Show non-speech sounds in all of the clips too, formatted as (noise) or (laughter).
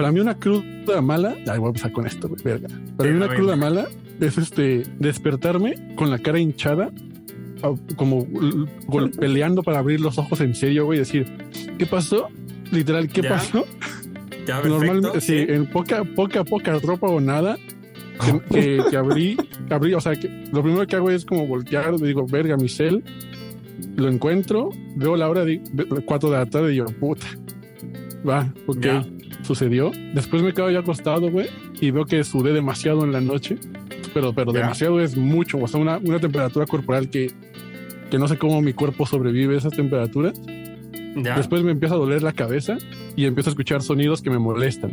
para mí una cruda mala, ay, voy a empezar con esto, güey, verga. Para mí una cruda mala es este despertarme con la cara hinchada, como (laughs) peleando para abrir los ojos en serio, güey, y decir, ¿qué pasó? Literal, ¿qué pasó? (laughs) Normalmente, sí, en poca, poca, poca ropa o nada, (laughs) que, que, abrí, abrí, o sea, que lo primero que hago es como voltear, digo, verga, mi cel, lo encuentro, veo la hora de 4 de la tarde y yo, puta, va, ok, sucedió. Después me quedo ya acostado, güey, y veo que sudé demasiado en la noche, pero, pero demasiado es mucho, o sea, una, una temperatura corporal que, que no sé cómo mi cuerpo sobrevive a esas temperaturas. Después me empieza a doler la cabeza y empiezo a escuchar sonidos que me molestan.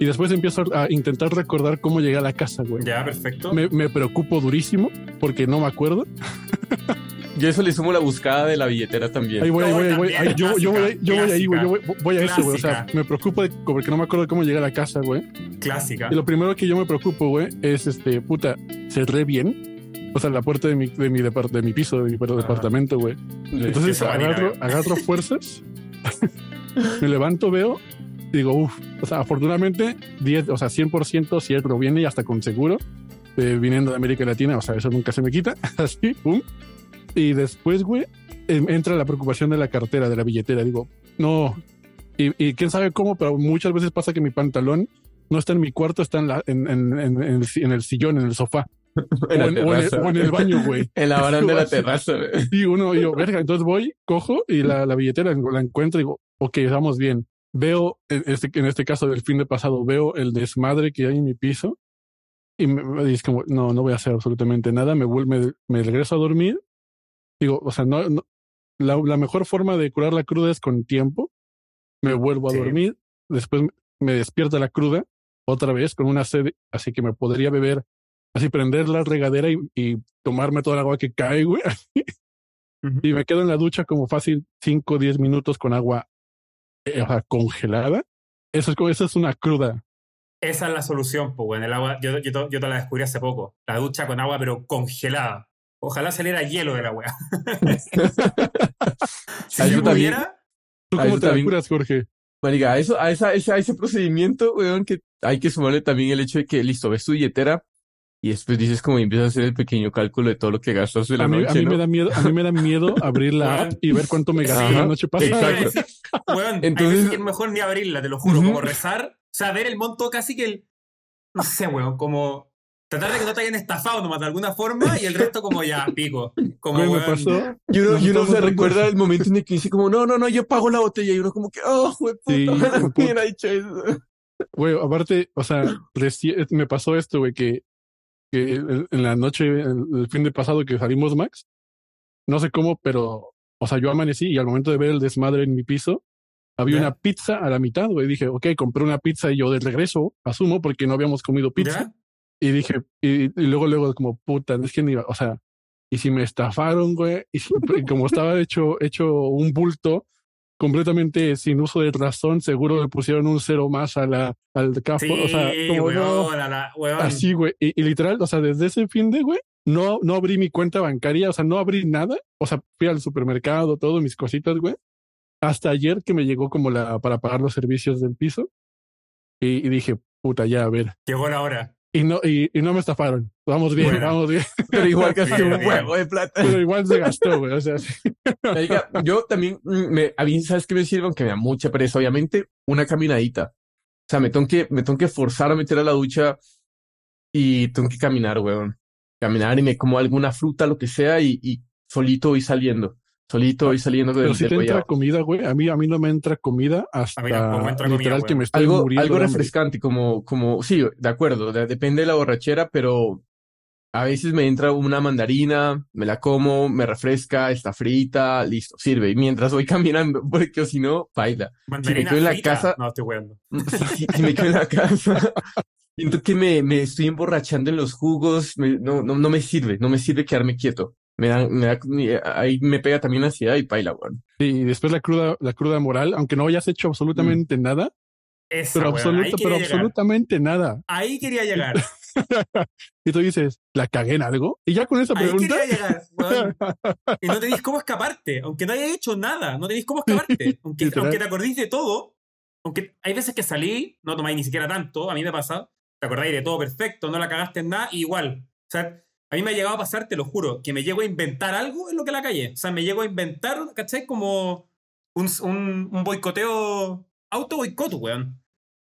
Y después empiezo a intentar recordar cómo llegué a la casa, güey. Ya, perfecto. Me, me preocupo durísimo porque no me acuerdo. (laughs) Yo eso le sumo la buscada de la billetera también. Ahí voy, ahí voy, ahí voy. yo, yo, voy, yo voy ahí, güey. Yo voy, a eso, güey. O sea, me preocupo porque no me acuerdo de cómo llegué a la casa, güey. Clásica. Y lo primero que yo me preocupo, güey, es este, puta, cerré bien. O sea, la puerta de mi, de mi, de mi piso, de mi departamento, güey. Entonces agarro, agarro (laughs) fuerzas, me levanto, veo digo, uff, o sea, afortunadamente, 10, o sea, 100% cierto, viene y hasta con seguro, eh, viniendo de América Latina, o sea, eso nunca se me quita, (laughs) así, pum. Y después, güey, em, entra la preocupación de la cartera, de la billetera, digo, no, y, quién sabe cómo, pero muchas veces pasa que mi pantalón no está en mi cuarto, está en, la, en, en, en, el, sillón, en el sofá. o, en, el, baño, güey. (laughs) En la baranda de la (laughs) terraza, güey. Y uno, yo, verga, entonces voy, cojo y la, la billetera la encuentro y digo, ok, estamos bien veo, en este, en este caso del fin de pasado, veo el desmadre que hay en mi piso y me, dice como, no, no voy a hacer absolutamente nada, me, vuelvo, me, regreso a dormir. Digo, o sea, no, la, la, mejor forma de curar la cruda es con tiempo. Me vuelvo a dormir, después me despierta la cruda otra vez con una sed, así que me podría beber, así prender la regadera y, tomarme toda el agua que cae, güey. (laughs) Y me quedo en la ducha como fácil 5 o 10 minutos con agua eh, congelada, eso es, eso es una cruda. Esa es la solución, pues, en el agua, yo, yo, yo, te la descubrí hace poco, la ducha con agua, pero congelada. Ojalá saliera hielo de la weá. (laughs) si yo pudiera... ¿Tú cómo te la curas, Jorge? Marica, a, eso, a, esa, a ese procedimiento, weón, que hay que sumarle también el hecho de que, listo, ves tu billetera, y después dices como empiezas a hacer el pequeño cálculo de todo lo que gastas de la a noche. a mí me da miedo, a mí me da miedo (laughs) abrir la app y ver cuánto me gasté la noche pasada. Exacto. (laughs) bueno, Entonces, es mejor ni abrirla, te lo juro, como rezar, o sea, ver el monto casi que el, no sé, weón, como tratar de que no te hayan estafado nomás de alguna forma y el resto como ya, pico. Como, me pasó. Y uno, y uno se recuerda el momento en el que dice como, no, no, no, yo pago la botella y uno como que, oh, güey, puta, sí, (laughs) ¿quién ha dicho eso? Güey, aparte, o sea, me pasó esto, güey, que que en la noche, el, fin de pasado que salimos, Max, no sé cómo, pero, o sea, yo amanecí y al momento de ver el desmadre en mi piso, había una pizza a la mitad, güey. Dije, ok, compré una pizza y yo de regreso, asumo, porque no habíamos comido pizza. Y dije, y, luego, luego, como puta, es que ni, o sea, y si me estafaron, güey, (laughs) y, y como estaba hecho, hecho un bulto, completamente sin uso de razón, seguro le pusieron un cero más a la, al capo. o sea, así, güey. Y, literal, o sea, desde ese fin de, güey, no, no abrí mi cuenta bancaria, o sea, no abrí nada. O sea, fui al supermercado, todo, mis cositas, güey. Hasta ayer que me llegó como la, para pagar los servicios del piso. Y, y dije, puta, ya, a ver. Llegó la hora. Y no, y, y, no me estafaron. Vamos bien, vamos bien. (laughs) Pero igual gasté un huevo de plata. Pero igual se gastó, güey. O sea, (laughs) yo también, me, a mí, ¿sabes qué me sirve? Aunque me da mucha pereza, obviamente, una caminadita. O sea, me tengo que, me tengo que forzar a meter a la ducha y tengo que caminar, weón. Caminar y me como alguna fruta, lo que sea, y, y solito voy saliendo solito y saliendo de Pero si te entra comida, güey. A mí, a mí no me entra comida hasta literal que me estoy algo, muriendo. Algo refrescante, como, como, sí, de acuerdo, depende de la borrachera, pero a veces me entra una mandarina, me la como, me refresca, está frita, listo, sirve. Y mientras voy (laughs) caminando, porque si no, baila. (laughs) Si me quedo en la casa. No, estoy si, si, me quedo en la casa. Siento que me, me estoy emborrachando en los jugos, no, no, no me sirve, no me sirve quedarme quieto me da, me da, ahí me pega también ansiedad y paila, weón. Sí, y después la cruda, la cruda moral, aunque no hayas hecho absolutamente mm. nada. pero, pero absolutamente nada. Ahí quería llegar. (laughs) y tú dices, ¿la cagué en algo? Y ya con esa pregunta. Ahí quería llegar, (laughs) Y no tenéis cómo escaparte, aunque no hayas hecho nada, no tenéis cómo escaparte. Aunque, aunque te acordéis de todo, aunque hay veces que salí, no tomáis ni siquiera tanto, a mí me pasa, te acordáis de todo perfecto, no la cagaste en nada, y igual. O sea, a mí me ha llegado a pasar, te lo juro, que me llego a inventar algo en lo que la calle. O sea, me llego a inventar, ¿cachai? Como un, un, un boicoteo, auto boicot, weón.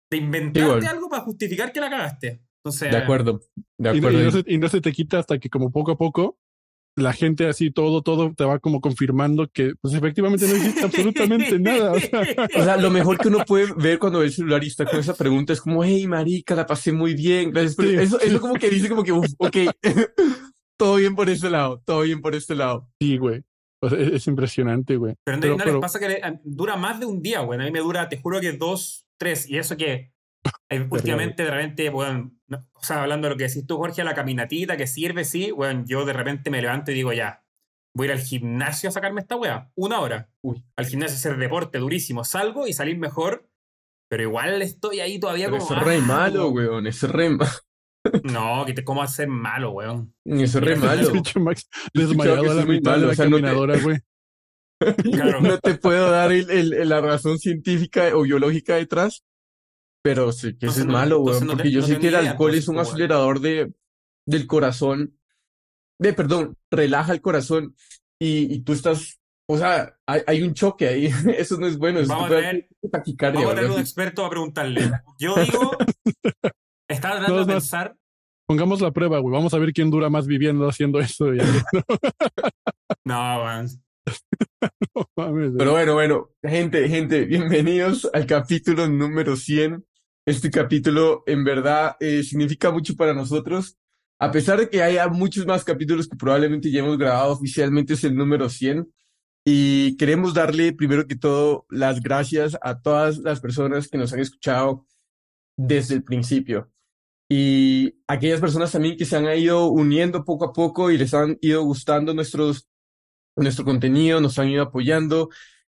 De inventarte algo para justificar que la cagaste. Entonces, de acuerdo, de acuerdo. Y no, se, y no se te quita hasta que como poco a poco la gente así, todo, todo te va como confirmando que pues efectivamente no hiciste absolutamente (laughs) nada. O sea. lo mejor que uno puede ver cuando ve el celular y está con esa pregunta es como, hey, marica, la pasé muy bien. Gracias. eso, eso como que dice como que, ok, (laughs) todo bien por este lado, todo bien por este lado. Sí, güey. es, impresionante, güey. Pero, no, les pasa que dura más de un día, güey. A mí me dura, te juro que dos, tres. Y eso que (laughs) últimamente, de repente, bueno, o sea, hablando de lo que decís tú, Jorge, la caminatita que sirve, sí, bueno, yo de repente me levanto y digo, ya, voy a ir al gimnasio a sacarme esta weá, una hora. Uy. Al gimnasio a hacer deporte durísimo, salgo y salir mejor, pero igual estoy ahí todavía como. Es re ah, malo, weón, es re malo. (laughs) No, que te cómo hacer malo, weón. Es re malo. (laughs) Max desmayado a la mitad de la caminadora, güey. Claro. No te puedo dar el, la razón científica o biológica detrás, pero sí que eso es malo, güey. porque yo sé que el alcohol es un acelerador de, del corazón. De, perdón, relaja el corazón y, y tú estás. O sea, hay, hay, un choque ahí. (laughs) Eso no es bueno. Vamos, a tener, vamos a tener un experto a preguntarle. Yo digo. (laughs) estaba tratando de pensar. Pongamos la prueba, güey. Vamos a ver quién dura más viviendo haciendo eso. no, (laughs) güey. Pero bueno, bueno, gente, gente, bienvenidos al capítulo número 100 este capítulo en verdad eh, significa mucho para nosotros. A pesar de que haya muchos más capítulos que probablemente ya hemos grabado oficialmente, es el número 100. Y queremos darle primero que todo las gracias a todas las personas que nos han escuchado desde el principio. Y aquellas personas también que se han ido uniendo poco a poco y les han ido gustando nuestros, nuestro contenido, nos han ido apoyando.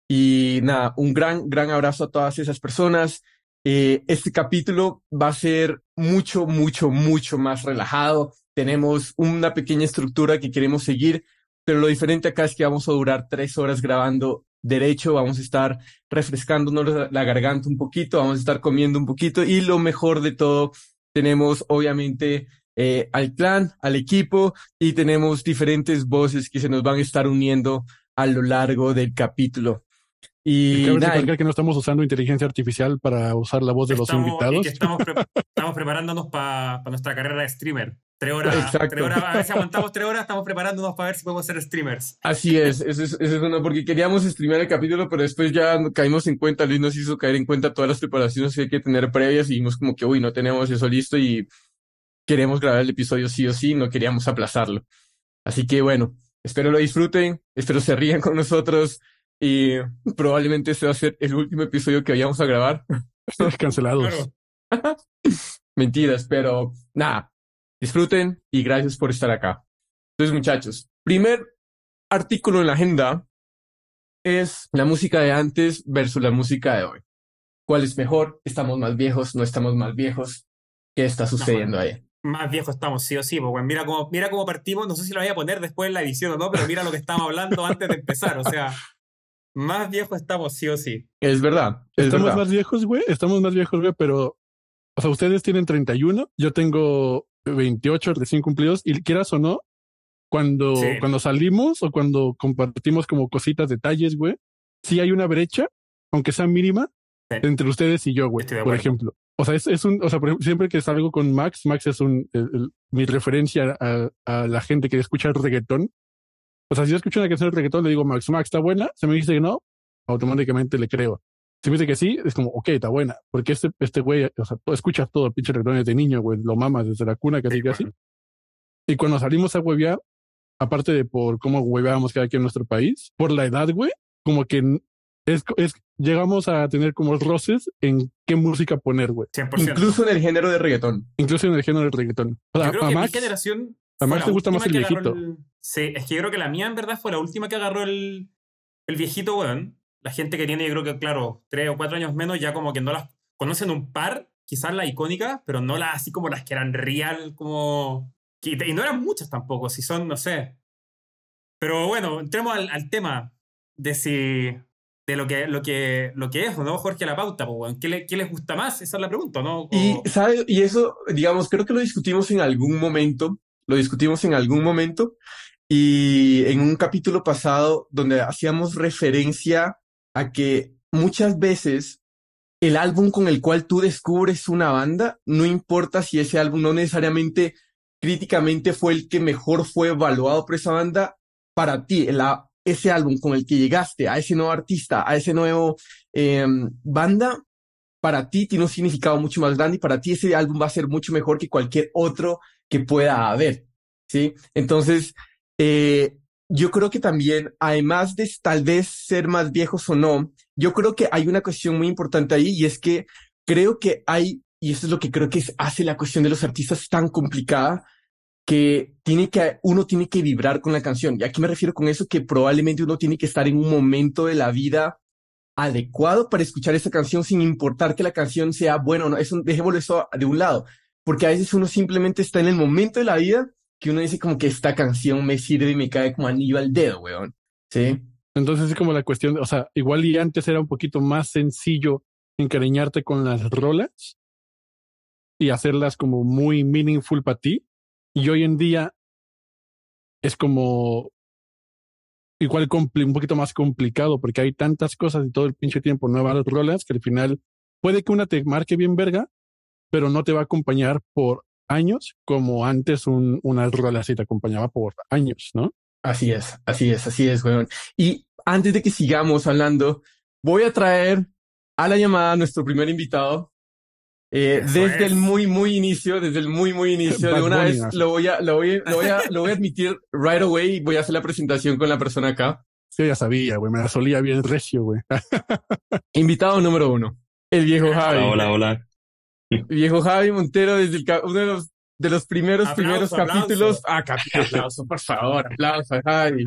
Y nada, un gran, gran abrazo a todas esas personas. Eh, este capítulo va a ser mucho, mucho, mucho más relajado. Tenemos una pequeña estructura que queremos seguir, pero lo diferente acá es que vamos a durar tres horas grabando derecho, vamos a estar refrescándonos la garganta un poquito, vamos a estar comiendo un poquito y lo mejor de todo, tenemos obviamente eh, al clan, al equipo y tenemos diferentes voces que se nos van a estar uniendo a lo largo del capítulo. Y cabe que no estamos usando inteligencia artificial para usar la voz de los invitados. (laughs) estamos, preparándonos para nuestra carrera de streamer. Tres horas, tres horas, a ver si aguantamos tres horas, estamos preparándonos para ver si podemos ser streamers. Así es, (laughs) eso es, eso es bueno, porque queríamos streamear el capítulo, pero después ya caímos en cuenta, Luis nos hizo caer en cuenta todas las preparaciones que hay que tener previas y vimos como que, uy, no tenemos eso listo y queremos grabar el episodio sí o sí, no queríamos aplazarlo. Así que bueno, espero lo disfruten, espero se rían con nosotros. Y probablemente este va a ser el último episodio que vayamos a grabar. (laughs) Cancelados. (laughs) Mentiras, pero nada. Disfruten y gracias por estar acá. Entonces, muchachos, primer artículo en la agenda es la música de antes versus la música de hoy. ¿Cuál es mejor? ¿Estamos más viejos? ¿No estamos más viejos? ¿Qué está sucediendo ahí? Más viejos estamos, sí o sí. Pues, mira, cómo, mira cómo partimos. No sé si lo voy a poner después en la edición o no, pero mira lo que estábamos hablando antes de empezar. O sea, más viejos estamos, sí o sí. Es verdad. estamos más viejos, güey. Estamos más viejos, güey, pero. O sea, ustedes tienen 31, yo tengo 28 recién cumplidos, y quieras o no, cuando, cuando salimos o cuando compartimos como cositas, detalles, güey, sí hay una brecha, aunque sea mínima, entre ustedes y yo, güey, por ejemplo. O sea, es, es un, o sea, siempre que salgo con Max, Max es un, mi referencia a, a, la gente que escucha el reggaetón. O sea, si yo escucho una canción de reggaetón, le digo, Max, Max, ¿está buena? Se me dice que no, automáticamente le creo. Si me dice que sí, es como, ok, está buena. Porque este, este güey, o sea, escucha todo el pinche reggaetón desde niño, güey, lo mamas desde la cuna, casi sí, casi. Y cuando salimos a huevear, aparte de por cómo hueveábamos cada quien en nuestro país, por la edad, güey, como que es, es, llegamos a tener como roces en qué música poner, güey. Incluso en el género de reggaetón. Incluso en el género de reggaetón. O sea, yo creo que mi generación a Max te gusta más el viejito. Sí, es que yo creo que la mía en verdad fue la última que agarró el, el viejito, weón. La gente que tiene, yo creo que, claro, tres o cuatro años menos, ya como que no las conocen un par, quizás la icónica, pero no las así como las que eran real, como. Y no eran muchas tampoco, si son, no sé. Pero bueno, entremos al, al tema de si, de lo que, lo que, lo que es, ¿no, Jorge? La pauta, pues, ¿Qué, ¿Qué, les gusta más? Esa es la pregunta, ¿no? Y, ¿sabes? Y eso, digamos, creo que lo discutimos en algún momento, lo discutimos en algún momento, y en un capítulo pasado donde hacíamos referencia a que muchas veces el álbum con el cual tú descubres una banda, no importa si ese álbum no necesariamente críticamente fue el que mejor fue evaluado por esa banda, para ti, la, ese álbum con el que llegaste a ese nuevo artista, a ese nuevo eh, banda, para ti tiene un significado mucho más grande y para ti ese álbum va a ser mucho mejor que cualquier otro que pueda haber, ¿sí? Entonces, eh, yo creo que también, además de tal vez ser más viejos o no, yo creo que hay una cuestión muy importante ahí y es que creo que hay, y eso es lo que creo que hace la cuestión de los artistas tan complicada, que tiene que, uno tiene que vibrar con la canción. Y aquí me refiero con eso que probablemente uno tiene que estar en un momento de la vida adecuado para escuchar esa canción sin importar que la canción sea buena o no. Eso, dejémoslo eso de un lado. Porque a veces uno simplemente está en el momento de la vida que uno dice como que esta canción me sirve y me cae como anillo al dedo, weón. ¿Sí? Entonces es como la cuestión, o sea, igual y antes era un poquito más sencillo encariñarte con las rolas y hacerlas como muy meaningful para ti. Y hoy en día es como igual un poquito más complicado porque hay tantas cosas y todo el pinche tiempo nuevas rolas que al final puede que una te marque bien verga, pero no te va a acompañar por años como antes un, una rola así te acompañaba por años, ¿no? Así es, así es, así es, weón. Y antes de que sigamos hablando, voy a traer a la llamada a nuestro primer invitado, eh, desde el muy, muy inicio, desde el muy, muy inicio, de una vez lo voy a, lo voy, lo voy a, lo voy a admitir right away y voy a hacer la presentación con la persona acá. Sí, ya sabía, güey, me la solía bien recio, güey. (laughs) Invitado número uno, el viejo Javi. Hola, hola, El viejo Javi Montero desde el, uno de los, de los primeros, primeros capítulos. Ah, aplauso, por favor, aplauso, (laughs) Javi.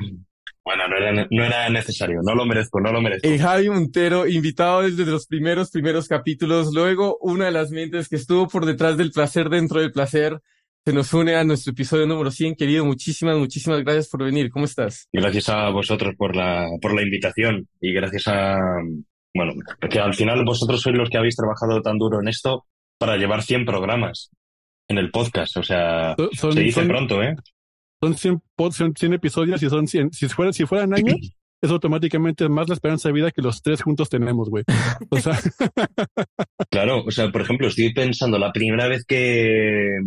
Bueno, no era, no era necesario, no lo merezco, no lo merezco. El Javi Montero, invitado desde los primeros, primeros capítulos, luego una de las mentes que estuvo por detrás del placer dentro del placer, se nos une a nuestro episodio número 100. Querido, muchísimas, muchísimas gracias por venir. ¿Cómo estás? Gracias a vosotros por la, por la invitación y gracias a, bueno, que al final vosotros sois los que habéis trabajado tan duro en esto para llevar 100 programas en el podcast. O sea, se dice pronto, ¿eh? son 100, episodios y son 100. Si, fuera, si fueran años, es automáticamente más la esperanza de vida que los tres juntos tenemos, güey. O sea. (laughs) claro, o sea, por ejemplo, estoy pensando, la primera vez que,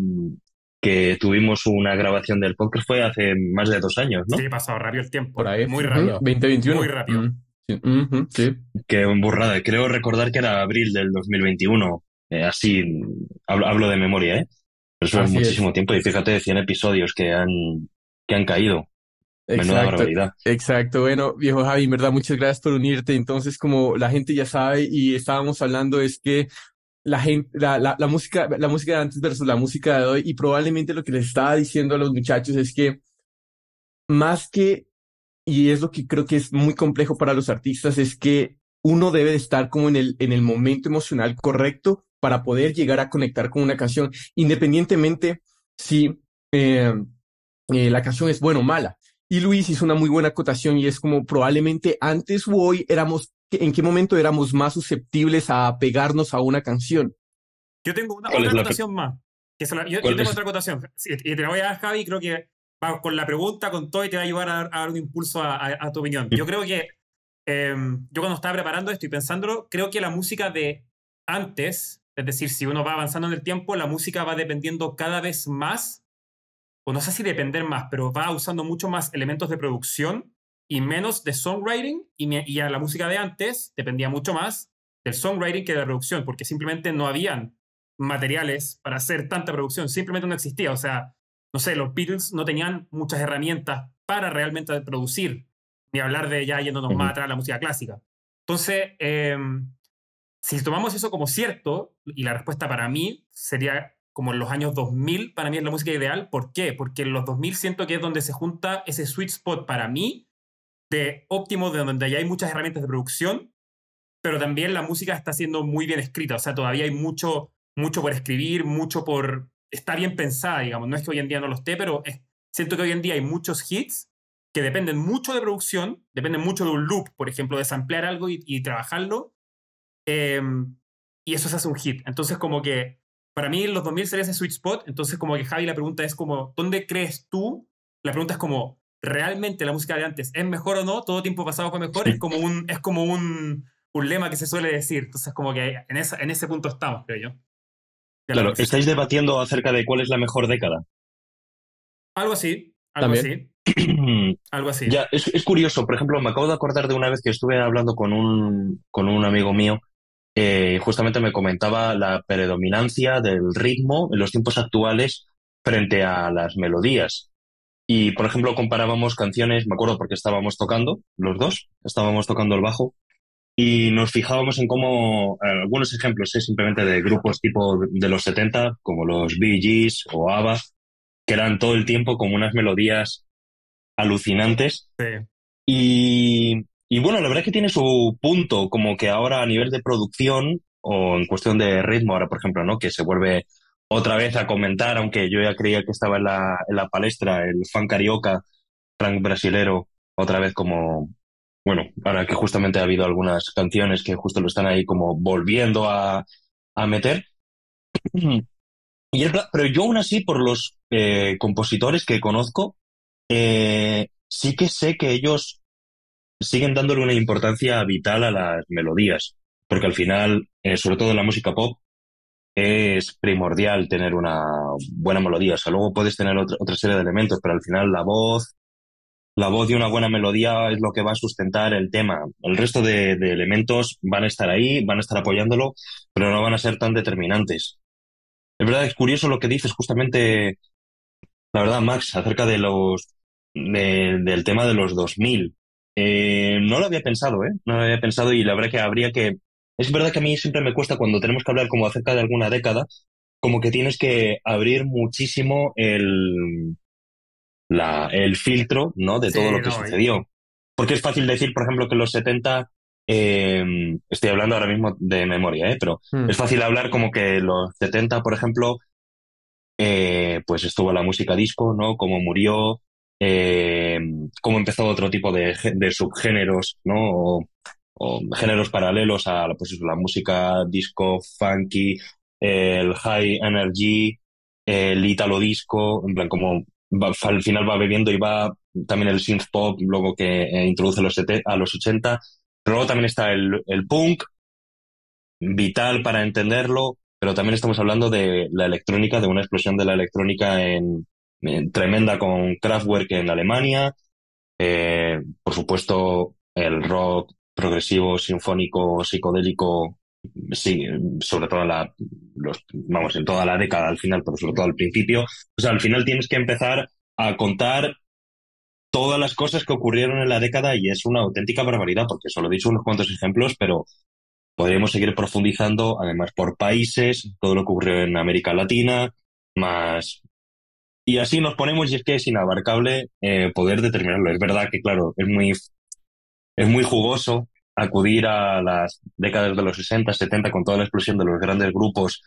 que tuvimos una grabación del podcast fue hace más de dos años, ¿no? Sí, pasado rápido el tiempo. Por ahí. Muy rápido. 2021. Muy rápido. Mm, sí. sí. Qué burrada. Creo recordar que era abril del 2021. Eh, así, hablo, de memoria, ¿eh? Eso es muchísimo tiempo y fíjate, 100 episodios que han, que han caído. Menuda barbaridad. Exacto. Bueno, viejo Javi, en verdad, muchas gracias por unirte. Entonces, como la gente ya sabe y estábamos hablando, es que la gente, la, la, la, música, la música de antes versus la música de hoy, y probablemente lo que les estaba diciendo a los muchachos es que más que, y es lo que creo que es muy complejo para los artistas, es que uno debe estar como en el, en el momento emocional correcto para poder llegar a conectar con una canción, independientemente si eh, eh, la canción es buena o mala. Y Luis hizo una muy buena acotación y es como probablemente antes o hoy éramos, ¿en qué momento éramos más susceptibles a pegarnos a una canción? Yo tengo una, otra acotación más. yo, tengo otra acotación. Y te la voy a dar, Javi, creo que va con la pregunta, con todo, y te va a ayudar a, dar un impulso a, tu opinión. Yo creo que em, yo cuando estaba preparando esto y pensándolo, creo que la música de antes es decir, si uno va avanzando en el tiempo, la música va dependiendo cada vez más, o no sé si depender más, pero va usando mucho más elementos de producción y menos de songwriting, y, a la música de antes dependía mucho más del songwriting que de la producción, porque simplemente no habían materiales para hacer tanta producción, simplemente no existía. O sea, no sé, los Beatles no tenían muchas herramientas para realmente producir, ni hablar de ya yéndonos más atrás a la música clásica. Entonces, eh, si tomamos eso como cierto, y la respuesta para mí sería como en los años 2000, para mí es la música ideal. ¿Por qué? Porque en los 2000 siento que es donde se junta ese sweet spot para mí de óptimo, de donde ya hay muchas herramientas de producción, pero también la música está siendo muy bien escrita. O sea, todavía hay mucho, mucho por escribir, mucho por... Está bien pensada, digamos. No es que hoy en día no lo esté, pero siento que hoy en día hay muchos hits que dependen mucho de producción, dependen mucho de un loop, por ejemplo, de samplear algo y, trabajarlo, em, y eso se hace un hit. Entonces, como que para mí los 2000 sería ese sweet spot, entonces como que Javi la pregunta es como, ¿dónde crees tú? La pregunta es como, ¿realmente la música de antes es mejor o no? ¿Todo tiempo pasado fue mejor? Es como un, es como un, un lema que se suele decir. Entonces, como que en, esa, en ese punto estamos, creo yo. Claro, estáis debatiendo acerca de cuál es la mejor década. Algo así, algo así. (clears throat) algo así. Ya, es, es, curioso, por ejemplo, me acabo de acordar de una vez que estuve hablando con un, con un amigo mío, eh, justamente me comentaba la predominancia del ritmo en los tiempos actuales frente a las melodías. Y, por ejemplo, comparábamos canciones, me acuerdo porque estábamos tocando, los dos, estábamos tocando el bajo, y nos fijábamos en cómo, algunos ejemplos, ¿eh? simplemente de grupos tipo de los 70, como los Bee Gees o ABBA, que eran todo el tiempo como unas melodías alucinantes. Y, y bueno, la verdad es que tiene su punto, como que ahora a nivel de producción o en cuestión de ritmo, ahora por ejemplo, ¿no? Que se vuelve otra vez a comentar, aunque yo ya creía que estaba en la, en la palestra, el fan carioca, frank brasilero, otra vez como, bueno, ahora que justamente ha habido algunas canciones que justo lo están ahí como volviendo a, a meter. (clears throat) Y pero yo aún así, por los eh, compositores que conozco, eh, sí que sé que ellos siguen dándole una importancia vital a las melodías, porque al final, eh, sobre todo en la música pop, es primordial tener una buena melodía. O sea, luego puedes tener otra, otra serie de elementos, pero al final la voz, la voz de una buena melodía es lo que va a sustentar el tema. El resto de, elementos van a estar ahí, van a estar apoyándolo, pero no van a ser tan determinantes. Es verdad, es curioso lo que dices justamente, la verdad, Max, acerca de los, del tema de los 2000. Eh, no lo había pensado, ¿eh? No lo había pensado y la verdad que habría que es verdad que a mí siempre me cuesta cuando tenemos que hablar como acerca de alguna década, como que tienes que abrir muchísimo el, la, el filtro, ¿no? De todo lo que sucedió. Porque es fácil decir, por ejemplo, que los 70, em, estoy hablando ahora mismo de memoria, ¿eh? Pero hmm. es fácil hablar como que los 70, por ejemplo, eh, pues estuvo la música disco, ¿no? Cómo murió, eh, cómo empezó otro tipo de, subgéneros, ¿no? o géneros paralelos a pues la música disco, funky, el high energy, el italo disco, en plan como al final va bebiendo y va también el synth pop, luego que eh, introduce los a los 80. Pero luego también está el punk, vital para entenderlo, pero también estamos hablando de la electrónica, de una explosión de la electrónica en, tremenda con Kraftwerk en Alemania. Eh, por supuesto, el rock progresivo, sinfónico, psicodélico, sí, sobre todo en la, los, vamos, en toda la década al final, pero sobre todo al principio. O sea, al final tienes que empezar a contar todas las cosas que ocurrieron en la década y es una auténtica barbaridad, porque solo he dicho unos cuantos ejemplos, pero podríamos seguir profundizando, además por países, todo lo que ocurrió en América Latina, más... Y así nos ponemos y es que es inabarcable eh, poder determinarlo. Es verdad que, claro, es muy es muy jugoso acudir a las décadas de los 60, 70 con toda la explosión de los grandes grupos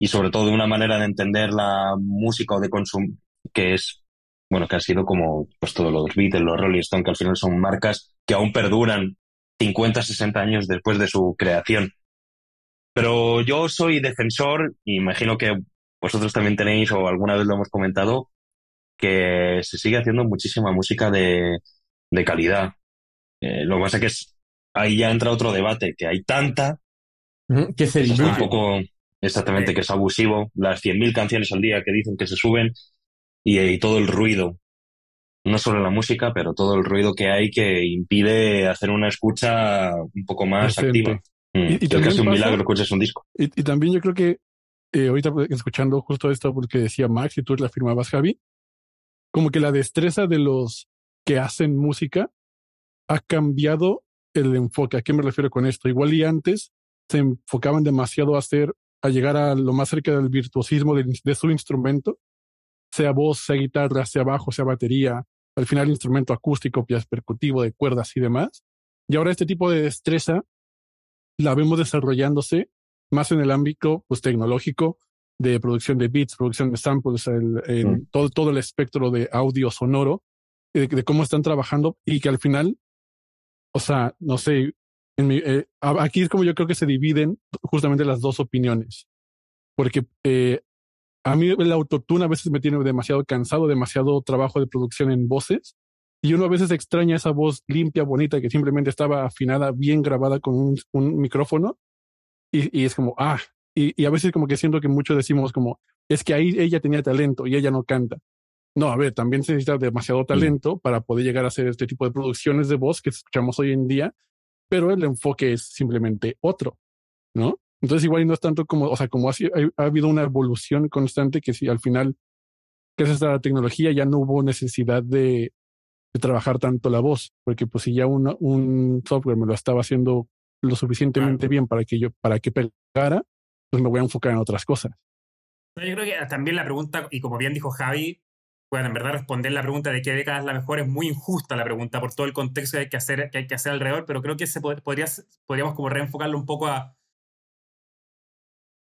y sobre todo de una manera de entender la música o de consumo que es, bueno, que ha sido como pues todos los Beatles, los Rolling Stones, que al final son marcas que aún perduran 50, 60 años después de su creación. Pero yo soy defensor, imagino que vosotros también tenéis, o alguna vez lo hemos comentado, que se sigue haciendo muchísima música de, de calidad. Eh, lo que pasa es que ahí ya entra otro debate, que hay tanta que se es un poco exactamente que es abusivo, las 100.000 canciones al día que dicen que se suben y, todo el ruido, no solo la música, pero todo el ruido que hay que impide hacer una escucha un poco más activa. Mm, y, también un milagro un disco. Y, también yo creo que eh, ahorita escuchando justo esto porque decía Max y tú la afirmabas Javi, como que la destreza de los que hacen música ha cambiado el enfoque. ¿A qué me refiero con esto? Igual y antes se enfocaban demasiado a hacer, a llegar a lo más cerca del virtuosismo de, su instrumento, sea voz, sea guitarra, sea bajo, sea batería, al final instrumento acústico, pias percutivo, de cuerdas y demás. Y ahora este tipo de destreza la vemos desarrollándose más en el ámbito pues, tecnológico de producción de beats, producción de samples, el, mm. todo, todo el espectro de audio sonoro de, cómo están trabajando y que al final, o sea, no sé, en mi, eh, aquí es como yo creo que se dividen justamente las dos opiniones, porque eh, a mí el autotune a veces me tiene demasiado cansado, demasiado trabajo de producción en voces. Y uno a veces extraña esa voz limpia, bonita, que simplemente estaba afinada, bien grabada con un, un micrófono. Y, y, es como, ah, y, y, a veces como que siento que muchos decimos como, es que ahí ella tenía talento y ella no canta. No, a ver, también se necesita demasiado talento para poder llegar a hacer este tipo de producciones de voz que escuchamos hoy en día, pero el enfoque es simplemente otro, ¿no? Entonces igual no es tanto como, o sea, como ha, ha habido una evolución constante que si al final, gracias a la tecnología, ya no hubo necesidad de, de trabajar tanto la voz, porque pues si ya una, un software me lo estaba haciendo lo suficientemente bien para que yo, para que pegara, pues me voy a enfocar en otras cosas. Yo creo que también la pregunta, y como bien dijo Javi, bueno, en verdad responder la pregunta de qué década es la mejor es muy injusta la pregunta por todo el contexto que hay que hacer, que hay que hacer alrededor, pero creo que se podría, podríamos como reenfocarlo un poco a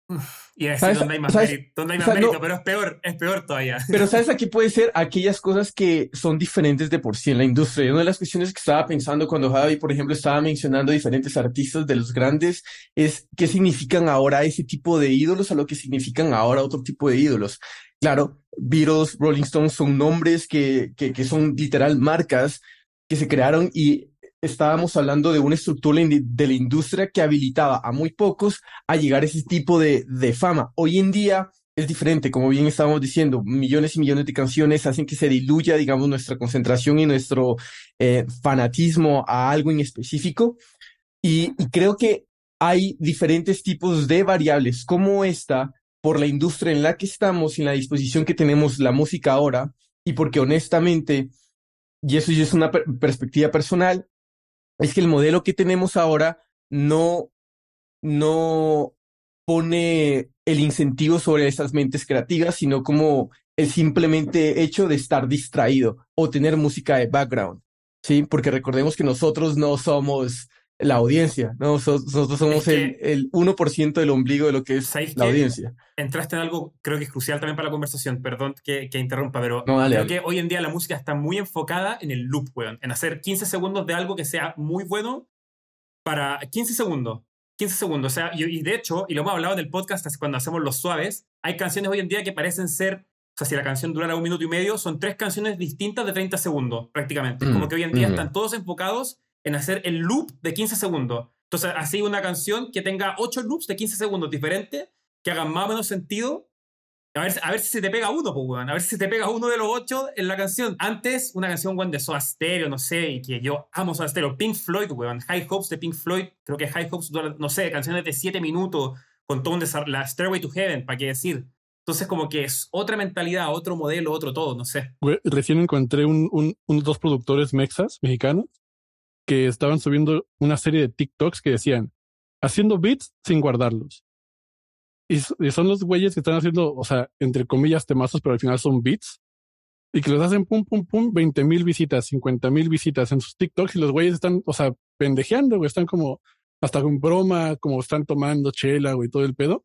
(laughs) y a decir dónde hay más, mérito, hay más mérito pero es peor, es peor todavía. (laughs) Pero sabes, aquí puede ser aquellas cosas que son diferentes de por sí en la industria. Y una de las cuestiones que estaba pensando cuando Javi, por ejemplo, estaba mencionando diferentes artistas de los grandes, es qué significan ahora ese tipo de ídolos a lo que significan ahora otro tipo de ídolos. Claro, Beatles, Rolling Stones son nombres que, que, que son literal marcas que se crearon y estábamos hablando de una estructura de la industria que habilitaba a muy pocos a llegar a ese tipo de, de fama. Hoy en día es diferente, como bien estábamos diciendo, millones y millones de canciones hacen que se diluya, digamos, nuestra concentración y nuestro eh, fanatismo a algo en específico. Y, y creo que hay diferentes tipos de variables como esta por la industria en la que estamos y en la disposición que tenemos la música ahora y porque honestamente, y eso ya es una perspectiva personal, es que el modelo que tenemos ahora no, no pone el incentivo sobre esas mentes creativas, sino como el simplemente hecho de estar distraído o tener música de background, ¿sí? Porque recordemos que nosotros no somos la audiencia, ¿no? Nosotros somos el, el 1% del ombligo de lo que es la audiencia. Entraste en algo, creo que es crucial también para la conversación, perdón que, que interrumpa, pero creo que hoy en día la música está muy enfocada en el loop, weón, en hacer 15 segundos de algo que sea muy bueno para 15 segundos. 15 segundos, o sea, y, de hecho, y lo hemos hablado en el podcast cuando hacemos los suaves, hay canciones hoy en día que parecen ser o sea, si la canción durara un minuto y medio, son tres canciones distintas de 30 segundos, prácticamente. como mm, que hoy en día mm. están todos enfocados en hacer el loop de 15 segundos. Entonces, así una canción que tenga 8 loops de 15 segundos diferentes, que hagan más o menos sentido. A ver, a ver si se te pega uno, pues, A ver si se te pega uno de los 8 en la canción. Antes, una canción, weón, de Soda Stereo, no sé, y que yo amo Soda Stereo. Pink Floyd, weón. High Hopes de Pink Floyd. Creo que High Hopes, no sé, canciones de 7 minutos, con todo un. La Stairway to Heaven, ¿para qué decir? Entonces, como que es otra mentalidad, otro modelo, otro todo, no sé. Recién encontré un, un, unos dos productores mexas, mexicanos, que estaban subiendo una serie de TikToks que decían, haciendo beats sin guardarlos. Y, son los güeyes que están haciendo, o sea, entre comillas, temazos, pero al final son beats. Y que los hacen pum, pum, pum, 20 mil visitas, 50 mil visitas en sus TikToks y los güeyes están, o sea, pendejeando, güey, están como hasta con broma, como están tomando chela, güey, todo el pedo.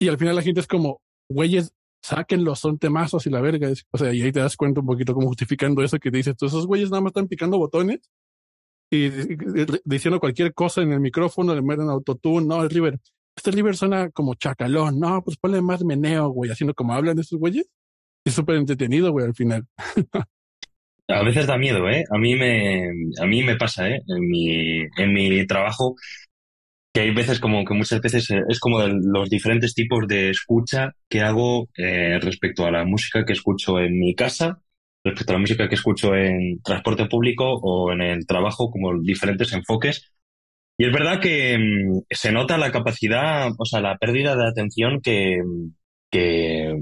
Y al final la gente es como, güeyes, sáquenlos, son temazos y la verga. O sea, y ahí te das cuenta un poquito como justificando eso que te dices, todos esos güeyes nada más están picando botones y diciendo cualquier cosa en el micrófono, le meten autotune, no, el River, este River suena como chacalón, no, pues ponle más meneo, güey, haciendo como hablan esos güeyes. Es súper entretenido, güey, al final. (laughs) A veces da miedo, ¿eh? A mí me, a mí me pasa, ¿eh? En mi, en mi trabajo, que hay veces como que muchas veces eh, es como de los diferentes tipos de escucha que hago eh, respecto a la música que escucho en mi casa respecto a la música que escucho en transporte público o en el trabajo, como diferentes enfoques. Y es verdad que mm, se nota la capacidad, o sea, la pérdida de atención que, que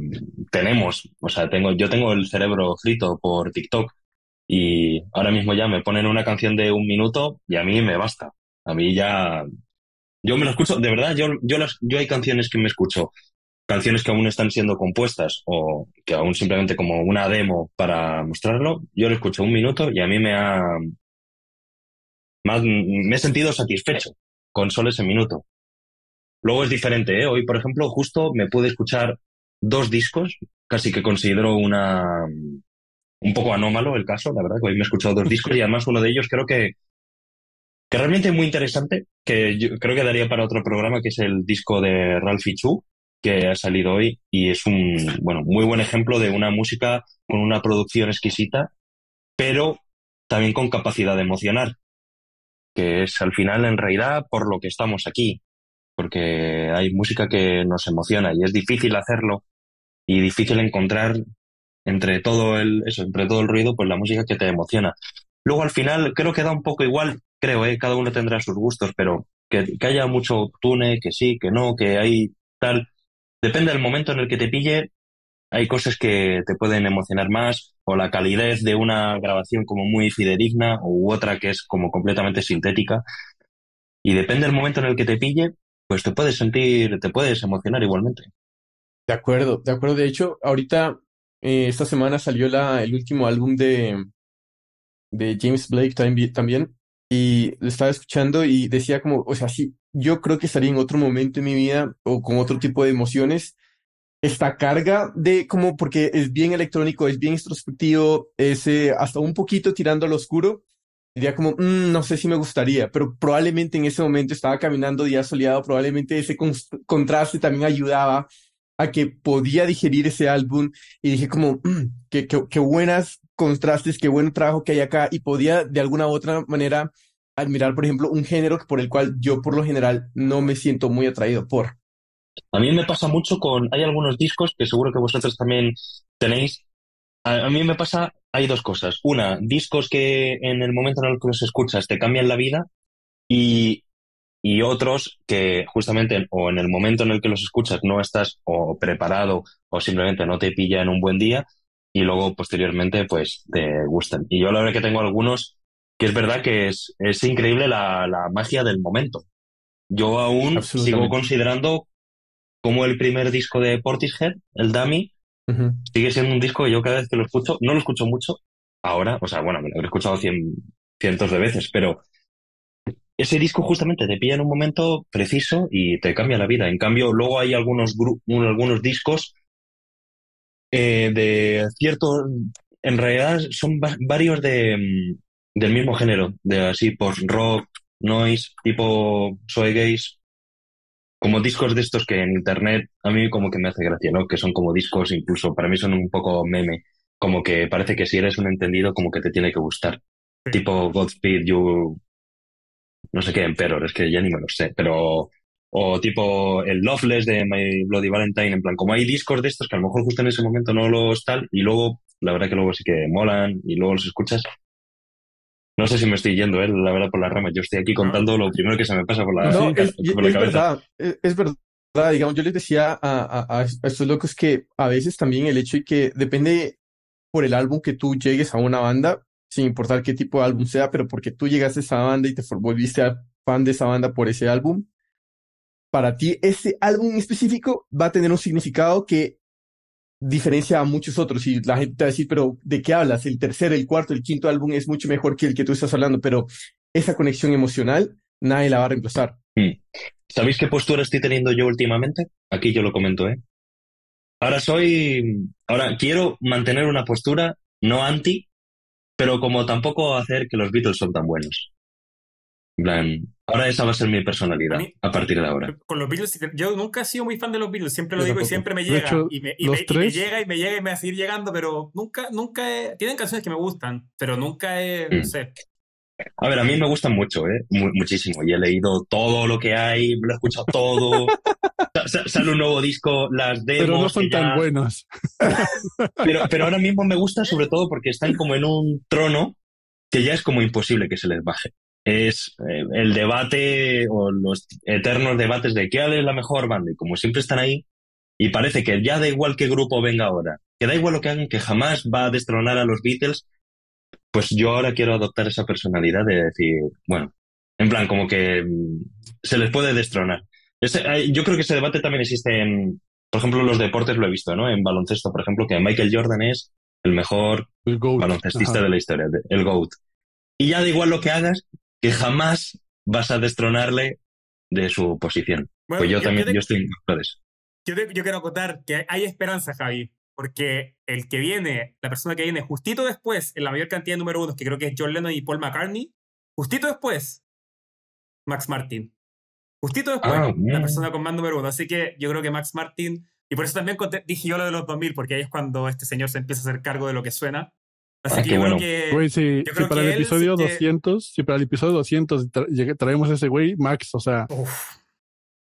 tenemos. O sea, tengo, yo tengo el cerebro frito por TikTok y ahora mismo ya me ponen una canción de un minuto y a mí me basta. A mí ya, yo me lo escucho, de verdad, yo, yo, las, yo hay canciones que me escucho canciones que aún están siendo compuestas o que aún simplemente como una demo para mostrarlo, yo lo escucho un minuto y a mí me ha... me he sentido satisfecho con solo ese minuto. Luego es diferente, ¿eh? Hoy, por ejemplo, justo me pude escuchar dos discos, casi que considero una, un poco anómalo el caso, la verdad, que hoy me he escuchado dos discos y además uno de ellos creo que, que realmente es muy interesante, que yo creo que daría para otro programa, que es el disco de Ralphie Chu, que ha salido hoy y es un, bueno, muy buen ejemplo de una música con una producción exquisita, pero también con capacidad de emocionar, que es al final en realidad por lo que estamos aquí, porque hay música que nos emociona y es difícil hacerlo y difícil encontrar entre todo el eso, entre todo el ruido, pues la música que te emociona. Luego al final creo que da un poco igual, creo, ¿eh? cada uno tendrá sus gustos, pero que, que haya mucho tune, que sí, que no, que hay tal. Depende del momento en el que te pille, hay cosas que te pueden emocionar más, o la calidez de una grabación como muy fidedigna, u otra que es como completamente sintética. Y depende del momento en el que te pille, pues te puedes sentir, te puedes emocionar igualmente. De acuerdo, de acuerdo. De hecho, ahorita, eh, esta semana salió el último álbum de, de James Blake también, y lo estaba escuchando y decía como, o sea, sí, yo creo que estaría en otro momento en mi vida o con otro tipo de emociones. Esta carga de como, porque es bien electrónico, es bien introspectivo, es eh, hasta un poquito tirando al oscuro, diría como, mm, no sé si me gustaría, pero probablemente en ese momento estaba caminando día soleado, probablemente ese contraste también ayudaba a que podía digerir ese álbum y dije como, mm, qué, qué, buenas contrastes, qué buen trabajo que hay acá y podía de alguna u otra manera admirar, por ejemplo, un género por el cual yo por lo general no me siento muy atraído por. A mí me pasa mucho con, hay algunos discos que seguro que vosotros también tenéis. A, a mí me pasa hay dos cosas. Una, discos que en el momento en el que los escuchas te cambian la vida y, y otros que justamente o en el momento en el que los escuchas no estás o preparado o simplemente no te pilla en un buen día y luego posteriormente pues te gustan. Y yo la verdad que tengo algunos que es verdad que es, es increíble la, la magia del momento. Yo aún sigo considerando como el primer disco de Portishead, el Dummy, Sigue siendo un disco que yo cada vez que lo escucho, no lo escucho mucho ahora, o sea, bueno, me lo he escuchado cientos de veces, pero ese disco justamente te pilla en un momento preciso y te cambia la vida. En cambio, luego hay algunos, algunos discos eh, de cierto, en realidad son varios de, mm, del mismo género, de así post-rock, noise, tipo Soy Gays, como discos de estos que en internet a mí como que me hace gracia, ¿no? Que son como discos, incluso para mí son un poco meme, como que parece que si eres un entendido como que te tiene que gustar. Tipo Godspeed You, no sé qué, Emperor, es que ya ni me lo sé, pero o tipo el Loveless de My Bloody Valentine, en plan, como hay discos de estos que a lo mejor justo en ese momento no los tal, y luego, la verdad que luego sí que molan, y luego los escuchas, no sé si me estoy yendo, ¿eh? la verdad, por la rama. Yo estoy aquí contando lo primero que se me pasa por la, no, es, Verdad, es, verdad. Digamos, yo les decía a, a, estos locos que a veces también el hecho de que depende por el álbum que tú llegues a una banda, sin importar qué tipo de álbum sea, pero porque tú llegaste a esa banda y te volviste fan de esa banda por ese álbum, para ti ese álbum en específico va a tener un significado que diferencia a muchos otros y la gente te va a decir, pero ¿de qué hablas? El tercer, el cuarto, el quinto álbum es mucho mejor que el que tú estás hablando, pero esa conexión emocional nadie la va a reemplazar. Hmm. ¿Sabéis qué postura estoy teniendo yo últimamente? Aquí yo lo comento, ¿eh? Ahora soy, ahora quiero mantener una postura no anti, pero como tampoco hacer que los Beatles son tan buenos. Ahora esa va a ser mi personalidad a, partir de ahora. Con los Beatles, yo nunca he sido muy fan de los Beatles, siempre lo digo y siempre me llega. y, me, llega y me llega y me va a seguir llegando, pero nunca, nunca Tienen canciones que me gustan, pero nunca he, no mm. sé. A ver, a mí me gustan mucho, ¿eh? muchísimo. Y he leído todo lo que hay, lo he escuchado todo. (laughs) sale un nuevo disco, las demos. Pero no son tan buenos. (laughs) pero, pero ahora mismo me gusta sobre todo porque están como en un trono que ya es como imposible que se les baje es eh, el debate o los eternos debates de qué es la mejor banda. Y como siempre están ahí, y parece que ya da igual qué grupo venga ahora, que da igual lo que hagan, que jamás va a destronar a los Beatles, pues yo ahora quiero adoptar esa personalidad de decir, bueno, en plan, como que mm, se les puede destronar. yo creo que ese debate también existe en, por ejemplo, los deportes lo he visto, ¿no? En baloncesto, por ejemplo, que Michael Jordan es el mejor baloncestista de la historia, el GOAT. Y ya da igual lo que hagas, que jamás vas a destronarle de su posición. pues yo, también, yo estoy en Yo, yo, quiero acotar que hay esperanza, Javi. porque el que viene, la persona que viene justito después, en la mayor cantidad de número uno, que creo que es John Lennon y Paul McCartney, justito después, Max Martin. Justito después, Ah, la persona con más número uno. Así que yo creo que Max Martin, y por eso también dije yo lo de los 2000, porque ahí es cuando este señor se empieza a hacer cargo de lo que suena. Así Ah, que qué bueno. que... Güey, si, yo si para que el sí episodio que- 200, si para el episodio 200 tra- llegue- traemos a ese güey, Max, o sea, Uf,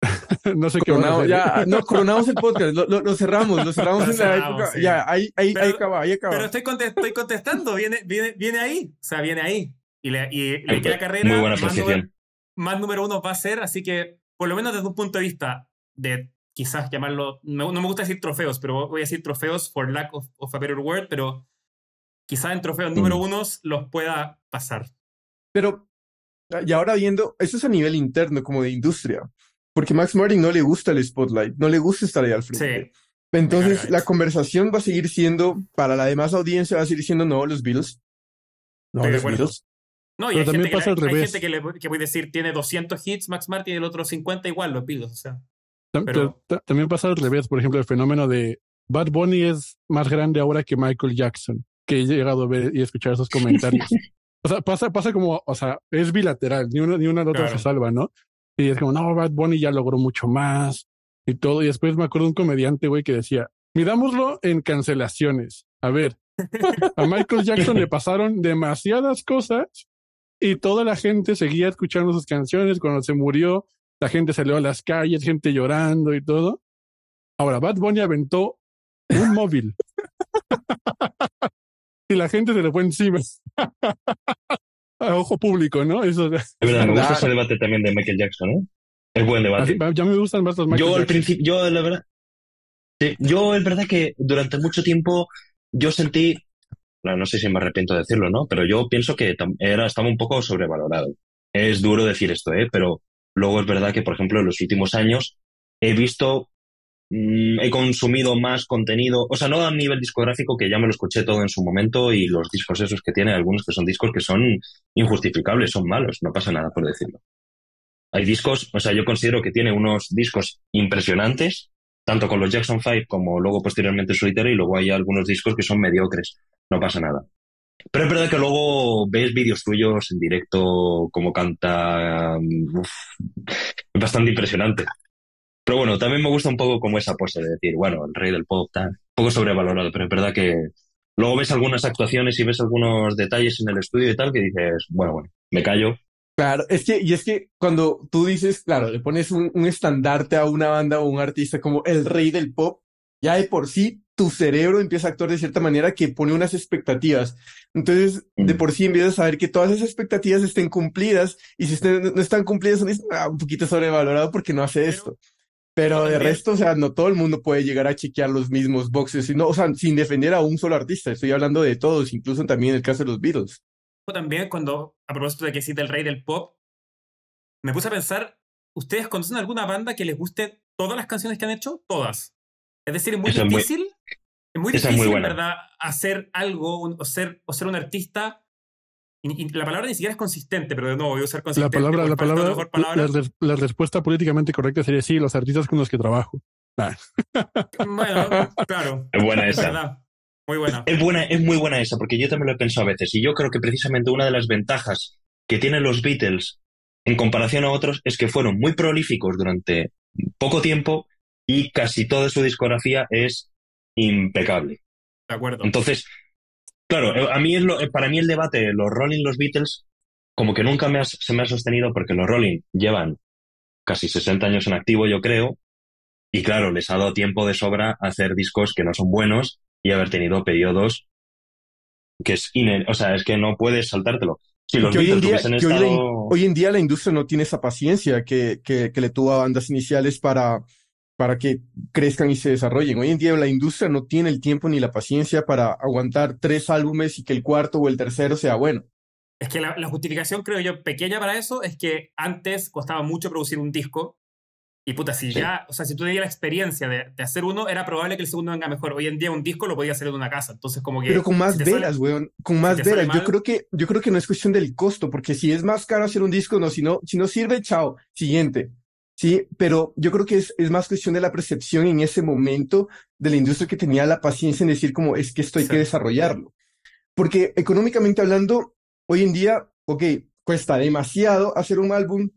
(laughs) no sé qué ya, no, coronamos el podcast, lo, lo- lo cerramos, lo cerramos Lo en la cerramos, época. sí. Ya, ahí, ahí, Pero- ahí acaba, ahí acaba. pero estoy, estoy contestando, viene, viene, viene ahí. O sea, viene ahí. Y le, y queda carrera. Muy buena más número- más número uno va a ser, así que, por lo menos desde un punto de vista de quizás llamarlo, no, no me gusta decir trofeos, pero voy a decir trofeos for lack of, of a better word, pero quizás en trofeos número unos los pueda pasar. Pero, y ahora viendo, eso es a nivel interno, como de industria. Porque Max Martin no le gusta el spotlight, no le gusta estar ahí al frente. Sí. Entonces, la conversación va a seguir siendo, para la demás audiencia, va a seguir siendo, no, los Beatles. No, Estoy los. Beatles. No, y Pero hay también gente, que, pasa le- al hay revés. gente que, le, que voy a decir tiene 200 hits Max Martin y el otro 50 igual, los Beatles, o sea. Pero- ta- también pasa al revés, por ejemplo, el fenómeno de Bad Bunny es más grande ahora que Michael Jackson, que he llegado a ver y escuchar esos comentarios. (laughs) o sea, pasa, pasa como, o sea, es bilateral, ni una ni una ni otra Claro. se salva, ¿no? Y es como, no, Bad Bunny ya logró mucho más y todo. Y después me acuerdo de un comediante, güey, que decía, mirámoslo en cancelaciones. A ver, a Michael Jackson le pasaron demasiadas cosas y toda la gente seguía escuchando sus canciones. Cuando se murió, la gente salió a las calles, gente llorando y todo. Ahora, Bad Bunny aventó un móvil. (laughs) y la gente se le fue encima. (laughs) a ojo público, ¿no? Eso, Es verdad, me gusta ese debate también de Michael Jackson, ¿eh? Es buen debate. así- ya me gustan más los Michael Yo al Jackson. principio, yo la verdad, sí, yo es verdad que durante mucho tiempo yo sentí, no, no sé si me arrepiento de decirlo, ¿no? Pero yo pienso que era, estaba un poco sobrevalorado. Es duro decir esto, ¿eh? Pero luego es verdad que, por ejemplo, en los últimos años he visto, mm, he consumido más contenido, o sea, no a nivel discográfico, que ya me lo escuché todo en su momento y los discos esos que tiene, algunos que son discos que son injustificables, son malos, no pasa nada por decirlo. Hay discos, o sea, yo considero que tiene unos discos impresionantes, tanto con los Jackson 5 como luego posteriormente solitario, y luego hay algunos discos que son mediocres, no pasa nada. Pero es verdad que luego ves vídeos tuyos en directo, como canta, mm, es bastante impresionante. Pero bueno, también me gusta un poco como esa pose de decir, bueno, el rey del pop, tal, un poco sobrevalorado, pero es verdad que luego ves algunas actuaciones y ves algunos detalles en el estudio y tal que dices, bueno, bueno, me callo, Claro, es que, y es que cuando tú dices, claro, le pones un, un estandarte a una banda o un artista como el rey del pop, ya de por sí tu cerebro empieza a actuar de cierta manera que pone unas expectativas. Entonces, de Mm. por sí empiezas a saber que todas esas expectativas estén cumplidas y si estén- no están cumplidas, son ah, un poquito sobrevalorado porque no hace Pero- esto. Pero de resto, o sea, no todo el mundo puede llegar a chequear los mismos boxes, sino, o sea, sin defender a un solo artista. Estoy hablando de todos, incluso también en el caso de los Beatles. También cuando, a propósito de que cita el rey del pop, me puse a pensar, ¿ustedes conocen alguna banda que les guste todas las canciones que han hecho? Todas. Es decir, es muy es muy- difícil, es muy es muy difícil, en buena. verdad, hacer algo un- o ser, o ser un artista. Y, y la palabra ni siquiera es consistente, pero de nuevo voy a usar La consistente. palabra, la de palabra, mejor palabra. la, res- la respuesta políticamente correcta sería sí, los artistas con los que trabajo. Nah. Bueno, claro. Es buena Es esa. verdad. Muy buena. Es buena, es muy buena esa, porque yo también lo he pensado a veces. Y yo creo que precisamente una de las ventajas que tienen los Beatles en comparación a otros es que fueron muy prolíficos durante poco tiempo y casi toda su discografía es impecable. De acuerdo. Entonces, claro, eh, a mí es lo, eh, para mí el debate, los Rolling, los Beatles, como que nunca me has- se me ha sostenido porque los Rolling llevan casi 60 años en activo, yo creo, y claro, les ha dado tiempo de sobra a hacer discos que no son buenos y haber tenido periodos que es ine- o sea, es que no puedes saltártelo. Si los Que hoy en Beatles día, hoy en día la industria no tiene esa paciencia que, que, que le tuvo a bandas iniciales para, para que crezcan y se desarrollen. Hoy en día la industria no tiene el tiempo ni la paciencia para aguantar tres álbumes y que el cuarto o el tercero sea bueno. Es que la, la justificación, creo yo, pequeña para eso es que antes costaba mucho producir un disco. Y puta, si Sí. ya, o sea, si tú tenías la experiencia de, de hacer uno, era probable que el segundo venga mejor. Hoy en día un disco lo podía hacer en una casa. Entonces, como que. Pero con más si te sale- velas, weón, con más velas. Yo creo que, yo creo que no es cuestión del costo, porque si es más caro hacer un disco, no, si no, si no sirve, chao, siguiente. Sí, pero yo creo que es, es más cuestión de la percepción en ese momento de la industria que tenía la paciencia en decir como es que esto hay que desarrollarlo. Porque económicamente hablando, hoy en día, ok, cuesta demasiado hacer un álbum,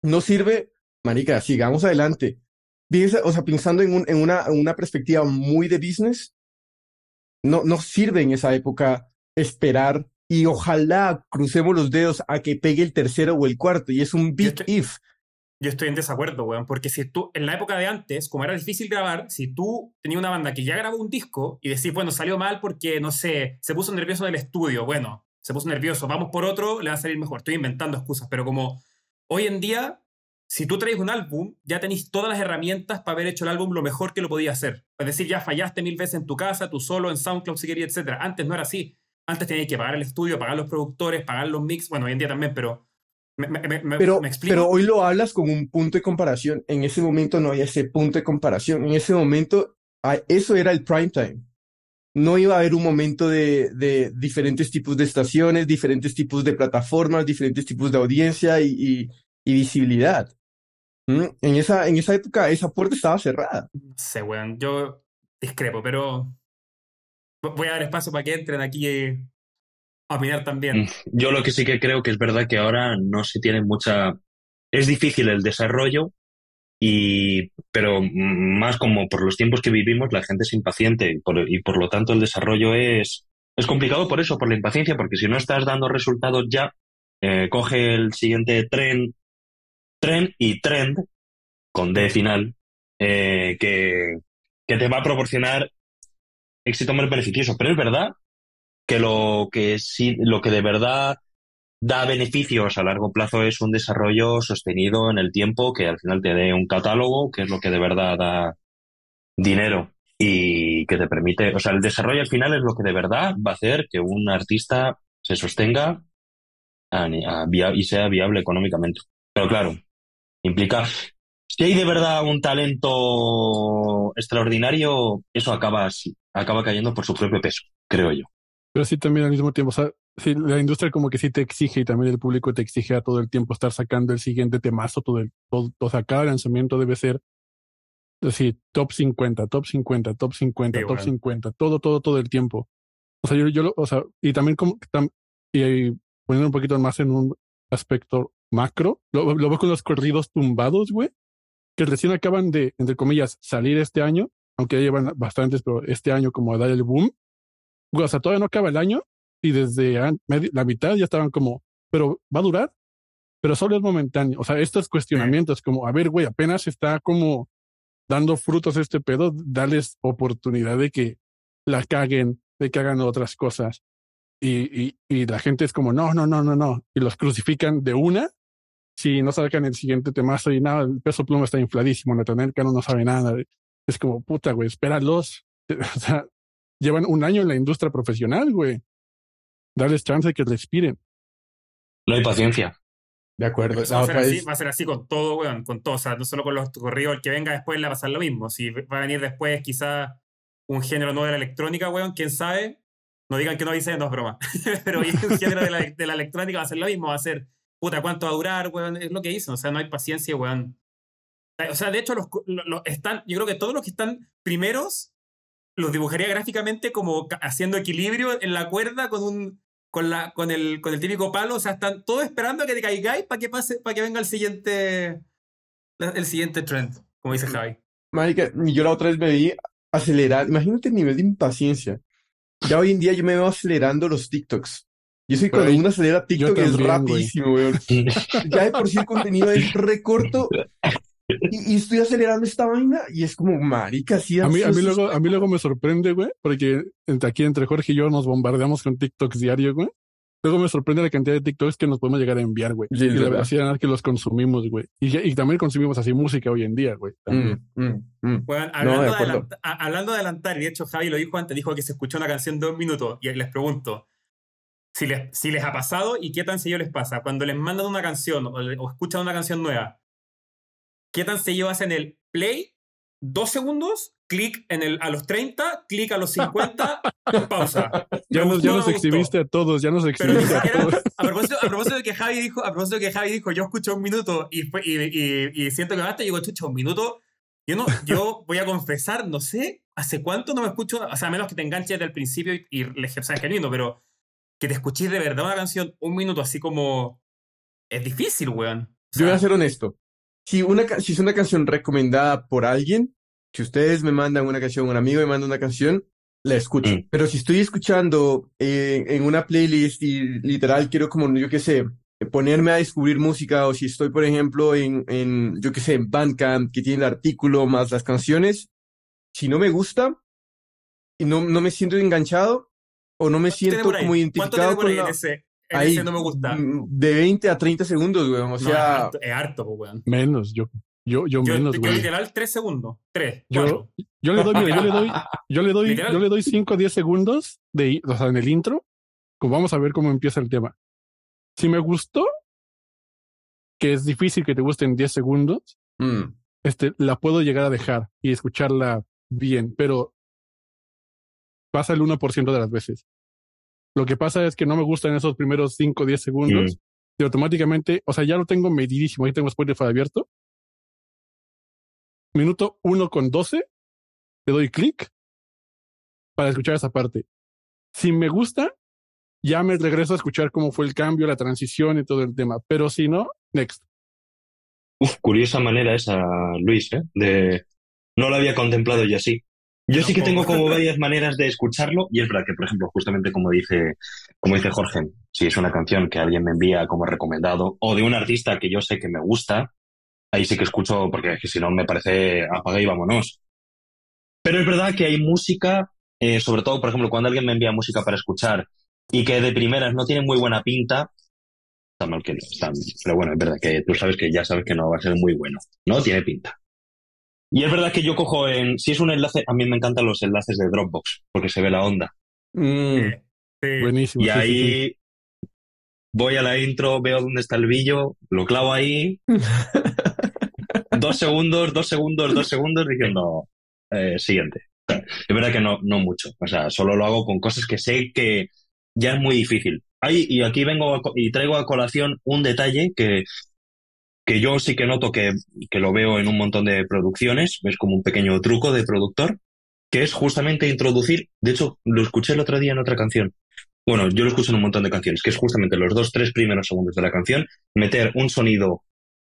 no sirve, marica, sigamos adelante. o sea, pensando en, un, en una, una perspectiva muy de business, no, no sirve en esa época esperar y ojalá crucemos los dedos a que pegue el tercero o el cuarto. Y es un big if. Yo estoy en desacuerdo, weón, porque si tú, en la época de antes, como era difícil grabar, si tú tenías una banda que ya grabó un disco y decís, bueno, salió mal porque, no sé, se puso nervioso en el estudio, bueno, se puso nervioso, vamos por otro, le va a salir mejor. Estoy inventando excusas, pero como hoy en día, si tú traes un álbum, ya tenéis todas las herramientas para haber hecho el álbum lo mejor que lo podía hacer. Es decir, ya fallaste mil veces en tu casa, tú solo, en SoundCloud, si querías, etc. Antes no era así. Antes tenías que pagar el estudio, pagar los productores, pagar los mix, bueno, hoy en día también, pero pero, pero hoy lo hablas con un punto de comparación. En ese momento no había ese punto de comparación. En ese momento, eso era el prime time. No iba a haber un momento de, de diferentes tipos de estaciones, diferentes tipos de plataformas, diferentes tipos de audiencia y, y, visibilidad. ¿Mm? En, esa, en esa época, esa puerta estaba cerrada. No sé, weón. Yo discrepo, pero voy a dar espacio para que entren aquí eh, opinar también. Mm, yo lo que sí que creo que es verdad que ahora no se tiene mucha... Es difícil el desarrollo, y, pero más como por los tiempos que vivimos la gente es impaciente y por, lo tanto el desarrollo es, es complicado por eso, por la impaciencia, porque si no estás dando resultados ya, eh, coge el siguiente trend, trend y trend, con D final, eh, que, que te va a proporcionar éxito más beneficioso. Pero es verdad que lo que sí, lo que de verdad da beneficios a largo plazo es un desarrollo sostenido en el tiempo que al final te dé un catálogo, que es lo que de verdad da dinero y que te permite, o sea, el desarrollo al final es lo que de verdad va a hacer que un artista se sostenga y sea viable económicamente. Pero claro, implica, si hay de verdad un talento extraordinario, eso acaba, acaba cayendo por su propio peso, creo yo. Pero sí también al mismo tiempo, o sea, sí, la industria como que sí te exige y también el público te exige a todo el tiempo estar sacando el siguiente temazo, todo el, todo, o sea, cada lanzamiento debe ser, así, top 50, top 50, top 50, top 50, todo, todo, todo el tiempo. O sea, yo, yo, o sea, y también como, y, poniendo un poquito más en un aspecto macro, lo, lo veo con los corridos tumbados, güey, que recién acaban de, entre comillas, salir este año, aunque ya llevan bastantes, pero este año como a dar el boom o sea, todavía no acaba el año y desde la mitad ya estaban como, pero va a durar, pero solo es momentáneo. O sea, estos cuestionamientos como, a ver, güey, apenas está como dando frutos este pedo, darles oportunidad de que la caguen, de que hagan otras cosas. Y, y, y la gente es como, no, no, no, no, no. Y los crucifican de una si no sacan el siguiente temazo y nada, el peso pluma está infladísimo, Nathaniel Cano no sabe nada. Es como, puta, güey, espéralos. (laughs) O sea, llevan un año en la industria profesional, güey. Darles chance de que respiren. No hay paciencia. De acuerdo. va, a ser así, va, a ser así, con todo, weón, con todo. O sea, no solo con los corridos, el que venga después le va a pasar lo mismo. Si va a venir después quizás un género nuevo de la electrónica, weón, quién sabe. No digan que no dice, no es broma. (laughs) Pero un género de la, de la, electrónica va a ser lo mismo, va a ser, puta, ¿cuánto va a durar, weón? Es lo que dicen, o sea, no hay paciencia, weón. O sea, de hecho, los, los, están, yo creo que todos los que están primeros los dibujaría gráficamente como haciendo equilibrio en la cuerda con un con la con el con el típico palo, o sea, están todos esperando a que te caigáis para que pase para que venga el siguiente el siguiente trend, como dice Javi. Marica, yo la otra vez me vi acelerar, imagínate el nivel de impaciencia. Ya hoy en día yo me veo acelerando los TikToks. Yo soy cuando uno acelera TikTok es rapidísimo, weón. (laughs) ya de por sí el contenido es recorto y, estoy acelerando esta vaina y es como marica, sí. A mí, a mí, luego, a mí luego me sorprende, güey, porque entre aquí entre Jorge y yo nos bombardeamos con TikToks diario, güey. Luego me sorprende la cantidad de TikToks que nos podemos llegar a enviar, güey. y la velocidad que los consumimos, güey. Y, y, también consumimos así música hoy en día, güey. Mm, mm, mm. hablando, de hablando, de adelantar, y de hecho Javi lo dijo antes, dijo que se escuchó una canción de un minuto. Y les pregunto, si les, si les ha pasado y qué tan seguido les pasa. Cuando les mandan una canción o, o escuchan una canción nueva, ¿Qué tan seguido hacen el play? ¿Dos segundos? clic en el, a los 30, clic a los 50, (laughs) pausa. Ya nos, ya nos exhibiste a todos, ya nos exhibiste a todos. A propósito, a propósito, de que Javi dijo, a propósito de que Javi dijo, yo escucho un minuto y, y, y, siento que basta, digo, chucha, un minuto. Yo no, yo voy a confesar, no sé, hace cuánto no me escucho, o sea, a menos que te enganches desde el principio y, y le sabes genuino, pero que te escuches de verdad una canción un minuto así como es difícil, weón. yo voy a ser honesto. Si, una, si es una canción recomendada por alguien, si ustedes me mandan una canción, un amigo me manda una canción, la escucho. Mm. Pero si estoy escuchando eh, en una playlist y literal quiero como, yo qué sé, ponerme a descubrir música o si estoy, por ejemplo, en, en yo qué sé, en Bandcamp, que tiene el artículo más las canciones, si no me gusta y no, no me siento enganchado o no me siento como identificado con la... ese, ahí, no me gusta? De 20 a 30 segundos, weón. O sea... es harto, weón. Menos, yo yo, yo, menos, güey. literal, tres segundos. Tres. Yo, yo le doy, yo le doy, yo le doy, yo le doy cinco o diez segundos de, o sea, en el intro. Como vamos a ver cómo empieza el tema. Si me gustó, que es difícil que te guste en 10 segundos, mm. este, la puedo llegar a dejar y escucharla bien, pero pasa el 1% de las veces. Lo que pasa es que no me gustan esos primeros 5 o 10 segundos mm. y automáticamente, o sea, ya lo tengo medidísimo, ahí tengo Spotify abierto minuto 1 con 12, le doy clic para escuchar esa parte. Si me gusta, ya me regreso a escuchar cómo fue el cambio, la transición y todo el tema. Pero si no, next. Uf, curiosa manera esa, Luis, ¿eh? De... No lo había contemplado yo así. Yo sí que tengo como varias maneras de escucharlo y es verdad que, por ejemplo, justamente como dice, como dice Jorge, si es una canción que alguien me envía como recomendado o de un artista que yo sé que me gusta, ahí sí que escucho, porque si no me parece apaga y vámonos. Pero es verdad que hay música, eh, sobre todo, por ejemplo, cuando alguien me envía música para escuchar y que de primeras no tiene muy buena pinta, está mal que no, está, pero bueno, es verdad que tú sabes que ya sabes que no va a ser muy bueno, no tiene pinta. Y es verdad que yo cojo en, si es un enlace, a mí me encantan los enlaces de Dropbox, porque se ve la onda. Mm, Buenísimo. Y ahí voy a la intro, veo dónde está el billo, lo clavo ahí (laughs) dos segundos, dos segundos, dos segundos diciendo eh, siguiente. Es verdad que no, no mucho. O sea, solo lo hago con cosas que sé que ya es muy difícil. Ahí, y aquí vengo y traigo a colación un detalle que, que yo sí que noto que, que lo veo en un montón de producciones, es como un pequeño truco de productor, que es justamente introducir, de hecho, lo escuché el otro día en otra canción. Bueno, yo lo escucho en un montón de canciones, que es justamente los dos, tres primeros segundos de la canción, meter un sonido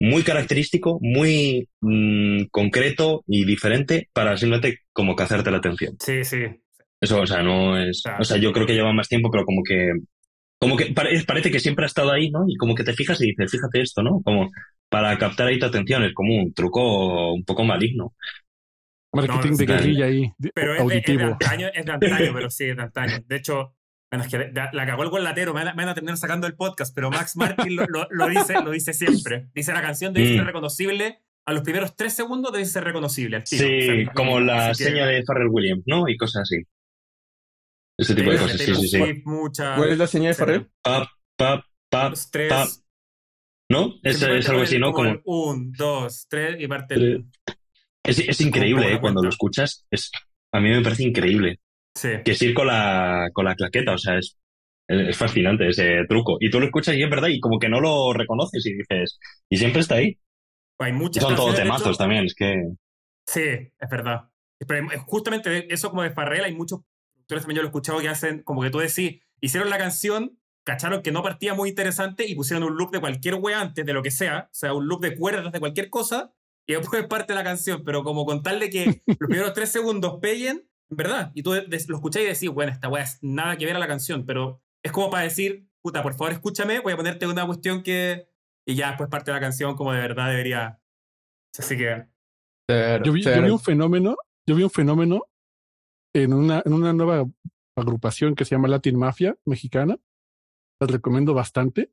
muy característico, muy mm, concreto y diferente para simplemente como que hacerte la atención. Sí, sí. Eso, o sea, no es. O sea, yo creo que lleva más tiempo, pero como que. Como que parece que siempre ha estado ahí, ¿no? Y como que te fijas y dices, fíjate esto, ¿no? Como para captar ahí tu atención, es como un truco un poco maligno. Marketing de guerrilla ahí, pero auditivo. Es, de antaño, es de antaño, (laughs) pero sí, es de antaño. De hecho, bueno, es que la cagó el gualatero, me, van a terminar sacando el podcast, pero Max Martin lo, dice, lo dice siempre. Dice la canción debe ser mm. reconocible, a los primeros tres segundos debe ser reconocible. Sí, como la seña de Farrell Williams, ¿no? Y cosas así. Ese tipo de cosas, sí, sí, sí. ¿Cuál es la seña de Farrell? Pap, pap, pap, pap. ¿No? Es, es algo así, ¿no? Como... Un, dos, tres y parte el... Es, es increíble, ¿eh? Cuando lo escuchas, es, a mí me parece increíble. Que es ir con la, con la claqueta, o sea, es, es fascinante ese truco. Y tú lo escuchas y es verdad, y como que no lo reconoces y dices, y siempre está ahí. Hay muchas Son todos temazos también, es que. Sí, es verdad. Pero justamente eso como de Farrell, hay muchos productores también yo lo he escuchado que hacen, como que tú decís, hicieron la canción, cacharon que no partía muy interesante y pusieron un loop de cualquier wea antes, de lo que sea, o sea, un loop de cuerdas de cualquier cosa, y después (laughs) parte de la canción, pero como con tal de que (laughs) los primeros tres segundos peguen, ¿verdad? Y tú lo escuchás y decís, bueno, esta weá es nada que ver a la canción, pero es como para decir, puta, por favor escúchame, voy a ponerte una cuestión que... Y ya después parte de la canción como de verdad debería... Así que... yo, vi, un fenómeno, yo vi un fenómeno en una, en una nueva agrupación que se llama Latin Mafia mexicana. Las recomiendo bastante.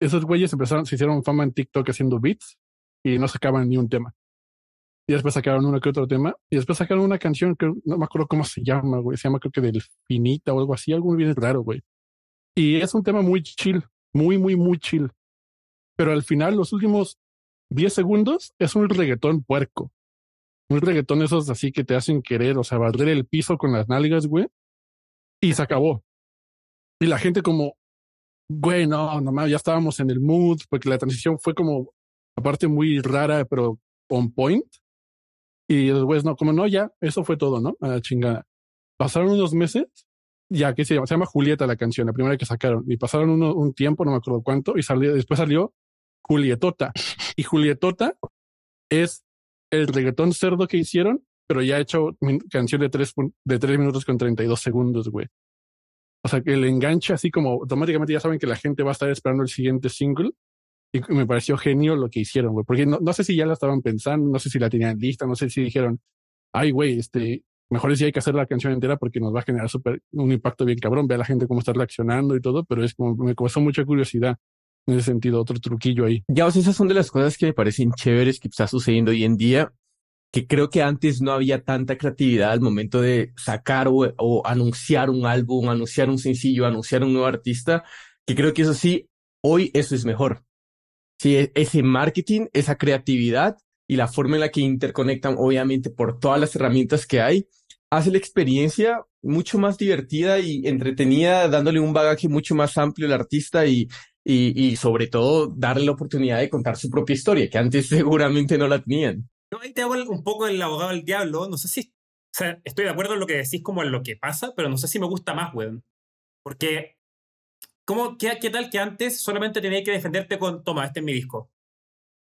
Esos güeyes empezaron, se hicieron fama en TikTok haciendo beats y no sacaban ni un tema. Y después sacaron uno que otro tema. Y después sacaron una canción que no me acuerdo cómo se llama, güey. Se llama creo que Delfinita o algo así. Algo bien raro, güey. Y es un tema muy chill. Muy, muy, muy chill. Pero al final, los últimos 10 segundos es un reggaetón puerco. Un reggaetón esos así que te hacen querer, o sea, barrer el piso con las nalgas, güey. Y se acabó. Y la gente como, güey, no, nomás ya estábamos en el mood, porque la transición fue como, aparte muy rara, pero on point. Y después, no, como no, ya, eso fue todo, ¿no? A la chingada. Pasaron unos meses, ya, que se llama? Se llama Julieta la canción, la primera que sacaron. Y pasaron un tiempo, no me acuerdo cuánto, y salió, después salió Julietota. Y Julietota es el reggaetón cerdo que hicieron, pero ya ha hecho canción de tres, de tres minutos con 32 segundos, güey. O sea, que el enganche así como automáticamente ya saben que la gente va a estar esperando el siguiente single. Y me pareció genio lo que hicieron, güey. Porque no, no sé si ya la estaban pensando, no sé si la tenían lista, no sé si dijeron, ay, güey, este, mejor es hay que hacer la canción entera porque nos va a generar super, un impacto bien cabrón. Ve a la gente cómo está reaccionando y todo, pero es como, me causó mucha curiosidad en ese sentido, otro truquillo ahí. Ya, o sea, esas son de las cosas que me parecen chéveres que está sucediendo hoy en día, que creo que antes no había tanta creatividad al momento de sacar o, anunciar un álbum, anunciar un sencillo, anunciar un nuevo artista, que creo que eso sí, hoy eso es mejor. Sí, e, ese marketing, esa creatividad y la forma en la que interconectan, obviamente, por todas las herramientas que hay, hace la experiencia mucho más divertida y entretenida, dándole un bagaje mucho más amplio al artista y, y, y sobre todo darle la oportunidad de contar su propia historia, que antes (laughs) seguramente no la tenían. Yo ahí te hago un poco el abogado del diablo. No sé si. O sea, estoy de acuerdo en lo que decís como en lo que pasa, pero no sé si me gusta más, weón. Porque. ¿cómo, qué, ¿Qué tal que antes solamente tenías que defenderte con. Toma, este es mi disco.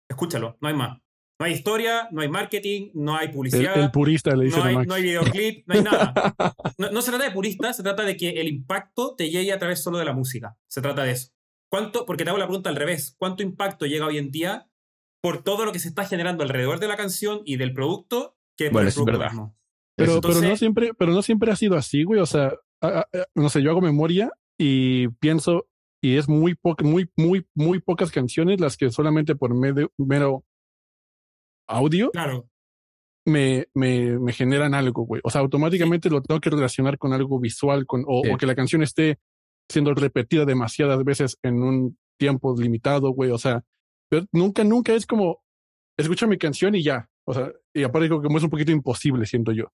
Escúchalo, no hay más. No hay historia, no hay marketing, no hay publicidad. El, purista le dice no, hay, Max. no hay videoclip, no hay nada. (laughs) No, se trata de purista, se trata de que el impacto te llegue a través solo de la música. Se trata de eso. ¿Cuánto, porque te hago la pregunta al revés, ¿cuánto impacto llega hoy en día por todo lo que se está generando alrededor de la canción y del producto que por bueno, el producto verdad. mismo? Pero, pero, no siempre, pero no siempre ha sido así, güey. O sea, no sé, yo hago memoria y pienso, y es muy, muy, muy, muy pocas canciones las que solamente por medio, mero audio claro. me, me, me generan algo, güey. O sea, automáticamente lo tengo que relacionar con algo visual, con, o, o que la canción esté siendo repetida demasiadas veces en un tiempo limitado, güey. O sea, pero nunca, nunca es como, escucha mi canción y ya. O sea, y aparte digo que es un poquito imposible, siento yo,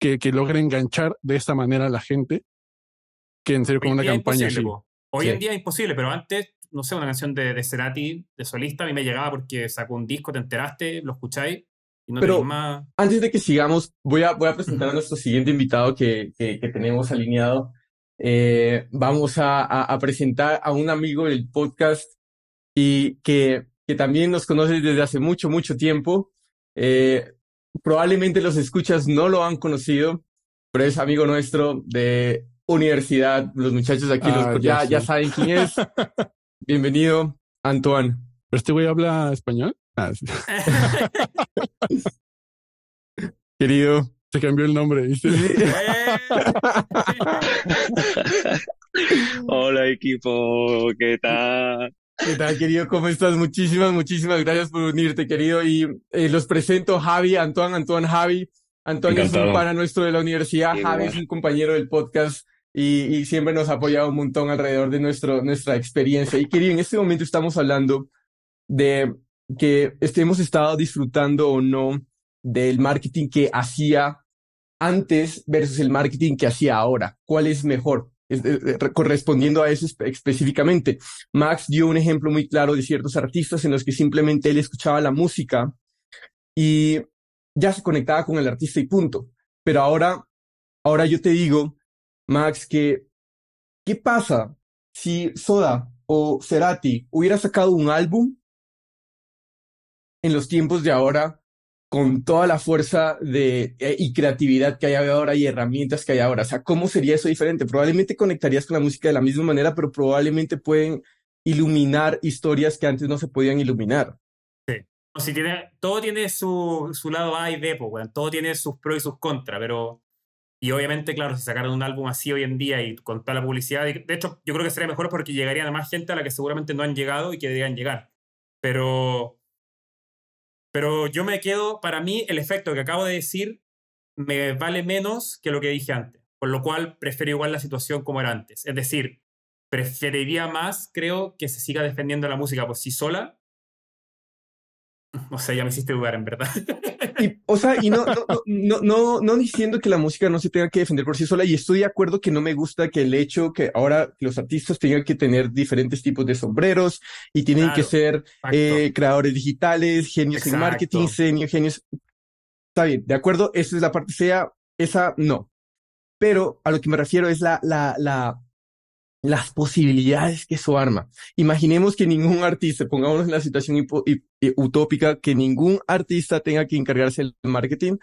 que, que logre enganchar de esta manera a la gente que en serio con una campaña así. Hoy sí. en día es imposible, pero antes, no sé, una canción de, de Cerati, de solista, a mí me llegaba porque sacó un disco, te enteraste, lo escucháis. Y no pero más... antes de que sigamos, voy a, voy a presentar a nuestro siguiente invitado que, que, que tenemos alineado. Eh, vamos a, a, a, presentar a un amigo del podcast y que, que también nos conoce desde hace mucho, mucho tiempo. Eh, probablemente los escuchas no lo han conocido, pero es amigo nuestro de universidad. Los muchachos aquí ah, los, ya, ya, ya, saben quién es. (laughs) Bienvenido, Antoine. ¿Pero este güey habla español? Ah, sí. (laughs) (laughs) Querido, se cambió el nombre. ¿viste? (laughs) Hola equipo, ¿qué tal? ¿Qué tal, querido? ¿Cómo estás? Muchísimas, muchísimas gracias por unirte, querido. Y eh, los presento Javi, Antoine, Antoine, Javi. Antonio es un pana nuestro de la universidad, Qué Javi bueno. es un compañero del podcast y, y, siempre nos ha apoyado un montón alrededor de nuestro, nuestra experiencia. Y querido, en este momento estamos hablando de que hemos estado disfrutando o no del marketing que hacía antes versus el marketing que hacía ahora. ¿Cuál es mejor? Es, eh, correspondiendo a eso espe específicamente. Max dio un ejemplo muy claro de ciertos artistas en los que simplemente él escuchaba la música y ya se conectaba con el artista y punto. Pero ahora, ahora yo te digo, Max, que ¿qué pasa si Soda o Cerati hubiera sacado un álbum en los tiempos de ahora con toda la fuerza de, eh, y creatividad que hay ahora y herramientas que hay ahora. O sea, ¿cómo sería eso diferente? Probablemente conectarías con la música de la misma manera, pero probablemente pueden iluminar historias que antes no se podían iluminar. Sí. Si tiene, todo tiene su, su lado A y B, pues, bueno, todo tiene sus pros y sus contras, pero... Y obviamente, claro, si sacaran un álbum así hoy en día y con toda la publicidad, de hecho, yo creo que sería mejor porque llegarían a más gente a la que seguramente no han llegado y que deberían llegar. Pero pero yo me quedo, para mí, el efecto que acabo de decir me vale menos que lo que dije antes. Por lo cual prefiero igual la situación como era antes. Es decir, preferiría más, creo, que se siga defendiendo la música por sí sola. (laughs) O sea, ya me hiciste dudar, en verdad. y, o sea, y no, no, no, no, diciendo que la música no se tenga que defender por sí sola, y estoy de acuerdo que no me gusta que el hecho que ahora los artistas tengan que tener diferentes tipos de sombreros y tienen que ser eh, creadores digitales, genios en marketing, genios. Está bien, de acuerdo, esa es la parte sea, esa no. Pero a lo que me refiero es la, la, la, las posibilidades que eso arma. Imaginemos que ningún artista, pongámonos en la situación utópica, que ningún artista tenga que encargarse del marketing,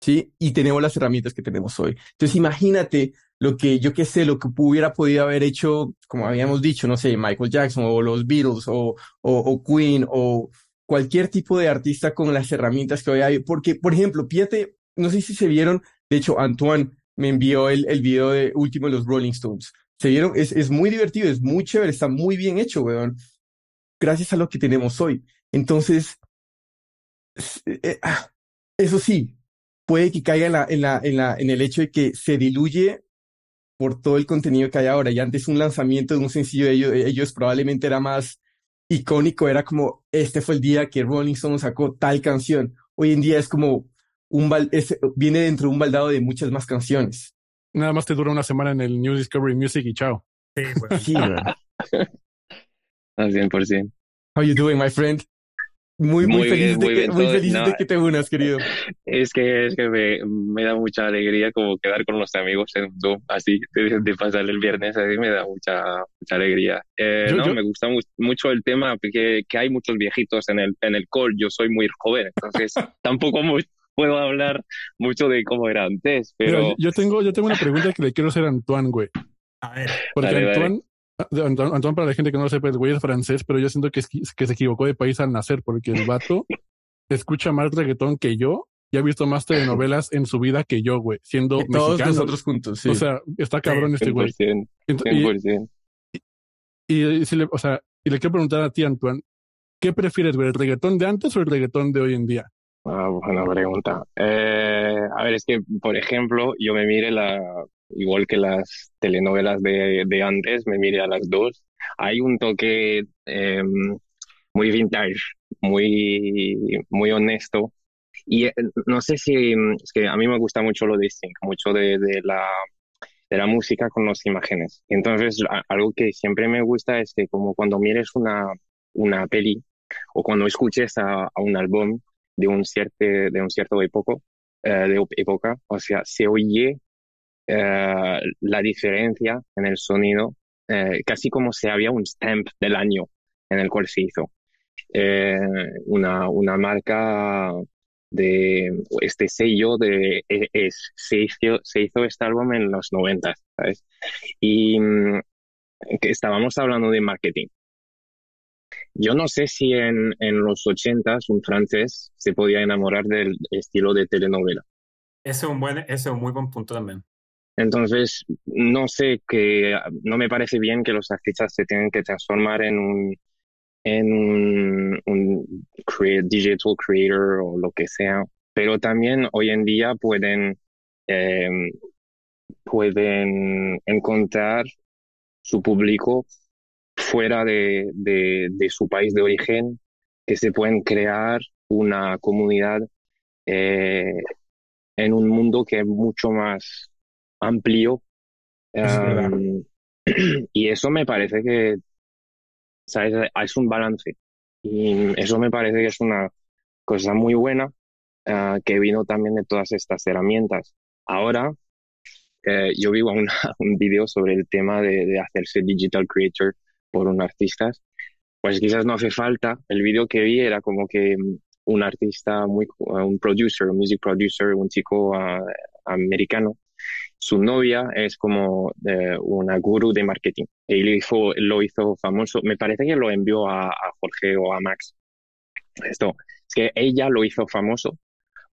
¿sí? Y tenemos las herramientas que tenemos hoy. Entonces, imagínate lo que, yo qué sé, lo que hubiera podido haber hecho, como habíamos dicho, no sé, Michael Jackson o los Beatles o, o, o Queen o cualquier tipo de artista con las herramientas que hoy hay. Porque, por ejemplo, fíjate, no sé si se vieron, de hecho, Antoine me envió el, el video de último de los Rolling Stones se vieron, es, es muy divertido, es muy chévere, está muy bien hecho, weón. Gracias a lo que tenemos hoy. Entonces, eh, eh, ah, eso sí, puede que caiga en, la, en, la, en, la, en el hecho de que se diluye por todo el contenido que hay ahora. Y antes un lanzamiento de un sencillo de ellos, ellos probablemente era más icónico, era como, este fue el día que Rolling Stone sacó tal canción. Hoy en día es como, un viene dentro de un baldado de muchas más canciones. Nada más te dura una semana en el New Discovery Music y chao. Sí, pues. sí, Al 100%. How you doing, my friend? Muy, muy, feliz, de, que, muy feliz de que te unas, querido. Es que, es que me, me, da mucha alegría como quedar con los amigos en Zoom, así, de, de pasar el viernes, así me da mucha, mucha alegría. Eh, no, me gusta mucho el tema, porque que hay muchos viejitos en el, en el call, yo soy muy joven, entonces (laughs) tampoco muy, puedo hablar mucho de cómo era antes, pero... yo, tengo, yo tengo una pregunta que le quiero hacer a Antoine, güey. A ver. Porque Antoine, Antoine, para la gente que no lo sepa, el güey es francés, pero yo siento que, que se equivocó de país al nacer, porque el vato (laughs) escucha más reggaetón que yo y ha visto más telenovelas en su vida que yo, güey, siendo Todos nosotros juntos, sí. O sea, está cabrón este güey. 100%. Y, y, si le, o sea, y le quiero preguntar a ti, Antoine, ¿qué prefieres, güey, el reggaetón de antes o el reggaetón de hoy en día? Ah, buena pregunta. Eh, a ver, es que, por ejemplo, yo me mire la, igual que las telenovelas de, de antes, me mire a las dos. Hay un toque eh, muy vintage, muy, muy honesto. Y eh, no sé si, es que a mí me gusta mucho lo de sync, mucho de, de la, de la música con las imágenes. Entonces, algo que siempre me gusta es que como cuando mires una, una peli o cuando escuches a un álbum, de un cierto, de un cierto época, eh, de época, o sea, se oye eh, la diferencia en el sonido, eh, casi como si había un stamp del año en el cual se hizo. una, una marca de este sello de es, se, hizo, se hizo este álbum en los 90, ¿sabes? Y mm, que estábamos hablando de marketing. Yo no sé si en, en los ochentas un francés se podía enamorar del estilo de telenovela. Ese es un buen, ese es un muy buen punto también. Entonces, no sé que, no me parece bien que los artistas se tengan que transformar en un, en un, un digital creator o lo que sea, pero también hoy en día pueden, eh, pueden encontrar su público fuera de, de, de, su país de origen, que se pueden crear una comunidad eh, en un mundo que es mucho más amplio. (clears throat) y eso me parece que ¿sabes? es un balance. Y eso me parece que es una cosa muy buena uh, que vino también de todas estas herramientas. Ahora, eh, yo vi (laughs) un video sobre el tema de, de hacerse digital creator por un artista, pues quizás no hace falta. El vídeo que vi era como que mm, un artista, muy, un producer, un music producer, un chico ah, americano, su novia es como eh, una guru de marketing. Y lo hizo, lo hizo famoso. Me parece que lo envió a, Jorge o a Max. Esto, es que ella lo hizo famoso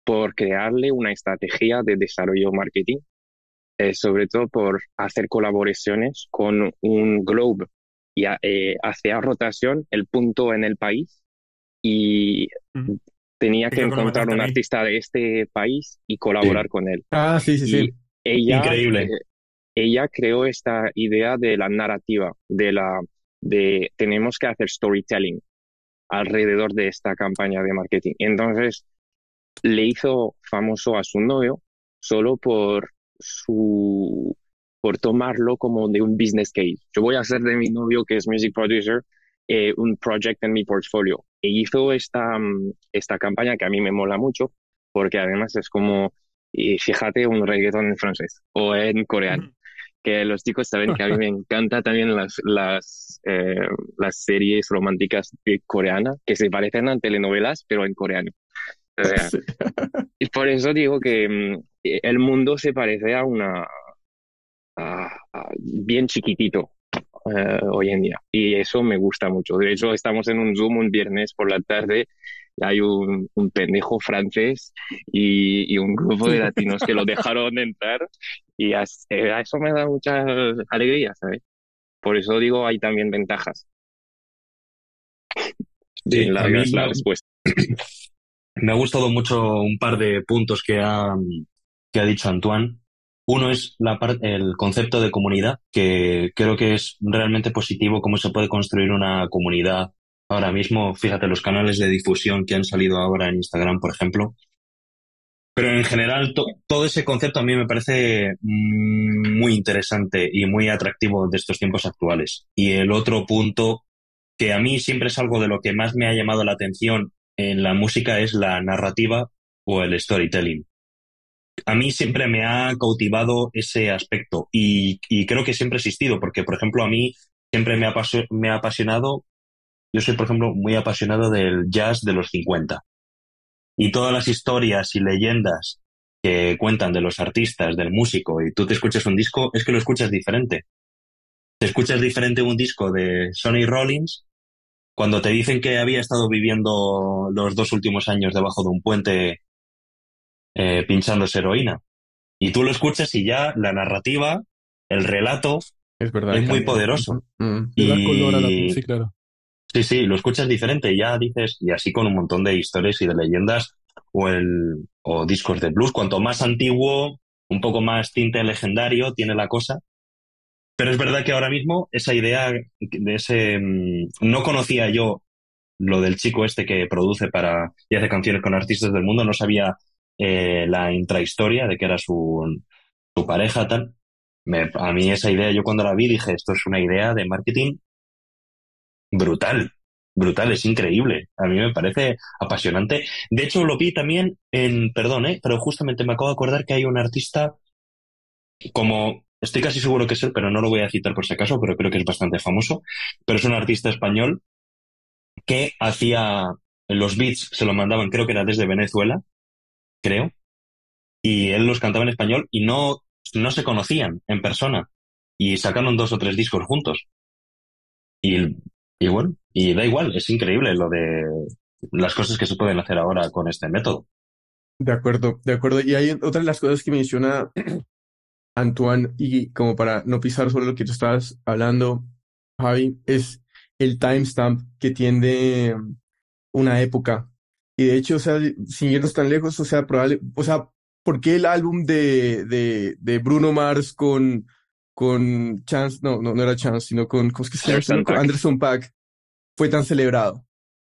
por crearle una estrategia de desarrollo marketing, eh, sobre todo por hacer colaboraciones con un Globe, y eh, hacía rotación el punto en el país y tenía que encontrar un artista de este país y colaborar con él. Ah, sí, sí, sí. Ella, Increíble. Eh, ella creó esta idea de la narrativa, de la de tenemos que hacer storytelling alrededor de esta campaña de marketing. Entonces, le hizo famoso a su novio solo por su por tomarlo como de un business case. Yo voy a hacer de mi novio, que es music producer, eh, un project en mi portfolio. E hizo esta, mm, esta campaña que a mí me mola mucho, porque además es como, y fíjate, un reggaeton en francés o en coreano. Que los chicos saben que a mí me (laughs) encanta también las, las, eh, las series románticas coreanas, que se parecen a telenovelas, pero en coreano. (laughs) Y por eso digo que mm, el mundo se parece a una, bien chiquitito eh, hoy en día. Y eso me gusta mucho. De hecho, estamos en un Zoom un viernes por la tarde. Hay un, un pendejo francés y, y, un grupo de latinos que lo (laughs) dejaron entrar y a, eso me da mucha alegría, ¿sabes? Por eso digo, hay también ventajas. Sí, la, la respuesta. (coughs) Me ha gustado mucho un par de puntos que ha, que ha dicho Antoine. Uno es el concepto de comunidad, que creo que es realmente positivo cómo se puede construir una comunidad ahora mismo. Fíjate los canales de difusión que han salido ahora en Instagram, por ejemplo. Pero en general, todo ese concepto a mí me parece muy interesante y muy atractivo de estos tiempos actuales. Y el otro punto, que a mí siempre es algo de lo que más me ha llamado la atención en la música, es la narrativa o el storytelling a mí siempre me ha cautivado ese aspecto y, creo que siempre ha existido, porque, por ejemplo, a mí siempre me ha, me ha apasionado, yo soy, por ejemplo, muy apasionado del jazz de los 50. Y todas las historias y leyendas que cuentan de los artistas, del músico, y tú te escuchas un disco, es que lo escuchas diferente. Te escuchas diferente un disco de Sonny Rollins cuando te dicen que había estado viviendo los dos últimos años debajo de un puente eh, pinchándose heroína. Y tú lo escuchas y ya la narrativa, el relato, es, verdad, es muy poderoso. Mm. Y... Sí, claro. Sí, sí, lo escuchas diferente y ya dices, y así con un montón de historias y de leyendas o, el, o discos de blues. Cuanto más antiguo, un poco más tinte legendario tiene la cosa. Pero es verdad que ahora mismo esa idea de ese... Mm, no conocía yo lo del chico este que produce para y hace canciones con artistas del mundo, no sabía eh, la intrahistoria de que era su, su pareja, tal. A mí esa idea, yo cuando la vi dije, esto es una idea de marketing brutal, brutal, es increíble. A mí me parece apasionante. De hecho, lo vi también en, perdón, ¿eh? pero justamente me acabo de acordar que hay un artista como, estoy casi seguro que es él, pero no lo voy a citar por si acaso, pero creo que es bastante famoso, pero es un artista español que hacía los beats, se lo mandaban, creo que era desde Venezuela, creo, y él los cantaba en español y no, no se conocían en persona y sacaron dos o tres discos juntos. Y, y bueno, y da igual, es increíble lo de las cosas que se pueden hacer ahora con este método. De acuerdo, de acuerdo. Y hay otra de las cosas que menciona (clears throat) Antoine, y como para no pisar sobre lo que tú estabas hablando, Javi, es el timestamp que tiene una época y de hecho, o sea, sin irnos tan lejos, o sea, probable, o sea, ¿por qué el álbum de, de, de Bruno Mars con, con Chance, no, no, no era Chance, sino con, ¿cómo es que se Anderson Pack fue tan celebrado?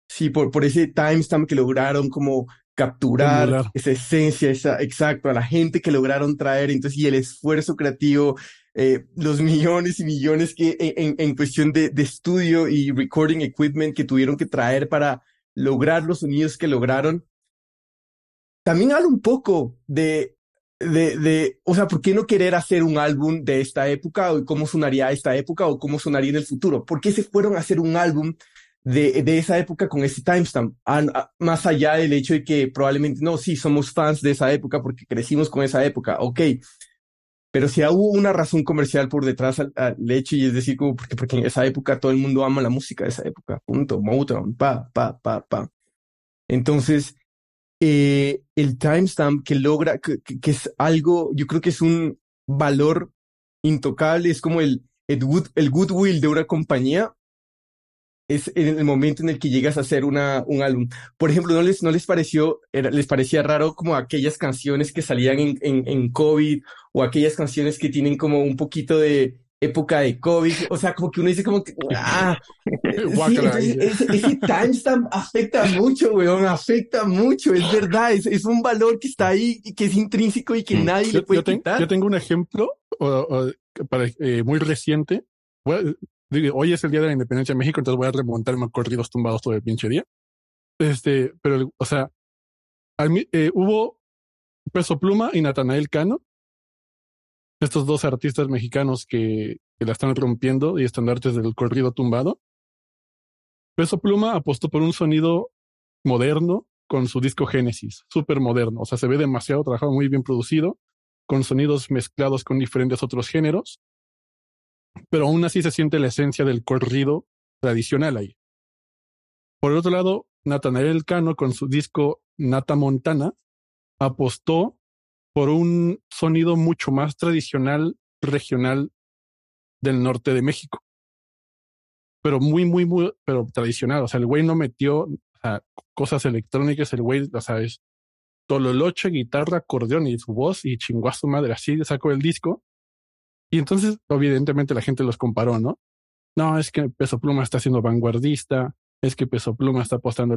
Sí, por, por ese timestamp que lograron como capturar esa esencia, esa, exacto, a la gente que lograron traer, entonces, y el esfuerzo creativo, eh, los millones y millones que en, en cuestión de, de estudio y recording equipment que tuvieron que traer para lograr los sonidos que lograron, también habla un poco de, de, de, o sea, ¿por qué no querer hacer un álbum de esta época o cómo sonaría esta época o cómo sonaría en el futuro? ¿Por qué se fueron a hacer un álbum de, de esa época con ese timestamp? Más allá del hecho de que probablemente, no, sí, somos fans de esa época porque crecimos con esa época, ok, pero si hubo una razón comercial por detrás al, hecho, y es decir, como porque, porque en esa época todo el mundo ama la música de esa época, punto, Motown, pa, pa, pa, pa. Entonces, eh, el timestamp que logra, que, que, es algo, yo creo que es un valor intocable, es como el, el, good, el goodwill de una compañía es en el momento en el que llegas a hacer una, un álbum. Por ejemplo, ¿no les, no les pareció, les parecía raro como aquellas canciones que salían en, en, en, COVID o aquellas canciones que tienen como un poquito de, época de COVID, o sea, como que uno dice como que, (laughs) ah, sí, ese, ese, (laughs) timestamp afecta mucho, weón, afecta mucho, es verdad, es, es, un valor que está ahí y que es intrínseco y que mm. nadie le puede yo quitar. yo tengo un ejemplo para, eh, muy reciente. Hoy es el día de la independencia de México, entonces voy a remontarme a corridos tumbados todo el pinche día. Este, pero, o sea, eh, hubo Peso Pluma y Natanael Cano estos dos artistas mexicanos que, la están rompiendo y estandartes del corrido tumbado. Peso Pluma apostó por un sonido moderno con su disco Génesis, súper moderno. O sea, se ve demasiado trabajado, muy bien producido, con sonidos mezclados con diferentes otros géneros. Pero aún así se siente la esencia del corrido tradicional ahí. Por el otro lado, Natanael Cano con su disco Nata Montana apostó por un sonido mucho más tradicional, regional del norte de México. Pero muy, muy, muy, pero tradicional. O sea, el güey no metió cosas electrónicas, el güey, o sea, es tololoche, guitarra, acordeón y su voz y chingó a su madre. Así sacó el disco. Y entonces, evidentemente, la gente los comparó, ¿no? No, es que Peso Pluma está siendo vanguardista, es que Peso Pluma está apostando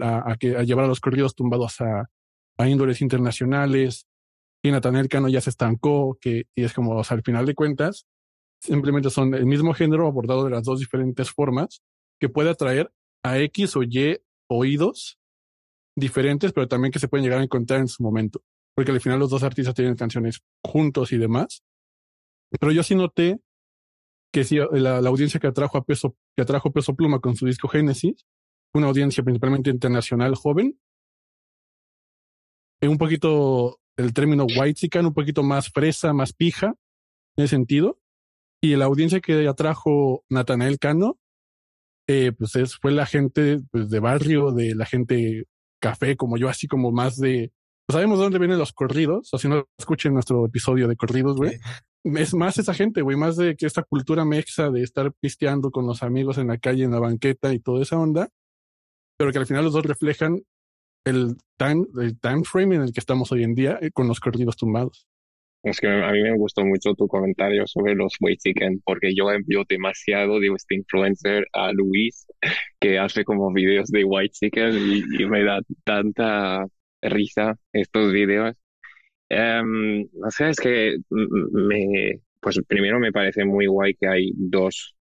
a, a, que, a llevar a los corridos tumbados a, a índoles internacionales, y Nathaniel Cano ya se estancó, que, y es como, o sea, al final de cuentas, simplemente son el mismo género abordado de las dos diferentes formas, que puede atraer a X o Y oídos diferentes, pero también que se pueden llegar a encontrar en su momento. Porque al final los dos artistas tienen canciones juntos y demás. Pero yo sí noté que sí, la, audiencia que atrajo a Peso, que atrajo Peso Pluma con su disco Génesis, una audiencia principalmente internacional joven, un poquito el término white un poquito más fresa, más pija, en ese sentido. Y la audiencia que atrajo Natanael Cano, eh, pues es, fue la gente pues, de barrio, de la gente café, como yo, así como más de, pues sabemos de dónde vienen los corridos, o si no escuchen nuestro episodio de corridos, güey. Es más esa gente, güey, más de que esta cultura mexa de estar pisteando con los amigos en la calle, en la banqueta y toda esa onda, pero que al final los dos reflejan el time, el time frame en el que estamos hoy en día eh, con los corridos tumbados. Es que a mí me gustó mucho tu comentario sobre los White Chicken, porque yo envío demasiado de este influencer a Luis, que hace como videos de White Chicken y, me da tanta risa estos videos. Um, o sea, es que me, pues primero me parece muy guay que hay dos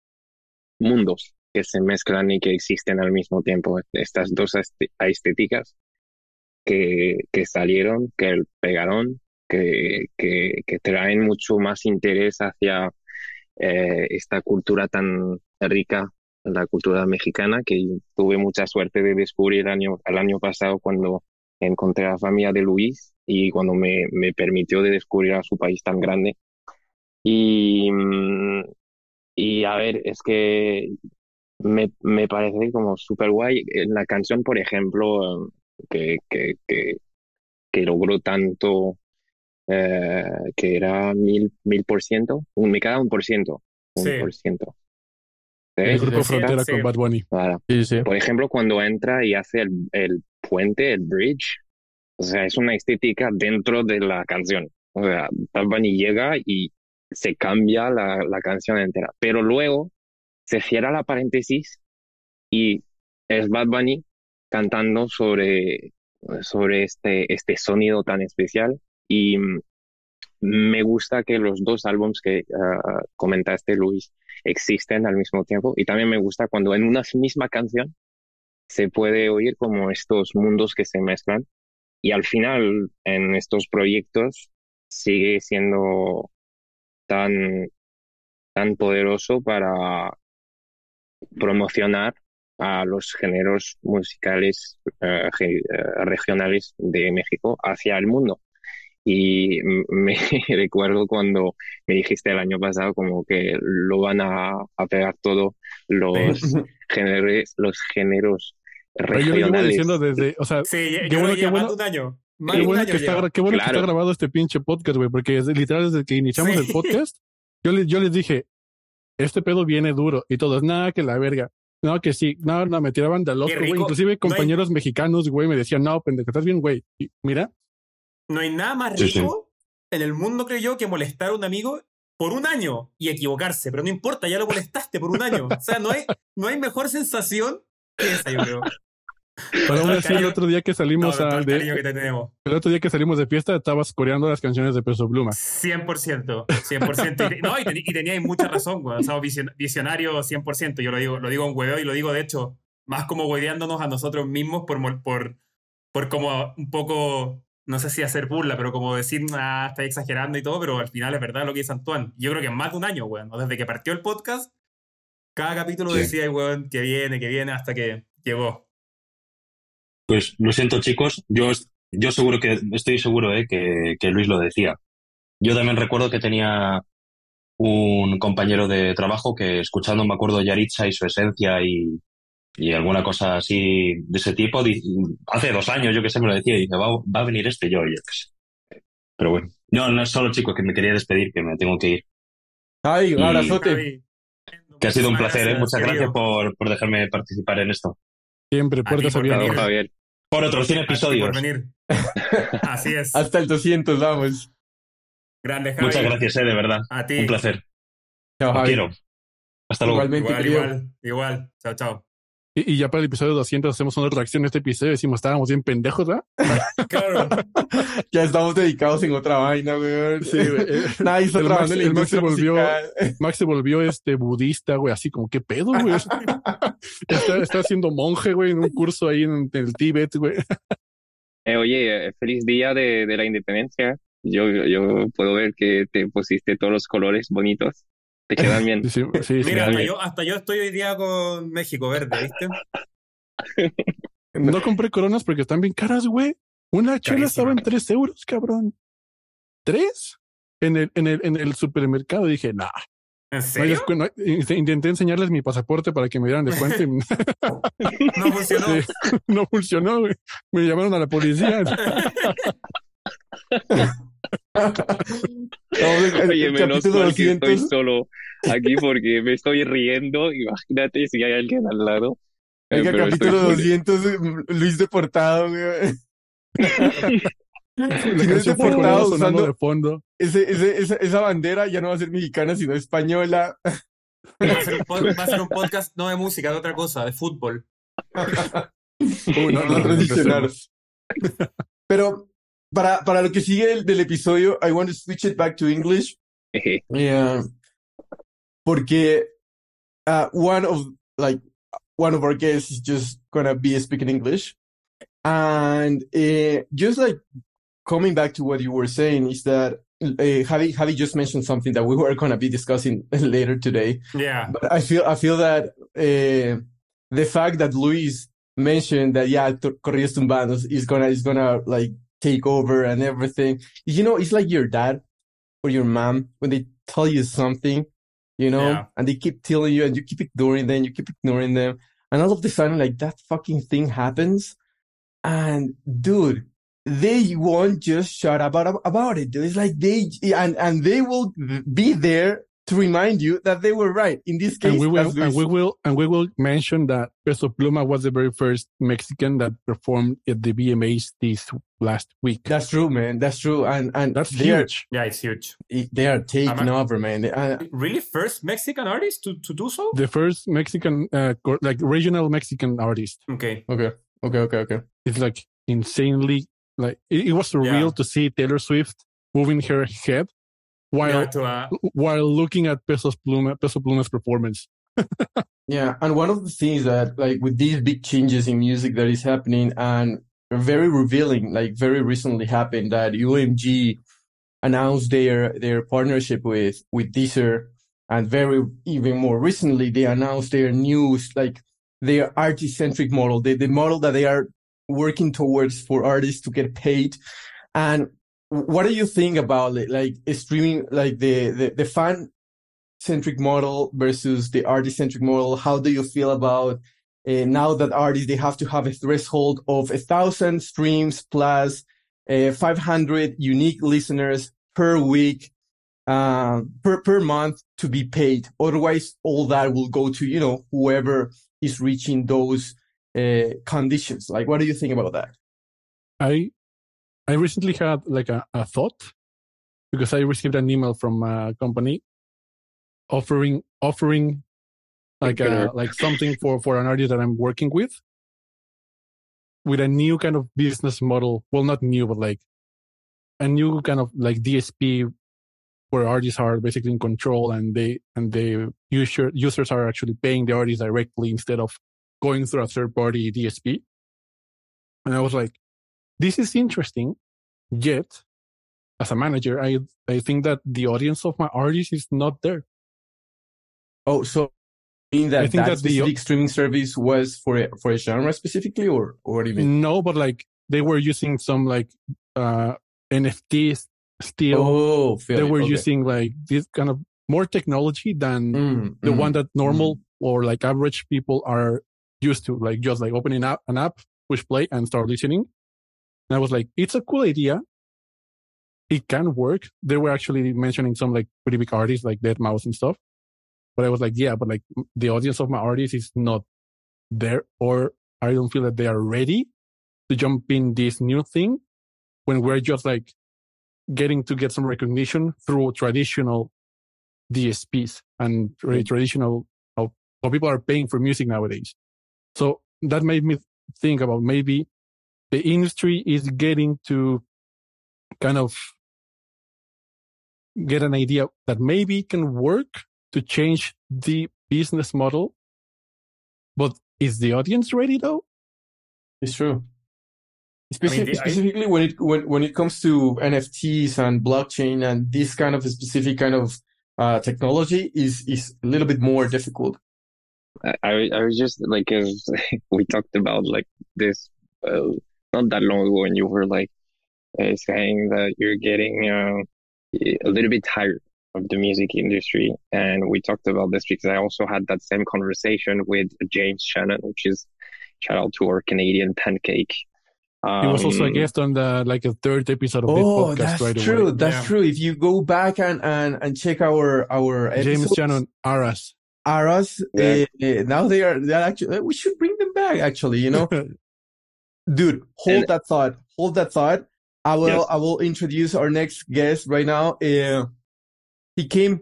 mundos que se mezclan y que existen al mismo tiempo. Estas dos estéticas que, salieron, que pegaron, que, que, que, traen mucho más interés hacia eh, esta cultura tan rica, la cultura mexicana, que tuve mucha suerte de descubrir el el año pasado cuando encontré a la familia de Luis y cuando me, me permitió de descubrir a su país tan grande. Y, y a ver, es que me, me parece como súper guay. En la canción, por ejemplo, que, que, que, que logró tanto, eh, que era mil, mil por ciento, me queda un por ciento, un por ciento. El grupo Frontera con Bad Bunny. Por ejemplo, cuando entra y hace el, el puente, el bridge, o sea, es una estética dentro de la canción. O sea, Bad Bunny llega y se cambia la, la canción entera. Pero luego se cierra la paréntesis y es Bad Bunny cantando sobre, sobre este, este sonido tan especial y mm, me gusta que los dos álbumes que ah, comentaste, Luis, existen al mismo tiempo y también me gusta cuando en una misma canción se puede oír como estos mundos que se mezclan y al final en estos proyectos sigue siendo tan, tan poderoso para promocionar a los géneros musicales eh, eh, regionales de México hacia el mundo. Y (laughs) me recuerdo cuando me dijiste el año pasado como que lo van a, a pegar todo los géneros, los géneros regionales. yo lo diciendo desde, o sea, sí, qué bueno, qué bueno, un año. Qué bueno, que está, qué bueno que está, grabado este pinche podcast, güey, porque es, literal desde que iniciamos el podcast, yo les, yo les dije, este pedo viene duro y todos, nada, que la verga. No, que sí, no, no, me tiraban de loco, güey. Inclusive compañeros mexicanos, güey, me decían, no, pendejo, estás bien, güey. Y mira. No hay nada más rico en el mundo, creo yo, que molestar a un amigo por un año y equivocarse, pero no importa, ya lo molestaste por un año. O sea, no hay, no hay mejor sensación que esa, yo creo. Pero aún así, el otro día que salimos a. De, que tenemos. El otro día que salimos de fiesta, estabas coreando las canciones de Peso Pluma. 100%. 100%. y, no, y, teníais mucha razón, güey. O visionario 100%. Yo lo digo, lo digo en hueveo y lo digo, de hecho, más como hueveándonos a nosotros mismos por, por, por como un poco. No sé si hacer burla, pero como decir, ah, está exagerando y todo, pero al final es verdad lo que dice Antoine. Yo creo que más de un año, güey. Desde que partió el podcast, cada capítulo decía, güey, que viene, que viene, hasta que llegó. Pues lo siento, chicos. Yo, yo seguro que estoy seguro eh, que, que Luis lo decía. Yo también recuerdo que tenía un compañero de trabajo que escuchando, me acuerdo, Yaritza y su esencia y, y alguna cosa así de ese tipo, hace dos años yo que sé me lo decía y dice, va, va a venir este yo, yo qué sé. Pero bueno, no, no es solo chicos que me quería despedir, que me tengo que ir. Ay, un abrazote. Que ha sido un placer, ¿eh? muchas gracias por, por dejarme participar en esto. Siempre, puertas abiertas. Por otros 100 episodios. Por venir. (laughs) Así es. Hasta el 200, vamos. Grande, Javi. Muchas gracias, eh, de verdad. A ti. Un placer. Chao, Javi. quiero. Hasta luego. Igualmente, igual, igual, igual. Chao, chao. Y, ya para el episodio 200 hacemos una reacción a este episodio y decimos, estábamos bien pendejos, ¿ah? (laughs) claro. (laughs) ya estamos dedicados en otra vaina, güey. Sí, güey. Está (laughs) el Max, el Max se volvió. Max se volvió este budista, güey, así como, ¿qué pedo, güey? está, está haciendo monje, güey, en un curso ahí en, en el Tíbet, güey. Eh, oye, feliz día de, de la independencia. Yo, yo puedo ver que te pusiste todos los colores bonitos. Te quedan bien. Sí, sí, Mira, hasta, yo, hasta yo estoy hoy día con México Verde, ¿viste? No compré coronas porque están bien caras, güey. Una chela estaba en tres euros, cabrón. ¿Tres? En el, en el, en el supermercado dije, nah. ¿En serio? No, no, intenté enseñarles mi pasaporte para que me dieran descuento. Y... (laughs) no funcionó. Sí, (laughs) no funcionó, güey. Me llamaron a la policía. (laughs) Oye, menos mal que estoy solo aquí porque me estoy riendo. Imagínate si hay alguien al lado. Capítulo estoy- 200, Luis deportado, güey. Fue deportado usando de fondo. ese, ese, esa, esa bandera ya no va a ser mexicana, sino española. Va a, ser un pod- va a ser un podcast no de música, de otra cosa, de fútbol. Uy, no, no, No no, tradicional. empecemos. Pero para, para lo que sigue del, del episodio, I want to switch it back to English. Jeje. (laughs) Yeah. Porque uh, one of like one of our guests is just gonna be speaking English, and uh, just like coming back to what you were saying is that uh, Javi Javi just mentioned something that we were gonna be discussing (laughs) later today. Yeah. But I feel I feel that uh, the fact that Luis mentioned that yeah, T- Corridos Tumbados is gonna is gonna like take over and everything. You know, it's like your dad or your mom when they tell you something, you know, Yeah. and they keep telling you and you keep ignoring them, you keep ignoring them, and all of the sudden like that fucking thing happens, and dude. They won't just shut up about, about it. It's like they, and, and they will be there to remind you that they were right. In this case, And we will, and we will, and we will mention that Peso Pluma was the very first Mexican that performed at the VMAs this last week. That's true, man. That's true. And and That's they are huge. Yeah, it's huge. they are taking Am I- over, man. They- uh, Really, first Mexican artist to, to do so? The first Mexican, uh, like regional Mexican artist. Okay. okay, okay, okay, okay. It's like insanely, like it, it was surreal Yeah. to see Taylor Swift moving her head while Yeah, to, uh, while looking at Peso Pluma, Peso Pluma's performance. (laughs) Yeah, and one of the things that like with these big changes in music that is happening and very revealing, like very recently happened that UMG announced their their partnership with with Deezer, and very even more recently they announced their new like their artist centric model, the the model that they are working towards for artists to get paid. And what do you think about it? Like streaming, like the the, the fan centric model versus the artist centric model? How do you feel about uh, now that artists they have to have a threshold of a thousand streams plus uh, 500 unique listeners per week uh, per per month to be paid? Otherwise all that will go to you know whoever is reaching those uh, conditions. Like what do you think about that? I I recently had like a, a thought because I received an email from a company offering offering like uh, a, like something for for an artist that I'm working with with a new kind of business model. Well, not new, but like a new kind of like DSP where artists are basically in control and they and the user users are actually paying the artists directly instead of going through a third party DSP. And I was like, this is interesting. Yet, as a manager, I I think that the audience of my artists is not there. Oh, so mean that I think that, that the, streaming service was for a, for a genre specifically, or or what do you mean? No, but like they were using some like uh NFTs still. Oh, they were okay. using like this kind of more technology than mm, the mm, one that normal mm. or like average people are used to, like just like opening up an app, push play, and start listening. And I was like, it's a cool idea. It can work. They were actually mentioning some like pretty big artists like Dead Mouse and stuff. But I was like, yeah, but like the audience of my artists is not there, or I don't feel that they are ready to jump in this new thing when we're just like getting to get some recognition through traditional DSPs and really hmm. traditional how, how people are paying for music nowadays. So that made me think about maybe the industry is getting to kind of get an idea that maybe it can work to change the business model. But is the audience ready though? It's true. Speci- I mean, specifically I... when it when, when it comes to NFTs and blockchain and this kind of specific kind of uh, technology is is a little bit more difficult. I I was just like as (laughs) we talked about like this uh, not that long ago, and you were like uh, saying that you're getting uh, a little bit tired of the music industry. And we talked about this because I also had that same conversation with James Shannon, which is shout out to our Canadian pancake. Um, he was also a um, guest on the like a third episode of oh, this podcast that's right true. Away. That's yeah. true. If you go back and and, and check our our episodes, James Shannon Aras. Aras. Yeah. Uh, now they are they're actually we should bring them back actually, you know. (laughs) Dude, hold and, that thought. Hold that thought. I will yes. I will introduce our next guest right now. Uh, he came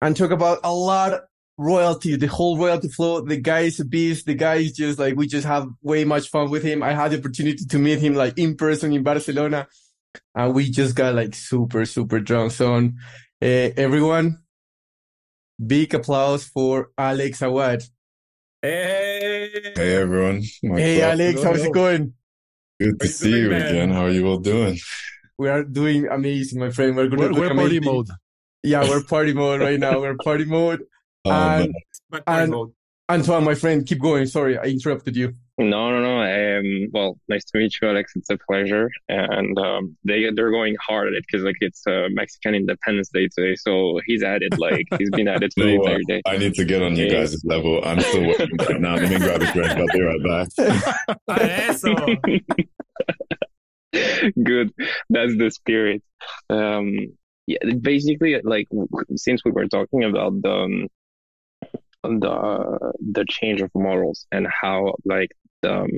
and talked about a lot royalty, the whole royalty flow. The guy is a beast. The guy is just like, we just have way much fun with him. I had the opportunity to meet him like in person in Barcelona and we just got like super, super drunk. So, uh, everyone, big applause for Alex Awad. Hey. Hey, everyone. My hey, Alex, how's it going? Good to see you man? again. How are you all doing? We are doing amazing, my friend. We're going to we're, we're party mode. Yeah, we're party mode right now. We're party mode. (laughs) Oh, and, and mode. Antoine, my friend, keep going. Sorry, I interrupted you. No, no, no. Um, well, nice to meet you, Alex. It's a pleasure. And um, they they're going hard at it because like it's uh, Mexican Independence Day today, so he's at it. Like he's been at it for the entire day. I need to get on you guys' level. I'm still working right now. Let me grab a drink. I'll be right back. (laughs) Good. That's the spirit. Um, yeah, basically, like since we were talking about the um, the the change of morals and how like um,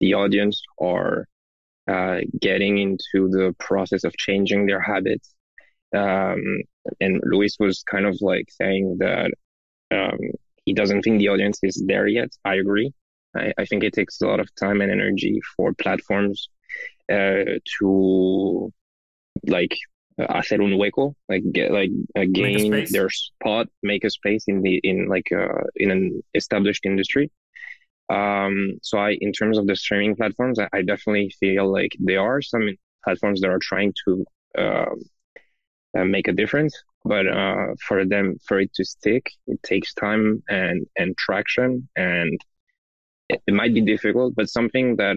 the audience are uh, getting into the process of changing their habits. Um, and Luis was kind of like saying that um, he doesn't think the audience is there yet. I agree. I, I think it takes a lot of time and energy for platforms uh, to like hacer un hueco, like get like uh, gain their spot, make a space in the in like uh, in an established industry. Um, so I, in terms of the streaming platforms, I, I definitely feel like there are some platforms that are trying to uh, uh, make a difference, but uh, for them, for it to stick, it takes time and and traction, and it, it might be difficult. But something that,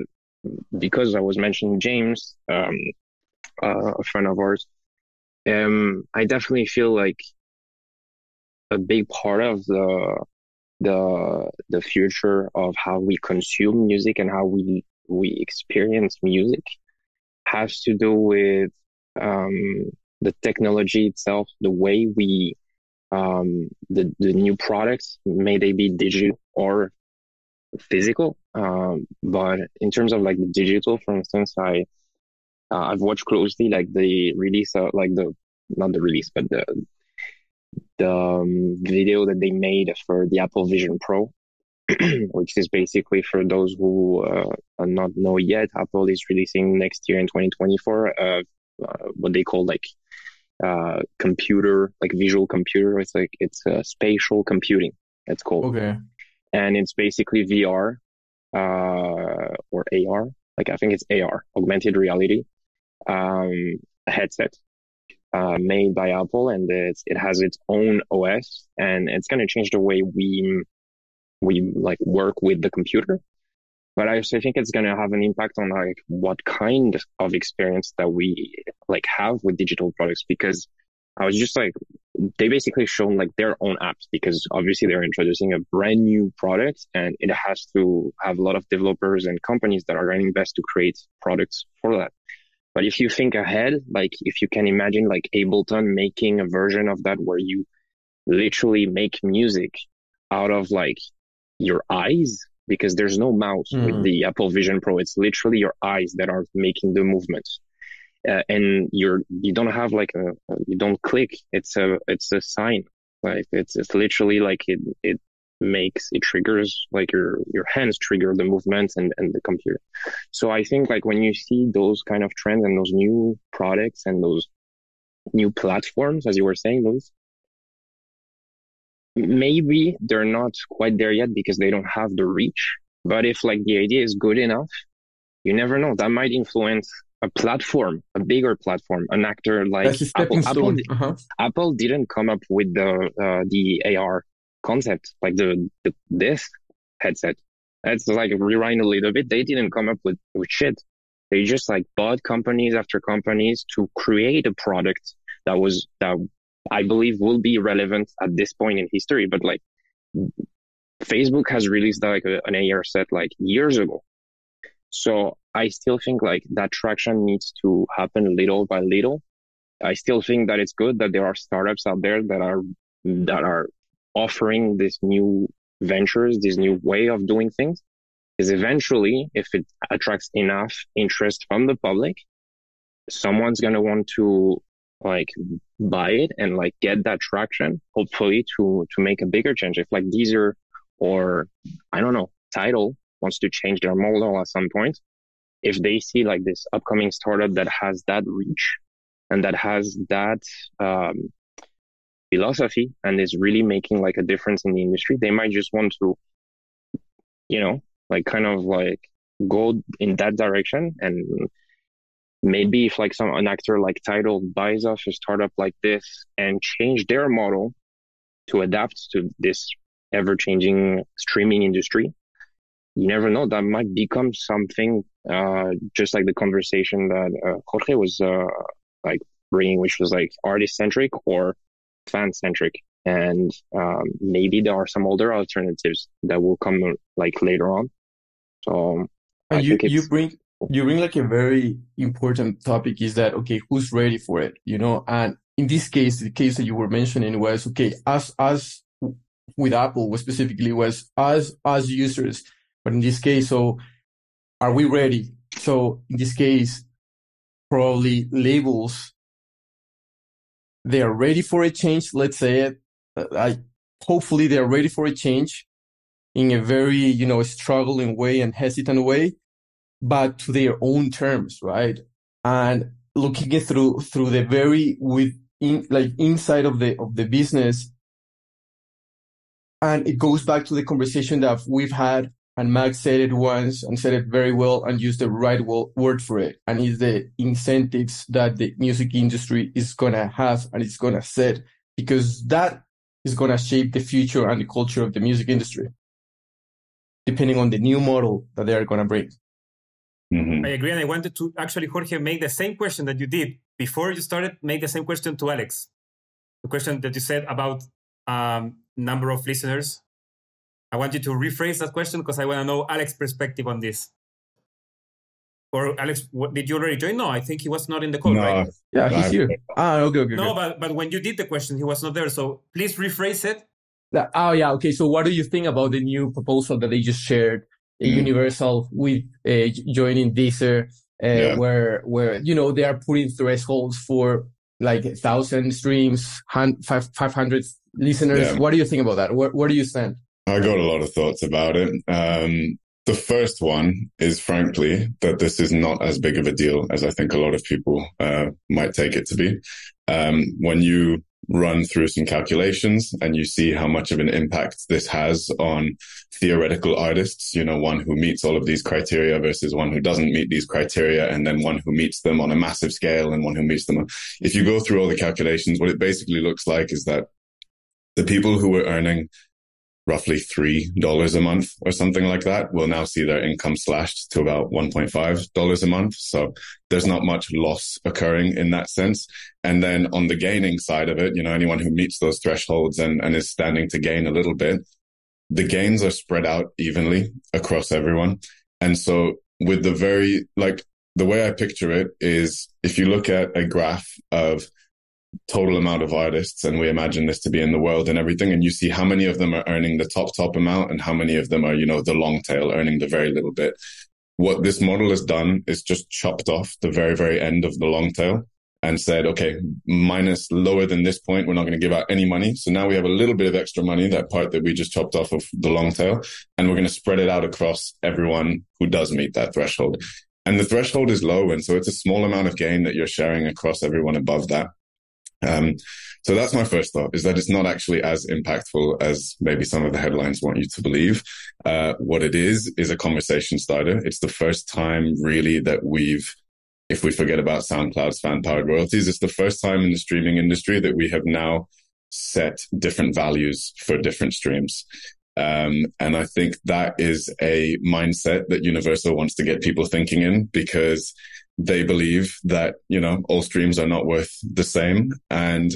because I was mentioning James, um, uh, a friend of ours, um, I definitely feel like a big part of the the the future of how we consume music and how we we experience music has to do with um, the technology itself, the way we um, the the new products, may they be digital or physical. Um, but in terms of like the digital, for instance, I uh, I've watched closely like the release, like the not the release, but the the um, video that they made for the Apple Vision Pro, (clears throat) which is basically for those who uh, are not know yet. Apple is releasing next year in 2024 uh, uh, what they call like uh, computer, like visual computer. It's like it's spatial computing. It's called. Okay. And it's basically VR uh, or AR. Like I think it's AR, augmented reality, um, headset uh, made by Apple, and it has its own OS, and it's going to change the way we we like work with the computer. But I also think it's going to have an impact on like what kind of experience that we like have with digital products because I was just like, they basically shown like their own apps because obviously they're introducing a brand new product and it has to have a lot of developers and companies that are going to invest to create products for that. But if you think ahead, like if you can imagine like Ableton making a version of that where you literally make music out of like your eyes, because there's no mouse mm. with the Apple Vision Pro. It's literally your eyes that are making the movements. Uh, and you're you don't have like a you don't click it's a it's a sign like it's it's literally like it it makes it triggers like your your hands trigger the movements and and the computer so i think like when you see those kind of trends and those new products and those new platforms as you were saying those maybe they're not quite there yet because they don't have the reach but if like the idea is good enough you never know that might influence a platform, a bigger platform, an actor like Apple. Apple, uh-huh. Apple, didn't come up with the uh, the AR concept, like the, the this headset. It's like rewind a little bit. They didn't come up with, with shit. They just like bought companies after companies to create a product that was that I believe will be relevant at this point in history. But like Facebook has released like a, an AR set like years ago. So I still think like that traction needs to happen little by little. I still think that it's good that there are startups out there that are that are offering this new ventures, this new way of doing things. Is eventually, if it attracts enough interest from the public, someone's gonna want to like buy it and like get that traction, hopefully to to make a bigger change. If like Deezer or I don't know, Title wants to change their model at some point, if they see like this upcoming startup that has that reach and that has that um, philosophy and is really making like a difference in the industry, they might just want to, you know, like kind of like go in that direction and maybe if like some an actor like Tidal buys off a startup like this and change their model to adapt to this ever changing streaming industry you never know that might become something uh, just like the conversation that uh, Jorge was uh, like bringing, which was like artist centric or fan centric, and um, maybe there are some other alternatives that will come like later on. So and you you bring you bring like a very important topic is that okay who's ready for it you know and in this case the case that you were mentioning was okay as as with apple specifically was as as users but in this case, so are we ready? So in this case, probably labels, they are ready for a change. Let's say it. Uh, I, hopefully they are ready for a change in a very, you know, struggling way and hesitant way, but to their own terms, right? And looking it through, through the very with in, like inside of the, of the business. And it goes back to the conversation that we've had and Max said it once and said it very well and used the right word for it. And it's the incentives that the music industry is going to have and it's going to set because that is going to shape the future and the culture of the music industry, depending on the new model that they are going to bring. Mm-hmm. I agree. And I wanted to actually, Jorge, make the same question that you did before you started, make the same question to Alex. The question that you said about um, number of listeners I want you to rephrase that question because I want to know Alex's perspective on this. Or Alex, what, did you already join? No, I think he was not in the call, no, right? Yeah, he's here. Ah, okay, okay. No, okay. but but when you did the question, he was not there. So please rephrase it. Oh yeah, okay. So what do you think about the new proposal that they just shared, mm. Universal with uh, joining Deezer uh, yeah. where where you know they are putting thresholds for like thousand streams, five five hundred listeners. Yeah. What do you think about that? Where where do you stand? I got a lot of thoughts about it. Um, the first one is frankly that this is not as big of a deal as I think a lot of people uh, might take it to be. Um, when you run through some calculations and you see how much of an impact this has on theoretical artists, you know, one who meets all of these criteria versus one who doesn't meet these criteria and then one who meets them on a massive scale and one who meets them. If you go through all the calculations, what it basically looks like is that the people who were earning roughly $3 a month or something like that will now see their income slashed to about $1.5 a month. So there's not much loss occurring in that sense. And then on the gaining side of it, you know, anyone who meets those thresholds and, and is standing to gain a little bit, the gains are spread out evenly across everyone. And so with the very, like the way I picture it is if you look at a graph of total amount of artists and we imagine this to be in the world and everything and you see how many of them are earning the top top amount and how many of them are you know the long tail earning the very little bit. What this model has done is just chopped off the very very end of the long tail and said okay minus lower than this point we're not going to give out any money. So now we have a little bit of extra money that part that we just chopped off of the long tail and we're going to spread it out across everyone who does meet that threshold. And the threshold is low and so it's a small amount of gain that you're sharing across everyone above that um, so that's my first thought is that it's not actually as impactful as maybe some of the headlines want you to believe. Uh, what it is, is a conversation starter. It's the first time really that we've, if we forget about SoundCloud's fan powered royalties, it's the first time in the streaming industry that we have now set different values for different streams. Um, and I think that is a mindset that Universal wants to get people thinking in because they believe that, you know, all streams are not worth the same. And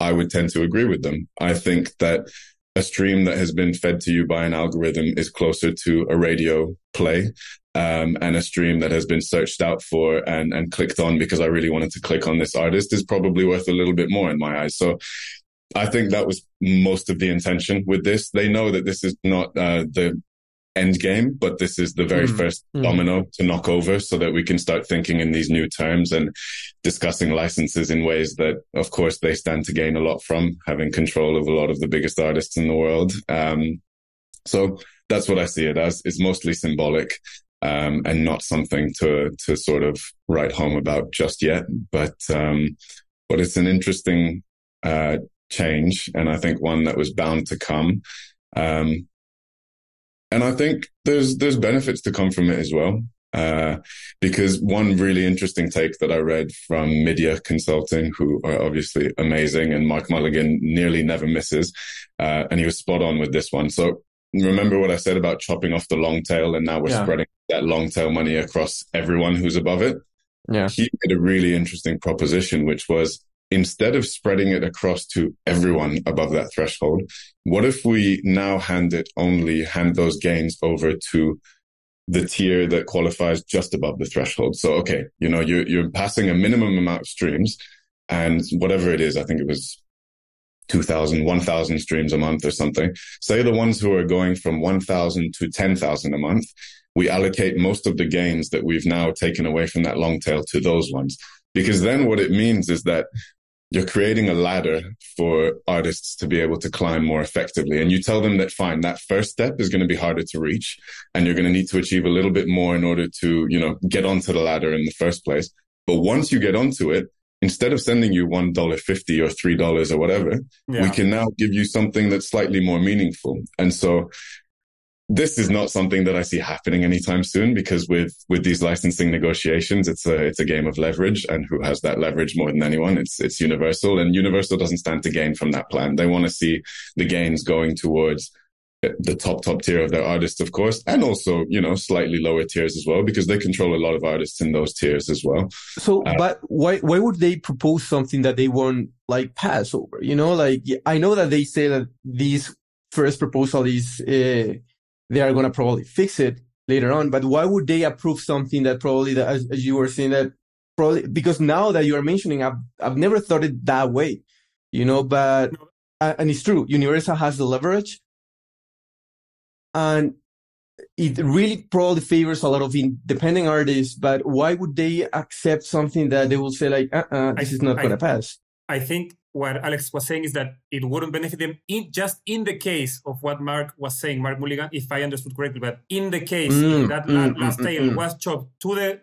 I would tend to agree with them. I think that a stream that has been fed to you by an algorithm is closer to a radio play. Um, and a stream that has been searched out for and, and clicked on because I really wanted to click on this artist is probably worth a little bit more in my eyes. So I think that was most of the intention with this. They know that this is not uh, the end game, but this is the very mm. first mm. domino to knock over so that we can start thinking in these new terms and discussing licenses in ways that, of course, they stand to gain a lot from having control of a lot of the biggest artists in the world. Um, so that's what I see it as. It's mostly symbolic. Um, and not something to, to sort of write home about just yet, but, um, but it's an interesting, uh, change. And I think one that was bound to come. Um, and I think there's there's benefits to come from it as well. Uh, because one really interesting take that I read from Media Consulting, who are obviously amazing, and Mike Mulligan nearly never misses, uh, and he was spot on with this one. So remember what I said about chopping off the long tail, and now we're yeah. spreading that long tail money across everyone who's above it. Yeah, he made a really interesting proposition, which was instead of spreading it across to everyone above that threshold, what if we now hand it only, hand those gains over to the tier that qualifies just above the threshold? So, okay, you know, you're, you're passing a minimum amount of streams and whatever it is, I think it was 2000, 1000 streams a month or something. Say the ones who are going from 1000 to 10,000 a month, we allocate most of the gains that we've now taken away from that long tail to those ones. Because then what it means is that you're creating a ladder for artists to be able to climb more effectively. And you tell them that fine, that first step is going to be harder to reach and you're going to need to achieve a little bit more in order to, you know, get onto the ladder in the first place. But once you get onto it, instead of sending you $1.50 or $3 or whatever, yeah. we can now give you something that's slightly more meaningful. And so this is not something that I see happening anytime soon because with with these licensing negotiations, it's a it's a game of leverage, and who has that leverage more than anyone? It's it's Universal, and Universal doesn't stand to gain from that plan. They want to see the gains going towards the top top tier of their artists, of course, and also you know slightly lower tiers as well because they control a lot of artists in those tiers as well. So, uh, but why why would they propose something that they won't like pass over? You know, like I know that they say that this first proposal is. Uh, they are going to mm-hmm. probably fix it later on. But why would they approve something that probably, that, as, as you were saying, that probably because now that you are mentioning, I've I've never thought it that way, you know. But and it's true, Universal has the leverage, and it really probably favors a lot of independent artists, but why would they accept something that they will say like, uh-uh, this I, is not going to pass? I think what Alex was saying is that it wouldn't benefit them in just in the case of what Mark was saying, Mark Mulligan, if I understood correctly, but in the case mm, that mm, last mm, tale mm, mm. was chopped to the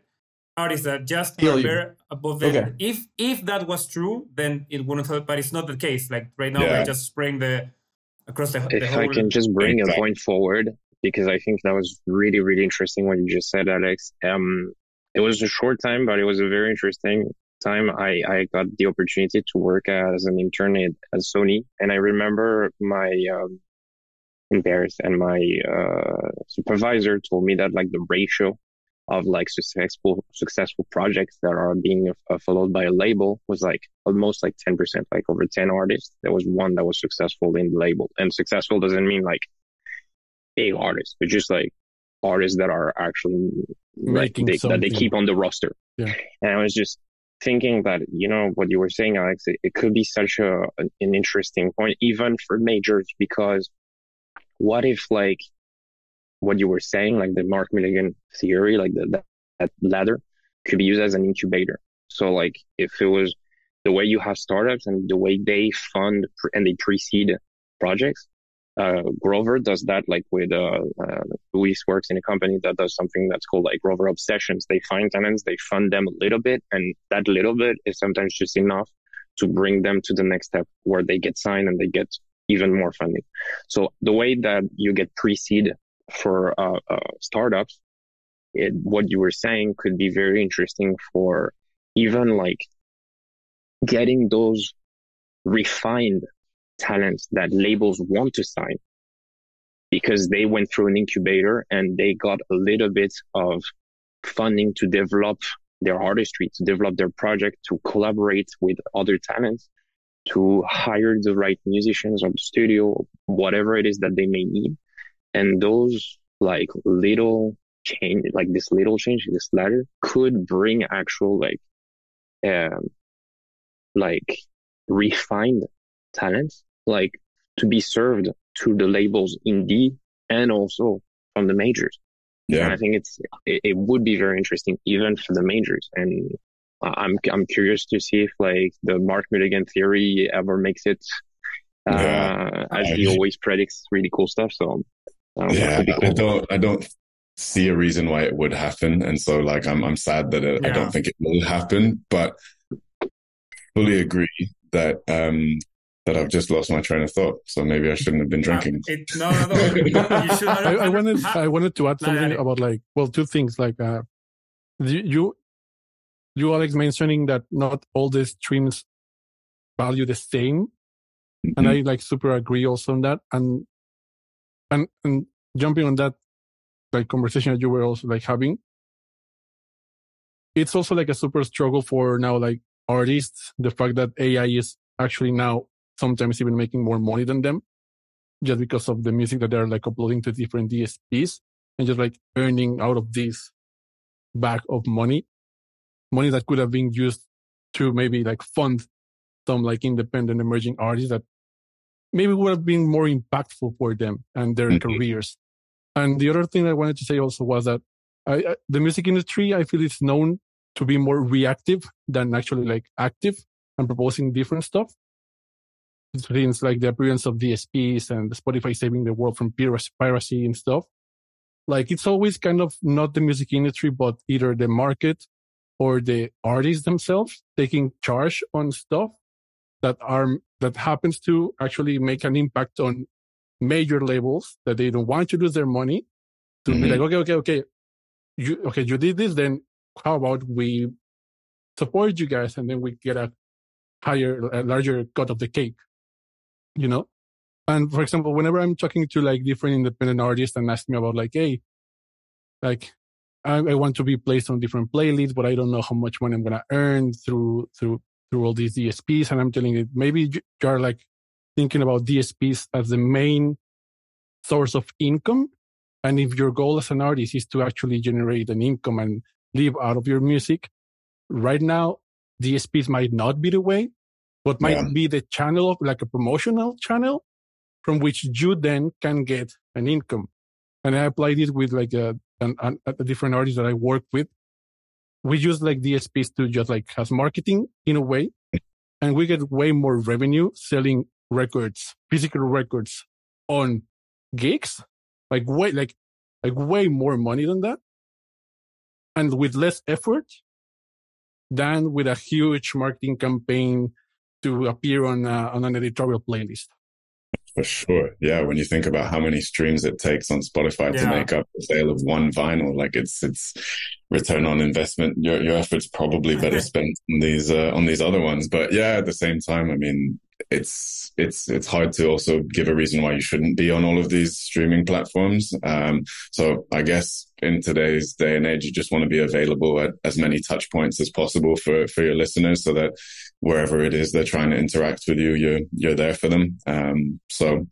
artists that just are there above them. Okay. If if that was true, then it wouldn't help, but it's not the case. Like right now, yeah. we're just spraying the across the. If the I can just bring a point forward, because I think that was really really interesting what you just said, Alex. Um, it was a short time, but it was a very interesting time, I, I got the opportunity to work as an intern at, at Sony. And I remember my, um, in Paris and my, uh, supervisor told me that like the ratio of like successful, successful projects that are being uh, followed by a label was like almost like 10%, like over 10 artists. There was one that was successful in the label and successful doesn't mean like big artists, but just like artists that are actually like they, that they keep on the roster. Yeah. And I was just thinking that, you know, what you were saying, Alex, it, it could be such a, an, an interesting point, even for majors, because what if like what you were saying, like the Mark Milligan theory, like the, that, that ladder could be used as an incubator. So like if it was the way you have startups and the way they fund and they precede projects, uh, Grover does that like with, uh, uh, Luis works in a company that does something that's called like Grover Obsessions. They find tenants, they fund them a little bit, and that little bit is sometimes just enough to bring them to the next step where they get signed and they get even more funding. So the way that you get pre-seed for, uh, uh startups, it, what you were saying could be very interesting for even like getting those refined talents that labels want to sign because they went through an incubator and they got a little bit of funding to develop their artistry, to develop their project, to collaborate with other talents, to hire the right musicians or the studio, whatever it is that they may need. And those like little change, like this little change, this ladder could bring actual like, um, like refined talents, like to be served to the labels indie and also from the majors. Yeah. And I think it's, it, it, would be very interesting even for the majors. And I'm, I'm curious to see if like the Mark Milligan theory ever makes it, uh, yeah. as he always predicts really cool stuff. So, um, yeah, cool. I don't, I don't see a reason why it would happen. And so like, I'm, I'm sad that it, yeah. I don't think it will happen, but fully agree that, um, that I've just lost my train of thought. So maybe I shouldn't have been drinking. Uh, it, no, no, no. you should (laughs) I, I, wanted, I wanted to add something about like, well, two things. Like, uh, you, you, Alex, mentioning that not all the streams value the same, mm-hmm. and I like super agree also on that. And and and jumping on that like conversation that you were also like having, it's also like a super struggle for now like artists. The fact that AI is actually now sometimes even making more money than them just because of the music that they're like uploading to different DSPs and just like earning out of this bag of money, money that could have been used to maybe like fund some like independent emerging artists that maybe would have been more impactful for them and their mm-hmm. careers. And the other thing I wanted to say also was that I, I, the music industry, I feel is known to be more reactive than actually like active and proposing different stuff things like the appearance of DSPs and Spotify saving the world from piracy and stuff. Like it's always kind of not the music industry, but either the market or the artists themselves taking charge on stuff that are, that happens to actually make an impact on major labels that they don't want to lose their money to mm-hmm. be like, okay, okay, okay. You, okay, you did this. Then how about we support you guys and then we get a higher, a larger cut of the cake you know? And for example, whenever I'm talking to like different independent artists and asking me about like, hey, like I, I, want to be placed on different playlists, but I don't know how much money I'm gonna earn through through through all these DSPs. And I'm telling you, maybe you're like thinking about DSPs as the main source of income. And if your goal as an artist is to actually generate an income and live out of your music, right now DSPs might not be the way but might yeah. be the channel of like a promotional channel from which you then can get an income. and I applied it with like a, an, an, a different artist that I work with. We use like DSPs to just like has marketing in a way, and we get way more revenue selling records, physical records on gigs, like way like like way more money than that, and with less effort than with a huge marketing campaign to appear on a, on an editorial playlist. For sure. Yeah. When you think about how many streams it takes on Spotify yeah. to make up the sale of one vinyl, like it's, it's return on investment. Your, your efforts probably better (laughs) spent on these, uh, on these other ones. But yeah, at the same time, I mean, it's it's it's hard to also give a reason why you shouldn't be on all of these streaming platforms. Um, so I guess in today's day and age, you just want to be available at as many touch points as possible for for your listeners, so that wherever it is they're trying to interact with you, you're you're there for them. Um, so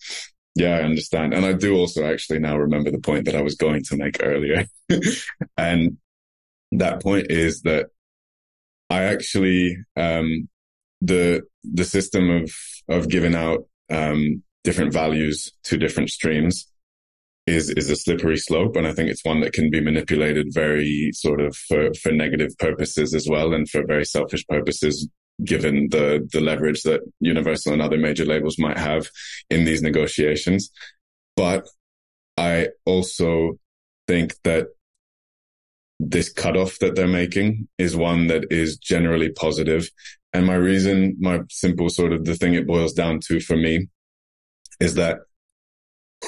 yeah, I understand, and I do also actually now remember the point that I was going to make earlier, (laughs) and that point is that I actually um, the the system of of giving out um, different values to different streams is is a slippery slope, and I think it's one that can be manipulated very sort of for for negative purposes as well, and for very selfish purposes. Given the the leverage that Universal and other major labels might have in these negotiations, but I also think that this cutoff that they're making is one that is generally positive and my reason, my simple sort of the thing it boils down to for me is that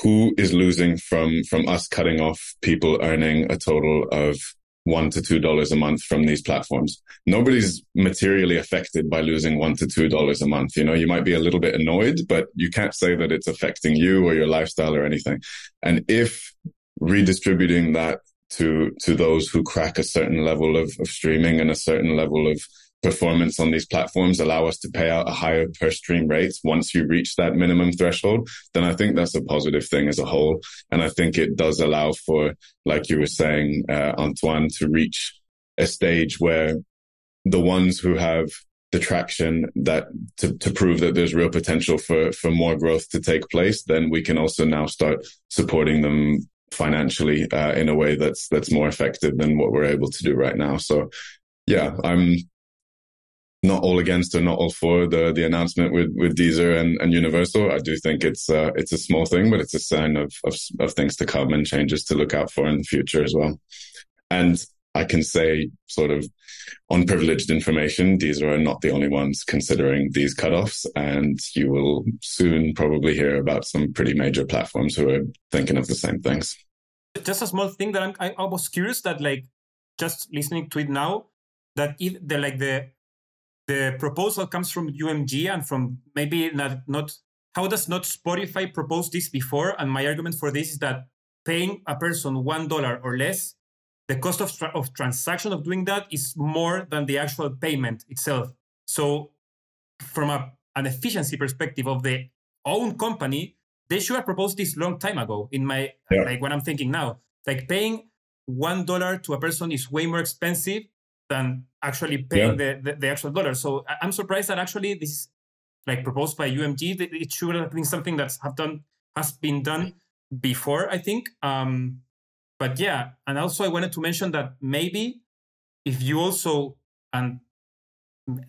who is losing from, from us cutting off people earning a total of one to two dollars a month from these platforms. Nobody's materially affected by losing one to two dollars a month. You know, you might be a little bit annoyed, but you can't say that it's affecting you or your lifestyle or anything. And if redistributing that to to those who crack a certain level of, of streaming and a certain level of performance on these platforms allow us to pay out a higher per stream rates once you reach that minimum threshold, then I think that's a positive thing as a whole. And I think it does allow for, like you were saying, uh, Antoine, to reach a stage where the ones who have the traction that to, to prove that there's real potential for, for more growth to take place, then we can also now start supporting them financially uh, in a way that's that's more effective than what we're able to do right now. So yeah, I'm not all against or not all for the the announcement with with Deezer and, and Universal. I do think it's uh, it's a small thing, but it's a sign of, of of things to come and changes to look out for in the future as well. And I can say, sort of unprivileged information, Deezer are not the only ones considering these cutoffs, and you will soon probably hear about some pretty major platforms who are thinking of the same things. Just a small thing that I'm I was curious that like just listening to it now that if the like the the proposal comes from UMG and from maybe not, not how does not Spotify propose this before? And my argument for this is that paying a person one dollar or less, the cost of, tra- of transaction of doing that is more than the actual payment itself. So, from a, an efficiency perspective of the own company, they should have proposed this long time ago. In my yeah. like what I'm thinking now, like paying one dollar to a person is way more expensive than actually paying yeah. the, the, the, actual dollar. So I'm surprised that actually this like proposed by UMG. It should have been something that's have done has been done before, I think. Um, but yeah, and also I wanted to mention that maybe if you also and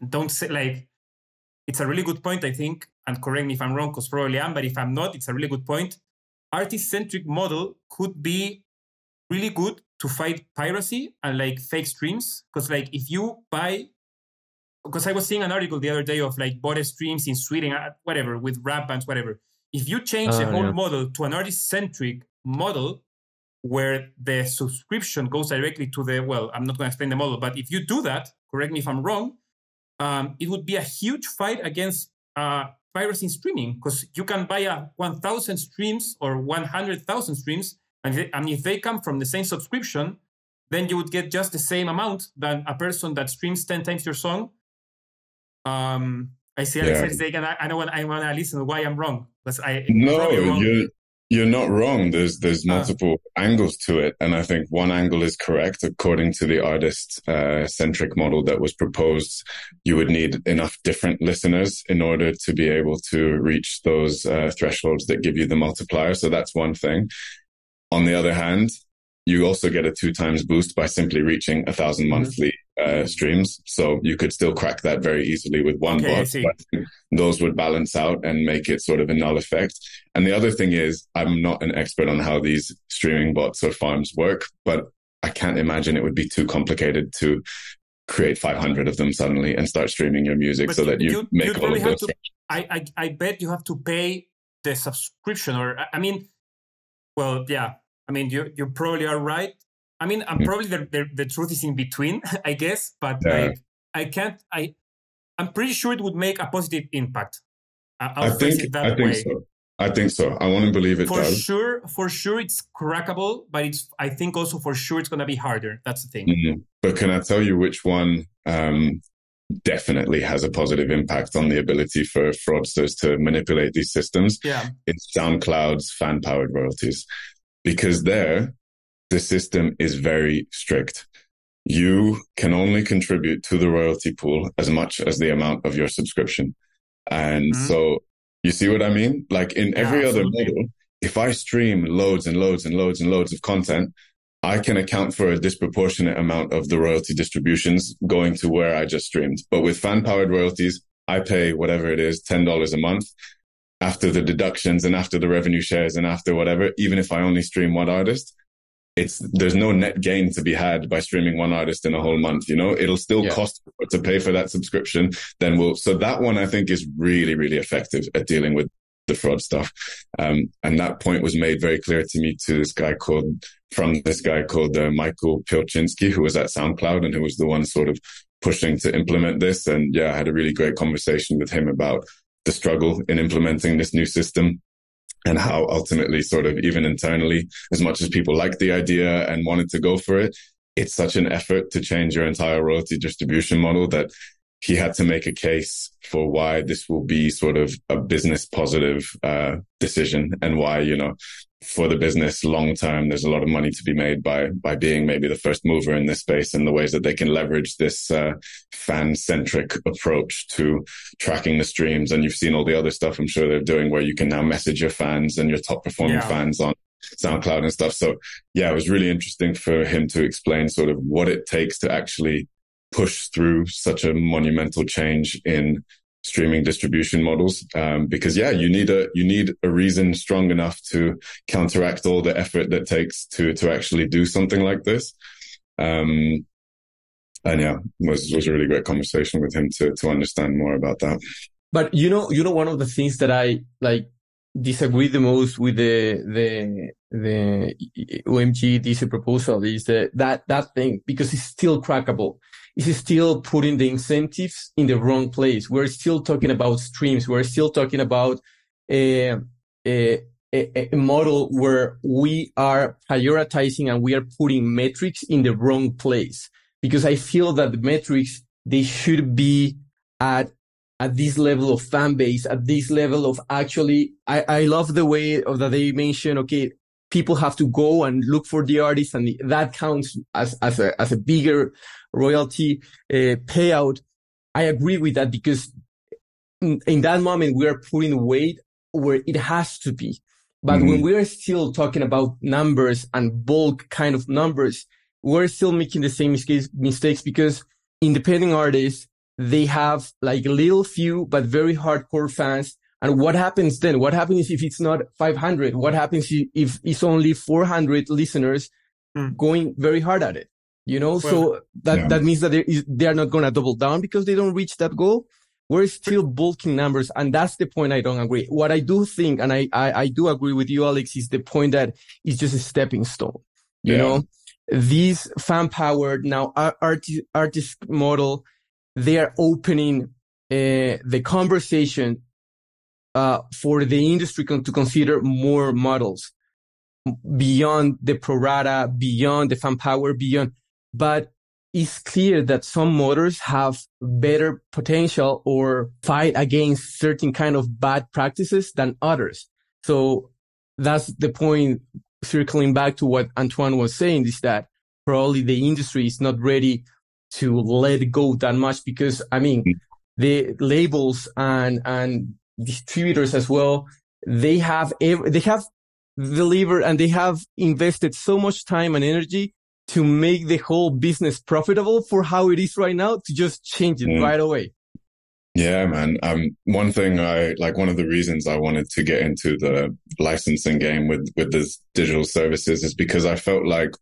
don't say like it's a really good point, I think, and correct me if I'm wrong, because probably I am, but if I'm not, it's a really good point. Artist-centric model could be really good to fight piracy and like fake streams. Because like if you buy, because I was seeing an article the other day of like bought streams in Sweden, uh, whatever, with rap bands, whatever. If you change uh, the ah, whole yeah. model to an artist-centric model, where the subscription goes directly to the well, I'm not going to explain the model, but if you do that, correct me if I'm wrong, um, it would be a huge fight against uh, piracy in streaming because you can buy a 1,000 streams or 100,000 streams and if, and if they come from the same subscription, then you would get just the same amount than a person that streams 10 times your song. Um, I see Alex yeah. saying, I, I know when I want to listen why I'm wrong. Because I no, you're you're not wrong. There's there's ah. multiple uh, angles to it, and I think one angle is correct. According to the artist uh, centric model that was proposed, you would need enough different listeners in order to be able to reach those uh, thresholds that give you the multiplier. So that's one thing. On the other hand, you also get a two times boost by simply reaching a 1000 mm-hmm. monthly uh, streams. So you could still crack that very easily with one okay, bot. those would balance out and make it sort of a null effect. And the other thing is, I'm not an expert on how these streaming bots or farms work, but I can't imagine it would be too complicated to create 500 of them suddenly and start streaming your music but so that you, you make all of those. To, I, I, I bet you have to pay the subscription or, I mean, well, yeah, I mean, you, you probably are right. I mean, I'm mm. probably the, the, the, truth is in between, (laughs) I guess, but yeah. like, I can't, I, I'm pretty sure it would make a positive impact. I'll I think, I think way. so. I think so. I want to believe it for does. sure. For sure, it's crackable, but it's. I think also for sure it's going to be harder. That's the thing. Mm-hmm. But can I tell you which one um, definitely has a positive impact on the ability for fraudsters to manipulate these systems? Yeah, it's SoundCloud's fan-powered royalties, because there, the system is very strict. You can only contribute to the royalty pool as much as the amount of your subscription. And mm-hmm. so you see what I mean? Like in every yeah, other model, if I stream loads and loads and loads and loads of content, I can account for a disproportionate amount of the royalty distributions going to where I just streamed. But with fan powered royalties, I pay whatever it is, $10 a month after the deductions and after the revenue shares and after whatever, even if I only stream one artist, it's there's no net gain to be had by streaming one artist in a whole month you know it'll still yeah. cost to pay for that subscription then we'll so that one i think is really really effective at dealing with the fraud stuff. Um, and that point was made very clear to me to this guy called from this guy called uh, michael pilchinski who was at soundcloud and who was the one sort of pushing to implement this. And yeah i had a really great conversation with him about the struggle in implementing this new system and how ultimately sort of even internally, as much as people liked the idea and wanted to go for it, it's such an effort to change your entire royalty distribution model that he had to make a case for why this will be sort of a business positive uh, decision and why you know for the business long term there's a lot of money to be made by by being maybe the first mover in this space and the ways that they can leverage this uh, fan centric approach to tracking the streams and you've seen all the other stuff i'm sure they're doing where you can now message your fans and your top performing yeah. fans on SoundCloud and stuff. So yeah, it was really interesting for him to explain sort of what it takes to actually push through such a monumental change in streaming distribution models. Um, because yeah you need a you need a reason strong enough to counteract all the effort that takes to to actually do something like this. Um, and yeah was was a really great conversation with him to to understand more about that. But you know you know one of the things that i like disagree the most with the the the OMG DC proposal is that that that thing because it's still crackable is still putting the incentives in the wrong place. We're still talking about streams. We're still talking about a, a, a, a model where we are prioritizing and we are putting metrics in the wrong place. Because I feel that the metrics, they should be at at this level of fan base, at this level of actually, I, I love the way that they mention, okay, people have to go and look for the artist and that counts as, as a, as a bigger royalty uh, payout. I agree with that because in, in, that moment we are putting weight where it has to be. But mm-hmm. when we are still talking about numbers and bulk kind of numbers, we're still making the same mistakes because independent artists, they have like a little few, but very hardcore fans. And what happens then? What happens if it's not 500? What happens if it's only 400 listeners mm. going very hard at it? You know well, so that yeah. that means that they are not going to double down because they don't reach that goal we're still bulking numbers and that's the point i don't agree what i do think and i i, I do agree with you alex is the point that it's just a stepping stone you yeah. know these fan powered now art, artist model they are opening uh, the conversation uh, for the industry con- to consider more models beyond the pro rata, beyond the fan power, beyond but it's clear that some motors have better potential or fight against certain kind of bad practices than others. So that's the point circling back to what Antoine was saying is that probably the industry is not ready to let go that much because I mean, the labels and, and distributors as well, they have, every, they have delivered and they have invested so much time and energy to make the whole business profitable for how it is right now to just change it mm. right away. Yeah, man. Um, one thing I like, one of the reasons I wanted to get into the licensing game with, with this digital services is because I felt like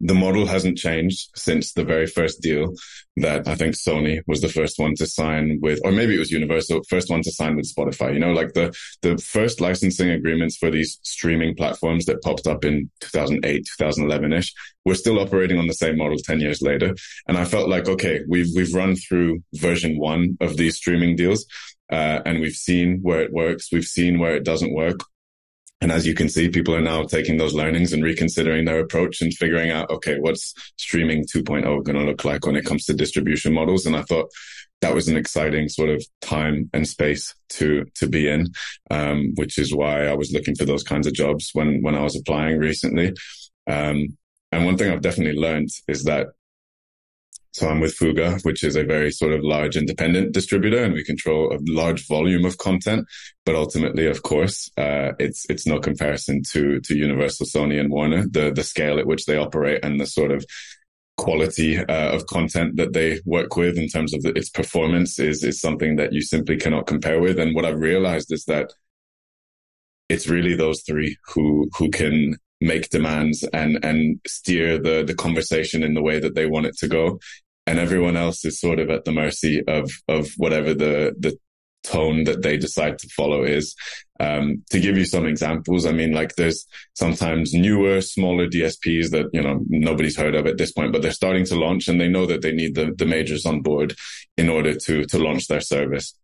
the model hasn't changed since the very first deal that I think Sony was the first one to sign with, or maybe it was Universal, first one to sign with Spotify. You know, like the, the first licensing agreements for these streaming platforms that popped up in 2008, 2011 ish. We're still operating on the same model 10 years later. And I felt like, okay, we've, we've run through version one of these streaming deals. Uh, and we've seen where it works. We've seen where it doesn't work. And as you can see, people are now taking those learnings and reconsidering their approach and figuring out, okay, what's streaming 2.0 going to look like when it comes to distribution models? And I thought that was an exciting sort of time and space to, to be in, um, which is why I was looking for those kinds of jobs when, when I was applying recently. Um, and one thing I've definitely learned is that so I'm with Fuga, which is a very sort of large independent distributor and we control a large volume of content. But ultimately, of course, uh, it's, it's no comparison to, to Universal, Sony and Warner, the, the scale at which they operate and the sort of quality uh, of content that they work with in terms of the, its performance is, is something that you simply cannot compare with. And what I've realized is that it's really those three who, who can make demands and and steer the the conversation in the way that they want it to go and everyone else is sort of at the mercy of of whatever the the tone that they decide to follow is. Um, to give you some examples, I mean, like there's sometimes newer, smaller DSPs that, you know, nobody's heard of at this point, but they're starting to launch and they know that they need the, the majors on board in order to, to launch their service.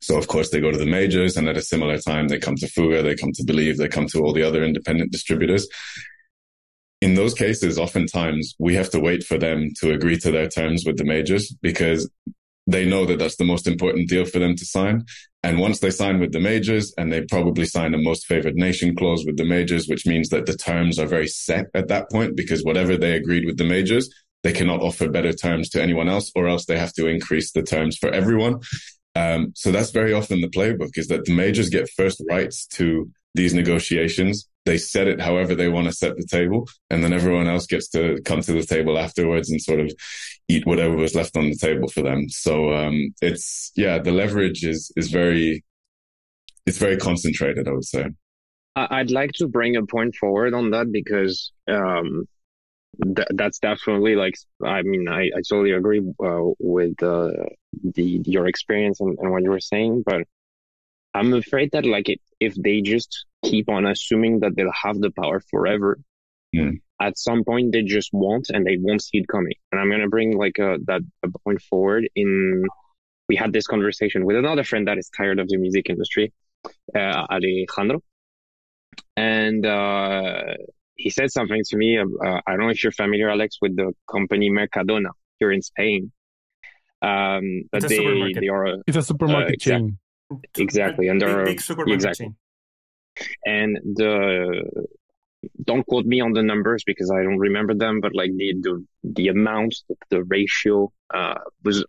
So of course they go to the majors and at a similar time they come to Fuga, they come to Believe, they come to all the other independent distributors in those cases, oftentimes we have to wait for them to agree to their terms with the majors because they know that that's the most important deal for them to sign. And once they sign with the majors and they probably sign a most favored nation clause with the majors, which means that the terms are very set at that point because whatever they agreed with the majors, they cannot offer better terms to anyone else or else they have to increase the terms for everyone. Um, so that's very often the playbook is that the majors get first rights to these negotiations. They set it however they want to set the table, and then everyone else gets to come to the table afterwards and sort of eat whatever was left on the table for them. So um, it's yeah, the leverage is is very it's very concentrated. I would say. I'd like to bring a point forward on that because um, th- that's definitely like I mean I, I totally agree uh, with uh, the your experience and, and what you were saying, but I'm afraid that like it, if they just keep on assuming that they'll have the power forever, mm. at some point they just won't and they won't see it coming. And I'm gonna bring like a, that a point forward. In we had this conversation with another friend that is tired of the music industry, uh, Alejandro, and uh, he said something to me. Uh, I don't know if you're familiar, Alex, with the company Mercadona here in Spain. Um, but they they are a, it's a supermarket uh, chain exactly and there big, big exactly and the don't quote me on the numbers because I don't remember them, but like the the, the amount, the, the ratio uh, was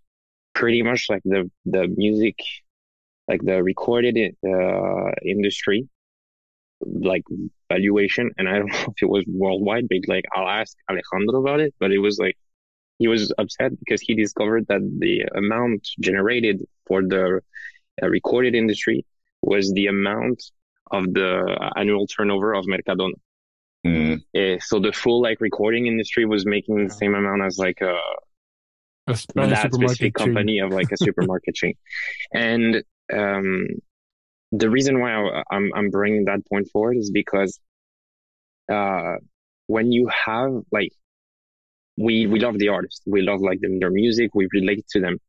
pretty much like the the music, like the recorded uh, industry, like valuation. And I don't (laughs) know if it was worldwide, but like I'll ask Alejandro about it. But it was like he was upset because he discovered that the amount generated for the recorded industry was the amount of the annual turnover of Mercadona. Mm. Uh, so the full like recording industry was making the same amount as like a, a that specific chain. company of like a (laughs) supermarket chain. And um, the reason why I, I'm I'm bringing that point forward is because uh, when you have like we we love the artists, we love like them, their music, we relate to them.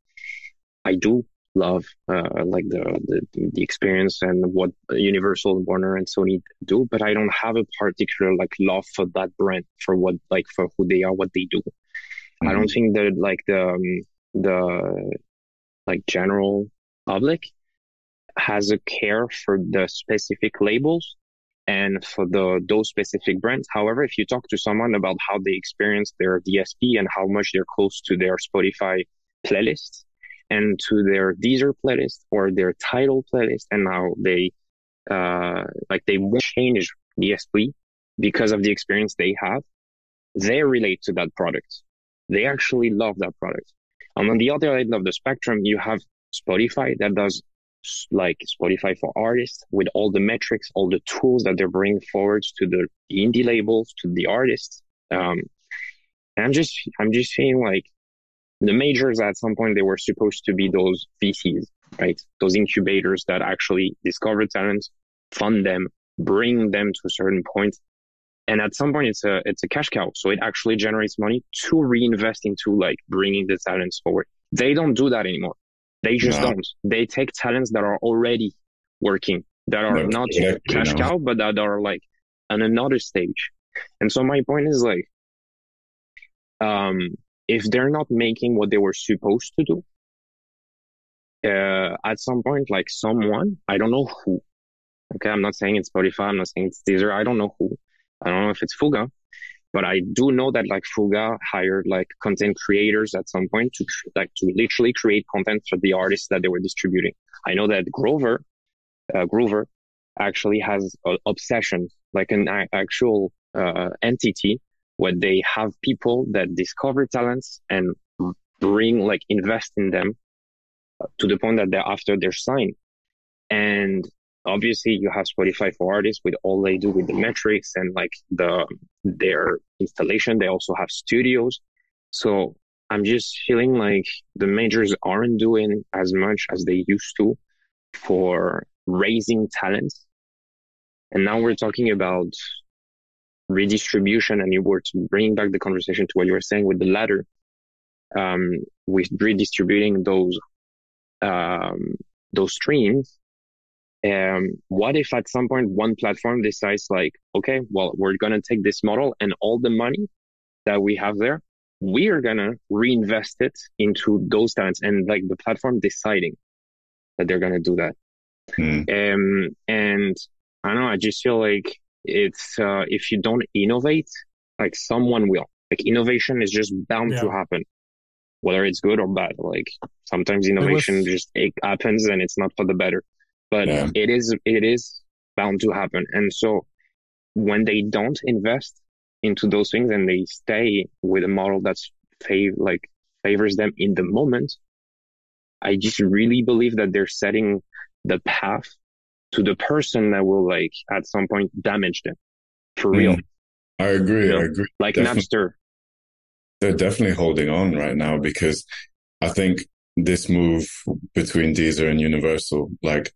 I do love uh, like the, the the experience and what Universal, Warner, and Sony do, but I don't have a particular like love for that brand for what like for who they are, what they do. Mm-hmm. I don't think that like the um, the like general public has a care for the specific labels and for the those specific brands. However, if you talk to someone about how they experience their DSP and how much they're close to their Spotify playlists, and to their Deezer playlist or their title playlist, and now they uh, like they change the esprit, because of the experience they have, they relate to that product. They actually love that product. And on the other end of the spectrum, you have Spotify that does like Spotify for artists with all the metrics, all the tools that they're bringing forward to the indie labels, to the artists. Um, I'm just, I'm just feeling like the majors at some point they were supposed to be those VCs, right? Those incubators that actually discover talents, fund them, bring them to a certain point. And at some point it's a, it's a cash cow. So it actually generates money to reinvest into like bringing the talents forward. They don't do that anymore. They just no. don't. They take talents that are already working, that are no, not cash cow, but that are like on another stage. And so my point is like, um, if they're not making what they were supposed to do, uh, at some point, like someone, I don't know who. Okay. I'm not saying it's Spotify. I'm not saying it's Deezer. I don't know who. I don't know if it's Fuga, but I do know that like Fuga hired like content creators at some point to like to literally create content for the artists that they were distributing. I know that Grover, uh, actually has an obsession, like an actual uh, entity where they have people that discover talents and bring like invest in them to the point that they're after they're signed. And obviously you have Spotify for artists with all they do with the metrics and like the their installation. They also have studios. So I'm just feeling like the majors aren't doing as much as they used to for raising talents. And now we're talking about redistribution and you were to bring back the conversation to what you were saying with the latter, um, with redistributing those, um, those streams um, what if at some point one platform decides like, okay, well, we're going to take this model and all the money that we have there, we are going to reinvest it into those talents and like the platform deciding that they're going to do that. Hmm. Um, and I don't know, I just feel like it's, uh, if you don't innovate, like someone will. Like innovation is just bound yeah. to happen, whether it's good or bad. Like sometimes innovation was... just it happens and it's not for the better but yeah. it is it is bound to happen. And so when they don't invest into those things and they stay with a model that's fav- like favors them in the moment, I just really believe that they're setting the path to the person that will like at some point damage them for real. Mm. I agree. You know? I agree. Like definitely, Napster. They're definitely holding on right now because I think this move between Deezer and Universal, like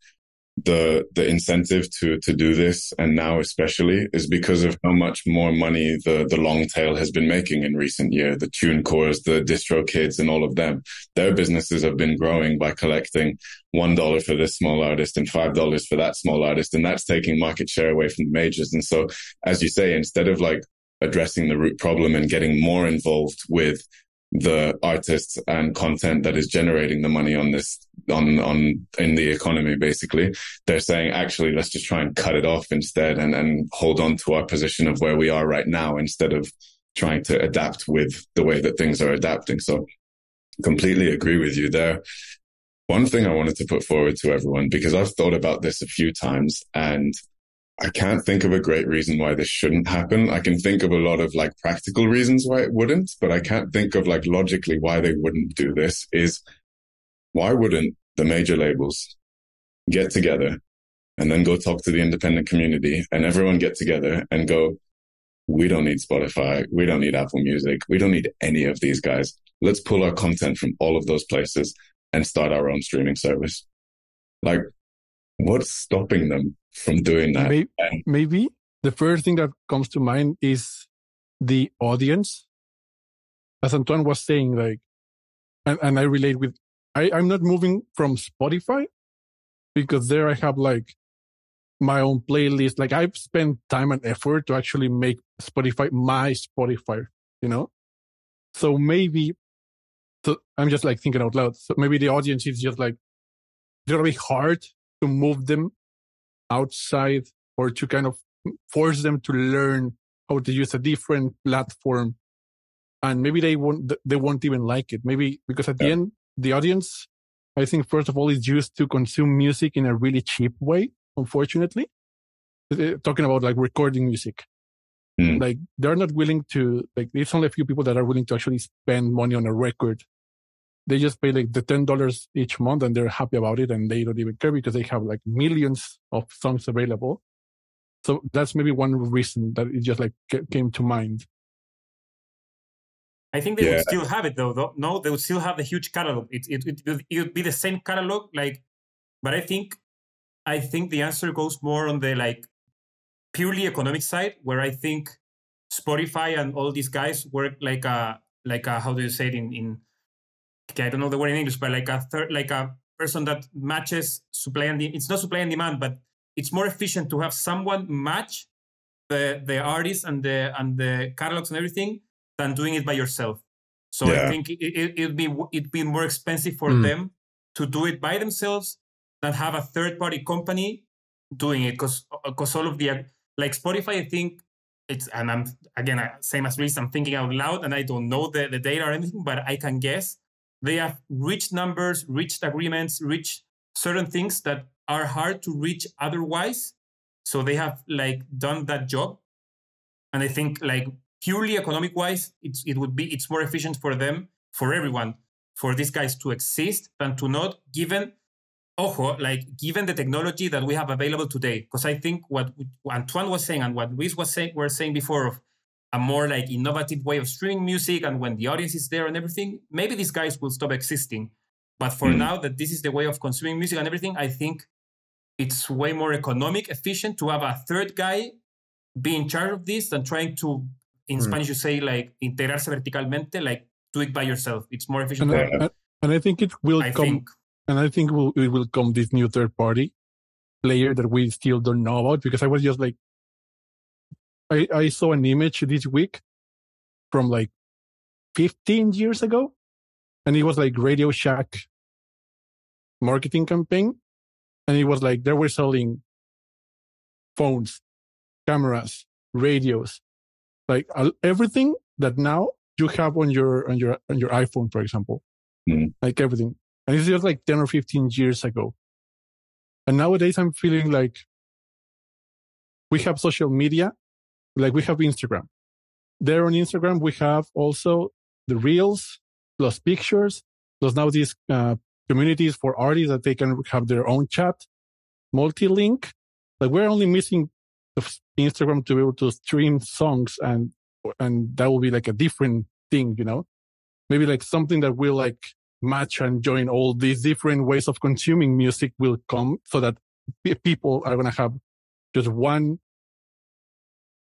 the the incentive to to do this and now especially is because of how much more money the the long tail has been making in recent years the TuneCores the distro kids and all of them. Their businesses have been growing by collecting one dollar for this small artist and five dollars for that small artist and that's taking market share away from the majors. And so as you say instead of like addressing the root problem and getting more involved with the artists and content that is generating the money on this on on in the economy basically. They're saying actually let's just try and cut it off instead and and hold on to our position of where we are right now instead of trying to adapt with the way that things are adapting. So completely agree with you there. One thing i wanted to put forward to everyone because i've thought about this a few times and I can't think of a great reason why this shouldn't happen. I can think of a lot of like practical reasons why it wouldn't, but I can't think of like logically why they wouldn't do this is why wouldn't the major labels get together and then go talk to the independent community and everyone get together and go, we don't need Spotify. We don't need Apple Music. We don't need any of these guys. Let's pull our content from all of those places and start our own streaming service. Like, what's stopping them from doing that. Maybe, maybe the first thing that comes to mind is the audience. As Antoine was saying, like, and, and I relate with, I, I'm not moving from Spotify because there I have like my own playlist. Like I've spent time and effort to actually make Spotify my Spotify, you know? So maybe, so I'm just like thinking out loud. So maybe the audience is just like, it's gonna be hard to move them outside or to kind of force them to learn how to use a different platform and maybe they won't they won't even like it maybe because at yeah. the end the audience i think first of all is used to consume music in a really cheap way unfortunately uh, talking about like recording music. Mm. Like they're not willing to like. It's only a few people that are willing to actually spend money on a record. They just pay like the ten dollars each month, and they're happy about it, and they don't even care because they have like millions of songs available. So that's maybe one reason that it just like came to mind. I think they yeah. would still have it though, though. No, they would still have the huge catalog. It, it, it, it would be the same catalog, like, but I think, I think the answer goes more on the like purely economic side, where I think Spotify and all these guys work like a, like a, how do you say it in, in okay, I don't know the word in English, but like a third, like a person that matches supply and de- it's not supply and demand, but it's more efficient to have someone match the the artists and the and the catalogs and everything than doing it by yourself. So yeah. I think it, it, it'd be it'd be more expensive for mm. them to do it by themselves than have a third party company doing it because because all of the like Spotify, I think it's and I'm again same as Luis, I'm thinking out loud and I don't know the, the data or anything, but I can guess they have reached numbers, reached agreements, reached certain things that are hard to reach otherwise. So they have like done that job. And I think like purely economic wise, it's, it would be, it's more efficient for them, for everyone, for these guys to exist than to not, given, ojo, like given the technology that we have available today. Because I think what Antoine was saying and what Luis was saying, were saying before of a more like innovative way of streaming music and when the audience is there and everything, maybe these guys will stop existing. But for mm. now, that this is the way of consuming music and everything, I think it's way more economic, efficient to have a third guy be in charge of this than trying to in mm. Spanish, you say like integrarse verticalmente, like do it by yourself. It's more efficient. And, I, and I think it will I come. Think, and I think will, it will come this new third party player that we still don't know about because I was just like, I, I saw an image this week from like 15 years ago and it was like Radio Shack marketing campaign. And it was like they were selling phones, cameras, radios, like everything that now you have on your on your on your iPhone, for example, mm. like everything. And it's just like ten or fifteen years ago. And nowadays, I'm feeling like we have social media, like we have Instagram. There on Instagram, we have also the reels plus pictures plus now these uh, communities for artists that they can have their own chat, multi-link. Like we're only missing Instagram to be able to stream songs and and that will be like a different thing, you know? Maybe like something that will like match and join all these different ways of consuming music will come so that people are going to have just one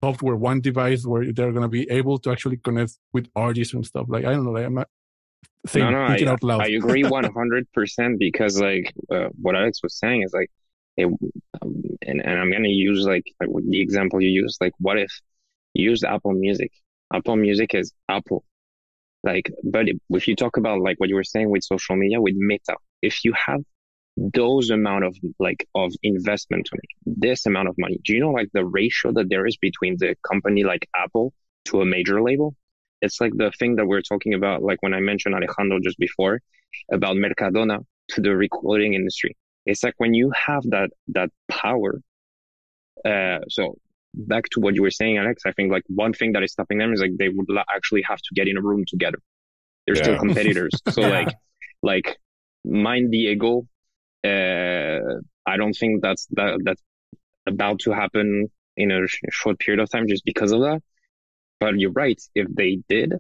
software, one device where they're going to be able to actually connect with artists and stuff. Like, I don't know, like, I'm not saying, no, no, I, out loud. I agree (laughs) 100% because like uh, what Alex was saying is like, it, um, and, and I'm going to use like, like the example you used, like what if you use Apple Music? Apple Music is Apple. Like, but if you talk about like what you were saying with social media, with Meta, if you have those amount of like of investment to make this amount of money, do you know like the ratio that there is between the company like Apple to a major label? It's like the thing that we're talking about, like when I mentioned Alejandro just before about Mercadona to the recording industry. It's like when you have that that power. Uh, so back to what you were saying, Alex, I think like one thing that is stopping them is like they would actually have to get in a room together. They're yeah. still competitors. (laughs) So yeah. like, like mind the ego. Uh, I don't think that's that that's about to happen in a sh- short period of time just because of that. But you're right. If they did,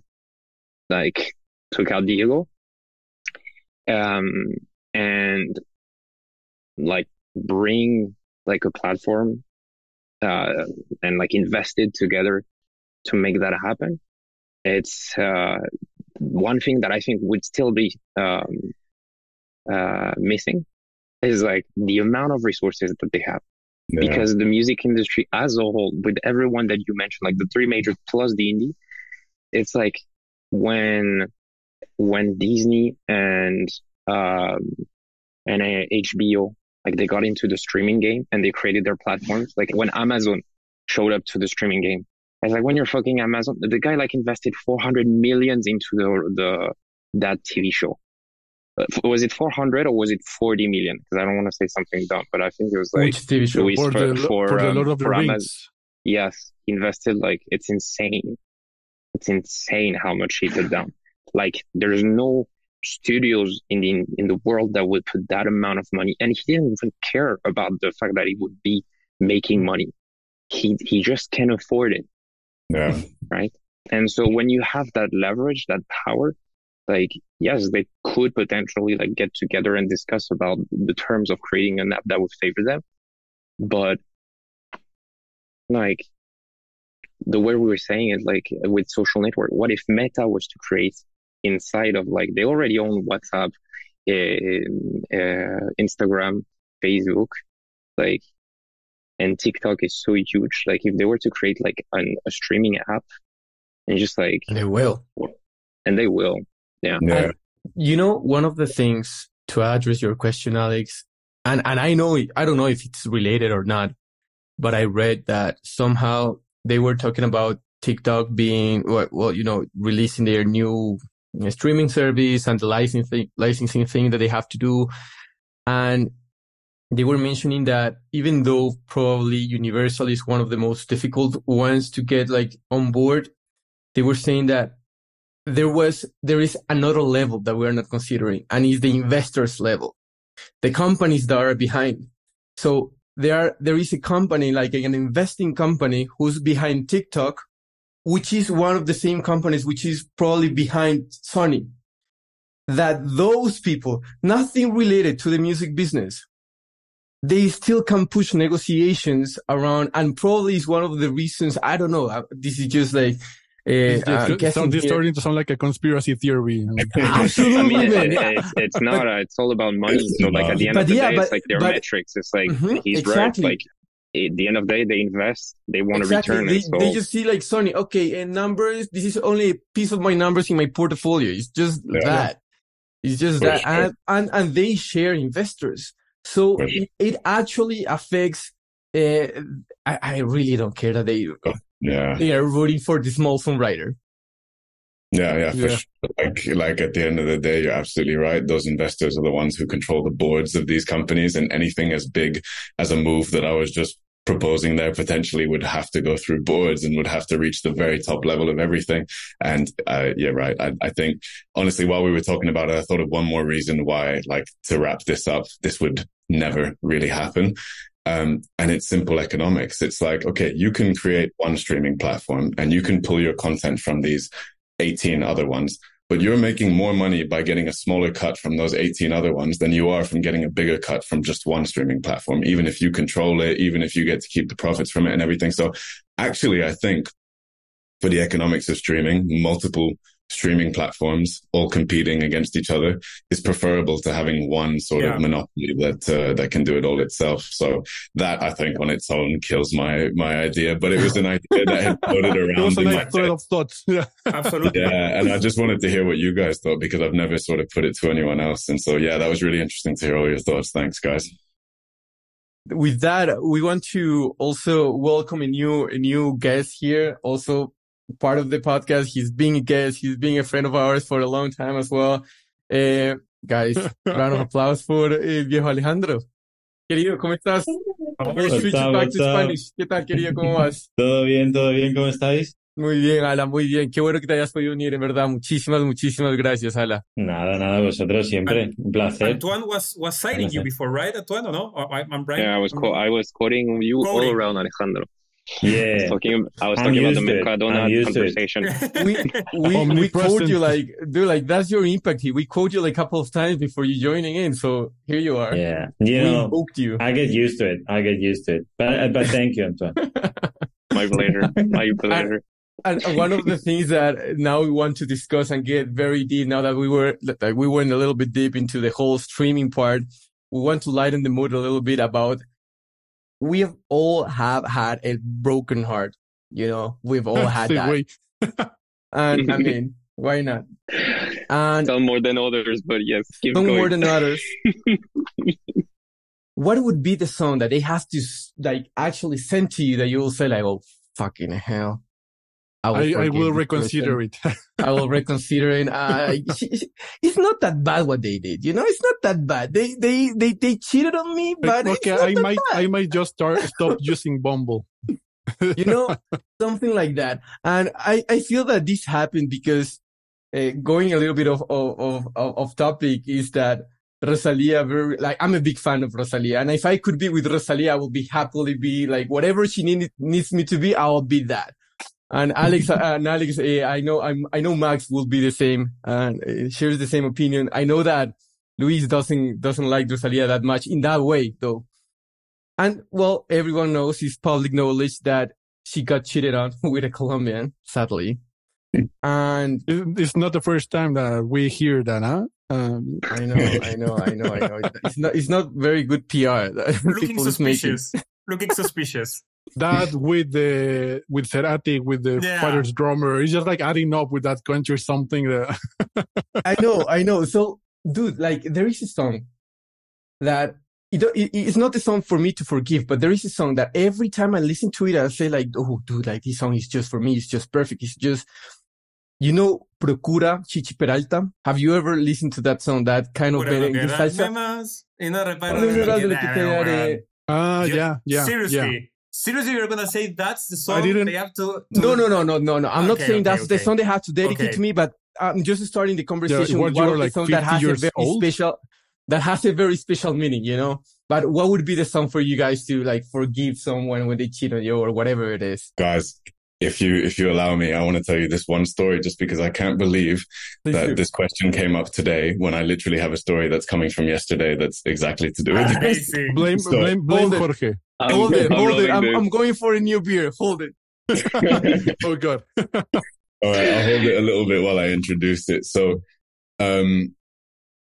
like, took out the ego, um, and like bring like a platform uh, and like invested together to make that happen. It's uh, one thing that I think would still be um, uh, missing is like the amount of resources that they have. Yeah. Because the music industry as a whole, with everyone that you mentioned, like the three majors plus the indie, it's like when when Disney and um, and HBO like they got into the streaming game and they created their platforms. Like when Amazon showed up to the streaming game, it's like, when you're fucking Amazon, the guy like invested 400 millions into the, the, that TV show. Was it 400 or was it 40 million? Because I don't want to say something dumb, but I think it was like Which TV show? Luis For for, the, for, for the um, Lord of the Rings. Amazon. Yes, invested like it's insane. It's insane how much he put down. Like there's no studios in the in the world that would put that amount of money, and he didn't even care about the fact that he would be making money. He he just can't afford it, Yeah. right? And so when you have that leverage, that power, like yes, they could potentially like get together and discuss about the terms of creating an app that would favor them, but like the way we were saying it, like with social network, what if Meta was to create inside of like they already own WhatsApp, uh, uh, Instagram, Facebook, like, and TikTok is so huge. Like if they were to create like an, a streaming app and just like, They will. and they will, yeah. Yeah. You know, one of the things to address your question, Alex, and, and I know, I don't know if it's related or not, but I read that somehow they were talking about TikTok being, well, well you know, releasing their new uh, streaming service and the licensing, licensing thing that they have to do. And they were mentioning that even though probably Universal is one of the most difficult ones to get like on board, they were saying that there was, there is another level that we're not considering and is the investors level, the companies that are behind. So there are, there is a company like an investing company who's behind TikTok, which is one of the same companies, which is probably behind Sony. That those people, nothing related to the music business, they still can push negotiations around and probably is one of the reasons, I don't know, uh, this is just like, uh, It's, uh, it's, guessing starting to sound like a conspiracy theory. Absolutely, I mean, it, it, it's, it's not, uh, it's all about money. So like at the end But of the yeah, day, but- it's like their but- metrics. It's like, Mhm, he's exactly. right. Like at the end of the day, they invest, they want exactly. to return They, it. So they just see like Sony, okay, and numbers, this is only a piece of my numbers in my portfolio. It's just Yeah. that. It's just For that. sure. And, and, and they share investors. So For it, it actually affects, uh, I, I really don't care that they, Yeah. they are rooting for the small songwriter. Yeah, yeah, for Yeah. sure. Like, like at the end of the day, you're absolutely right. Those investors are the ones who control the boards of these companies, and anything as big as a move that I was just proposing there potentially would have to go through boards and would have to reach the very top level of everything. And uh, yeah, right. I, I think honestly, while we were talking about it, I thought of one more reason why, like, to wrap this up, this would never really happen. Um, and it's simple economics. It's like, okay, you can create one streaming platform and you can pull your content from these 18 other ones, but you're making more money by getting a smaller cut from those 18 other ones than you are from getting a bigger cut from just one streaming platform, even if you control it, even if you get to keep the profits from it and everything. So actually, I think for the economics of streaming, multiple streaming platforms all competing against each other is preferable to having one sort Yeah. of monopoly that uh, that can do it all itself. So that I think on its own kills my my idea, but it was an idea that had (laughs) floated It was around a in my nice thread of thoughts. (laughs) Yeah. Absolutely. yeah, and I just wanted to hear what you guys thought because I've never sort of put it to anyone else. And so, yeah, that was really interesting to hear all your thoughts. Thanks, guys. with that, we want to also welcome a new, a new guest here. Also part of the podcast. He's being a guest. He's being a friend of ours for a long time as well. Eh, guys, (laughs) round of applause for eh, viejo Alejandro. Querido, ¿cómo estás? We're What's switching up, back to? Spanish. ¿Qué tal, querido? ¿Cómo vas? Todo bien, todo bien, ¿cómo estáis? Muy bien, Ala, muy bien. Qué bueno que te hayas podido unir, en verdad. Muchísimas, muchísimas gracias, Ala. Nada, nada, vosotros siempre. Un placer. Antoine was was citing you before, right, Antoine? Or no? I, I'm right. yeah, I was co- I was quoting you all Quoting. around Alejandro. I was Yeah. talking, I was talking about the used to Mercadona used it. conversation. (laughs) We, we, we Omnipresent. quote you like, dude, like, that's your impact here. We quote you like a couple of times before you joining in. So here you are. Yeah. You we know, booked you. I get used to it. I get used to it. But, uh, but thank you, Antoine. My pleasure. My pleasure. And one of the things that now we want to discuss and get very deep now that we were, like we went a little bit deep into the whole streaming part, we want to lighten the mood a little bit about we have all have had a broken heart. You know, we've all had (laughs) Sí, that. güey. (laughs) And I (laughs) mean, why not? And Some more than others, but yes, keep some going. more than others. what would be the song that they have to like actually send to you that you will say like, oh fucking hell, I will, I, I will reconsider person. it. (laughs) I will reconsider it. Uh, (laughs) it's not that bad what they did. You know, it's not that bad. They they they they cheated on me, but okay, it's not I that might bad. I might just start stop using Bumble. (laughs) you know, something like that. And I, I feel that this happened because uh, going a little bit of, of, of, of topic is that Rosalia very, like, I'm a big fan of Rosalia. And if I could be with Rosalia, I would be happily be like, whatever she need, needs me to be, I'll be that. And Alex, uh, and Alex, uh, I know, I'm, I know Max will be the same and uh, shares the same opinion. I know that Luis doesn't, doesn't like Rosalia that much in that way though. And well, everyone knows it's public knowledge that she got cheated on (laughs) with a Colombian, sadly. And It's not the first time that we hear that, huh? Um, I know, I know, I know, I know. It's not, it's not very good PR (laughs) Looking people is making. suspicious. Looking suspicious. That with the with Cerati with the Yeah. Fighters drummer, it's just like adding up with that country something that (laughs) I know, I know. So, dude, like, there is a song that it, it, it's not a song for me to forgive, but there is a song that every time I listen to it, I say like, oh, dude, like this song is just for me. It's just perfect. It's just, you know, Procura Chichi Peralta. Have you ever listened to that song? That kind of Pura lo que merengue salsa. más y no reparo No de lo reparas que de lo que da, te weón. daré. Ah, You- yeah, yeah, Seriously. yeah. Seriously, you're gonna say that's the song I didn't- they have to, to No, no, no, no, no, no. I'm not saying okay, that's the song they have to dedicate Okay. to me, but I'm just starting the conversation what, with one you're the like songs that has a very old? special, that has a very special meaning, you know? But what would be the song for you guys to like forgive someone when they cheat on you or whatever it is? Guys, if you if you allow me, I want to tell you this one story just because I can't believe that this question came up today when I literally have a story that's coming from yesterday that's exactly to do with this. Blame So- blame blame Hold it. Jorge. Hold it, I'm hold it. loving I'm. I'm going for a new beer. Hold it. (laughs) oh god. All right, I'll hold it a little bit while I introduce it. So, um,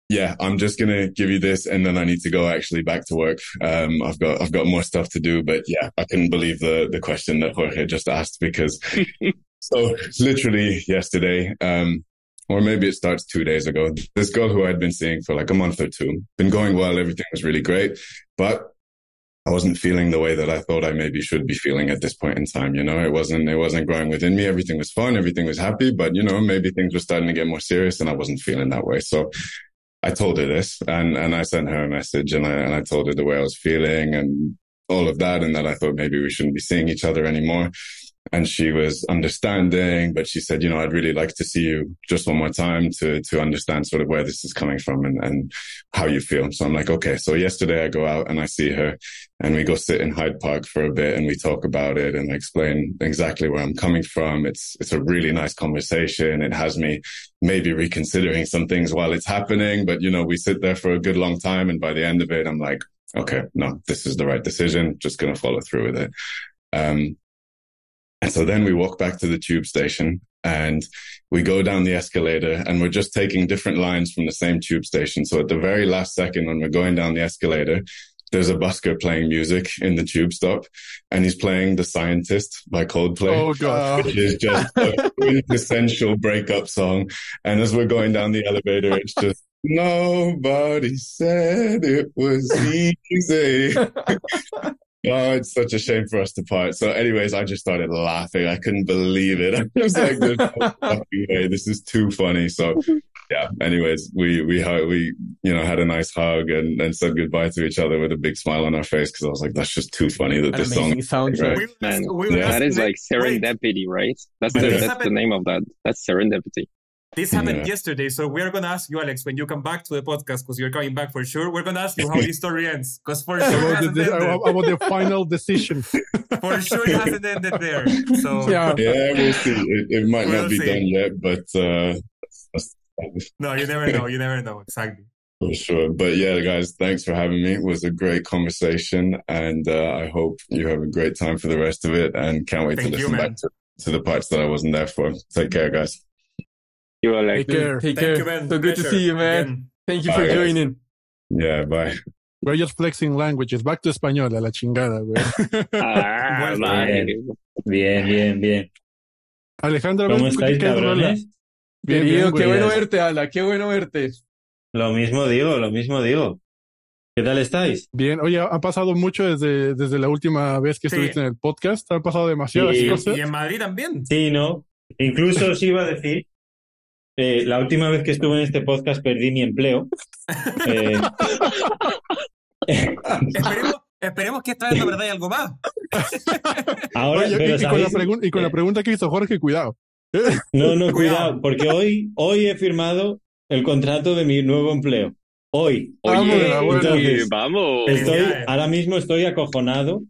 yeah, I'm just gonna give you this, and then I need to go actually back to work. Um, I've got I've got more stuff to do, but yeah, I couldn't believe the the question that Jorge just asked because (laughs) so literally yesterday, um, or maybe it starts two days ago. This girl who I'd been seeing for like a month or two, been going well, everything was really great, but I wasn't feeling the way that I thought I maybe should be feeling at this point in time. You know, it wasn't, it wasn't growing within me. Everything was fun. Everything was happy, but you know, maybe things were starting to get more serious and I wasn't feeling that way. So I told her this and, and I sent her a message and I, and I told her the way I was feeling and all of that and that I thought maybe we shouldn't be seeing each other anymore. And she was understanding, but she said, you know, I'd really like to see you just one more time to, to understand sort of where this is coming from and, and how you feel. So I'm like, okay. So yesterday I go out and I see her and we go sit in Hyde Park for a bit and we talk about it and I explain exactly where I'm coming from. It's, it's a really nice conversation. It has me maybe reconsidering some things while it's happening, but you know, we sit there for a good long time. And by the end of it, I'm like, okay, no, this is the right decision. Just going to follow through with it. Um, and so then we walk back to the tube station and we go down the escalator and we're just taking different lines from the same tube station. So at the very last second, when we're going down the escalator, there's a busker playing music in the tube stop and he's playing The Scientist by Coldplay. Oh god. Oh. Which is just a (laughs) quintessential breakup song. And as we're going down the elevator, it's just, nobody said it was easy. (laughs) Oh, it's such a shame for us to part. So, anyways, I just started laughing. I couldn't believe it. (laughs) I was like, "There's no (laughs) fucking way. This is too funny." So, (laughs) yeah. Anyways, we we we you know had a nice hug and, and said goodbye to each other with a big smile on our face because I was like, "That's just too funny that An this song." soundtrack. Right. We will Man, we will Yeah. That is like serendipity, right? That's the, this that's the name of that. That's serendipity. This happened Yeah. yesterday, so we're gonna ask you, Alex, when you come back to the podcast, because you're coming back for sure. We're gonna ask you how this (laughs) story ends, because for sure it About the, hasn't ended. about the final decision. (laughs) For sure it hasn't ended there. So (laughs) Yeah. Yeah, we'll see. It, it might We'll not be see. done yet, but uh, that's- that's no, you never know. You never know exactly. for sure. But yeah, guys, thanks for having me. It was a great conversation, and uh, I hope you have a great time for the rest of it. And can't wait Thank to listen man. back to, to the parts that I wasn't there for. Take care, guys. You are like, Take care. Take Thank care. you, man. So good to see you, man. Again. Thank you for guys. joining. Yeah, bye. We're just flexing languages. Back to español, a la chingada, güey. (laughs) ah, bye. Bien, bien, bien. Alejandro, ¿Cómo ¿qué- estáis, cabrones? Bien, Querido, bien, qué bueno verte, Ala. Qué bueno verte. Lo mismo digo, lo mismo digo. ¿Qué tal estáis? Bien, oye, ha pasado mucho desde, desde la última vez que Sí. estuviste en el podcast. Han pasado demasiadas Sí, cosas. Y en Madrid también. Sí, ¿no? Incluso os iba a decir, eh, la última vez que estuve en este podcast perdí mi empleo. (laughs) Eh, Esperemos, esperemos que esta vez no perdáis algo más. (laughs) ahora, Oye, pero y, y con la la pregunta que hizo Jorge, cuidado. (laughs) No, no, Cuidado. porque hoy, hoy he firmado el contrato de mi nuevo empleo. Hoy. Vamos, Oye. Entonces, vamos. Estoy, ahora mismo estoy acojonado.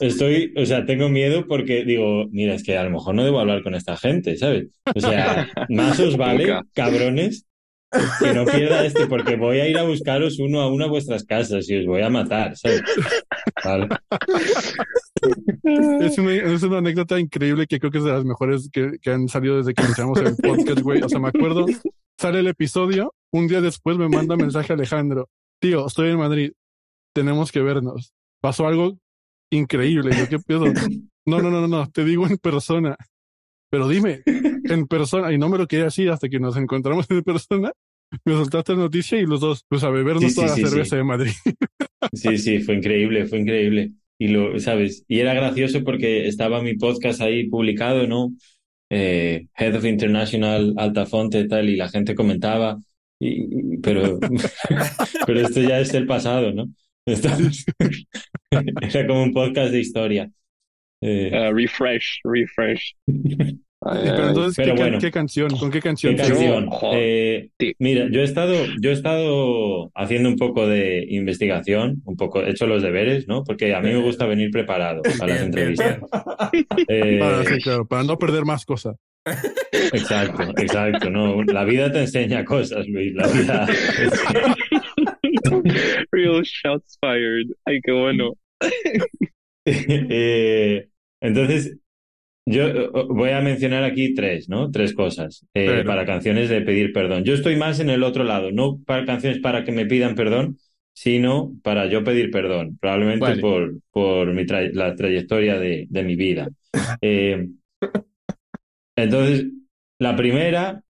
Estoy, o sea, tengo miedo porque digo, mira, es que a lo mejor no debo hablar con esta gente, ¿sabes? O sea, más os vale, Nunca. cabrones, que no pierda este, porque voy a ir a buscaros uno a uno a vuestras casas y os voy a matar, ¿sabes? Vale. (laughs) Es una, es una anécdota increíble que creo que es de las mejores que, que han salido desde que iniciamos el podcast, güey. O sea, me acuerdo, sale el episodio, un día después me manda mensaje Alejandro. Tío, estoy en Madrid, tenemos que vernos. Pasó algo increíble. Yo, ¿qué pedo? (laughs) No, no, no, no, no, te digo en persona. Pero dime, (laughs) en persona, y no me lo quería decir hasta que nos encontramos en persona. Me soltaste la noticia y los dos, pues a bebernos Sí, sí, toda la sí, cerveza sí. de Madrid. (laughs) Sí, sí, fue increíble, fue increíble. Y lo, ¿sabes? Y era gracioso porque estaba mi podcast ahí publicado, ¿no? Eh, Head of International Altafonte, tal, y la gente comentaba, y, y- pero, pero esto ya es el pasado, ¿no? Estamos- (laughs) Era como un podcast de historia. Eh, Ah, refresh, refresh. Ay, Pero ay. entonces, Pero ¿qué, can- bueno. qué canción? ¿Con qué canción? Eh, mira, yo he estado, yo he estado haciendo un poco de investigación, un poco, he hecho los deberes, ¿no? Porque a mí me gusta venir preparado a las entrevistas. Eh, Para, sí, claro, para no perder más cosas. Exacto, exacto, no. La vida te enseña cosas, Luis. La vida. (laughs) Real shots fired. Ay, qué bueno. (laughs) Eh, entonces, yo voy a mencionar aquí tres, ¿no? Tres cosas eh, Pero- para canciones de pedir perdón. Yo estoy más en el otro lado, no para canciones para que me pidan perdón, sino para yo pedir perdón, probablemente Vale. por, por mi tra- la trayectoria de, de mi vida. Eh, entonces, la primera,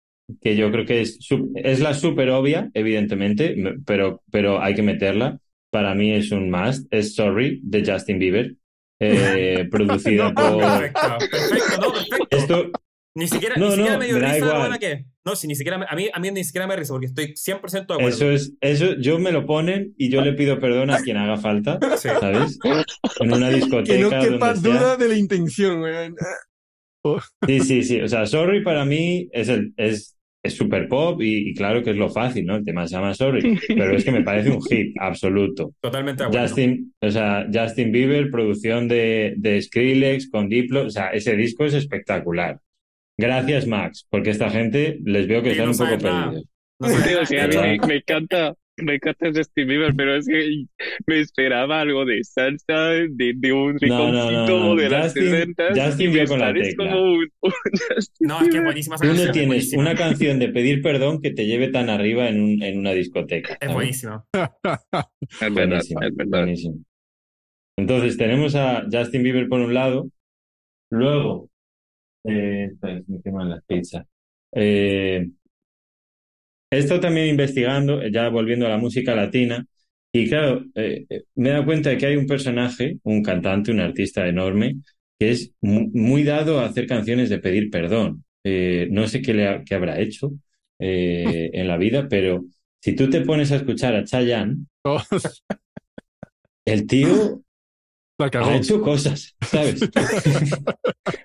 que yo creo que es, es la súper obvia, evidentemente, pero, pero hay que meterla. Para mí es un must, es Sorry, de Justin Bieber, eh, (laughs) producida por... Perfecto, perfecto, no, perfecto. Esto, Ni siquiera, No, ni siquiera no, me dio me risa, igual. ¿qué? No, si ni siquiera, me- a mí, a mí ni siquiera me risa porque estoy 100% de acuerdo. eso es, eso yo me lo ponen y yo le pido perdón a quien haga falta, (laughs) Sí. ¿sabes? En una Que discoteca no quepa donde sea. duda de la intención, weón. Sí, sí, sí. O sea, Sorry para mí es el, es, es super pop y, y claro que es lo fácil, ¿no? El tema se llama Sorry, pero es que me parece un hit absoluto. (laughs) Totalmente acuerdo. Justin, o sea, Justin Bieber, producción de, de Skrillex con Diplo, o sea, ese disco es espectacular. Gracias, Max, porque esta gente les veo que Sí, están no un poco nada. perdidos. No sé, Sí, o sea, a mí me encanta, me encanta Justin Bieber, pero es que me esperaba algo de salsa, de, de un No, no, rinconcito no, no. de las Justin- 60 Justin me con la tecla. como un, (laughs) un Justin no, es que buenísima Tú no es tienes buenísima. una canción de pedir perdón que te lleve tan arriba en, un, en una discoteca. Es buenísima. Es verdad, Buenísimo, es verdad. buenísimo. Entonces tenemos a Justin Bieber por un lado, luego, eh, me queman las pizzas. Eh, he estado también investigando, eh, ya volviendo a la música latina, y claro, eh, eh, me he dado cuenta de que hay un personaje, un cantante, un artista enorme, que es mu- muy dado a hacer canciones de pedir perdón. Eh, no sé qué, le ha- qué habrá hecho eh, en la vida, pero si tú te pones a escuchar a Chayanne, (laughs) el tío ha hecho cosas, ¿sabes? (laughs)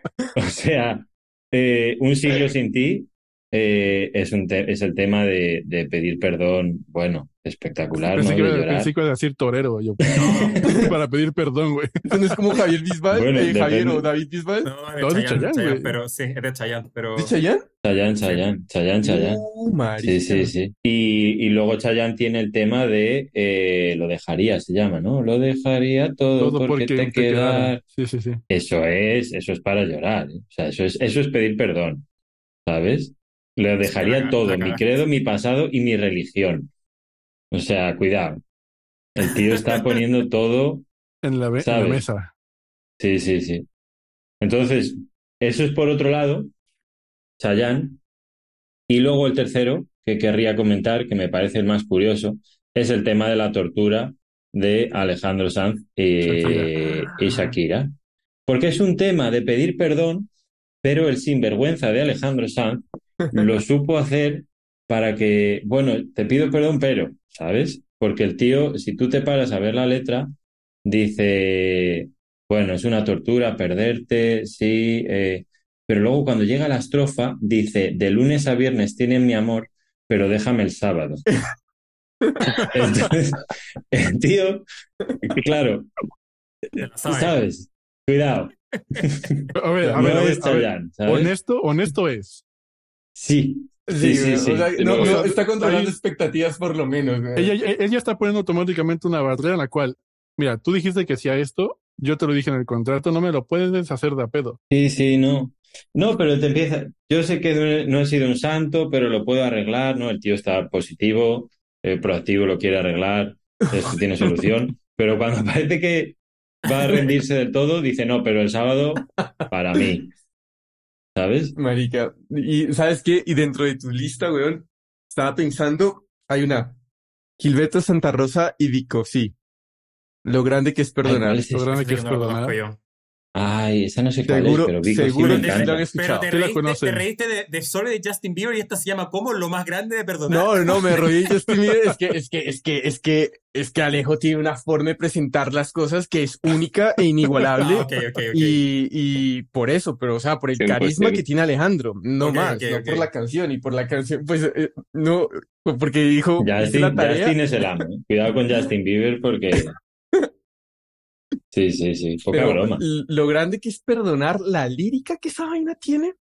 (laughs) o sea, eh, un siglo sin ti eh, es, un te- es el tema de, de pedir perdón, bueno, espectacular, Pensé ¿no? que, De iba- llorar. pensé que iba a decir torero. Yo, (laughs) (laughs) para pedir perdón, güey. Eso (laughs) no es como Javier Bisbal, Bueno, eh, Javier o David Bisbal. No, es de No, Chayanne, Chayanne, pero sí, es de Chayanne, pero... ¿De Chayanne? Chayanne, Chayanne, Chayanne, Chayanne. Uh. Sí, sí, sí. Y, y luego Chayanne tiene el tema de eh, lo dejaría, se llama, ¿no? Lo dejaría todo, Todo porque, porque te queda. Sí, sí, sí. Eso es, eso es para llorar. ¿eh? O sea, eso es, eso es pedir perdón, ¿sabes? Lo dejaría todo, mi credo, mi pasado y mi religión. O sea, cuidado. El tío está (laughs) poniendo todo. En la, mesa. Sí, sí, sí. Entonces, eso es por otro lado, Chayanne. Y luego el tercero que querría comentar, que me parece el más curioso, es el tema de la tortura de Alejandro Sanz y, y Shakira. Porque es un tema de pedir perdón, pero el sinvergüenza de Alejandro Sanz lo (laughs) supo hacer para que, bueno, te pido perdón, pero, ¿sabes? Porque el tío, si tú te paras a ver la letra, dice, bueno, es una tortura perderte, sí, eh, pero luego cuando llega la estrofa, dice, de lunes a viernes tienen mi amor, pero déjame el sábado. (laughs) Entonces, el tío, claro, ¿sabes? Cuidado. A ver, a ver, a ver, a ver. Honesto, honesto es. Sí, Sí, sí, sí. no, no, está controlando expectativas por lo menos. Ella, ella está poniendo automáticamente una barrera en la cual, mira, tú dijiste que hacía esto, yo te lo dije en el contrato, no me lo puedes deshacer de a pedo. Sí, sí, no. No, pero te empieza. Yo sé que no he sido un santo, pero lo puedo arreglar, ¿no? El tío está positivo, eh, proactivo, lo quiere arreglar, esto tiene (laughs) solución. Pero cuando (laughs) parece que va a rendirse del todo, dice no, pero el sábado para mí. ¿Sabes? Marica. Y ¿sabes qué? Y dentro de tu lista, weón, estaba pensando, hay una. Gilberto Santa Rosa y Dico, sí. Lo grande que es perdonar. lo grande que es perdonar. Ay, esa no sé cuál es, pero Vico seguro sí me que sí lo han Pero escuchado. te la reíste, conocen. te reíste de, de solo de Justin Bieber y esta se llama como lo más grande de perdonar. No, no, me reí. Yo estoy, mire, es que, es que, es que, es que, es que Alejo tiene una forma de presentar las cosas que es única e inigualable. Ah, ok, ok, ok. Y, y por eso, pero o sea, por el 100%. carisma que tiene Alejandro, no más, no por la canción y por la canción, pues eh, no, porque dijo, Justin, la tarea. Justin es el amo. Cuidado con Justin Bieber porque. Sí, sí, sí. Poca Pero broma. lo grande que es perdonar la lírica que esa vaina tiene,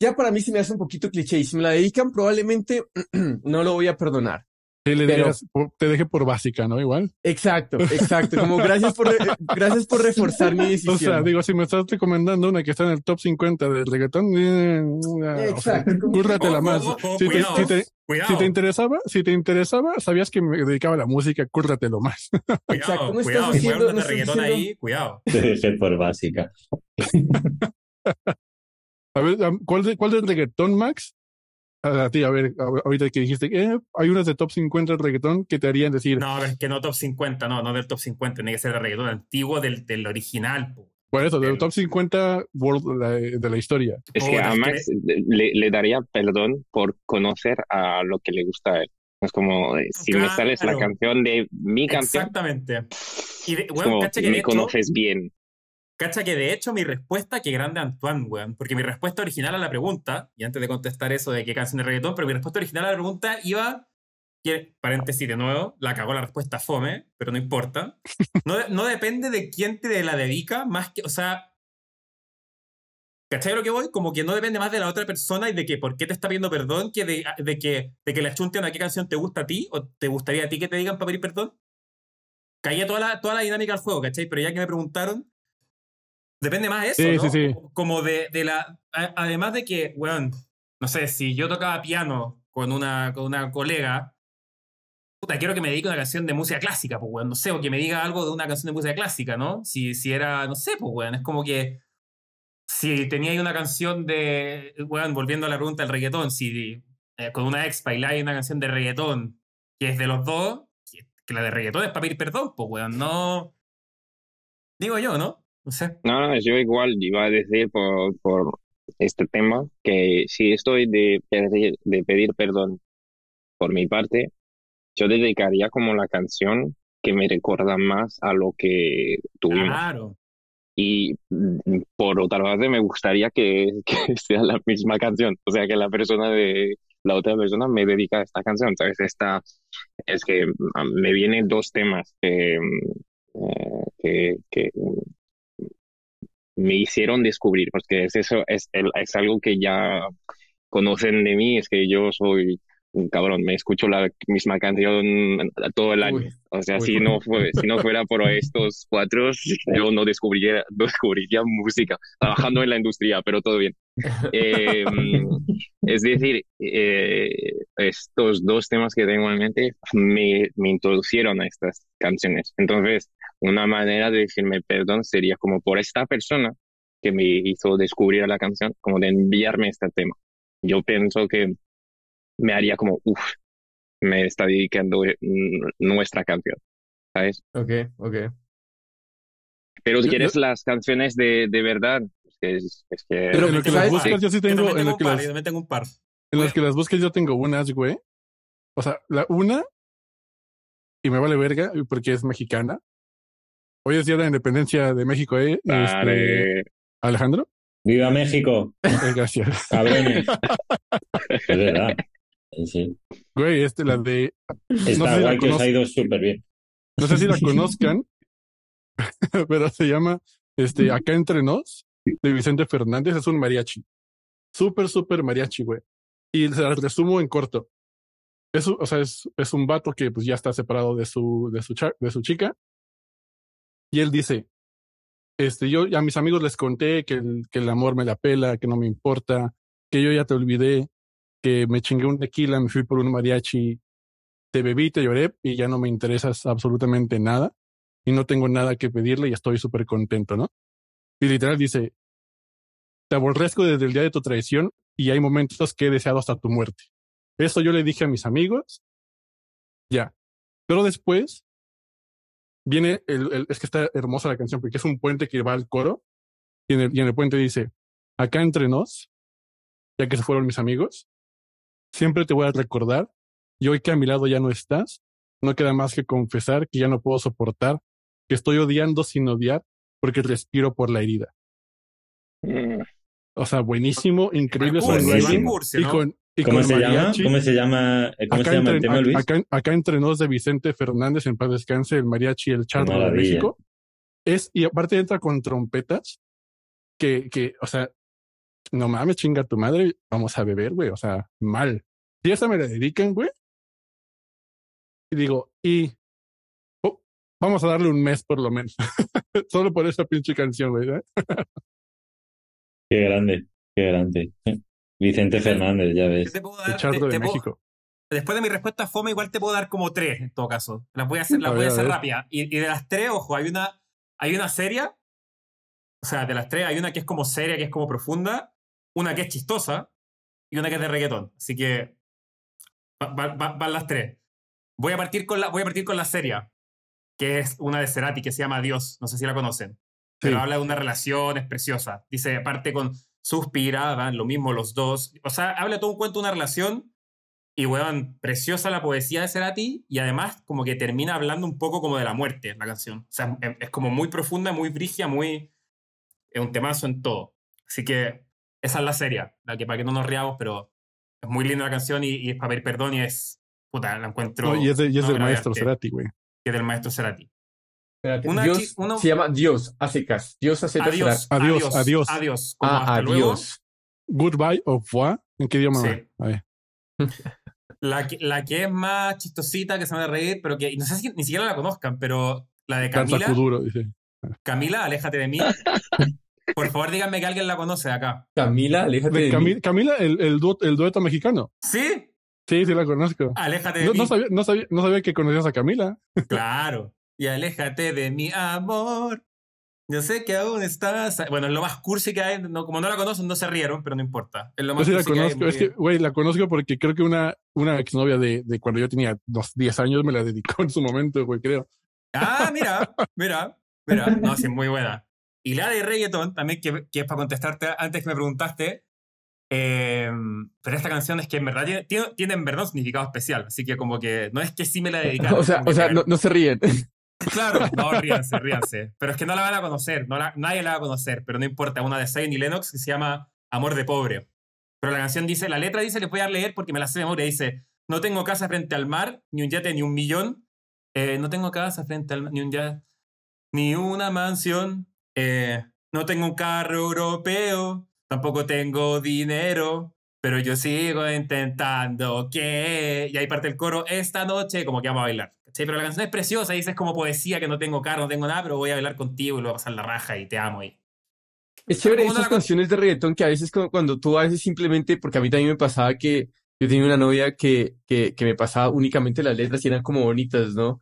ya para mí se me hace un poquito cliché. Y si me la dedican, probablemente (clears throat) no lo voy a perdonar. Sí, le Pero- digas, te deje por básica, ¿no? Igual. Exacto, (laughs) exacto. Como gracias por, gracias por reforzar mi decisión. (laughs) O sea, digo, si me estás recomendando una que está en el top 50 del reggaetón, eh, o sea, Exacto. cúrratela más. Si te, cuidado, si te- cuidado, si te interesaba, si te interesaba, sabías que me dedicaba a la música, cúrratelo más. (laughs) Exacto, cuidado, no cuidado, diciendo- cuidado, no reggaetón diciendo- ahí, cuidado. Te dejé por básica. A ver, ¿cuál, de, cuál del reggaetón, Max? A ti, a ver, a- ahorita que dijiste, eh, hay unas de top 50 del reggaetón que te harían decir, No, pero es que no top 50, no, no del top 50, tiene que ser el reggaetón antiguo del, del original. po. Por eso, del el- top 50 world de la, de la historia. Es que Puta, a es Max le, le daría perdón por conocer a lo que le gusta a él. Es como, eh, si me sales la Claro. canción de mi canción, Exactamente. Y de, weón, como, cacha que de me hecho, conoces bien. cacha que de hecho mi respuesta, que grande Antoine, weón, porque mi respuesta original a la pregunta, y antes de contestar eso de qué canción de reggaetón, pero mi respuesta original a la pregunta iba, paréntesis de nuevo, la cagó la respuesta fome, pero no importa. No, no depende de quién te la dedica, más que, o sea, ¿Cachai lo que voy? Como que no depende más de la otra persona y de que por qué te está pidiendo perdón que de, de que, de que le achunten a qué canción te gusta a ti o te gustaría a ti que te digan para pedir perdón. Caía toda la, toda la dinámica del juego, ¿cachai? Pero ya que me preguntaron, depende más de eso, Sí, ¿no? sí, sí. Como, de, de la... a- además de que, weón, no sé, si yo tocaba piano con una, con una colega, puta, quiero que me dedique una canción de música clásica, pues, weón, no sé, o que me diga algo de una canción de música clásica, ¿no? Si, si era, no sé, pues, weón, es como que si tenía una canción de, weón, volviendo a la pregunta del reggaetón, si eh, con una ex bailáis una canción de reggaetón que es de los dos, que, que la de reggaetón es para pedir perdón, pues, weón, no... Digo yo, ¿no? No sé. No, no, yo igual iba a decir por, por este tema que si estoy de de pedir perdón por mi parte, yo dedicaría como la canción que me recuerda más a lo que tuvimos. Claro. Y mm, por otra parte me gustaría que, (laughs) que sea la misma canción, o sea, que la persona de la otra persona me dedica a esta canción, ¿sabes? Esta, es que mm, me vienen dos temas que, mm, eh, que, que me hicieron descubrir, porque es eso, es, es algo que ya conocen de mí, es que yo soy cabrón, me escucho la misma canción todo el año. Uy, O sea, si no fue, si no fuera por (laughs) estos cuatro, yo no descubriría, descubriría música, trabajando en la industria, pero todo bien. Eh, es decir, eh, estos dos temas que tengo en mente me, me introducieron a estas canciones. Entonces, una manera de decirme perdón sería como por esta persona que me hizo descubrir la canción, como de enviarme este tema. Yo pienso que me haría como, uff, me está dedicando n- nuestra canción. ¿sabes? Ok, ok. Pero Yo- quieres las canciones de, de verdad. Es que, es, es que Pero en lo que las buscas yo sí Yo tengo, en un que par, las, yo tengo un par. en las que las busques yo tengo unas, güey. O sea, la una, y me vale verga porque es mexicana. Hoy es día de la independencia de México, ¿eh? Este. Alejandro. ¡Viva México! Eh, gracias. ¡Cabrones! (laughs) es verdad. Sí, sí. Güey, este, la de. Está No sé si que os ha ido súper bien. No sé si la (laughs) conozcan, (laughs) pero se llama este, Acá entre nos, de Vicente Fernández. Es un mariachi. Súper, súper mariachi, güey. Y se la resumo en corto. Es, o sea, es, es un vato que pues ya está separado de su, de su, cha- de su chica. Y él dice, este, yo a mis amigos les conté que el, que el amor me la pela, que no me importa, que yo ya te olvidé, que me chingué un tequila, me fui por un mariachi, te bebí, te lloré y ya no me interesas absolutamente nada y no tengo nada que pedirle y estoy súper contento, ¿no? Y literal dice, te aborrezco desde el día de tu traición y hay momentos que he deseado hasta tu muerte. Eso yo le dije a mis amigos, ya. Pero después viene, el, el- es que está hermosa la canción porque es un puente que va al coro y en el, y en el puente dice, acá entre nos, ya que se fueron mis amigos, siempre te voy a recordar y hoy que a mi lado ya no estás, no queda más que confesar que ya no puedo soportar, que estoy odiando sin odiar porque respiro por la herida. Mm. O sea, buenísimo, increíble songwriting. Y ¿no? con, y ¿Cómo con se llama? ¿Cómo se llama? ¿Cómo acá, se llama el tema, Luis? acá, acá entre nos de Vicente Fernández, en paz descanse, el mariachi, el charro de. México. Es, y aparte entra con trompetas, que, que, o sea, no mames, chinga tu madre, vamos a beber, güey, o sea, mal. Si esa me la dedican, güey. Y digo, y oh, vamos a darle un mes por lo menos. (laughs) Solo por esa pinche canción, güey. ¿eh? (laughs) Qué grande, qué grande. Vicente Fernández, ya ves. te puedo dar- te- de te puedo- México. después de mi respuesta fome, igual te puedo dar como tres en todo caso. Las voy a hacer, las A voy a a hacer rápida. Y, y de las tres, ojo, hay una, hay una seria. O sea, de las tres, hay una que es como seria, que es como profunda, una que es chistosa y una que es de reggaetón. Así que va- va- va- van las tres. Voy a partir con la, voy a partir con la seria, que es una de Cerati que se llama Dios. No sé si la conocen. Pero Sí. habla de una relación, es preciosa. Dice, aparte con suspiraban, lo mismo los dos. O sea, habla todo un cuento de una relación y, weón, preciosa la poesía de Cerati y además como que termina hablando un poco como de la muerte la canción. O sea, es, es como muy profunda, muy brigia, muy... Es un temazo en todo. Así que esa es la serie, la que para que no nos riamos, pero es muy linda la canción y, y es para pedir perdón y es... Puta, la encuentro... No, y es, de- y es una del maestro arte, Cerati, güey. que es del maestro Cerati. Espérate, Una Dios chi- uno- se llama Dios, secas. Dios secas. Adiós, Adiós, adiós, adiós. adiós. Como Ah, hasta luego. Goodbye au revoir. ¿En qué idioma? Sí. va? A ver. (laughs) La que, la que es más chistosita, que se van a reír, pero que no sé si ni siquiera la conozcan, pero la de Camila. Kuduro, dice. Camila, aléjate de mí. (laughs) Por favor, díganme que alguien la conoce acá. Camila, aléjate De de Cami- mí. Camila, el, el, dueto, el dueto mexicano. ¿Sí? Sí, sí la conozco. Aléjate de No, mí. no sabía, no, sabía, no sabía que conocías a Camila. Claro. Y aléjate de mi amor. Yo sé que aún estás. Bueno, es lo más cursi que hay. No, como no la conocen, no se rieron, pero no importa. Es lo Yo más sí la cursi que hay, conozco. Es que, güey, la conozco porque creo que una, una exnovia de, de cuando yo tenía dos, 10 años me la dedicó en su momento, güey, creo. Ah, mira, mira, mira. No, sí, es muy buena. Y la de reggaeton, también, que, que es para contestarte antes que me preguntaste. eh, pero esta canción es que en verdad tiene, tiene, tiene en verdad un significado especial. Así que como que no es que sí me la (laughs) dedicaron. O sea, o sea no, no se ríen. (laughs) Claro, no, ríanse, (laughs) ríanse. Pero es que no la van a conocer, no la- nadie la va a conocer, pero no importa. Una de Zayn y Lennox que se llama Amor de Pobre. Pero la canción dice, la letra dice, le voy a leer porque me la sé de memoria, dice, no tengo casa frente al mar, ni un yate, ni un millón. Eh, no tengo casa frente al mar, ni un yate, ni una mansión. Eh, no tengo un carro europeo, tampoco tengo dinero, pero yo sigo intentando que... Y ahí parte el coro, esta noche, como que vamos a bailar. ¿cachai? Pero la canción es preciosa, dice, es como poesía, que no tengo carro, no tengo nada, pero voy a bailar contigo y lo voy a pasar la raja y te amo. Y... Es chévere ¿Cómo no esas la canciones de reggaetón que a veces cu- cuando tú a veces simplemente, porque a mí también me pasaba que yo tenía una novia que, que, que me pasaba únicamente las letras y eran como bonitas, ¿no?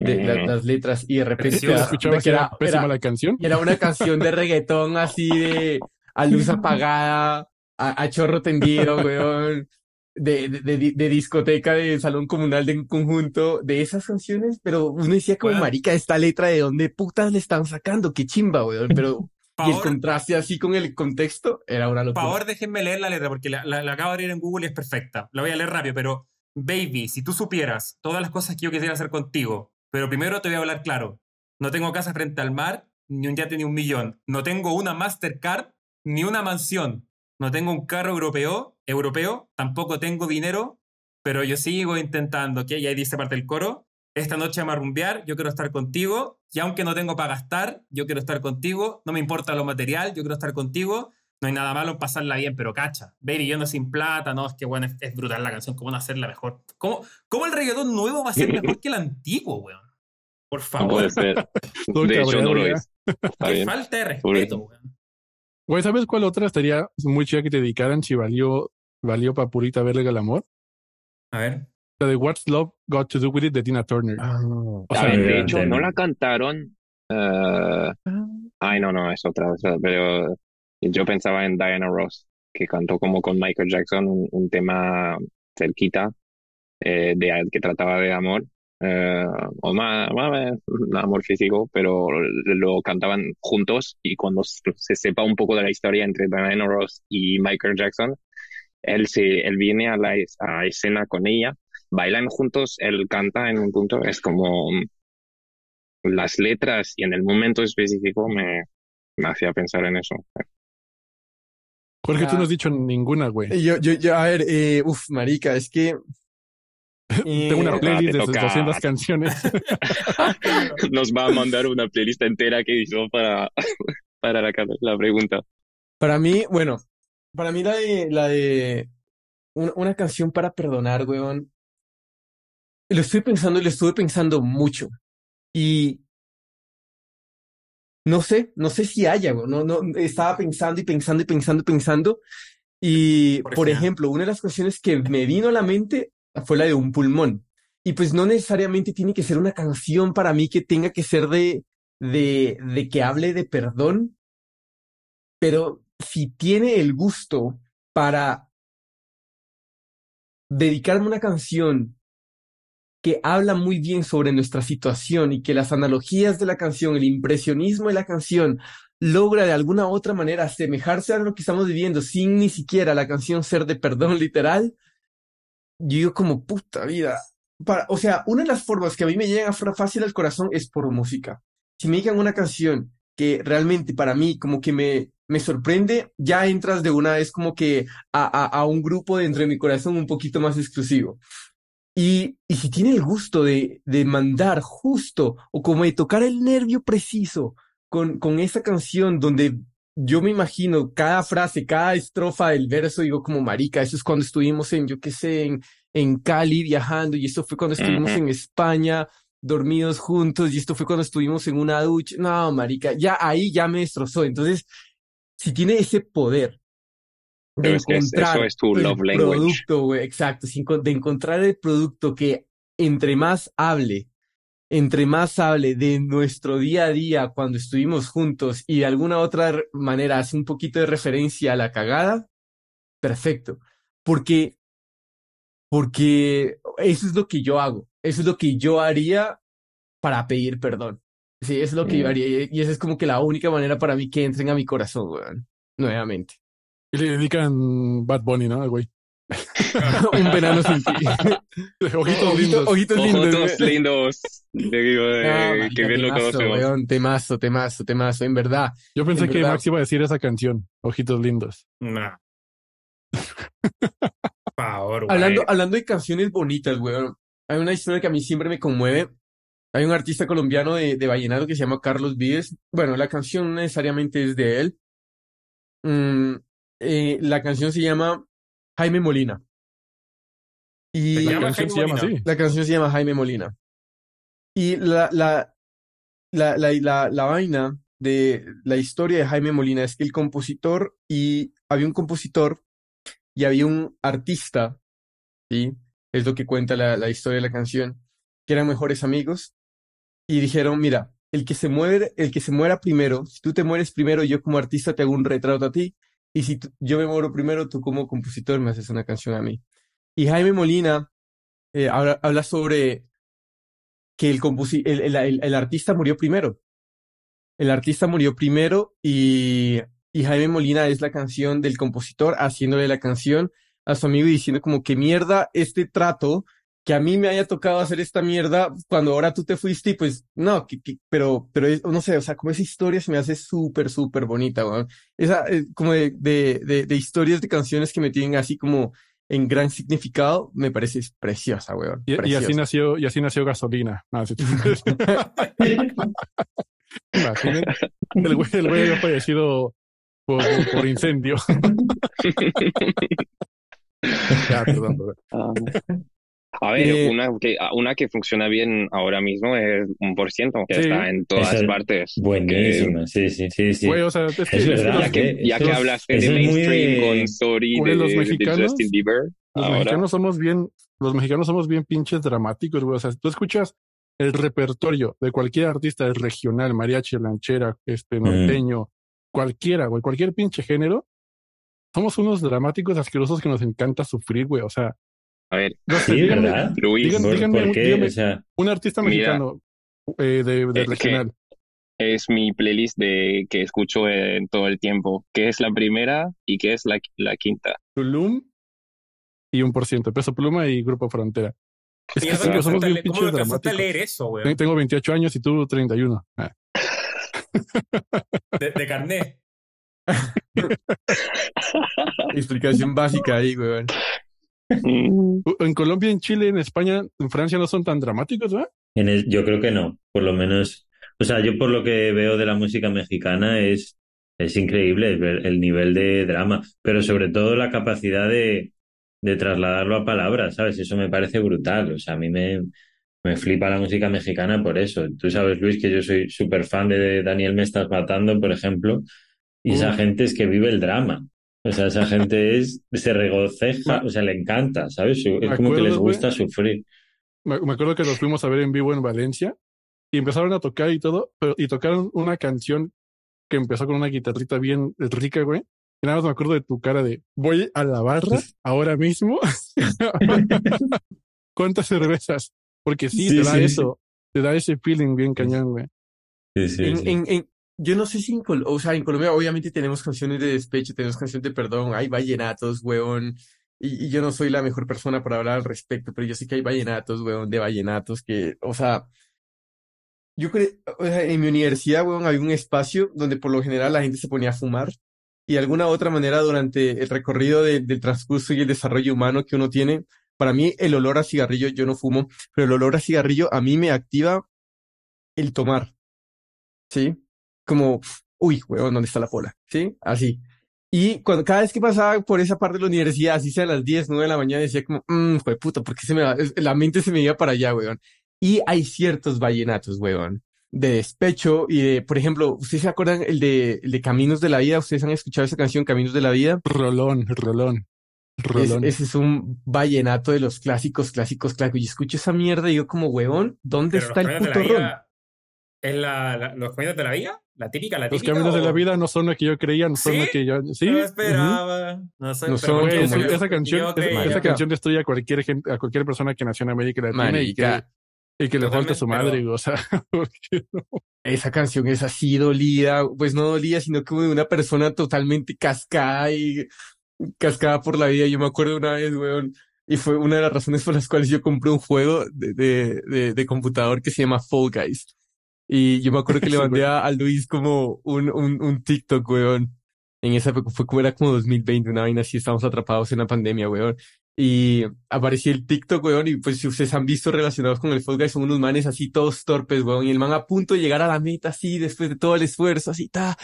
De, la- Mm. las letras y de repente te das cuenta que era era, la canción. y era una canción de reggaetón así de a luz apagada, a, a chorro tendido, weón. de, de, de, discoteca, de salón comunal, de conjunto, de esas canciones, pero uno decía como, marica, esta letra de dónde putas le están sacando, qué chimba, weón, pero... y el contraste así con el contexto era una locura. Por favor, déjenme leer la letra, porque la, la, acabo de abrir en Google y es perfecta. La voy a leer rápido, pero, baby, si tú supieras todas las cosas que yo quisiera hacer contigo, pero primero te voy a hablar claro. No tengo casa frente al mar, ni un yate ni un millón. No tengo una Mastercard, ni una mansión. No tengo un carro europeo, europeo, tampoco tengo dinero, pero yo sigo intentando, que Y ahí dice parte del coro. Esta noche vamos a rumbear, yo quiero estar contigo, y aunque no tengo para gastar, yo quiero estar contigo, no me importa lo material, yo quiero estar contigo, no hay nada malo en pasarla bien, pero cacha, baby, yo no sin plata, no, es que bueno, es, brutal la canción, ¿cómo no hacerla mejor? ¿Cómo, ¿Cómo el reggaetón nuevo va a ser mejor que el antiguo, weón? Por favor. No puede ser. (laughs) de hecho, no lo es. Qué falta de respeto, weón. Güey, ¿sabes cuál otra estaría muy chida que te dedicaran si valió, valió para purita verle el amor? A ver. La de What's Love Got to Do With It de Tina Turner. Ah, o sea, de hecho, no la cantaron. Uh, ay, no, no, es otra. pero yo pensaba en Diana Ross, que cantó como con Michael Jackson un, tema cerquita eh, de, que trataba de amor eh, o más, más, amor físico, pero lo cantaban juntos y cuando se sepa un poco de la historia entre Diana Ross y Michael Jackson, él, se, él viene a la a escena con ella, bailan juntos, él canta en un punto, es como las letras y en el momento específico me, me hacía pensar en eso. Jorge, tú no has dicho ninguna, güey. Yo, yo, yo, a ver, eh, uf, marica, es que (laughs) tengo una playlist de 200 canciones. (laughs) Nos va a mandar una playlist entera que hizo para, (laughs) para la, la pregunta. Para mí, bueno, para mí la de, la de una, canción para perdonar, weón. Lo estoy pensando y lo estuve pensando mucho. Y no sé, no sé si haya, weón. No, no, estaba pensando y pensando y pensando y pensando. Y, por ejemplo, una de las canciones que me vino a la mente fue la de un pulmón. Y pues no necesariamente tiene que ser una canción para mí que tenga que ser de, de, de que hable de perdón, pero si tiene el gusto para dedicarme una canción que habla muy bien sobre nuestra situación y que las analogías de la canción, el impresionismo de la canción, logra de alguna otra manera asemejarse a lo que estamos viviendo sin ni siquiera la canción ser de perdón (laughs) literal, yo digo como puta vida. Para, o sea, una de las formas que a mí me llegan fácil al corazón es por música. Si me digan una canción que realmente para mí como que me, me sorprende, ya entras de una vez como que a, a, a un grupo dentro de mi corazón un poquito más exclusivo. Y, y si tiene el gusto de, de mandar justo o como de tocar el nervio preciso con, con esa canción donde yo me imagino cada frase, cada estrofa del verso, digo como marica, eso es cuando estuvimos en, yo qué sé, en, en Cali viajando y esto fue cuando estuvimos en España dormidos juntos y esto fue cuando estuvimos en una ducha. No, marica, ya ahí ya me destrozó. Entonces, si tiene ese poder de encontrar es tu love el producto, güey, exacto, de encontrar el producto que entre más hable entre más hable de nuestro día a día cuando estuvimos juntos y de alguna otra manera hace un poquito de referencia a la cagada, perfecto. Porque, porque eso es lo que yo hago. Eso es lo que yo haría para pedir perdón. Sí, eso es lo que yo mm. haría. Y esa es como que la única manera para mí que entren a mi corazón, weón. Nuevamente. Y le dedican Bad Bunny, ¿no? güey. (laughs) un verano sin ti. (laughs) ojitos lindos. Ojitos lindos. Ojitos lindos. Eh, que bien lo conocemos. temazo, temazo, temazo, en verdad. Yo pensé que Max iba a decir esa canción, Ojitos lindos. No. (laughs) favor, hablando, hablando de canciones bonitas, weón. Hay una historia que a mí siempre me conmueve. Hay un artista colombiano de, de vallenato que se llama Carlos Vives. Bueno, la canción no necesariamente es de él. Mm, eh, la canción se llama Jaime Molina. Y la canción se llama así. La canción se llama Jaime Molina. Y la, la, la, la, la, vaina de la historia de Jaime Molina es que el compositor y había un compositor y había un artista, ¿sí? Es lo que cuenta la, la historia de la canción, que eran mejores amigos y dijeron, mira, el que se muere, el que se muera primero, si tú te mueres primero, yo como artista te hago un retrato a ti y si yo me muero primero, tú como compositor me haces una canción a mí. Y Jaime Molina eh, habla, sobre que el, el, el- el artista murió primero. El artista murió primero y, y Jaime Molina es la canción del compositor haciéndole la canción a su amigo y diciendo como que mierda este trato, que a mí me haya tocado hacer esta mierda cuando ahora tú te fuiste y pues no, que, que- pero, pero es- no sé, o sea, como esa historia se me hace súper, súper bonita, weón. Esa, eh, como de, de, de, de historias de canciones que me tienen así como en gran significado, me parece preciosa, weón. Y, y así nació, y así nació gasolina. (laughs) No, sí. Imaginen, el güey, el güey había fallecido por, por incendio. (laughs) Ya, perdón, perdón. Ah. A ver, Eh, una que, una que funciona bien ahora mismo es un por ciento, que Sí. está en todas es partes. Buenísima, sí, sí, sí, sí. Güey, o sea, es que, Es es que verdad, los, Ya que, ya que hablaste de muy mainstream de- con Story de, los de mexicanos- Justin Bieber, los ahora mexicanos somos bien, los mexicanos somos bien pinches dramáticos, güey. O sea, tú escuchas el repertorio de cualquier artista regional, mariachi, lanchera, este, norteño, cualquiera, güey, cualquier pinche género, somos unos dramáticos asquerosos que nos encanta sufrir, güey. O sea, a ver, no sé, Sí, díganme, ¿verdad? Luis, ¿Por, díganme, por qué? díganme. O sea, un artista Mira, mexicano eh, de, regional. es mi playlist de que escucho en todo el tiempo, que es la primera y que es la, la quinta. Tulum y un por ciento, Peso Pluma y Grupo Frontera. Es que sí, que ¿cómo somos bien ¿Cómo a dramáticos. leer eso, weón? Tengo 28 años y tú 31. Ah. De, de carnet. (laughs) Explicación básica ahí, weón. Mm, En Colombia, en Chile, en España, en Francia no son tan dramáticos, ¿verdad? en el- yo creo que no, por lo menos. O sea, yo por lo que veo de la música mexicana es, es increíble el, ver- el nivel de drama, pero sobre todo la capacidad de, de trasladarlo a palabras, ¿sabes? Eso me parece brutal. O sea, a mí me, me flipa la música mexicana por eso. Tú sabes, Luis, que yo soy súper fan de Daniel Me Estás Matando, por ejemplo, y esa Uf. gente es que vive el drama. O sea, esa gente es, se regoceja, o sea, le encanta, ¿sabes? Es como que les güey. gusta sufrir. Me, acuerdo que los fuimos a ver en vivo en Valencia y empezaron a tocar y todo, pero y tocaron una canción que empezó con una guitarrita bien rica, güey. Y nada más me acuerdo de tu cara de voy a la barra (laughs) ahora mismo. (laughs) ¿Cuántas cervezas? Porque sí, Sí, te da sí, eso, te da ese feeling bien cañón, güey. Sí, sí, En, sí. en, en, yo no sé si en, Col- o sea, en Colombia obviamente tenemos canciones de despecho, tenemos canciones de perdón, hay vallenatos, weón, y, y yo no soy la mejor persona para hablar al respecto, pero yo sé que hay vallenatos, weón, de vallenatos que, o sea, yo creo, o sea, en mi universidad, weón, había un espacio donde por lo general la gente se ponía a fumar y de alguna otra manera durante el recorrido de- del transcurso y el desarrollo humano que uno tiene, para mí el olor a cigarrillo, yo no fumo, pero el olor a cigarrillo a mí me activa el tomar. ¿sí? Como, uy, weón, ¿dónde está la pola? ¿Sí? Así. Y cuando, cada vez que pasaba por esa parte de la universidad, así sea a las 10, 9 de la mañana, decía como, mmm, puta, ¿por qué se me va? es- La mente se me iba para allá, weón. Y hay ciertos vallenatos, weón, de despecho y de, por ejemplo, ¿ustedes se acuerdan el de, el de Caminos de la Vida? ¿Ustedes han escuchado esa canción, Caminos de la Vida? Rolón, rolón, Es- rolón. ese es un vallenato de los clásicos, clásicos, clásicos. Y escucho esa mierda y yo como, weón, ¿dónde Pero está el puto ron? ¿Es la, la- los caminos de la vida? ¿La típica, la Los típica? caminos de la o- vida no son lo que yo creía, no son ¿Sí? lo que yo. Sí. No esperaba. No, sé, No pero son como yo- esa, canción, esa, creía. esa canción destruye a cualquier gente, a cualquier persona que nació en América Latina y que, Marica, y que le falta su madre, pero- o sea, (laughs) porque no. Esa canción es así dolida, pues no dolida, sino como de una persona totalmente cascada y cascada por la vida. Yo me acuerdo una vez, weón, y fue una de las razones por las cuales yo compré un juego de, de, de, de computador que se llama Fall Guys. Y yo me acuerdo que le (laughs) mandé a, a Luis como un, un, un TikTok, weón. En esa época fue como era como 2020, una vaina así, estábamos atrapados en la pandemia, weón. Y apareció el TikTok, weón, y pues si ustedes han visto relacionados con el Fall Guys, son unos manes así todos torpes, weón, y el man a punto de llegar a la meta así, después de todo el esfuerzo, así, ta,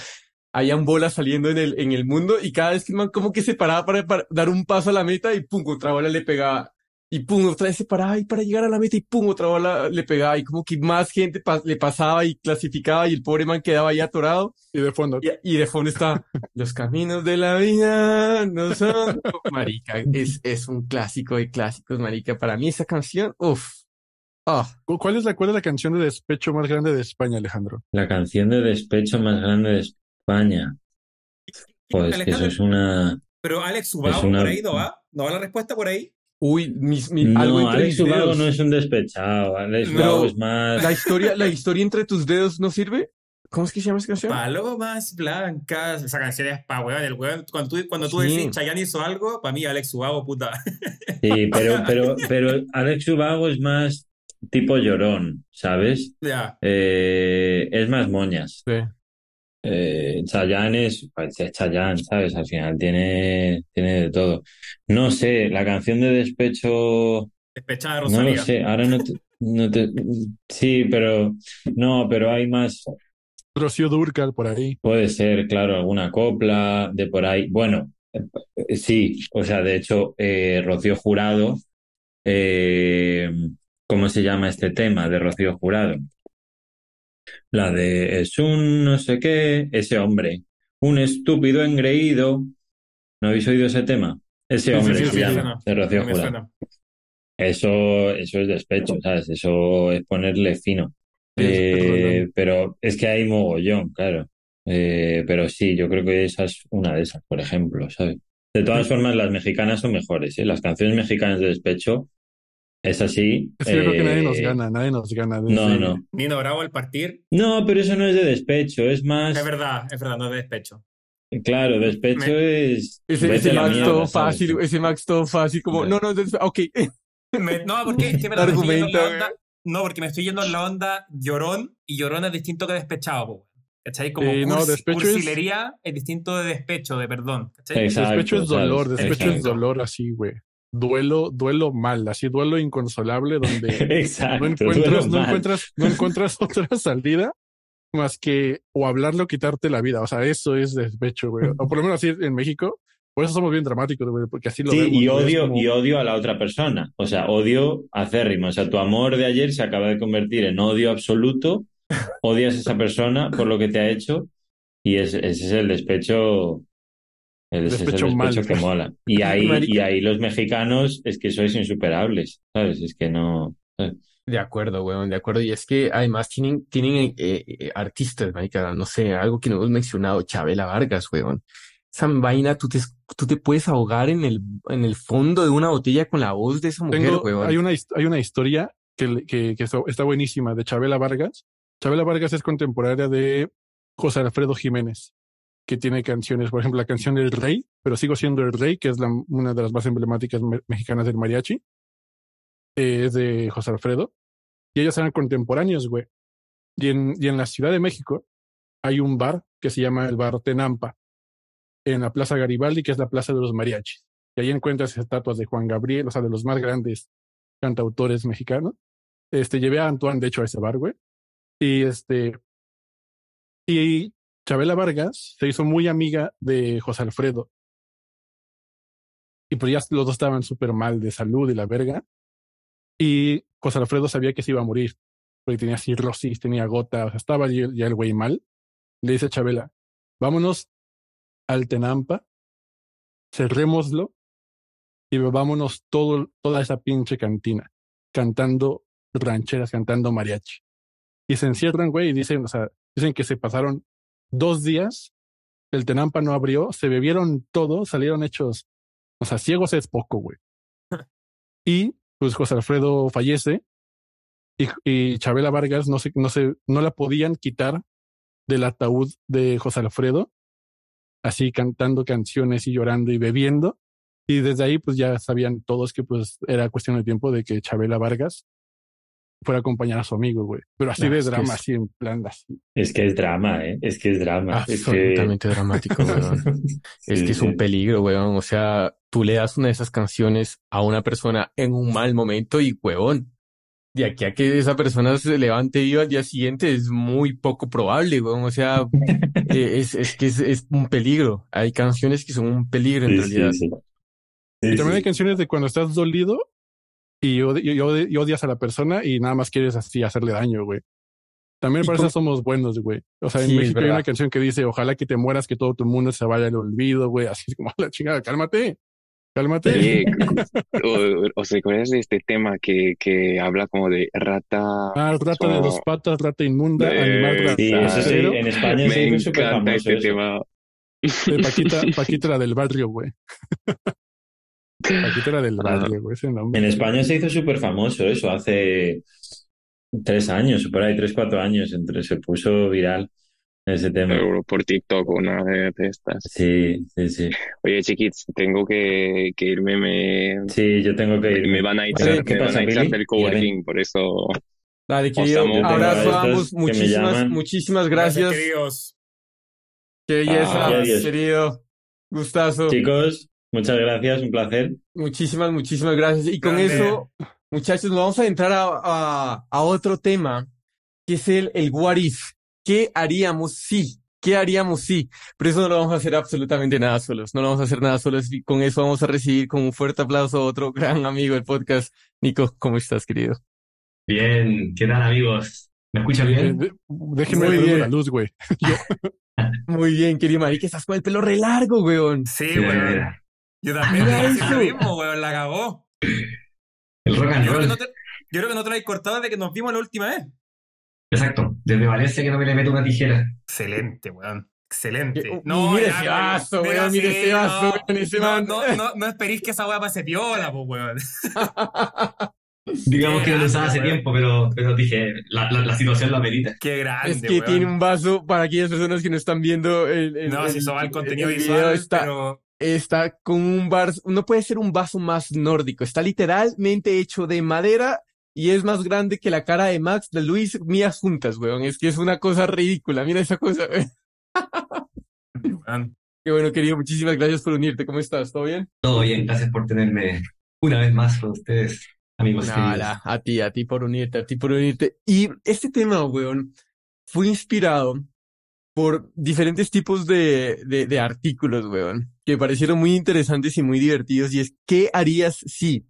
habían bolas saliendo en el, en el mundo, y cada vez que el man como que se paraba para, para dar un paso a la meta, y pum, otra bola le pegaba, y pum, otra vez se paraba, y para llegar a la meta, y pum, otra bola le pegaba, y como que más gente pa- le pasaba y clasificaba, y el pobre man quedaba ahí atorado, Y de fondo. y, y de fondo está, los caminos de la vida no son... (laughs) Marica, es, es un clásico de clásicos, marica. Para mí esa canción, uff. Ah, ¿Cu- ¿Cuál es la, cuál es la canción de despecho más grande de España, Alejandro? La canción de despecho más grande de España. Pues que eso es una. Pero Alex Subao, una- por ahí no va. ¿No va la respuesta por ahí? Uy, mis, mi, No, algo entre Alex mis Ubago dedos. no es un despechado. Alex No. Ubago es más. La historia, la historia entre tus dedos no sirve. ¿Cómo es que se llama esa canción? Palomas blancas. Esa canción es pa' weón. El weón, cuando tú, cuando tú Sí. decís Chayanne hizo algo, para mí Alex Ubago, puta. Sí, pero, (laughs) pero, pero Alex Ubago es más tipo llorón, ¿sabes? ya. Eh, es más moñas. Sí. Eh, Chayanne es, pues, es Chayanne, ¿sabes? Al final tiene, tiene de todo. No sé, la canción de despecho, Despechada de no Rosalía. lo sé, ahora no te, no te, sí, pero, no, pero hay más, Rocío Durcal por ahí. puede ser, claro, alguna copla de por ahí. Bueno, eh, sí, o sea, de hecho, eh, Rocío Jurado, eh, ¿cómo se llama este tema de Rocío Jurado? La de es un no sé qué, ese hombre, un estúpido engreído. ¿No habéis oído ese tema? Ese Sí, hombre sí, se sí, llama, de Rocío Jurado. Eso, eso es despecho, ¿sabes? Eso es ponerle fino. Eh, pero es que hay mogollón, claro. Eh, pero sí, yo creo que esa es una de esas, por ejemplo, ¿sabes? De todas formas, las mexicanas son mejores, ¿eh? Las canciones mexicanas de despecho, es así. Es que yo creo que nadie eh, nos gana, nadie nos gana. No, desde- no. Nino Bravo al partir. No, pero eso no es de despecho, es más. Es verdad, es verdad, no es de despecho. Claro, despecho Me- es. Ese, ese Max mierda, todo ¿sabes? fácil, ese Max todo fácil, como, Ya. no, no, des- ok. Me- no, porque es que me estoy yendo en la Argumenta, onda. No, porque me estoy yendo en la onda llorón y llorón es distinto que despechado, ¿cachai? Como Eh, no, despecho es- cursilería es... distinto de despecho, de perdón, ¿cachai? Exacto, Despecho es ¿sabes? dolor, despecho es Exacto. dolor así, güey. Duelo, duelo mal, así duelo inconsolable donde (laughs) Exacto, no encuentras, no encuentras, no encuentras otra salida más que o hablarlo o quitarte la vida. O sea, eso es despecho, güey. O por lo menos así en México. Por eso somos bien dramáticos, güey, porque así lo Sí, vemos. y odio, como- y odio a la otra persona. O sea, odio acérrimo. O sea, tu amor de ayer se acaba de convertir en odio absoluto. Odias a esa persona por lo que te ha hecho. Y es- ese es el despecho. El- Despecho es el despecho mal. que mola. (laughs) Y ahí, y ahí los mexicanos es que sois insuperables. ¿Sabes? Es que no. ¿sabes? De acuerdo, weón, de acuerdo. Y es que además tienen, tienen eh, eh, artistas, marica, no sé, algo que no hemos mencionado, Chabela Vargas, weón. Esa vaina, tú te, tú te puedes ahogar en el, en el fondo de una botella con la voz de esa mujer, Tengo, weón. hay una, hay una historia que, que, que está está buenísima de Chabela Vargas. Chabela Vargas es contemporánea de José Alfredo Jiménez, que tiene canciones, por ejemplo, la canción del Rey, pero sigo siendo el Rey, que es una de las más emblemáticas me- mexicanas del mariachi. Eh, es de José Alfredo. Y ellos eran contemporáneos, güey. Y en, y en la Ciudad de México hay un bar que se llama el Bar Tenampa, en la Plaza Garibaldi, que es la Plaza de los Mariachis. Y ahí encuentras estatuas de Juan Gabriel, o sea, de los más grandes cantautores mexicanos. Este, llevé a Antoine, de hecho, a ese bar, güey. Y este, y Chabela Vargas se hizo muy amiga de José Alfredo. Y pues ya los dos estaban súper mal de salud y la verga. Y José Alfredo sabía que se iba a morir, porque tenía cirrosis, tenía gota, o sea, estaba ya, el güey mal. Le dice a Chabela, vámonos al Tenampa, cerrémoslo y todo, toda esa pinche cantina, cantando rancheras, cantando mariachi. Y se encierran, güey, y dicen, o sea, dicen que se pasaron dos días, el Tenampa no abrió, se bebieron todo, salieron hechos, o sea, ciegos es poco, güey. (laughs) Y pues José Alfredo fallece y, y Chabela Vargas no se, no se, no la podían quitar del ataúd de José Alfredo, así cantando canciones y llorando y bebiendo. Y desde ahí pues ya sabían todos que pues era cuestión de tiempo de que Chabela Vargas fuera a acompañar a su amigo, güey. Pero así No, de drama, es- así en plan así. Es que es drama, ¿eh? Es que es drama. Es que... Absolutamente (laughs) dramático, weón. Es que es un peligro, weón. O sea, tú le das una de esas canciones a una persona en un mal momento y, weón, de aquí a que esa persona se levante viva al día siguiente es muy poco probable, weón. O sea, (laughs) eh, es, es que es, es un peligro. Hay canciones que son un peligro en Sí, realidad. sí, sí. Y Sí, también sí. hay canciones de cuando estás dolido y, odi- y odi- y odias a la persona y nada más quieres así hacerle daño, güey. También ¿Y para eso somos buenos, güey. O sea, en Sí, es México hay una canción que dice, ojalá que te mueras, que todo tu mundo se vaya al olvido, güey. Así como, (laughs) la chingada, cálmate, cálmate. Oye, (laughs) o- ¿os recuerdas de este tema que, que habla como de rata? Ah, rata de dos patas, rata inmunda, Eh, animal Sí, eso sí, en España sí Me es súper famoso este tema. De Paquita, (laughs) Paquita la del barrio, güey. Paquito era del barrio, güey, ese nombre. En España se hizo súper famoso eso hace tres años, por ahí tres, cuatro años, entre se puso viral ese tema. Seguro por TikTok o una de, estas. Sí, sí, sí. Oye, chiquits, tengo que, que irme. Me, Sí, yo tengo que ir. me van a echar, ¿qué me van a echar del coworking, por eso. Dale, querido. Estamos- Abrazo a ambos. Muchísimas, muchísimas gracias. queridos. Qué belleza, Ah, querido. Gustazo. Chicos, muchas gracias, un placer. Muchísimas, muchísimas gracias. Y con Grande. eso, muchachos, nos vamos a entrar a, a, a otro tema, que es el, el what if. ¿Qué haríamos si? ¿Qué haríamos si? Pero eso no lo vamos a hacer absolutamente nada solos. No lo vamos a hacer nada solos. Y con eso vamos a recibir con un fuerte aplauso a otro gran amigo del podcast. Nico, ¿cómo estás, querido? Bien, ¿qué tal amigos? ¿Me escuchan Eh, bien? de- Déjenme Muy bien. la luz, güey. (laughs) Muy bien, querido marica, estás con el pelo re largo, weón. Sí, Mira, weón. mira, Yo también hice eso. lo mismo, weón. La cagó. El rock and Yo creo, que roll. no te, yo creo que no te lo habéis cortado desde que nos vimos la última vez. Exacto. Desde Valencia que no me le meto una tijera. Excelente, weón. Excelente. Y No, mira ya, ese vaso, weón, mira sí, ese vaso, no. weón, ese No, no, no, no esperéis que esa weá pase piola, pues, weón. (laughs) Digamos Qué que no lo usaba hace tiempo, pero, pero dije, la, la, la situación lo amerita. Qué grande, Es que weón. tiene un vaso para aquellas personas que no están viendo el, el- No, si el- eso va al contenido el visual, video, está, pero... está con un bar, no puede ser un vaso más nórdico, está literalmente hecho de madera y es más grande que la cara de Max, de Luis, mías juntas, weón. Es que es una cosa ridícula, mira esa cosa, (laughs) weón. Qué bueno, querido, muchísimas gracias por unirte, ¿cómo estás? ¿Todo bien? Todo bien, gracias por tenerme una vez más con ustedes, amigos queridos. Nada, a ti, a ti por unirte, a ti por unirte. Y este tema, weón, fue inspirado por diferentes tipos de, de, de artículos, weón, que me parecieron muy interesantes y muy divertidos. Y es, ¿qué harías si?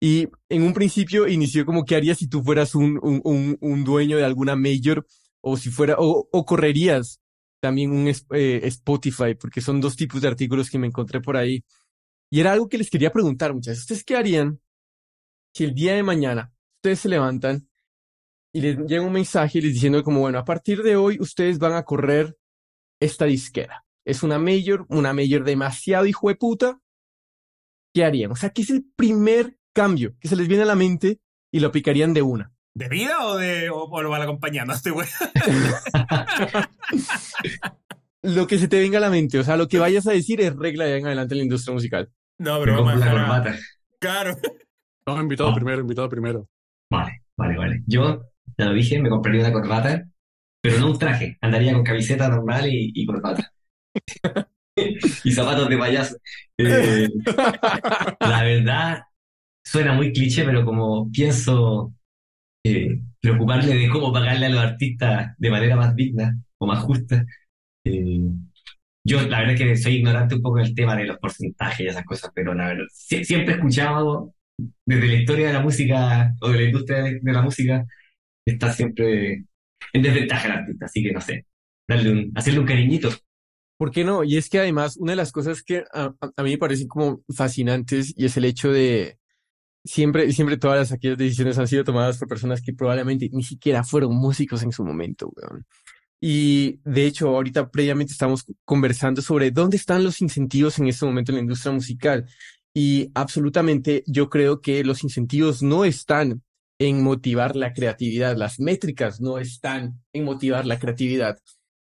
Y en un principio inició como, ¿qué harías si tú fueras un, un, un, un dueño de alguna major? O si fuera, o, o correrías también un eh, Spotify, porque son dos tipos de artículos que me encontré por ahí. Y era algo que les quería preguntar, muchachos. ¿Ustedes qué harían si el día de mañana ustedes se levantan y les llega un mensaje les diciendo como, bueno, a partir de hoy ustedes van a correr esta disquera. Es una mayor, una mayor demasiado hijo de puta. ¿Qué harían? O sea, ¿qué es el primer cambio que se les viene a la mente y lo aplicarían de una? ¿De vida o, de, o, o lo van acompañando a este weón? (laughs) Lo que se te venga a la mente, o sea, lo que vayas a decir es regla de ahí en adelante en la industria musical. No, pero vamos a. Claro. No, invitado Ah. primero, invitado primero. Vale, vale, vale. Yo, ya lo dije, me compraría una corbata, pero no un traje. Andaría con camiseta normal y, y corbata. (laughs) y zapatos de payaso. Eh, la verdad, suena muy cliché, pero como pienso eh, preocuparle de cómo pagarle a los artistas de manera más digna o más justa, eh, yo la verdad que soy ignorante un poco del tema de los porcentajes y esas cosas, pero la verdad, sie- siempre he escuchado desde la historia de la música o de la industria de, de la música, está siempre en desventaja el artista, así que no sé, darle un, hacerle un cariñito. ¿Por qué no? Y es que además, una de las cosas que a, mí me parecen como fascinantes y es el hecho de siempre, siempre todas las, aquellas decisiones han sido tomadas por personas que probablemente ni siquiera fueron músicos en su momento, weón. Y de hecho, ahorita previamente estamos conversando sobre dónde están los incentivos en este momento en la industria musical. Y absolutamente yo creo que los incentivos no están en motivar la creatividad, las métricas no están en motivar la creatividad.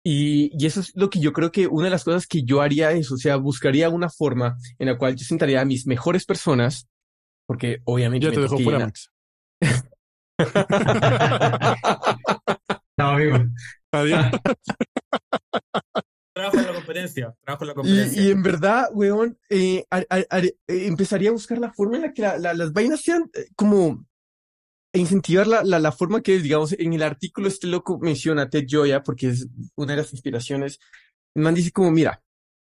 Y, y eso es lo que yo creo que una de las cosas que yo haría es, o sea, buscaría una forma en la cual yo sentaría a mis mejores personas, porque obviamente Ya me te que fuera, Max. (laughs) No, amigo. Adiós. Trabajo en la competencia. Trabajo en la competencia. Y, y en verdad, weón, eh, eh, empezaría a buscar la forma en la que la- la- las vainas sean eh, como incentivar la, la, la forma que digamos, en el artículo este loco menciona a Ted Gioia, porque es una de las inspiraciones. El man dice como, mira,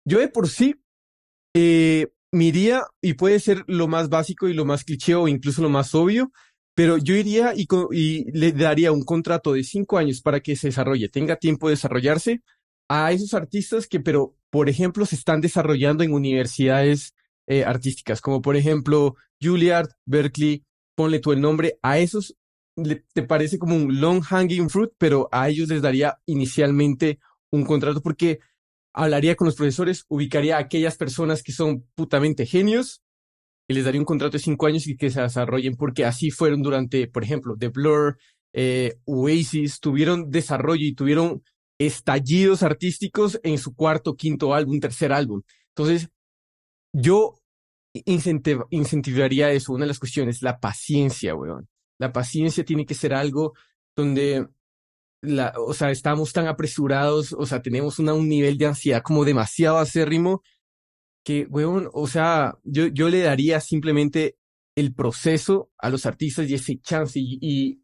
yo de por sí eh, me iría, y puede ser lo más básico y lo más cliché o incluso lo más obvio, pero yo iría y, y le daría un contrato de cinco años para que se desarrolle, tenga tiempo de desarrollarse a esos artistas que, pero, por ejemplo, se están desarrollando en universidades eh, artísticas, como por ejemplo Juilliard, Berkeley, ponle tú el nombre, a esos te parece como un long hanging fruit, pero a ellos les daría inicialmente un contrato porque hablaría con los profesores, ubicaría a aquellas personas que son putamente genios y les daría un contrato de cinco años y que se desarrollen, porque así fueron durante, por ejemplo, The Blur, eh, Oasis, tuvieron desarrollo y tuvieron estallidos artísticos en su cuarto, quinto álbum, tercer álbum. Entonces, yo incentivaría eso. Una de las cuestiones, la paciencia, weón. La paciencia tiene que ser algo donde, la, o sea, estamos tan apresurados, o sea, tenemos una, un nivel de ansiedad como demasiado acérrimo que, weón, o sea, yo, yo le daría simplemente el proceso a los artistas y ese chance y,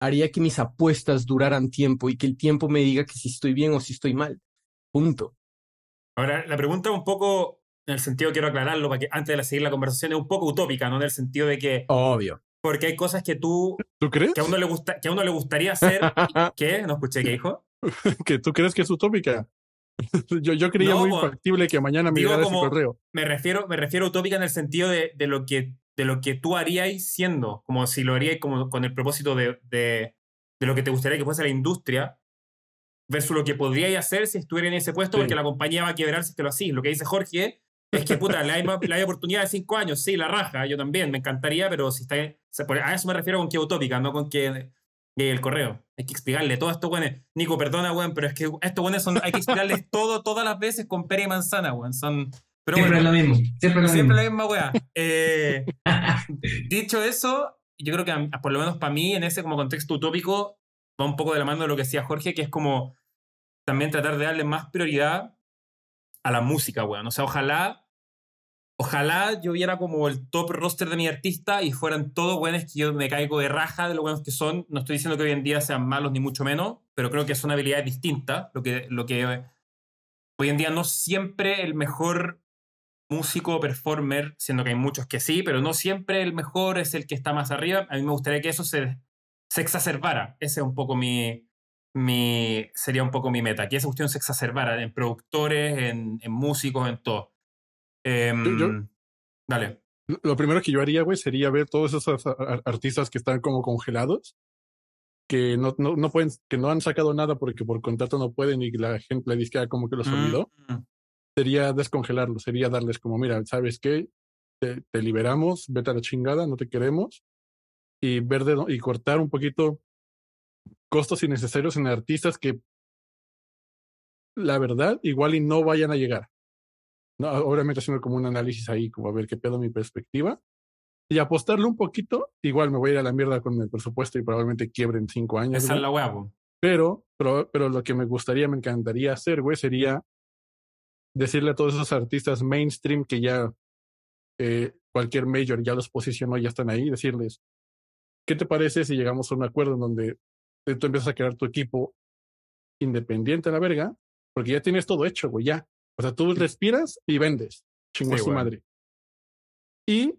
haría que mis apuestas duraran tiempo y que el tiempo me diga que si estoy bien o si estoy mal. Punto. Ahora, la pregunta un poco, en el sentido, quiero aclararlo, para que antes de seguir la conversación, es un poco utópica, ¿no? En el sentido de que... Obvio. Porque hay cosas que tú... ¿Tú crees? Que a uno le, gusta, que a uno le gustaría hacer... (laughs) ¿Qué? No escuché, ¿qué dijo? (laughs) que tú crees que es utópica. (laughs) yo, yo creía muy factible que mañana me llegara ese correo. Me refiero, me refiero a utópica en el sentido de, de, lo que, de lo que tú haríais siendo, como si lo haríais como con el propósito de, de, de lo que te gustaría que fuese la industria, versus lo que podríais hacer si estuviera en ese puesto, porque la compañía va a quebrar si te lo hacís. Lo que dice Jorge es que, puta, la hay, la oportunidad de cinco años, sí, la raja, yo también, me encantaría, pero si está... A eso me refiero con que utópica, no con que y el correo. Hay que explicarle todo esto, weón. Nico, perdona, weón, pero es que estos weones son. Hay que explicarles (laughs) todo, todas las veces con pera y manzana, weón. Son. Pero siempre es lo mismo. Siempre, lo siempre la misma weá. (laughs) Eh, dicho eso, yo creo que por lo menos para mí, en ese como contexto utópico, va un poco de la mano de lo que decía Jorge, que es como también tratar de darle más prioridad a la música, weón. O sea, ojalá Ojalá yo viera como el top roster de mi artista y fueran todos buenos que yo me caigo de raja de lo buenos que son. No estoy diciendo que hoy en día sean malos ni mucho menos, pero creo que son habilidades distintas. Lo que, lo que hoy en día no siempre el mejor músico o performer, siendo que hay muchos que sí, pero no siempre el mejor es el que está más arriba. A mí me gustaría que eso se, se exacerbara. Ese es un poco mi, mi, sería un poco mi meta, que esa cuestión se exacerbara en productores, en, en músicos, en todo. Em, dale. Lo primero que yo haría, güey, sería ver todos esos artistas que están como congelados, que no, no, no, pueden, que no han sacado nada porque por contrato no pueden y la gente, la disquera como que los olvidó. Mm. Sería descongelarlos, sería darles como, mira, ¿sabes qué? Te, te, liberamos, vete a la chingada, no te queremos. Y ver y cortar un poquito costos innecesarios en artistas que la verdad igual y no vayan a llegar. ¿No? Obviamente haciendo como un análisis ahí, como a ver qué pedo mi perspectiva. Y apostarle un poquito, igual me voy a ir a la mierda con el presupuesto y probablemente quiebre en cinco años. Esa es la huevo. Pero, pero, pero lo que me gustaría, me encantaría hacer, güey, sería decirle a todos esos artistas mainstream que ya eh, cualquier major ya los posicionó, ya están ahí, decirles, ¿qué te parece si llegamos a un acuerdo en donde tú empiezas a crear tu equipo independiente a la verga? Porque ya tienes todo hecho, güey, ya. O sea, tú respiras y vendes. Chingo su madre. Y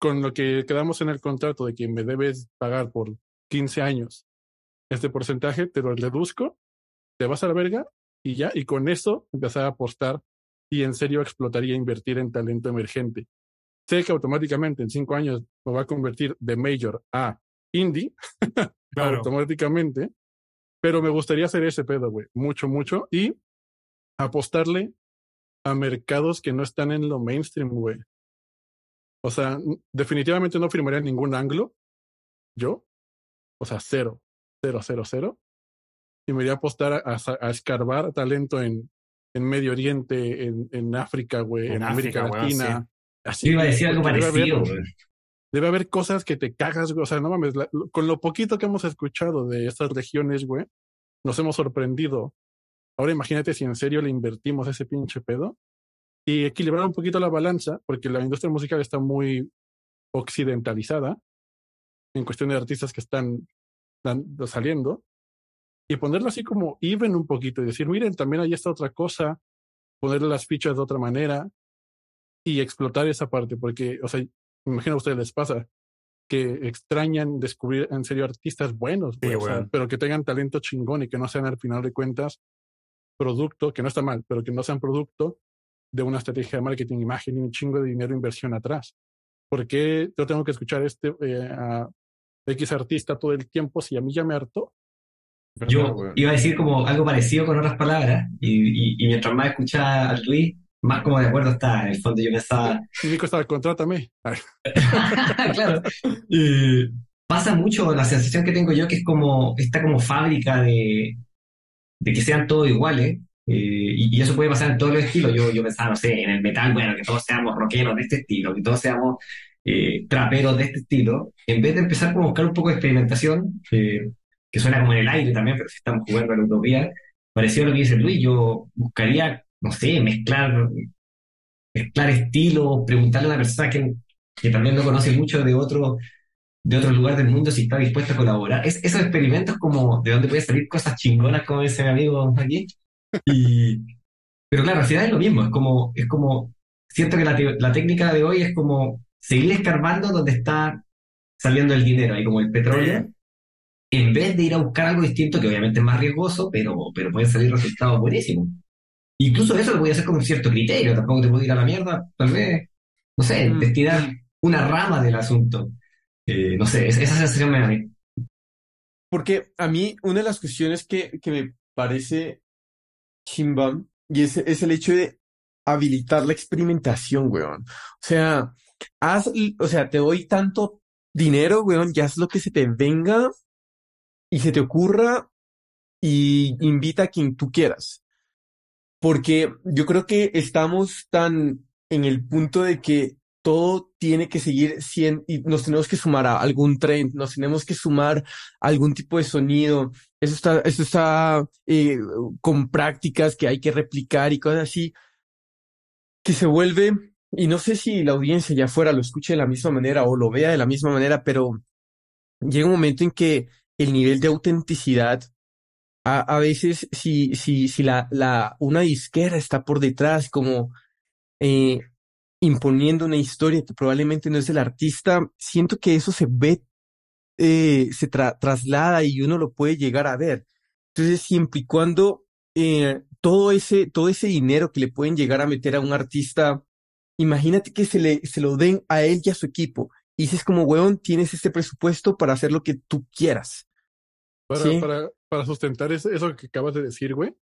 con lo que quedamos en el contrato de que me debes pagar por 15 años este porcentaje, te lo reduzco, te vas a la verga y ya, y con eso empezar a apostar y en serio explotaría invertir en talento emergente. Sé que automáticamente en cinco años me va a convertir de major a indie, (laughs) automáticamente, pero me gustaría hacer ese pedo, güey, mucho, mucho, y apostarle a mercados que no están en lo mainstream, güey. O sea, definitivamente no firmaría ningún anglo. Yo. O sea, cero. Cero, cero, cero. Y me iría a apostar a, escarbar talento en, en Medio Oriente, en, en África, güey, en, América Latina. Así. iba a decir algo parecido, güey. Debe haber cosas que te cagas, güey. O sea, no mames, con lo poquito que hemos escuchado de estas regiones, güey, nos hemos sorprendido. Ahora imagínate si en serio le invertimos ese pinche pedo y equilibrar un poquito la balanza, porque la industria musical está muy occidentalizada en cuestión de artistas que están saliendo, y ponerlo así como even un poquito y decir, miren, también hay esta otra cosa, ponerle las fichas de otra manera y explotar esa parte, porque, o sea, me imagino a ustedes les pasa que extrañan descubrir en serio artistas buenos, pero que tengan talento chingón y que no sean al final de cuentas producto, que no está mal, pero que no sean producto de una estrategia de marketing, imagen y un chingo de dinero inversión atrás. ¿Por qué yo tengo que escuchar este eh, a X artista todo el tiempo si a mí ya me hartó? Yo iba a decir como algo parecido con otras palabras y, y, mientras más escuchaba a Luis, más como de acuerdo está. En el fondo yo pensaba... Y Nico estaba, contrátame. (laughs) (laughs) claro. Eh, pasa mucho la sensación que tengo yo que es como esta como fábrica de, de que sean todos iguales. Eh, y, eso puede pasar en todos los estilos. Yo, yo pensaba, no sé, en el metal, bueno, que todos seamos rockeros de este estilo, que todos seamos eh, traperos de este estilo, en vez de empezar por buscar un poco de experimentación, que suena como en el aire también, pero si estamos jugando a la utopía, pareció lo que dice Luis, yo buscaría, no sé, mezclar, mezclar estilos, preguntarle a una persona que, que también no conoce mucho de otro, de otro lugar del mundo si está dispuesto a colaborar. Es, esos experimentos como de dónde pueden salir cosas chingonas, como dice mi amigo aquí, y, pero claro, al final es lo mismo, es como, es como, siento que la, técnica de hoy es como seguir escarbando donde está saliendo el dinero, ahí como el petróleo, en vez de ir a buscar algo distinto, que obviamente es más riesgoso, pero, pero pueden salir resultados buenísimos. Incluso eso lo voy a hacer con un cierto criterio, tampoco te puedo ir a la mierda, tal vez, no sé, mm. destinar una rama del asunto. No sé, esa sensación me da Porque a mí una de las cuestiones que, que me parece chimba y es, es el hecho de habilitar la experimentación, weón. O sea, haz, o sea, te doy tanto dinero, weón, ya haz lo que se te venga y se te ocurra y invita a quien tú quieras. Porque yo creo que estamos tan en el punto de que todo tiene que seguir siendo, y nos tenemos que sumar a algún trend, nos tenemos que sumar a algún tipo de sonido. Eso está, eso está eh, con prácticas que hay que replicar y cosas así, que se vuelve, y no sé si la audiencia ya afuera lo escuche de la misma manera o lo vea de la misma manera, pero llega un momento en que el nivel de autenticidad a, a veces si, si, si la, la, una disquera está por detrás, como eh, imponiendo una historia que probablemente no es del artista, siento que eso se ve, eh, se traslada y uno lo puede llegar a ver. Entonces, siempre y cuando eh, todo, ese, todo ese dinero que le pueden llegar a meter a un artista, imagínate que se, le, se lo den a él y a su equipo. Y dices como, weón, tienes este presupuesto para hacer lo que tú quieras. Para, para, para sustentar eso, eso que acabas de decir, güey,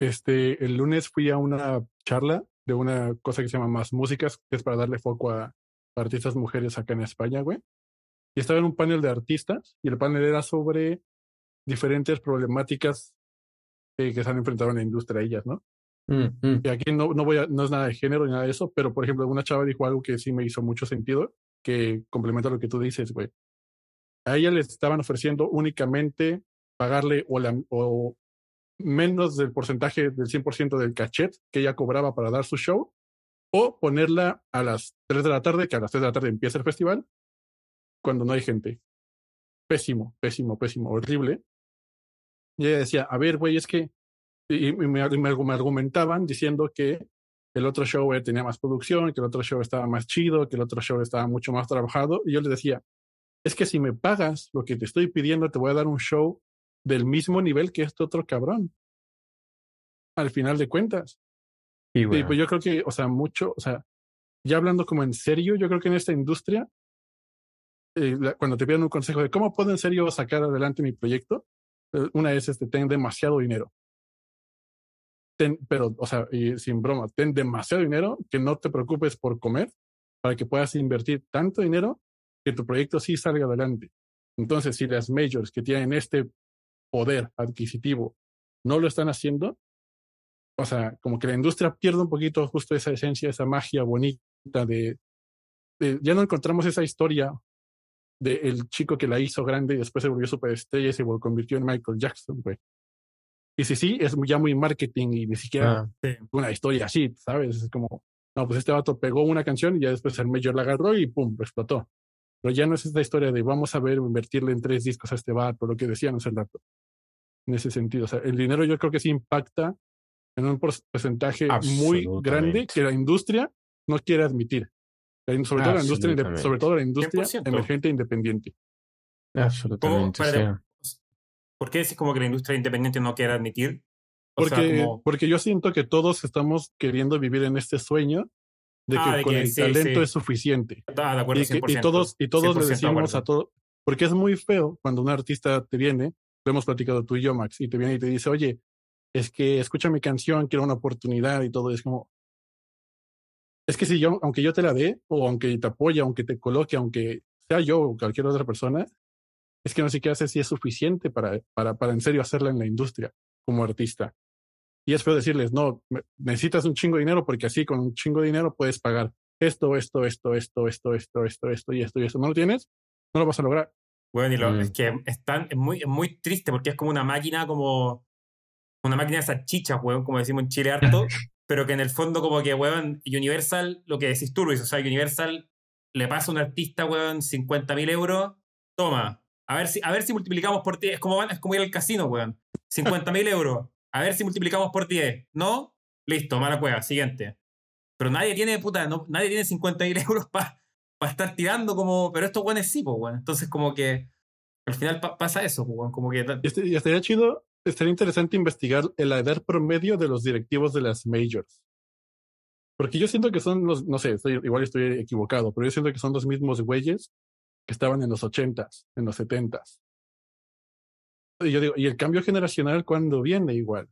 este, el lunes fui a una charla de una cosa que se llama Más Músicas, que es para darle foco a, artistas mujeres acá en España, güey. Y estaba en un panel de artistas y el panel era sobre diferentes problemáticas eh, que se han enfrentado en la industria ellas, ¿no? Mm, mm. Y aquí no, no, voy a, no es nada de género ni nada de eso, pero por ejemplo, una chava dijo algo que sí me hizo mucho sentido, que complementa lo que tú dices, güey. A ella le estaban ofreciendo únicamente pagarle o, la, o menos del porcentaje del 100% del cachet que ella cobraba para dar su show, o ponerla a las 3 de la tarde, que a las 3 de la tarde empieza el festival, cuando no hay gente. Pésimo, pésimo, pésimo, horrible. Y ella decía, a ver, güey, es que, y, me, argumentaban diciendo que el otro show eh, tenía más producción, que el otro show estaba más chido, que el otro show estaba mucho más trabajado. Y yo les decía, es que si me pagas lo que te estoy pidiendo, te voy a dar un show del mismo nivel que este otro cabrón. Al final de cuentas. Y pues yo creo que, o sea, mucho, o sea, ya hablando como en serio, yo creo que en esta industria, eh, cuando te piden un consejo de cómo puedo en serio sacar adelante mi proyecto, eh, una es este, ten demasiado dinero. Ten, pero, o sea, y sin broma, ten demasiado dinero que no te preocupes por comer para que puedas invertir tanto dinero que tu proyecto sí salga adelante. Entonces, si las majors que tienen este poder adquisitivo no lo están haciendo, o sea, como que la industria pierde un poquito justo esa esencia, esa magia bonita de, ya no encontramos esa historia del el chico que la hizo grande y después se volvió superestrella y se convirtió en Michael Jackson, güey. Y si sí, es ya muy marketing y ni siquiera ah. una historia así, ¿sabes? Es como, no, pues este vato pegó una canción y ya después el mayor la agarró y pum, explotó. Pero ya no es esta historia de vamos a ver, invertirle en tres discos a este vato, lo que decíamos el rato. En ese sentido, o sea, el dinero yo creo que sí impacta en un porcentaje muy grande que la industria no quiere admitir. Sobre todo la industria, sobre todo la industria emergente e independiente. Absolutamente. ¿Por qué es como que la industria independiente no quiere admitir? porque, porque yo siento que todos estamos queriendo vivir en este sueño de que ah, con el talento es suficiente. Ah, de acuerdo, y, y, todos, y todos le decimos a todos, porque es muy feo cuando un artista te viene, lo hemos platicado tú y yo, Max, y te viene y te dice, oye, es que escucha mi canción, quiero una oportunidad y todo, es como, es que si yo, aunque yo te la dé, o aunque te apoye, aunque te coloque, aunque sea yo o cualquier otra persona, es que no sé qué hacer si es suficiente para, para, para en serio hacerla en la industria como artista. Y es feo decirles, no, necesitas un chingo de dinero porque así con un chingo de dinero puedes pagar esto, esto, esto, esto, esto, esto, esto, esto y esto y esto. ¿No lo tienes? No lo vas a lograr. Bueno, y lo, mm. es que es, es, muy, es muy triste porque es como una máquina como una máquina de salchichas, weón, como decimos en Chile harto, (laughs) pero que en el fondo como que, weón, Universal, lo que decís tú, Luis, o sea, Universal le pasa a un artista, weón, 50 mil euros, toma, a ver, si, a ver si multiplicamos por 10, es como, es como ir al casino, weón, 50 mil euros, a ver si multiplicamos por 10, ¿no? Listo, mala cueva, siguiente. Pero nadie tiene, puta, no, nadie tiene 50 mil (laughs) euros para estar tirando como, pero estos weones sí, pues, weón. Entonces como que al final pasa eso, pues, como que... Y estaría chido estaría interesante investigar el edad promedio de los directivos de las majors. Porque yo siento que son los, no sé, igual estoy equivocado, pero yo siento que son los mismos güeyes que estaban en los ochentas, en los setentas. Y yo digo, ¿y el cambio generacional cuándo viene igual?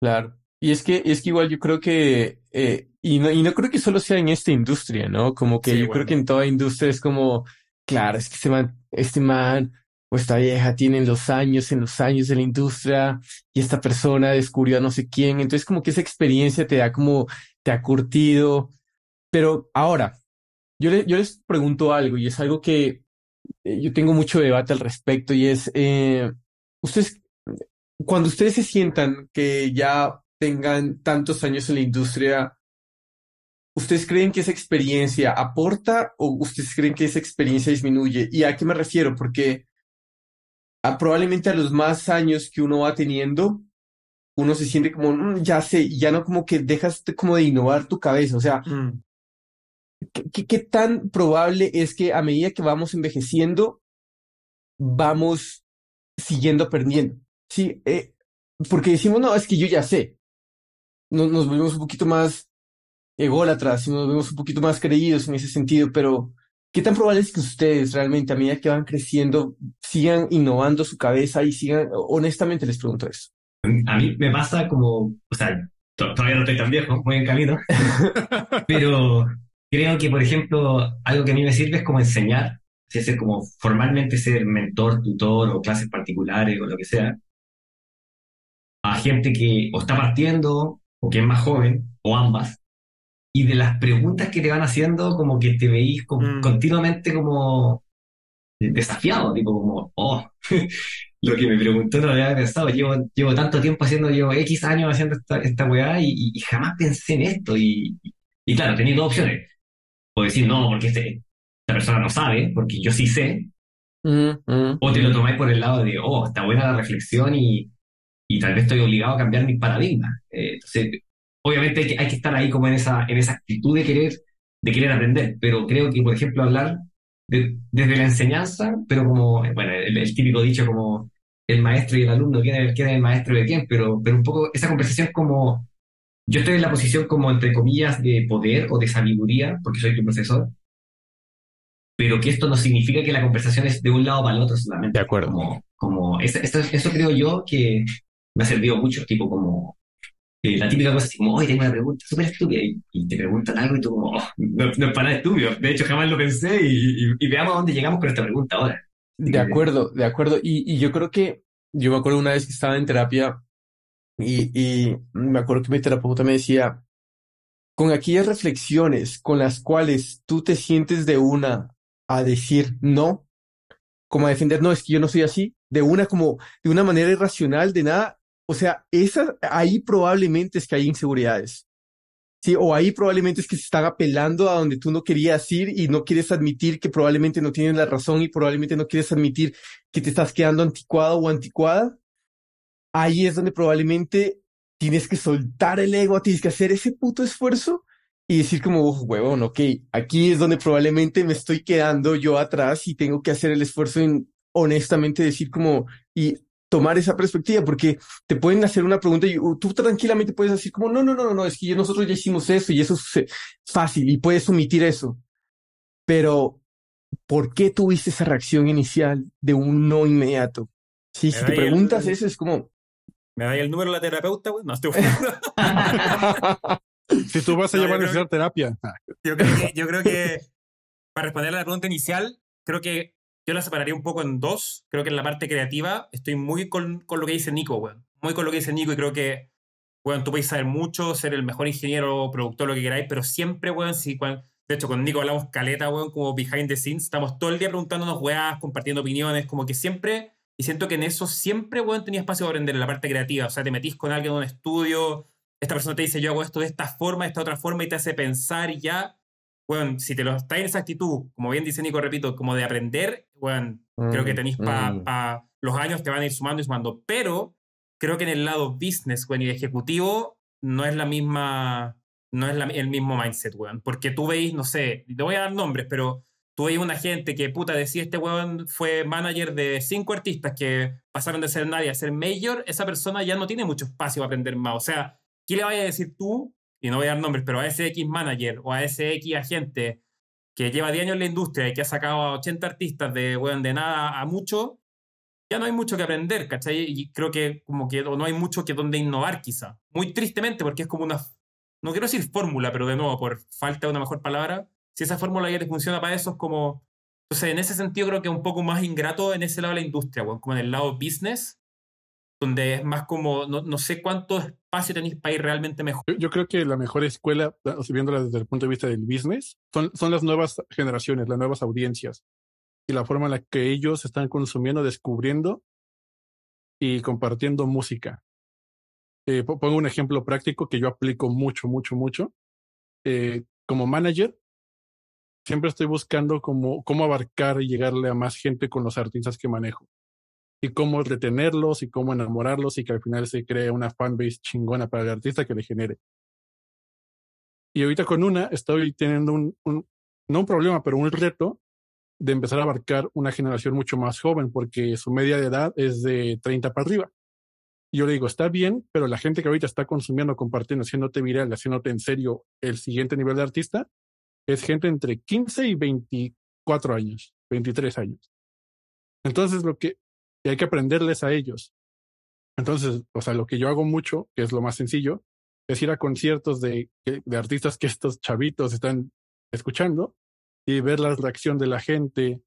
Claro. Y es que, es que igual yo creo que, eh, y, no, y no creo que solo sea en esta industria, ¿no? Como que yo creo que en toda industria es como, claro, es que este man, este man o esta vieja tiene los años, en los años de la industria y esta persona descubrió a no sé quién. Entonces como que esa experiencia te da como, te ha curtido. Pero ahora, yo, yo les pregunto algo y es algo que eh, yo tengo mucho debate al respecto y es, eh, ustedes, cuando ustedes se sientan que ya tengan tantos años en la industria, ¿ustedes creen que esa experiencia aporta o ustedes creen que esa experiencia disminuye? ¿Y a qué me refiero? Porque probablemente a los más años que uno va teniendo, uno se siente como, mm, ya sé, ya no como que dejas como de innovar tu cabeza. O sea, mm. ¿Qué, ¿qué, tan probable es que a medida que vamos envejeciendo, vamos siguiendo aprendiendo? Sí, eh, porque decimos, no, es que yo ya sé. Nos, nos volvemos un poquito más ególatras y nos vemos un poquito más creídos en ese sentido, pero ¿Qué tan probable es que ustedes realmente a medida que van creciendo sigan innovando su cabeza y sigan, honestamente les pregunto eso? A mí me pasa como, o sea, todavía no estoy tan viejo, muy en camino, (laughs) pero creo que, por ejemplo, algo que a mí me sirve es como enseñar, si ser como formalmente ser mentor, tutor o clases particulares o lo que sea, a gente que o está partiendo o que es más joven o ambas, y de las preguntas que te van haciendo, como que te veís mm. continuamente como desafiado, tipo como, oh, (laughs) lo que me preguntó no lo había pensado, llevo, llevo tanto tiempo haciendo, llevo X años haciendo esta, esta weá y, jamás pensé en esto. Y, y claro, tenía dos opciones. O decir, no, porque este, esta persona no sabe, porque yo sí sé. Mm, mm. o te lo tomáis por el lado de, oh, está buena la reflexión y, y tal vez estoy obligado a cambiar mi paradigma. Eh, entonces, obviamente hay que, estar ahí como en esa, en esa actitud de querer, de querer aprender, pero creo que, por ejemplo, hablar desde la enseñanza, pero como, bueno, el, típico dicho como el maestro y el alumno, ¿quién es, quién es el maestro de quién? Pero, pero un poco esa conversación como, yo estoy en la posición como, entre comillas, de poder o de sabiduría, porque soy tu profesor, pero que esto no significa que la conversación es de un lado para el otro solamente. De acuerdo. Como, como esto, eso creo yo que me ha servido mucho, tipo como eh, la típica cosa es como, oye, tengo una pregunta súper estúpida, y, te preguntan algo y tú como, oh, no, no, es para nada estúpido. De hecho, jamás lo pensé y, veamos a dónde llegamos con esta pregunta ahora. De acuerdo, de acuerdo. Y, y yo creo que, yo me acuerdo una vez que estaba en terapia y, y me acuerdo que mi terapeuta me decía, con aquellas reflexiones con las cuales tú te sientes de una a decir no, como a defender, no, es que yo no soy así, de una como, de una manera irracional, de nada, o sea, esa, ahí probablemente es que hay inseguridades. Sí, o ahí probablemente es que se están apelando a donde tú no querías ir y no quieres admitir que probablemente no tienes la razón y probablemente no quieres admitir que te estás quedando anticuado o anticuada. Ahí es donde probablemente tienes que soltar el ego, tienes que hacer ese puto esfuerzo y decir como, oh, huevón, ok, aquí es donde probablemente me estoy quedando yo atrás y tengo que hacer el esfuerzo en honestamente decir como, y tomar esa perspectiva, porque te pueden hacer una pregunta y uh, tú tranquilamente puedes decir como, no, no, no, no, es que nosotros ya hicimos eso y eso es fácil y puedes omitir eso. Pero, ¿por qué tuviste esa reacción inicial de un no inmediato? Sí, si te preguntas eso es como... ¿Me da el número de la terapeuta, güey? No estoy (laughs) Si tú vas a No, llevar a necesitar terapia. Yo creo, que, yo creo que, para responder a la pregunta inicial, creo que yo la separaría un poco en dos. Creo que en la parte creativa estoy muy con, con lo que dice Nico, weón. Muy con lo que dice Nico y creo que, weón, tú puedes saber mucho, ser el mejor ingeniero, productor, lo que queráis, pero siempre, weón, si, cuan- de hecho, con Nico hablamos caleta, weón, como behind the scenes, estamos todo el día preguntándonos weas, compartiendo opiniones, como que siempre, y siento que en eso siempre, weón, tenía espacio para aprender en la parte creativa. O sea, te metís con alguien en un estudio, esta persona te dice, yo hago esto de esta forma, de esta otra forma, y te hace pensar y ya. Bueno, si te lo está en esa actitud, como bien dice Nico, repito, como de aprender, bueno, creo que tenéis para mm. los años te van a ir sumando y sumando. Pero creo que en el lado business, weón, y de ejecutivo, no es la misma, no es la- el mismo mindset, weón. Porque tú veis, no sé, te voy a dar nombres, pero tú veis una gente que, puta, decía este weón fue manager de cinco artistas que pasaron de ser nadie a ser mayor, esa persona ya no tiene mucho espacio para aprender más. O sea, ¿qué le vayas a decir tú? Y no voy a dar nombres, pero a ese X manager o a ese X agente que lleva 10 años en la industria y que ha sacado a 80 artistas de, weón, de nada a mucho, ya no hay mucho que aprender, ¿cachai? Y creo que como que no hay mucho que donde innovar quizá. Muy tristemente porque es como una, no quiero decir fórmula, pero de nuevo, por falta de una mejor palabra, si esa fórmula ya te funciona para eso es como... Entonces, en ese sentido creo que es un poco más ingrato en ese lado de la industria, weón, como en el lado business, donde es más como, no, no sé cuánto espacio tenéis para ir realmente mejor. Yo, yo creo que la mejor escuela, viéndola desde el punto de vista del business, son, son las nuevas generaciones, las nuevas audiencias y la forma en la que ellos están consumiendo, descubriendo y compartiendo música. Eh, po- pongo un ejemplo práctico que yo aplico mucho, mucho, mucho. Eh, como manager, siempre estoy buscando cómo, cómo abarcar y llegarle a más gente con los artistas que manejo. Y cómo retenerlos y cómo enamorarlos y que al final se cree una fanbase chingona para el artista que le genere. Y ahorita con una estoy teniendo un, no un problema, pero un reto de empezar a abarcar una generación mucho más joven, porque su media de edad es de 30 para arriba. Y yo le digo, está bien, pero la gente que ahorita está consumiendo, compartiendo, haciéndote viral, haciéndote en serio el siguiente nivel de artista, es gente entre 15 y 24 años, 23 años. Entonces, lo que hay que aprenderles a ellos. Entonces, o sea, lo que yo hago mucho, que es lo más sencillo, es ir a conciertos de, artistas que estos chavitos están escuchando y ver la reacción de la gente,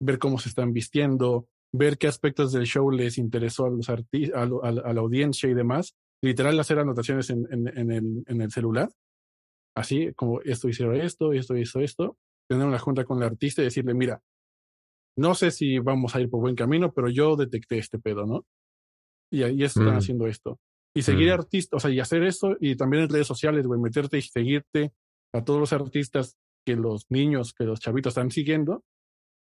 ver cómo se están vistiendo, ver qué aspectos del show les interesó a los arti a, a la- audiencia y demás. Literal, hacer anotaciones en, en, en el celular. Así como esto hicieron esto, esto hizo esto. Tener una junta con el artista y decirle, mira, no sé si vamos a ir por buen camino, pero yo detecté este pedo, ¿no? Y ahí están Mm. haciendo esto. Y seguir Mm. artistas, o sea, y hacer eso, y también en redes sociales, güey, meterte y seguirte a todos los artistas que los niños, que los chavitos están siguiendo,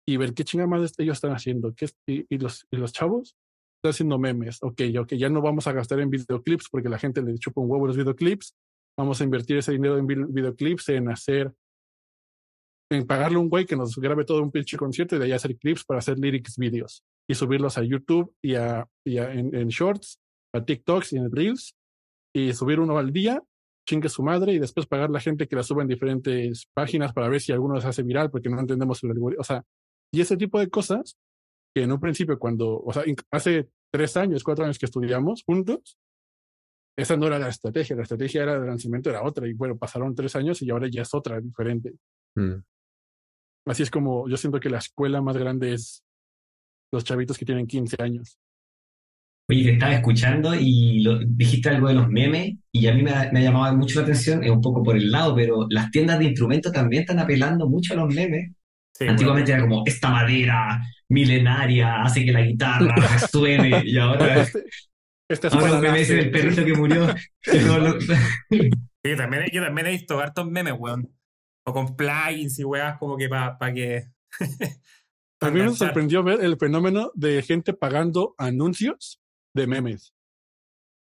y ver qué chingada más ellos están haciendo. ¿Qué, y, y los, y los chavos están haciendo memes. Ok, ok, ya no vamos a gastar en videoclips porque la gente le chupa un huevo los videoclips. Vamos a invertir ese dinero en vi- videoclips, en hacer en pagarle a un güey que nos grabe todo un pinche concierto y de ahí hacer clips para hacer lyrics videos y subirlos a YouTube y, a, y a- en, en shorts, a TikToks y en Reels y subir uno al día, chingue su madre y después pagar a la gente que la suba en diferentes páginas para ver si alguno se hace viral porque no entendemos el algoritmo. O sea, y ese tipo de cosas que en un principio cuando, o sea, hace tres años, cuatro años que estudiamos juntos, esa no era la estrategia, la estrategia era de lanzamiento era otra y bueno, pasaron tres años y ahora ya es otra, diferente. Mm. Así es como yo siento que la escuela más grande es los chavitos que tienen 15 años. Oye, te estaba escuchando y lo- dijiste algo de los memes y a mí me, ha- me ha llamado mucho la atención, es un poco por el lado, pero las tiendas de instrumentos también están apelando mucho a los memes. Sí, Antiguamente era como, esta madera milenaria hace que la guitarra (laughs) suene y ahora, Este, esta ahora escuela un meme ese nace- del perrito que murió. (laughs) (laughs) que Sí, yo también, yo también he visto hartos memes, weón. O con plugins y weas como que para que... (laughs) A mí me sorprendió ver el fenómeno de gente pagando anuncios de memes.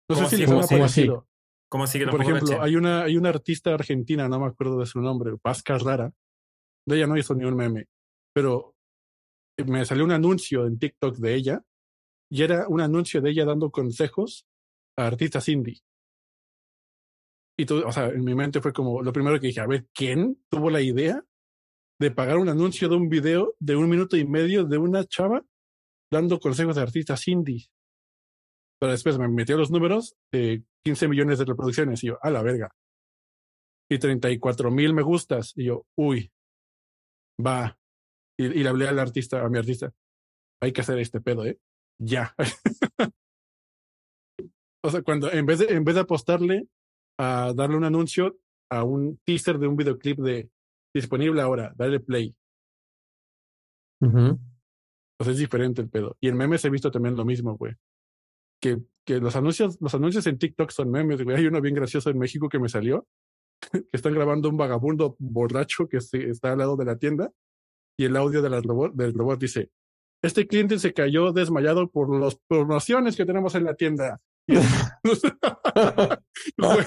No sé ¿Cómo si así? les ¿Cómo ha así? parecido. Como si que Por ejemplo, hay una, hay una artista argentina, no me acuerdo de su nombre, Paz Carrara. De ella no hizo ni un meme, pero me salió un anuncio en TikTok de ella y era un anuncio de ella dando consejos a artistas indie. Y todo, o sea, en mi mente fue como lo primero que dije, a ver, ¿quién tuvo la idea de pagar un anuncio de un video de un minuto y medio de una chava dando consejos de artistas indie? Pero después me metió los números de 15 millones de reproducciones y yo, a la verga. y 34 mil me gustas. Y yo, uy, va. Y, y le hablé al artista, a mi artista, hay que hacer este pedo, ¿eh? Ya. o sea, cuando en vez de, en vez de apostarle a darle un anuncio a un teaser de un videoclip de disponible ahora, darle play. Ujú. O sea, es diferente el pedo. Y en memes he visto también lo mismo, güey. Que, que los anuncios, los anuncios en TikTok son memes, güey. Hay uno bien gracioso en México que me salió, (laughs) que están grabando un vagabundo borracho que se- está al lado de la tienda y el audio de robot, del robot dice, este cliente se cayó desmayado por las promociones que tenemos en la tienda. (laughs) (laughs) Güey,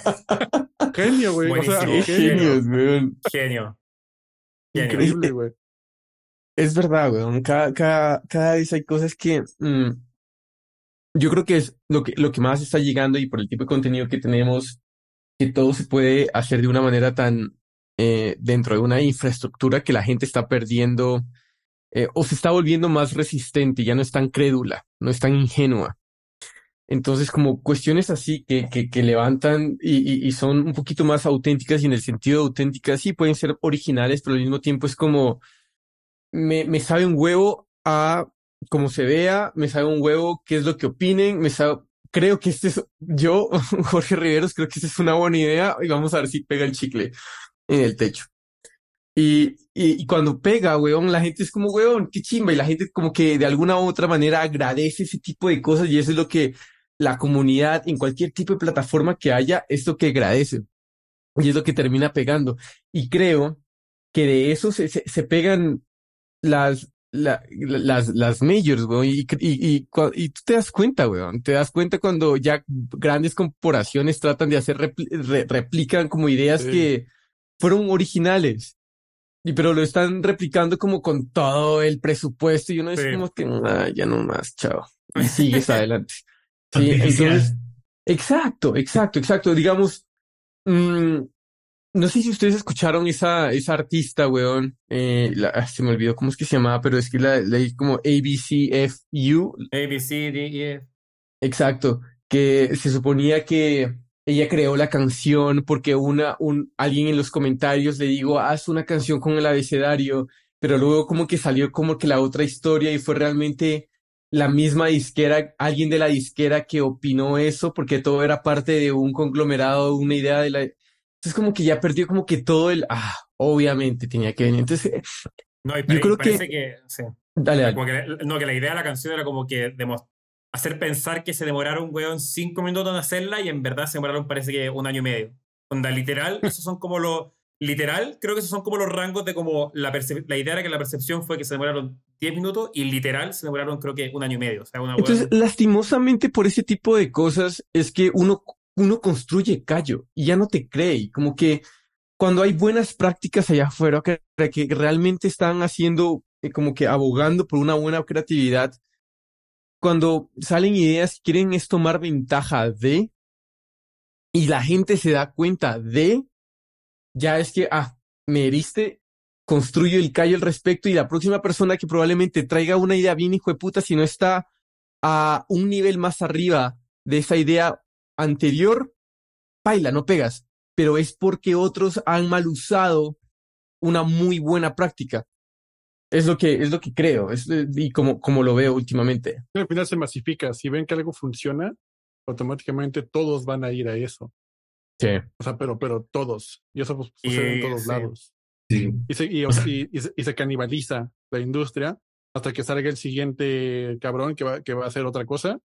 genio, güey. O sea, genio. genios. Genio. Genio. Increíble, güey. Es verdad, weón. Cada, cada, cada vez hay cosas que mm, yo creo que es lo que, lo que más está llegando y por el tipo de contenido que tenemos, que todo se puede hacer de una manera tan eh, dentro de una infraestructura que la gente está perdiendo eh, o se está volviendo más resistente, ya no es tan crédula, no es tan ingenua. Entonces, como cuestiones así que, que, que levantan y, y, y son un poquito más auténticas y en el sentido de auténticas sí pueden ser originales, pero al mismo tiempo es como me, me sabe un huevo a cómo se vea, me sabe un huevo qué es lo que opinen, me sabe, creo que este es, yo, (laughs) Jorge Riveros, creo que esta es una buena idea y vamos a ver si pega el chicle en el techo. Y, y, y cuando pega, weón, la gente es como, weón, qué chimba, y la gente como que de alguna u otra manera agradece ese tipo de cosas y eso es lo que la comunidad en cualquier tipo de plataforma que haya, es lo que agradece y es lo que termina pegando. Y creo que de eso se, se, se pegan las, la- las, las majors, weón, y, y, y, y tú te das cuenta, weón, te das cuenta cuando ya grandes corporaciones tratan de hacer, re- replican como ideas Sí. que fueron originales. Y pero lo están replicando como con todo el presupuesto y uno es Sí. como que, "Ah, ya no más, chao. Y (laughs) sigues adelante. Sí, entonces, exacto, exacto, exacto. Digamos, mm, no sé si ustedes escucharon esa, esa artista, weón. Eh, la- ah, se me olvidó cómo es que se llamaba, pero es que la leí como ABCFU. A, B, C, D, E, F. Exacto. Que se suponía que ella creó la canción porque una, un, alguien en los comentarios le dijo, haz una canción con el abecedario, pero luego como que salió como que la otra historia y fue realmente la misma disquera, alguien de la disquera que opinó eso porque todo era parte de un conglomerado, una idea de la... Entonces como que ya perdió como que todo el... Ah, obviamente tenía que venir. Entonces, No, y Yo creo que- sí. dale, dale. Como que, no, que la idea de la canción era como que hacer pensar que se demoraron, weón, cinco minutos en hacerla y en verdad se demoraron parece que un año y medio. Onda, literal, (laughs) esos son como los... Literal, creo que esos son como los rangos de como la La idea era que la percepción fue que se demoraron 10 minutos y literal se demoraron creo que un año y medio. O sea, una Entonces, weón- lastimosamente por ese tipo de cosas es que uno, uno construye callo y ya no te cree. Y como que cuando hay buenas prácticas allá afuera que, que realmente están haciendo, eh, como que abogando por una buena creatividad, cuando salen ideas quieren es tomar ventaja de, y la gente se da cuenta de, ya es que, ah, me heriste, construyo el callo al respecto y la próxima persona que probablemente traiga una idea bien hijo de puta, si no está a un nivel más arriba de esa idea anterior, baila, no pegas, pero es porque otros han mal usado una muy buena práctica. Es lo que, es lo que creo, es, y como, como lo veo últimamente. Al final se masifica. Si ven que algo funciona, automáticamente todos van a ir a eso. Sí. O sea, pero, pero todos. Y eso pues, sucede en todos sí. lados. Sí. Y se, y, o sea, y- y se, y se canibaliza la industria hasta que salga el siguiente cabrón que va, que va a hacer otra cosa.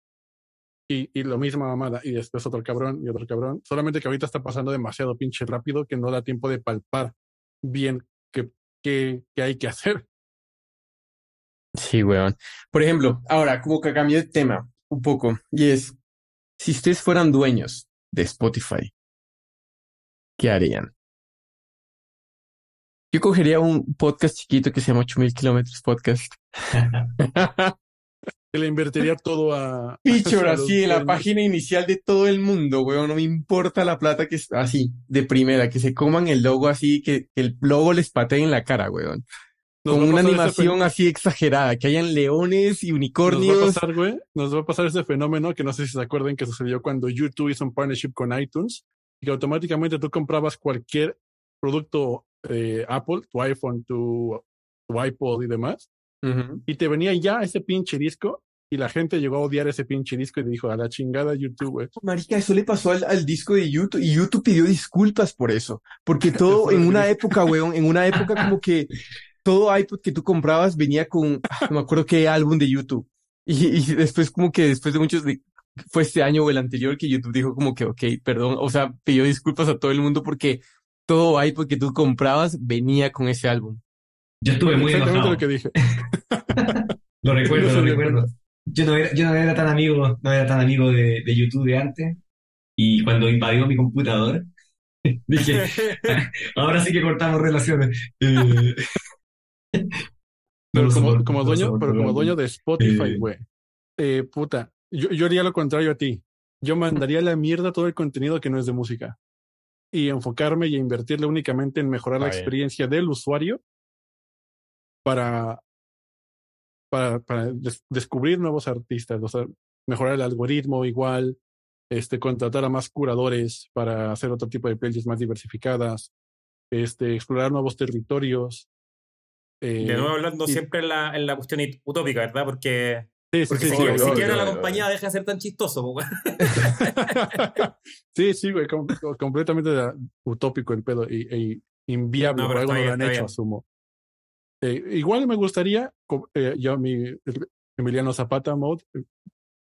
Y, y lo misma mamada. Y después otro cabrón y otro cabrón. Solamente que ahorita está pasando demasiado pinche rápido que no da tiempo de palpar bien qué, qué, qué hay que (laughs) hacer. Sí, weón. Por ejemplo, ahora, como que cambié de tema un poco, y es, si ustedes fueran dueños de Spotify, ¿qué harían? Yo cogería un podcast chiquito que se llama 8000 kilómetros podcast. (laughs) Que le invertiría todo a. (laughs) Feature a así en la página inicial de todo el mundo, weón. No me importa la plata que es así, de primera, que se coman el logo así, que, que el logo les patee en la cara, weón. Nos Con una animación así exagerada, que hayan leones y Nos va a unicornios. pasar, güey. Nos va a pasar ese fenómeno que no sé si se acuerdan que sucedió cuando YouTube hizo un partnership con iTunes y que automáticamente tú comprabas cualquier producto eh, Apple, tu iPhone, tu, tu iPod y demás, y te venía ya ese pinche disco y la gente llegó a odiar ese pinche disco y dijo a la chingada YouTube, güey. (laughs) Marica, eso le pasó al, al, disco de YouTube y YouTube pidió disculpas por eso, porque (laughs) todo en una época, weón, en una época como que (laughs) todo iPod que tú comprabas venía con, ah, no me acuerdo qué álbum de YouTube. Y, y después como que después de muchos, fue este año o el anterior que YouTube dijo como que, ok, perdón, o sea, pidió disculpas a todo el mundo porque todo iPod que tú comprabas venía con ese álbum. Yo estuve muy enojado. lo que dije. (laughs) lo recuerdo, lo recuerdo. Yo no, era, yo no era tan amigo, no era tan amigo de, de YouTube de antes. Y cuando invadió mi computador, (laughs) dije, (laughs) ahora sí que cortamos relaciones. Eh, pero como, como dueño, pero como dueño de Spotify, güey. Eh, puta, yo, yo haría lo contrario a ti. Yo mandaría la mierda todo el contenido que no es de música. Y enfocarme y invertirle únicamente en mejorar la experiencia del usuario para, para, para descubrir nuevos artistas, o sea, mejorar el algoritmo igual, este, contratar a más curadores para hacer otro tipo de playlists más diversificadas, este, explorar nuevos territorios. Eh, de nuevo hablando siempre en la, en la cuestión utópica, ¿verdad? Porque Sí, sí, sí, si, siquiera la compañía deja de ser tan chistoso, (laughs) sí, sí, güey, completamente utópico el pedo y, y inviable, por algo no lo han hecho, asumo. Eh, igual me gustaría, eh, yo, mi Emiliano Zapata Mode, eh,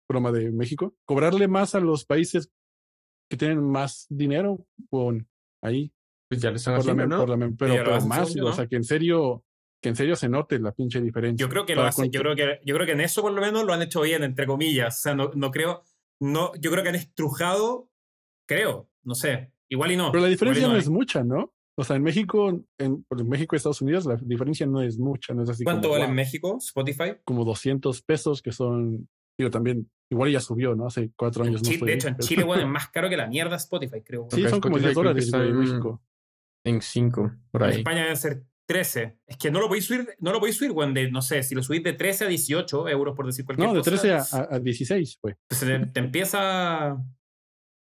broma de México, cobrarle más a los países que tienen más dinero con ahí. Pues ya le están haciendo, ¿no? pero, pero más, o sea, que en serio que en serio se note la pinche diferencia. Yo creo que lo hacen, yo creo que, yo creo que en eso por lo menos lo han hecho bien, entre comillas. O sea, no, no creo, no, yo creo que han estrujado, creo, no sé, igual y no. Pero la diferencia no, es mucha, ¿no? O sea, en México, en, en, México y Estados Unidos, la diferencia no es mucha, no es así. ¿Cuánto vale en México Spotify? Como 200 pesos, que son, digo, también, igual ya subió, ¿no? Hace cuatro años. no de hecho, en Chile, bueno, es (laughs) más caro que la mierda Spotify, creo. Sí, son como 10 dólares en México. En 5, por ahí. En España deben ser 13. Es que no lo podéis subir, no lo podéis subir, weón, de, no sé, si lo subís de 13 a 18 euros, por decir cualquier cosa. No, de 13 a, a, 16, pues. pues te, empieza.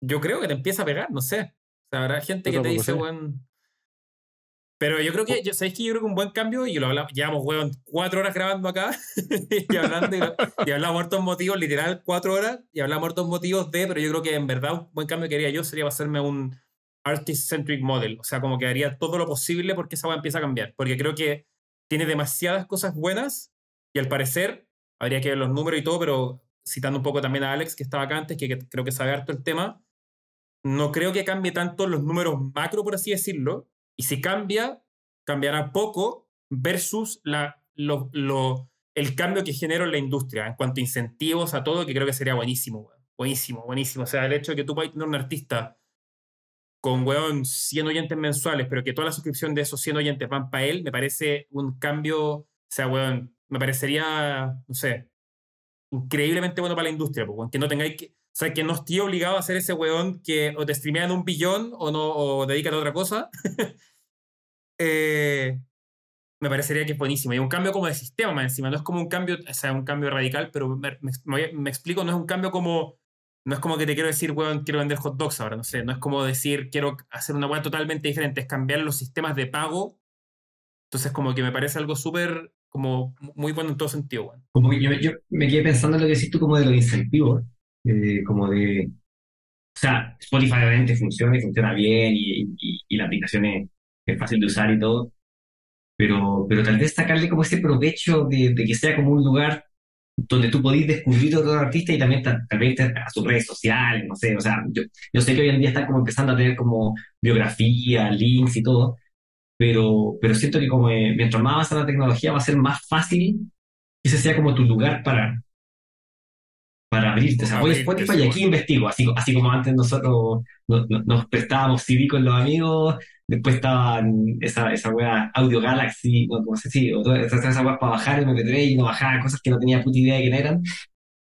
Yo creo que te empieza a pegar, no sé. O sea, habrá gente que te dice, weón. Pero yo creo que, yo, ¿sabéis que yo creo que un buen cambio? Y lo hablamos, llevamos, weón, cuatro horas grabando acá (laughs) y hablando, y, y hablamos hartos motivos, literal, cuatro horas, y hablamos hartos motivos de, pero yo creo que en verdad un buen cambio que haría yo sería hacerme un artist-centric model. O sea, como que haría todo lo posible porque esa web empieza a cambiar. Porque creo que tiene demasiadas cosas buenas y al parecer, habría que ver los números y todo, pero citando un poco también a Alex, que estaba acá antes, que, creo que sabe harto el tema, no creo que cambie tanto los números macro, por así decirlo. Y si cambia, cambiará poco versus la, lo, lo, el cambio que genera en la industria en cuanto a incentivos, a todo, que creo que sería buenísimo. Buenísimo, buenísimo. O sea, el hecho de que tú puedas tener un artista con, weón, 100 oyentes mensuales, pero que toda la suscripción de esos 100 oyentes van para él, me parece un cambio, o sea, weón, me parecería, no sé, increíblemente bueno para la industria, porque que no tengáis que, o sea, que no esté obligado a hacer ese weón que o te streamean un billón o no, o dedícate a otra cosa. (laughs) eh, me parecería que es buenísimo. Y un cambio como de sistema más encima, no es como un cambio, o sea, un cambio radical, pero me, me explico, no es un cambio como no es como que te quiero decir, weón, quiero vender hot dogs ahora, no sé. No es como decir, quiero hacer una weá totalmente diferente. Es cambiar los sistemas de pago. Entonces, como que me parece algo súper, como muy bueno en todo sentido, weón. Como que yo, me quedé pensando en lo que decís tú, como de los incentivos. Eh, como de. O sea, Spotify obviamente funciona y funciona bien y, y, la aplicación es, fácil de usar y todo. Pero, pero tal vez sacarle como ese provecho de, de que sea como un lugar donde tú podís descubrir a otro artista y también vez a sus redes sociales, no sé, o sea, yo, yo, sé que hoy en día están como empezando a tener como biografía, links y todo, pero, pero siento que como eh, mientras más avanza la tecnología va a ser más fácil que ese sea como tu lugar para, para abrirte. O sea, voy a Spotify y aquí investigo, así, así como antes nosotros nos, prestábamos CD con los amigos, después estaban esa, esa wea Audio Galaxy, no, como se o todas esas weas para bajar el MP3 y no bajaba cosas que no tenía puta idea de quién eran.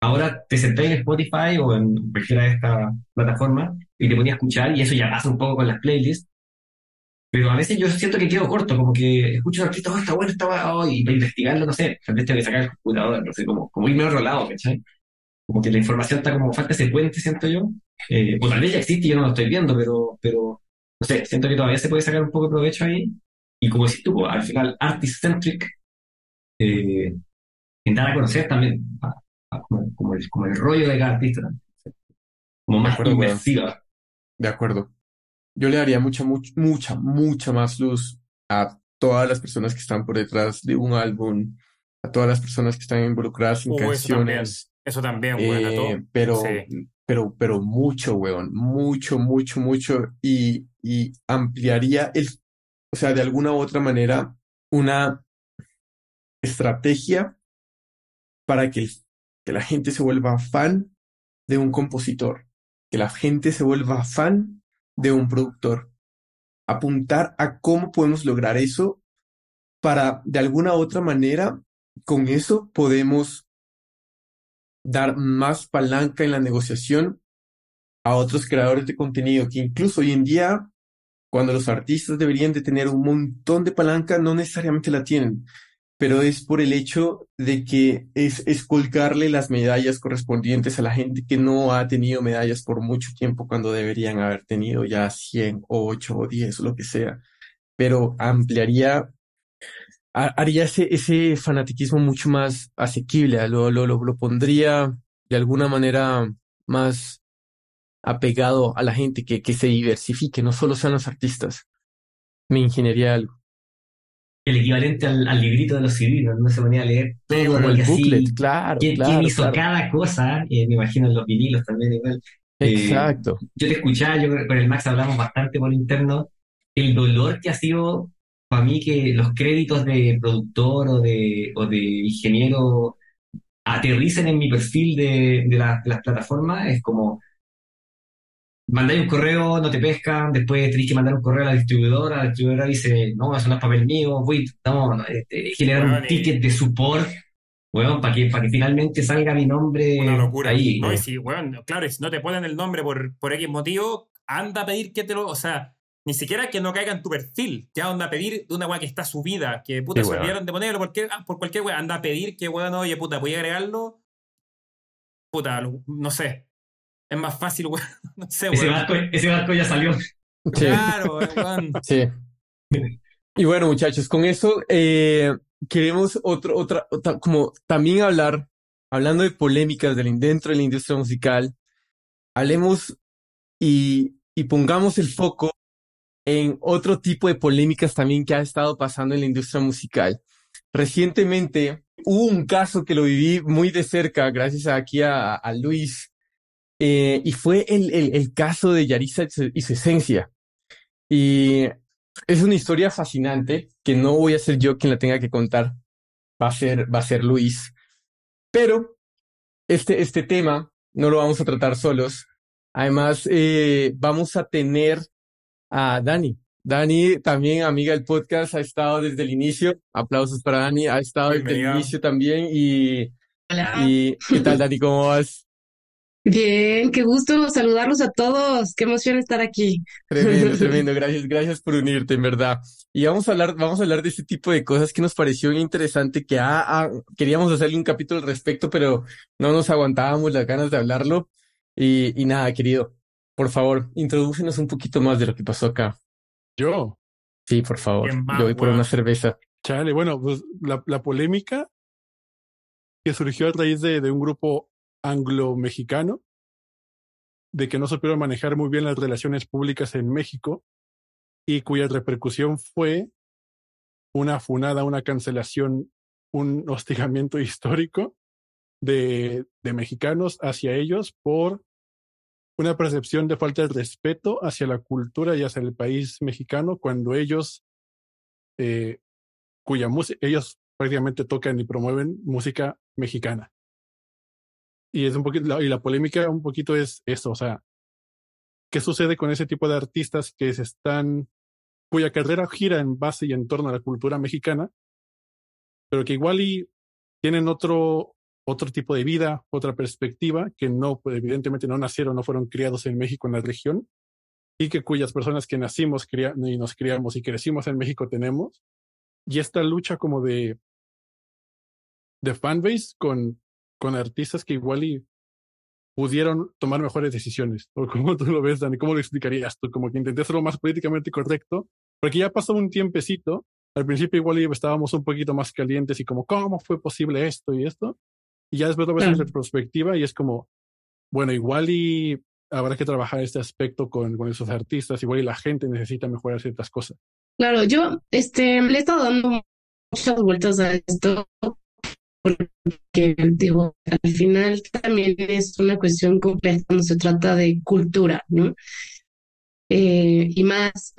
Ahora te senté en Spotify o en cualquiera de estas plataformas y te ponía a escuchar y eso ya hace un poco con las playlists. Pero a veces yo siento que quedo corto, como que escucho un artista, oh, está bueno, está bueno, y para investigarlo, no sé, tal vez tengo que sacar el computador, no sé, como, como irme a otro lado, ¿cachai? como que la información está como falta ese puente, siento yo. Eh, o tal vez ya existe y yo no lo estoy viendo, pero, pero, no sé, siento que todavía se puede sacar un poco de provecho ahí. Y como decís tú, al final, artist-centric, eh, en dar a conocer también, como, el, como, el, rollo de cada artista también. Como más inmersiva. De acuerdo. Yo le daría mucha, mucha, mucha, mucha más luz a todas las personas que están por detrás de un álbum, a todas las personas que están involucradas en uh, canciones. Eso también, eh, pero, pero, pero mucho, weón, mucho, mucho, mucho. Y, y ampliaría el, o sea, de alguna u otra manera, una estrategia para que, que la gente se vuelva fan de un compositor, que la gente se vuelva fan de un productor. Apuntar a cómo podemos lograr eso para, de alguna u otra manera, con eso podemos dar más palanca en la negociación a otros creadores de contenido que incluso hoy en día, cuando los artistas deberían de tener un montón de palanca, no necesariamente la tienen, pero es por el hecho de que es, escolcarle las medallas correspondientes a la gente que no ha tenido medallas por mucho tiempo cuando deberían haber tenido ya 100 o 8 o 10 o lo que sea. Pero ampliaría haría ese, ese fanatiquismo mucho más asequible, lo, lo, lo, pondría de alguna manera más apegado a la gente, que, que se diversifique, no solo sean los artistas. Me ingeniería algo. El equivalente al, al librito de los CDs, donde se ponía a leer todo. Como el booklet, claro. ¿Quién, claro, hizo cada cosa? Eh, me imagino en los vinilos también igual. Eh, Exacto. yo te escuchaba, yo con el Max hablamos bastante por interno, el dolor que ha sido para mí que los créditos de productor o de, o de ingeniero aterricen en mi perfil de, de, las plataformas es como mandáis un correo, no te pescan, después tenés que mandar un correo a la distribuidora, la distribuidora dice, no, eso no es papel mío, voy, no, este, generar un ticket de support, bueno, para que, para que finalmente salga mi nombre Una locura. ahí. No, y si, bueno, claro, si no te ponen el nombre por, por X motivo, anda a pedir que te lo, o sea, ni siquiera que no caiga en tu perfil. Ya anda a pedir de una weá que está subida, que puta se olvidaron de ponerlo por, ah, por cualquier weá. Anda a pedir que weón, oye, puta, voy a agregarlo. Puta, no sé. Es más fácil, weón. (laughs) No sé, ese, barco, ese barco ya salió. Claro, weón. (laughs) Sí. Y bueno, muchachos, con eso eh, queremos otro, otra, otra, como también hablar, hablando de polémicas del, dentro de la industria musical, hablemos y, y pongamos el foco en otro tipo de polémicas también que ha estado pasando en la industria musical. Recientemente hubo un caso que lo viví muy de cerca, gracias aquí a, Luis, eh, y fue el, el, caso de Yarisa y su esencia. Y es una historia fascinante que no voy a ser yo quien la tenga que contar, va a ser, va a ser Luis. Pero este, este tema no lo vamos a tratar solos. Además, eh, vamos a tener a Dani. Dani, también amiga del podcast, ha estado desde el inicio. Aplausos para Dani, ha estado desde el inicio también. Y, y ¿qué tal, Dani? ¿Cómo vas? Bien, qué gusto saludarlos a todos. Qué emoción estar aquí. Tremendo, (laughs) tremendo. Gracias, gracias por unirte, en verdad. Y vamos a hablar, vamos a hablar de este tipo de cosas que nos pareció interesante, que ah, ah, queríamos hacerle un capítulo al respecto, pero no nos aguantábamos las ganas de hablarlo. Y, y nada, querido, por favor, introdúcenos un poquito más de lo que pasó acá. ¿Yo? Sí, por favor. Yo voy por una cerveza. Chale, bueno, pues la, la polémica que surgió a raíz de, de un grupo anglo-mexicano, de que no supieron manejar muy bien las relaciones públicas en México y cuya repercusión fue una funada, una cancelación, un hostigamiento histórico de, de mexicanos hacia ellos por una percepción de falta de respeto hacia la cultura y hacia el país mexicano cuando ellos, eh, cuya música, ellos prácticamente tocan y promueven música mexicana. Y es un poquito, y la polémica un poquito es eso, o sea, ¿qué sucede con ese tipo de artistas que se están, cuya carrera gira en base y en torno a la cultura mexicana, pero que igual y tienen otro, otro tipo de vida, otra perspectiva, que no, evidentemente no nacieron, no fueron criados en México, en la región, y que cuyas personas que nacimos y nos criamos y crecimos en México tenemos. Y esta lucha como de, de fanbase con, con artistas que igual y pudieron tomar mejores decisiones. ¿O cómo tú lo ves, Dani? ¿Cómo lo explicarías tú? Como que intenté hacerlo más políticamente correcto, porque ya pasó un tiempecito. Al principio igual estábamos un poquito más calientes y como, ¿cómo fue posible esto y esto? Y ya después lo ves en retrospectiva y es como, bueno, igual y habrá que trabajar este aspecto con, con esos artistas, igual y la gente necesita mejorar ciertas cosas. Claro, yo este, le he estado dando muchas vueltas a esto porque digo, al final también es una cuestión compleja cuando se trata de cultura, ¿no? Eh, y más,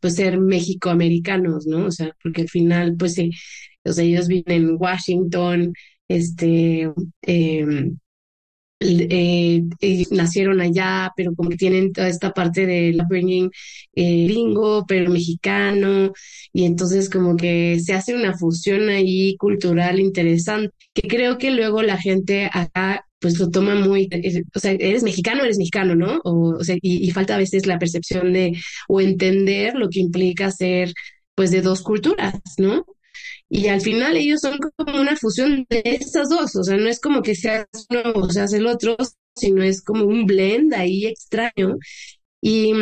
pues ser mexicoamericanos, ¿no? O sea, porque al final, pues sí, o sea, ellos viven en Washington, este, eh, eh, eh, nacieron allá, pero como que tienen toda esta parte del upbringing eh, gringo, pero mexicano, y entonces como que se hace una fusión ahí cultural interesante, que creo que luego la gente acá pues lo toma muy, eh, o sea, eres mexicano, eres mexicano, ¿no? O, o sea, y falta a veces la percepción de, o entender lo que implica ser pues de dos culturas, ¿no? Y al final ellos son como una fusión de estas dos, o sea, no es como que seas uno o seas el otro, sino es como un blend ahí extraño. Y,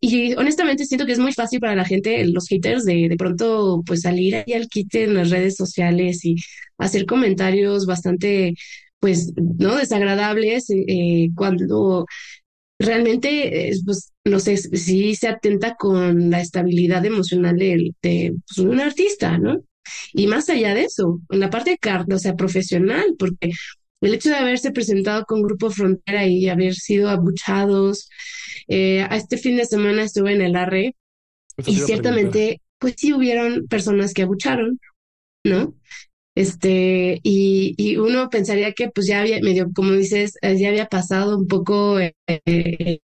y honestamente siento que es muy fácil para la gente, los haters, de, de pronto pues salir ahí al quite en las redes sociales y hacer comentarios bastante, pues, ¿no? Desagradables eh, cuando realmente, eh, pues, no sé, si se atenta con la estabilidad emocional de, de pues, un artista, ¿no? Y más allá de eso, en la parte de o sea, profesional, porque el hecho de haberse presentado con Grupo Frontera y haber sido abuchados, eh, este fin de semana estuve en el ARRE y ciertamente, pues sí hubieron personas que abucharon, ¿no? Este, y, y uno pensaría que pues ya había, medio, como dices, eh, ya había pasado un poco eh,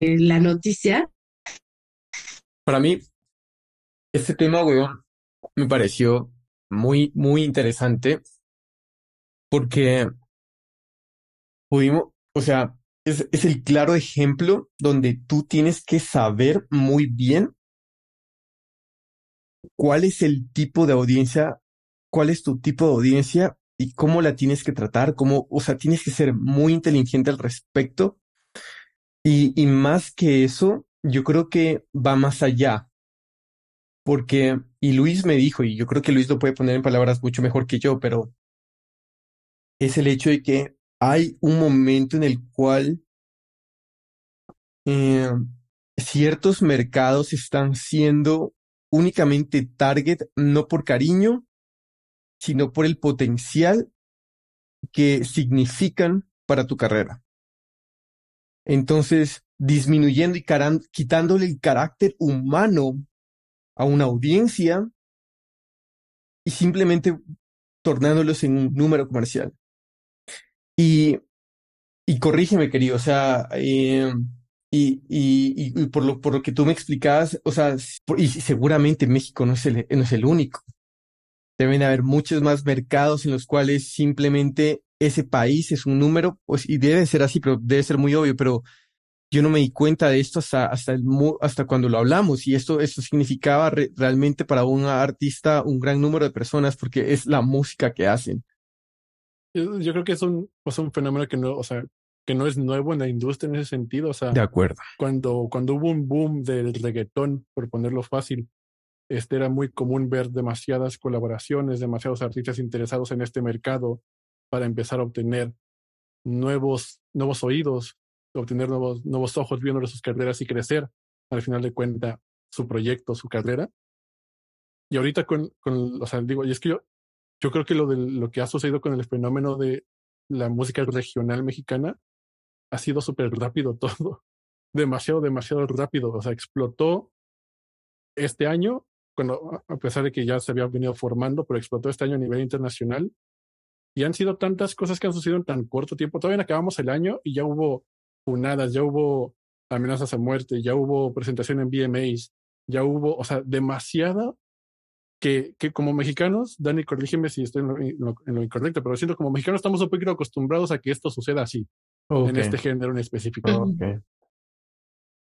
la noticia. Para mí, este tema, weón, me pareció muy, muy interesante porque pudimos, o sea, es, es el claro ejemplo donde tú tienes que saber muy bien cuál es el tipo de audiencia, cuál es tu tipo de audiencia y cómo la tienes que tratar, cómo, o sea, tienes que ser muy inteligente al respecto. Y, y más que eso, yo creo que va más allá. Porque, y Luis me dijo, y yo creo que Luis lo puede poner en palabras mucho mejor que yo, pero es el hecho de que hay un momento en el cual eh, ciertos mercados están siendo únicamente target no por cariño, sino por el potencial que significan para tu carrera. Entonces, disminuyendo y quitándole el carácter humano a una audiencia y simplemente tornándolos en un número comercial. Y, y corrígeme, querido, o sea, eh, y, y, y, por, lo, por lo que tú me explicabas, o sea, y seguramente México no es el, no es el único. Deben haber muchos más mercados en los cuales simplemente ese país es un número, pues, y debe ser así, pero debe ser muy obvio, pero yo no me di cuenta de esto hasta, hasta, el, hasta cuando lo hablamos y esto, esto significaba realmente para un artista un gran número de personas porque es la música que hacen. Yo creo que es un, pues un fenómeno que no, o sea, que no es nuevo en la industria en ese sentido. O sea, de acuerdo. Cuando, cuando hubo un boom del reggaetón, por ponerlo fácil, este era muy común ver demasiadas colaboraciones, demasiados artistas interesados en este mercado para empezar a obtener nuevos, nuevos oídos, obtener nuevos, nuevos ojos viendo sus carreras y crecer, al final de cuenta, su proyecto, su carrera. Y ahorita con, con o sea, digo, y es que yo, yo creo que lo, de, lo que ha sucedido con el fenómeno de la música regional mexicana ha sido súper rápido (laughs) todo. Demasiado, demasiado rápido. O sea, explotó este año, cuando, a pesar de que ya se había venido formando, pero explotó este año a nivel internacional. Y han sido tantas cosas que han sucedido en tan corto tiempo. Todavía acabamos el año y ya hubo punadas, ya hubo amenazas a muerte, ya hubo presentación en VMAs, ya hubo, o sea, demasiada que, que como mexicanos, Dani, corrígeme si estoy en lo, incorrecto, pero siento como mexicanos estamos un poquito acostumbrados a que esto suceda así, en este género en específico.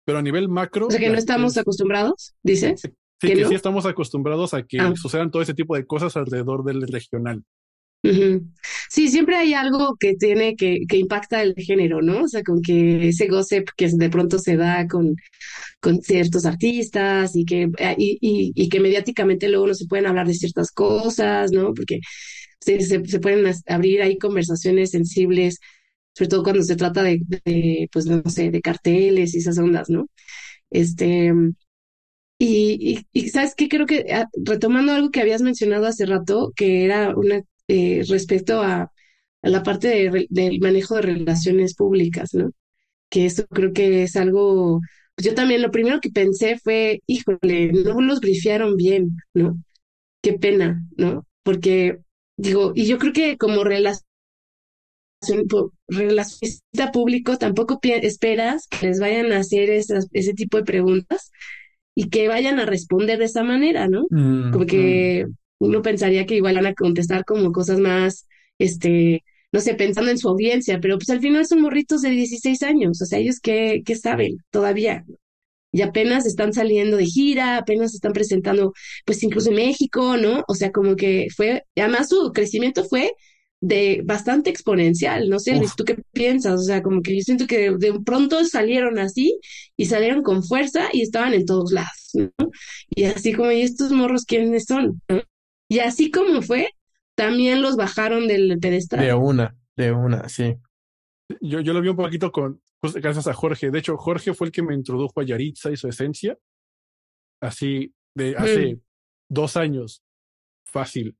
Pero a nivel macro. O sea, que no estamos acostumbrados, dices. Sí, que, sí estamos acostumbrados a que ah. sucedan todo ese tipo de cosas alrededor del regional. Sí, siempre hay algo que tiene que, que impacta el género, ¿no? O sea, con que ese gossip que de pronto se da con, con ciertos artistas y que, eh, y, y, que mediáticamente luego no se pueden hablar de ciertas cosas, ¿no? Porque se, se, se pueden abrir ahí conversaciones sensibles, sobre todo cuando se trata de, de, pues no sé, de carteles y esas ondas, ¿no? Este, y, y, y sabes qué, creo que ah, retomando algo que habías mencionado hace rato, que era una eh, respecto a, a, la parte de, del manejo de relaciones públicas, ¿no? Que esto creo que es algo, yo también lo primero que pensé fue, híjole, no los brifiaron bien, ¿no? Qué pena, ¿no? Porque digo, y yo creo que como relación relacionista público tampoco esperas que les vayan a hacer esas, ese tipo de preguntas y que vayan a responder de esa manera, ¿no? Mm, como que mm uno pensaría que igual van a contestar como cosas más, este, no sé, pensando en su audiencia, pero pues al final son morritos de 16 años, o sea, ellos qué, qué saben todavía. Y apenas están saliendo de gira, apenas están presentando, pues incluso en México, ¿no? O sea, como que fue, además su crecimiento fue de bastante exponencial. No sé, Luis, ¿tú qué piensas? O sea, como que yo siento que de, pronto salieron así y salieron con fuerza y estaban en todos lados, ¿no? Y así como, ¿y estos morros quiénes son? ¿no? Y así como fue, también los bajaron del pedestal. De una, de una, sí. Yo, yo lo vi un poquito con, pues, gracias a Jorge. De hecho, Jorge fue el que me introdujo a Yaritza y su esencia. Así, de hace dos años, fácil.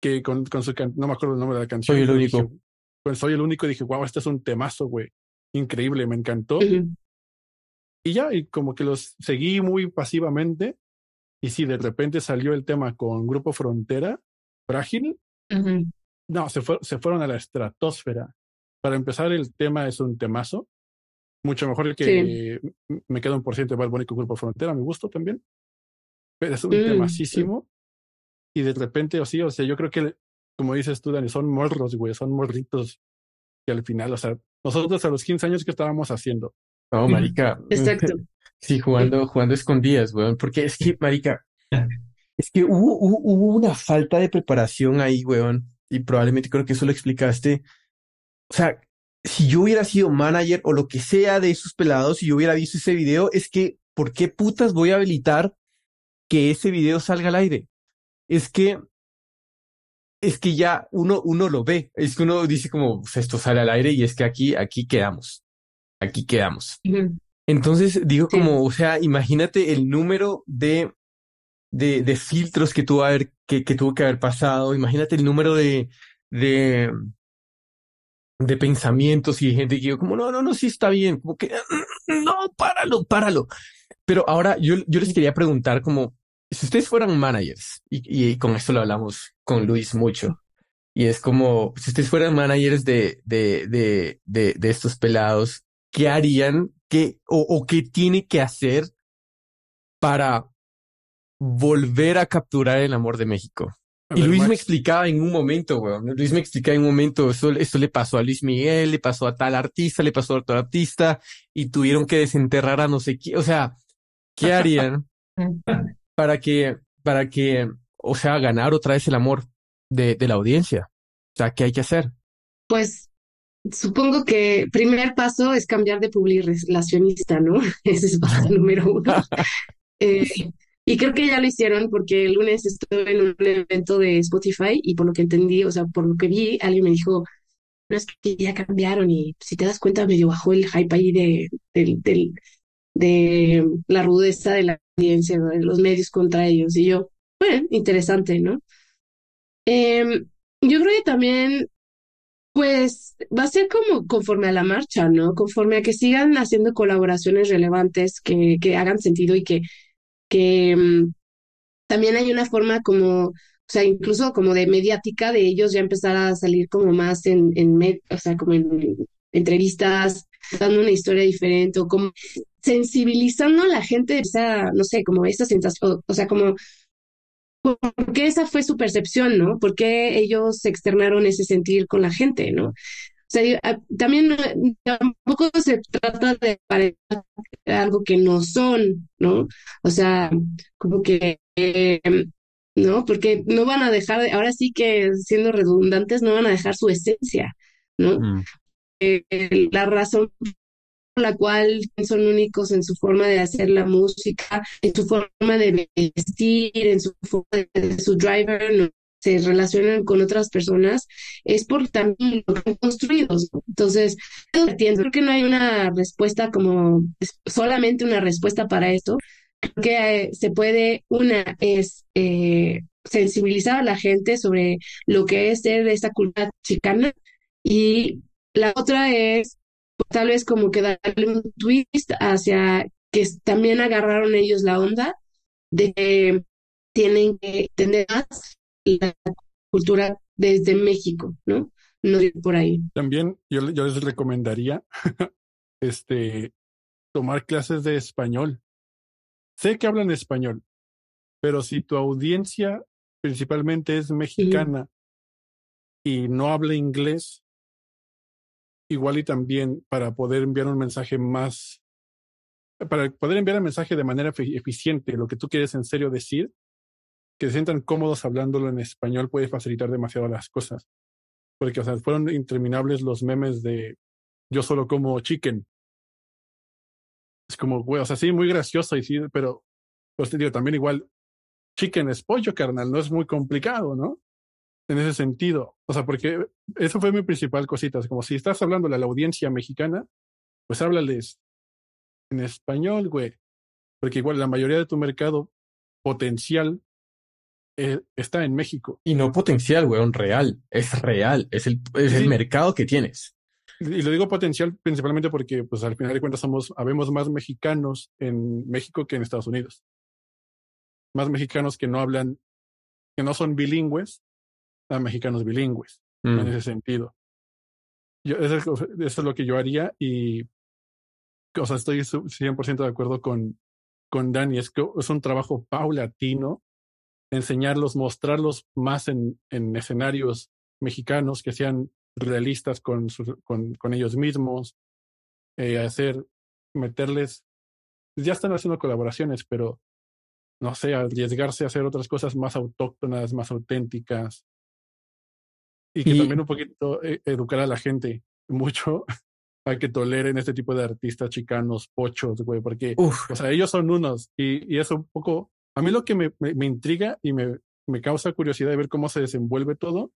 Que con, con su no me acuerdo el nombre de la canción. Soy el único. pues soy el único y dije, wow, este es un temazo, güey. Increíble, me encantó. Y ya, y como que los seguí muy pasivamente y si de repente salió el tema con Grupo Frontera, Frágil, no, se, fue, se fueron a la estratosfera. Para empezar, el tema es un temazo. Mucho mejor que me queda un por ciento de Bad con Grupo Frontera, me gusto también. Pero es un mm, temasísimo. Y de repente, o sí, o sea, yo creo que, como dices tú, Dani, son morros, güey, son morritos. Que al final, o sea, nosotros a los 15 años, ¿qué estábamos haciendo? Oh, marica. Exacto. Sí, jugando, jugando escondidas, weón. Porque es que, marica, es que hubo, hubo, una falta de preparación ahí, weón. Y probablemente creo que eso lo explicaste. O sea, si yo hubiera sido manager o lo que sea de esos pelados, y yo hubiera visto ese video, es que, ¿por qué putas voy a habilitar que ese video salga al aire? Es que, es que ya uno, uno lo ve. Es que uno dice como, pues esto sale al aire y es que aquí, aquí quedamos. Aquí quedamos. Entonces digo como, o sea, imagínate el número de, de, de filtros que tuvo, haber, que, que, tuvo que haber pasado, imagínate el número de, de, de pensamientos y de gente que digo como, no, no, no, sí está bien, como que, no, páralo, páralo. Pero ahora yo, yo les quería preguntar como, si ustedes fueran managers, y, y con esto lo hablamos con Luis mucho, y es como, si ustedes fueran managers de, de, de, de, de estos pelados, ¿qué harían qué o, o qué tiene que hacer para volver a capturar el amor de México. y Luis me explicaba en un momento, weón. Luis me explicaba en un momento, eso, esto le pasó a Luis Miguel, le pasó a tal artista, le pasó a otro artista, y tuvieron que desenterrar a no sé qué. O sea, ¿qué harían (laughs) para que, para que, o sea, ganar otra vez el amor de, de la audiencia? O sea, ¿qué hay que hacer? Pues Supongo que primer paso es cambiar de relacionista, ¿no? (laughs) Ese es paso número uno. (laughs) Eh, y creo que ya lo hicieron porque el lunes estuve en un evento de Spotify y por lo que entendí, o sea, por lo que vi, alguien me dijo, no es que ya cambiaron y si te das cuenta medio bajó el hype ahí de, de, de la rudeza de la audiencia, de los medios contra ellos. Y yo, bueno, interesante, ¿no? Eh, yo creo que también pues va a ser como conforme a la marcha, ¿no? Conforme a que sigan haciendo colaboraciones relevantes que, que hagan sentido y que, que mm, también hay una forma como, o sea, incluso como de mediática de ellos ya empezar a salir como más en, en o sea, como en entrevistas, dando una historia diferente o como sensibilizando a la gente, o sea, no sé, como esa sensación, o sea, como porque esa fue su percepción, ¿no? Porque ellos externaron ese sentir con la gente, ¿no? O sea, ah, también tampoco se trata de parecer algo que no son, ¿no? O sea, como que em, ¿no? Porque no van a dejar, ahora sí que siendo redundantes, no van a dejar su esencia, ¿no? Mm. Eh, la razón la cual son únicos en su forma de hacer la música, en su forma de vestir, en su forma de su driver, ¿no? se relacionan con otras personas, es por también lo que han construido. Entonces, creo que no hay una respuesta como solamente una respuesta para esto. Creo que eh, se puede, una es eh, sensibilizar a la gente sobre lo que es ser de esa cultura chicana y la otra es pues, tal vez como que darle un twist hacia que también agarraron ellos la onda de que tienen que entender más la cultura desde México, ¿no? No por ahí. También yo, yo les recomendaría (laughs) este, tomar clases de español. Sé que hablan español, pero si tu audiencia principalmente es mexicana y no habla inglés, igual y también para poder enviar un mensaje más, para poder enviar el mensaje de manera eficiente, lo que tú quieres en serio decir, que se sientan cómodos hablándolo en español puede facilitar demasiado las cosas. Porque, o sea, fueron interminables los memes de yo solo como chicken. Es como, güey, o sea, sí, muy gracioso y sí, pero, pues te digo, también igual, chicken es pollo, carnal, no es muy complicado, ¿no? En ese sentido. O sea, porque eso fue mi principal cosita. Es como si estás hablando a la audiencia mexicana, pues háblales en español, güey. Porque igual la mayoría de tu mercado potencial eh, está en México. Y no potencial, weón, real. Es real. Es el, es el mercado que tienes. Y lo digo potencial principalmente porque, pues, al final de cuentas, somos, habemos más mexicanos en México que en Estados Unidos. Más mexicanos que no hablan, que no son bilingües, a mexicanos bilingües, en Mm. ese sentido. Yo, eso, es, eso es lo que yo haría y, o sea, estoy su- 100% de acuerdo con, con Dani. Es que es un trabajo paulatino enseñarlos, mostrarlos más en, en escenarios mexicanos que sean realistas con, con, con ellos mismos, eh, hacer, meterles, ya están haciendo colaboraciones, pero no sé, arriesgarse a hacer otras cosas más autóctonas, más auténticas. Y que Y- también un poquito eh, educar a la gente mucho (laughs) a que toleren este tipo de artistas chicanos, pochos, güey, porque Uf, o sea, ellos son unos y, y es un poco, a mí lo que me, me, me intriga y me, me causa curiosidad de ver cómo se desenvuelve todo,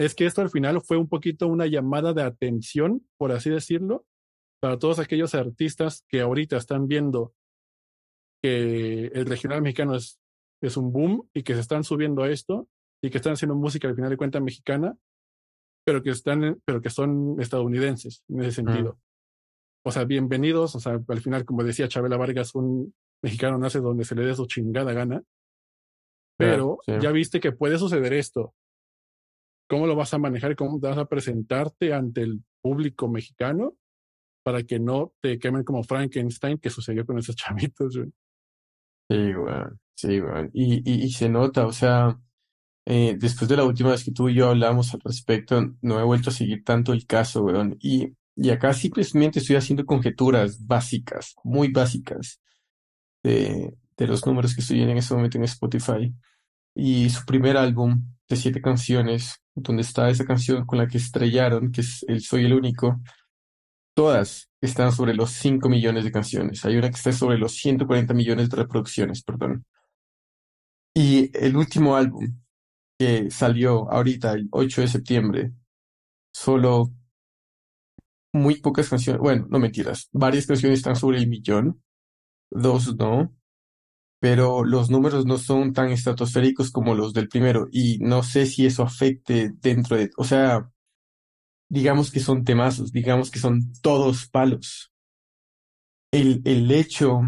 es que esto al final fue un poquito una llamada de atención, por así decirlo, para todos aquellos artistas que ahorita están viendo que el regional mexicano es, es un boom y que se están subiendo a esto y que están haciendo música al final de cuentas mexicana, pero que están, pero que son estadounidenses en ese sentido. O sea, bienvenidos, o sea, al final, como decía Chabela Vargas, un mexicano nace donde se le dé su chingada gana, pero sí. ya viste que puede suceder esto. ¿Cómo lo vas a manejar? ¿Cómo vas a presentarte ante el público mexicano para que no te quemen como Frankenstein que sucedió con esos (laughs) chavitos? güey? Sí, weón. Sí, weón. Y, y, y se nota, o sea, eh, después de la última vez que tú y yo hablamos al respecto, no he vuelto a seguir tanto el caso, weón. Y, y acá simplemente estoy haciendo conjeturas básicas, muy básicas, de, de los números que estoy en este momento en Spotify. Y su primer álbum de siete canciones, donde está esa canción con la que estrellaron, que es El Soy el Único, todas están sobre los 5 millones de canciones. Hay una que está sobre los 140 millones de reproducciones, perdón. Y el último álbum que salió ahorita, el 8 de septiembre, solo muy pocas canciones, bueno, no mentiras, varias canciones están sobre el millón, dos no, pero los números no son tan estratosféricos como los del primero y no sé si eso afecte dentro de, o sea, digamos que son temazos, digamos que son todos palos. El, el hecho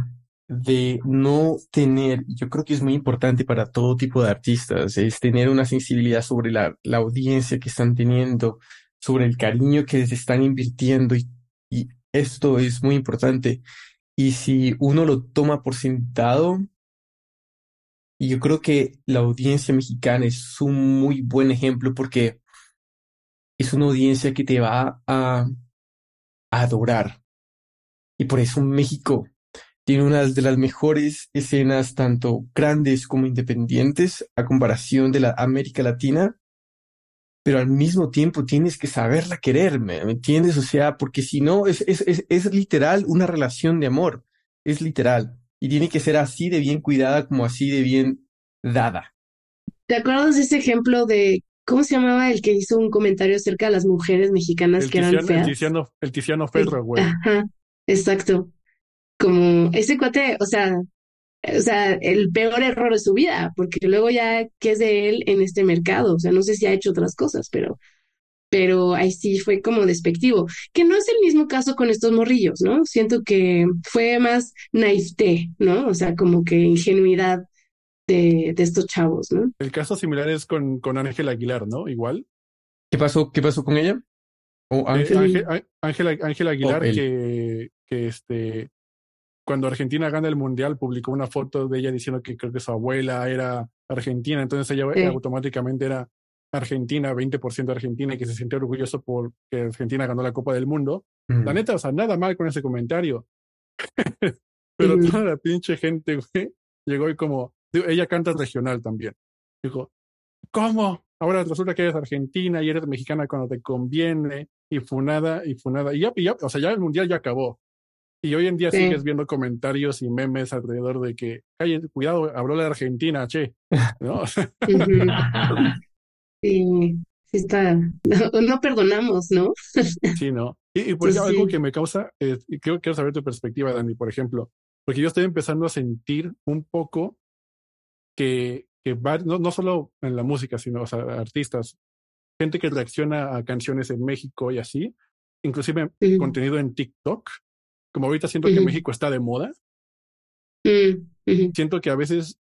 de no tener, yo creo que es muy importante para todo tipo de artistas, es tener una sensibilidad sobre la, la audiencia que están teniendo, sobre el cariño que les están invirtiendo y, y esto es muy importante. Y si uno lo toma por sentado, y yo creo que la audiencia mexicana es un muy buen ejemplo porque es una audiencia que te va a, a adorar. Y por eso México tiene una de las mejores escenas, tanto grandes como independientes, a comparación de la América Latina, pero al mismo tiempo tienes que saberla querer, ¿me, entiendes? O sea, porque si no, es, es, es, es literal una relación de amor, es literal, y tiene que ser así de bien cuidada como así de bien dada. ¿Te acuerdas de ese ejemplo de cómo se llamaba el que hizo un comentario acerca de las mujeres mexicanas que eran feas? El Tiziano, el Tiziano Ferro, güey. Ajá, exacto. Como ese cuate, o sea, o sea, el peor error de su vida, porque luego ya, ¿qué es de él en este mercado? O sea, no sé si ha hecho otras cosas, pero, pero ahí sí fue como despectivo, que no es el mismo caso con estos morrillos, ¿no? Siento que fue más naivete, ¿no? O sea, como que ingenuidad de, de estos chavos, ¿no? El caso similar es con, con Ángel Aguilar, ¿no? Igual. ¿Qué pasó? ¿Qué pasó con ella? ¿O eh, Ángel? Ángel, Ángel, Aguilar, que, que este cuando Argentina gana el mundial, publicó una foto de ella diciendo que creo que su abuela era argentina, entonces ella automáticamente era Argentina, 20% Argentina, y que se sentía orgulloso porque Argentina ganó la Copa del Mundo. La neta, o sea, nada mal con ese comentario. (laughs) Pero toda la pinche gente, güey, llegó y como, ella canta regional también. Dijo, ¿cómo? Ahora resulta que eres argentina y eres mexicana cuando te conviene, y funada, y funada. Y ya, y ya o sea, ya el mundial ya acabó. Y hoy en día sigues viendo comentarios y memes alrededor de que, cuidado, habló la Argentina, che. ¿No? (laughs) sí, sí está. No, perdonamos, ¿no? sí, ¿no? Y, por eso algo que me causa, y quiero, quiero saber tu perspectiva, Dani, por ejemplo, porque yo estoy empezando a sentir un poco que, que no, no solo en la música, sino o sea, artistas, gente que reacciona a canciones en México y así, inclusive contenido en TikTok, como ahorita siento que México está de moda, mm, siento que a veces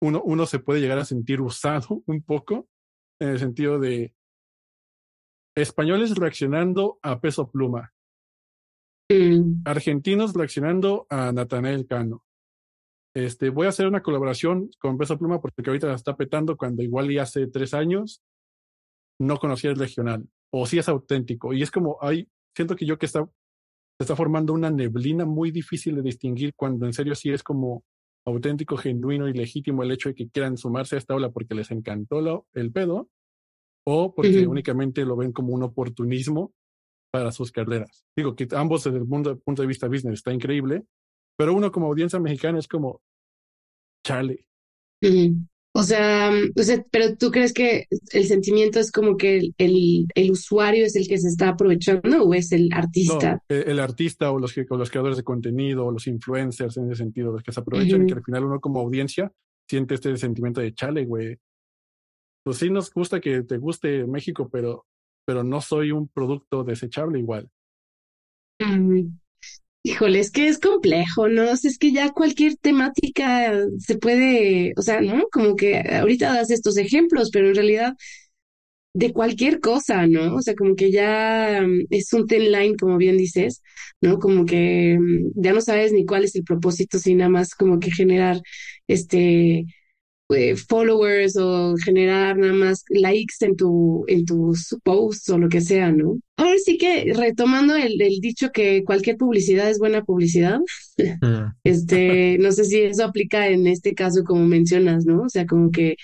uno, uno se puede llegar a sentir usado un poco, en el sentido de españoles reaccionando a peso pluma, mm. argentinos reaccionando a Natanael Cano. Este, voy a hacer una colaboración con Peso Pluma porque ahorita la está petando cuando igual y hace tres años no conocía el regional o si es auténtico y es como hay siento que yo que está se está formando una neblina muy difícil de distinguir cuando en serio sí es como auténtico, genuino y legítimo el hecho de que quieran sumarse a esta ola porque les encantó lo, el pedo o porque únicamente lo ven como un oportunismo para sus carreras. Digo que ambos desde el punto, punto de vista business está increíble, pero uno como audiencia mexicana es como, chale, o sea, o sea, pero tú crees que el sentimiento es como que el, el, usuario es el que se está aprovechando o es el artista? el, artista o los, los creadores de contenido o los influencers en ese sentido, los que se aprovechan y que al final uno como audiencia siente este sentimiento de chale, güey. Pues sí nos gusta que te guste México, pero, pero no soy un producto desechable igual. Híjole, es que es complejo, ¿no? es que ya cualquier temática se puede, o sea, ¿no? Como que ahorita das estos ejemplos, pero en realidad de cualquier cosa, ¿no? O sea, como que ya mm, es un ten line, como bien dices, ¿no? Como que mm, ya no sabes ni cuál es el propósito, sino más como que generar este eh, followers o generar nada más likes en tu en tus posts o lo que sea, ¿no? Ahora sí que retomando el, dicho que cualquier publicidad es buena publicidad, (laughs) mm. este, no sé si eso aplica en este caso como mencionas, ¿no? O sea, como que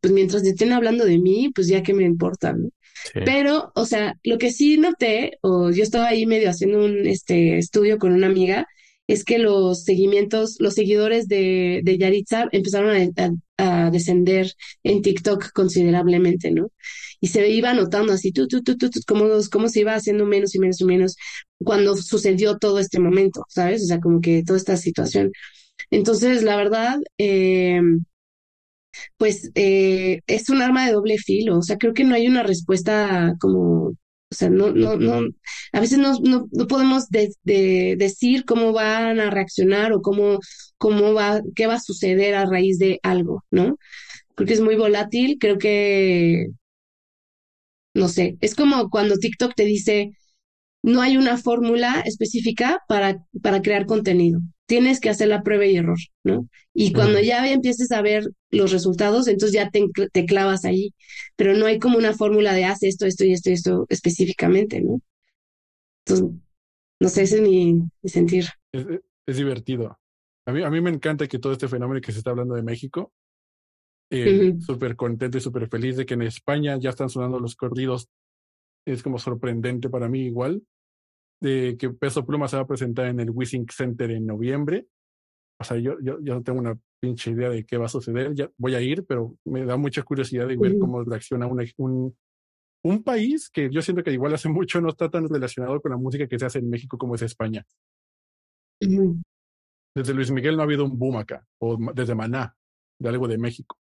pues mientras estén hablando de mí, pues ya que me importa, ¿no? Pero, o sea, lo que sí noté, o yo estaba ahí medio haciendo un este estudio con una amiga, es que los seguimientos, los seguidores de, de Yaritza empezaron a, descender en TikTok considerablemente, ¿no? Y se iba notando así, tú, tú, tú, tú, cómo, cómo se iba haciendo menos y menos y menos cuando sucedió todo este momento, ¿sabes? O sea, como que toda esta situación. Entonces, la verdad, eh, pues eh, es un arma de doble filo. O sea, creo que no hay una respuesta como o sea, no, no, no, a veces no, no, no podemos decir cómo van a reaccionar o cómo, cómo va, qué va a suceder a raíz de algo, ¿no? Creo que es muy volátil, creo que, no sé, es como cuando TikTok te dice, no hay una fórmula específica para, para crear contenido. Tienes que hacer la prueba y error, ¿no? Y cuando ya empieces a ver los resultados, entonces ya te, te, clavas ahí. Pero no hay como una fórmula de haz esto, esto y esto y esto específicamente, ¿no? Entonces, no sé, ese es mi, sentir. Es, divertido. A mí, a mí me encanta que todo este fenómeno que se está hablando de México, eh, súper contento y súper feliz de que en España ya están sonando los corridos. Es como sorprendente para mí igual, de que Peso Pluma se va a presentar en el Wishing Center en noviembre. O sea, yo, yo, yo no tengo una pinche idea de qué va a suceder. Ya voy a ir, pero me da mucha curiosidad de ver cómo reacciona un, un país que yo siento que igual hace mucho no está tan relacionado con la música que se hace en México como es España. Desde Luis Miguel no ha habido un boom acá, o desde Maná, de algo de México.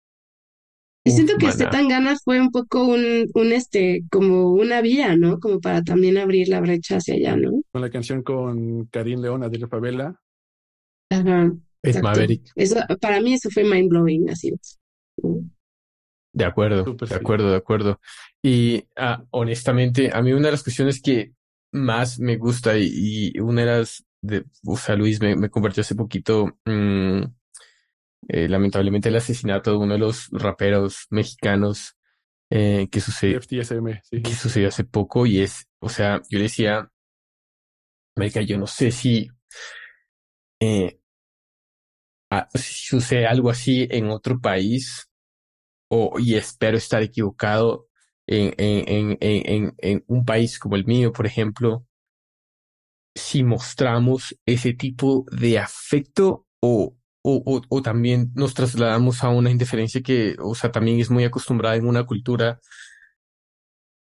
Y siento que este tan ganas fue un poco un, un, este, como una vía, ¿no? Como para también abrir la brecha hacia allá, ¿no? Con la canción con Karim León, Adele Favela. Ajá. Es Maverick. Eso, para mí eso fue mind blowing, así es. De acuerdo, de acuerdo, de acuerdo. Y ah, honestamente, a mí una de las cuestiones que más me gusta y, y una de las, de, o sea, Luis me, me compartió hace poquito, mmm, eh, lamentablemente el asesinato de uno de los raperos mexicanos eh, que sucedió, sí. que sucedió hace poco y es, o sea, yo decía, América, yo no sé si, eh, si sucede algo así en otro país o, y espero estar equivocado en, en, en, en, un país como el mío, por ejemplo, si mostramos ese tipo de afecto o, o, o, también nos trasladamos a una indiferencia que, o sea, también es muy acostumbrada en una cultura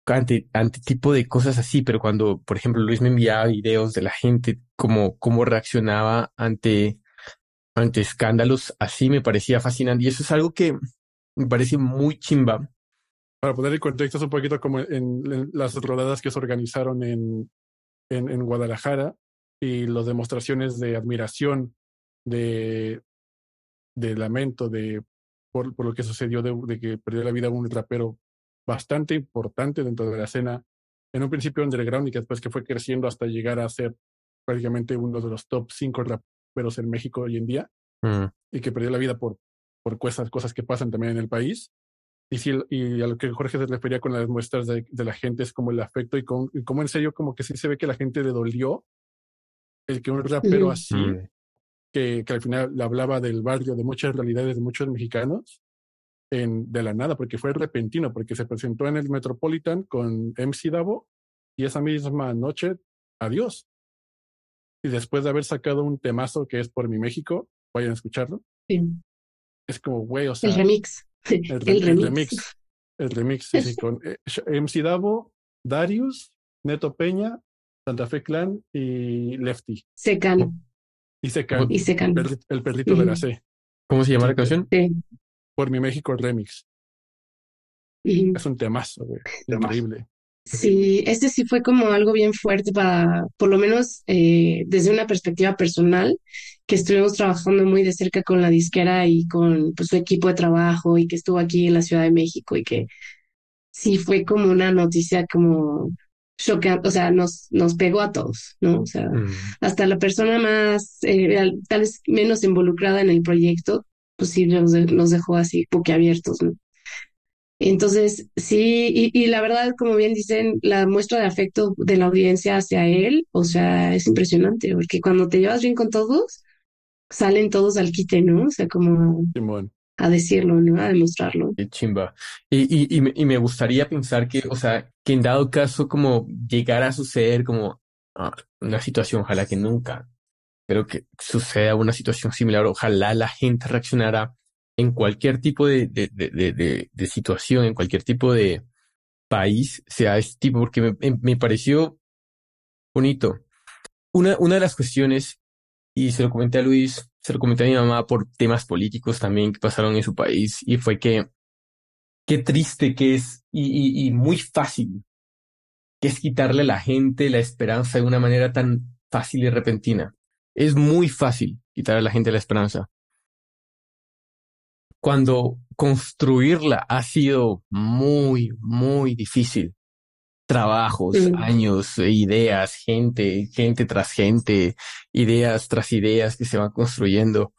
ante, ante tipo de cosas así, pero cuando, por ejemplo, Luis me enviaba videos de la gente, como cómo reaccionaba ante, ante escándalos, así me parecía fascinante. Y eso es algo que me parece muy chimba. Para poner el contexto, es un poquito como en, las rodadas que se organizaron en, en, en, Guadalajara y las demostraciones de admiración, de, de lamento, de por, por lo que sucedió, de, de, que perdió la vida un rapero bastante importante dentro de la escena, en un principio underground y que después que fue creciendo hasta llegar a ser prácticamente uno de los top cinco raperos en México hoy en día, mm. y que perdió la vida por por esas cosas que pasan también en el país. Y, si, y a lo que Jorge se refería con las muestras de, de la gente es como el afecto y, con, y como en serio como que sí se ve que la gente le dolió el que un rapero así, Mm. Que, que al final le hablaba del barrio, de muchas realidades de muchos mexicanos, en, de la nada, porque fue repentino, porque se presentó en el Metropolitan con MC Davo y esa misma noche, adiós. Y después de haber sacado un temazo que es Por mi México, vayan a escucharlo. Sí. Es como, güey, o sea. El remix. (laughs) El, El re- el remix. remix. El remix, sí, sí, con eh, MC Davo, Darius, Neto Peña, Santa Fe Clan y Lefty. Secan. Y Secan, Y secan. el, perri- el perrito de la C. ¿Cómo se llama la canción? Sí. Por mi México remix. Ujú. Es un temazo, güey. Increíble. Sí, este sí fue como algo bien fuerte para, por lo menos eh, desde una perspectiva personal, que estuvimos trabajando muy de cerca con la disquera y con pues, su equipo de trabajo y que estuvo aquí en la Ciudad de México y que sí fue como una noticia como chocante, o sea, nos, nos pegó a todos, ¿no? O sea, Mm. hasta la persona más, eh, al- tal vez menos involucrada en el proyecto, pues sí nos, de- nos dejó así boquiabiertos, ¿no? Entonces, sí, y, y la verdad, como bien dicen, la muestra de afecto de la audiencia hacia él, o sea, es impresionante, porque cuando te llevas bien con todos, salen todos al quite, ¿no? O sea, como Simón. A decirlo, ¿no? A demostrarlo. Qué chimba. Y, y, y, y me gustaría pensar que, o sea, que en dado caso como llegara a suceder como ah, una situación, ojalá que nunca, pero que suceda una situación similar, ojalá la gente reaccionara en cualquier tipo de, de, de, de, situación, en cualquier tipo de país, sea este tipo, porque me- me pareció bonito. Una, una de las cuestiones, y se lo comenté a Luis, se lo comenté a mi mamá por temas políticos también que pasaron en su país, y fue que qué triste que es y, y, muy fácil que es quitarle a la gente la esperanza de una manera tan fácil y repentina. Es muy fácil quitarle a la gente la esperanza. Cuando construirla ha sido muy, muy difícil. Trabajos, años, eh, ideas, gente, gente tras gente, ideas tras ideas que se van construyendo.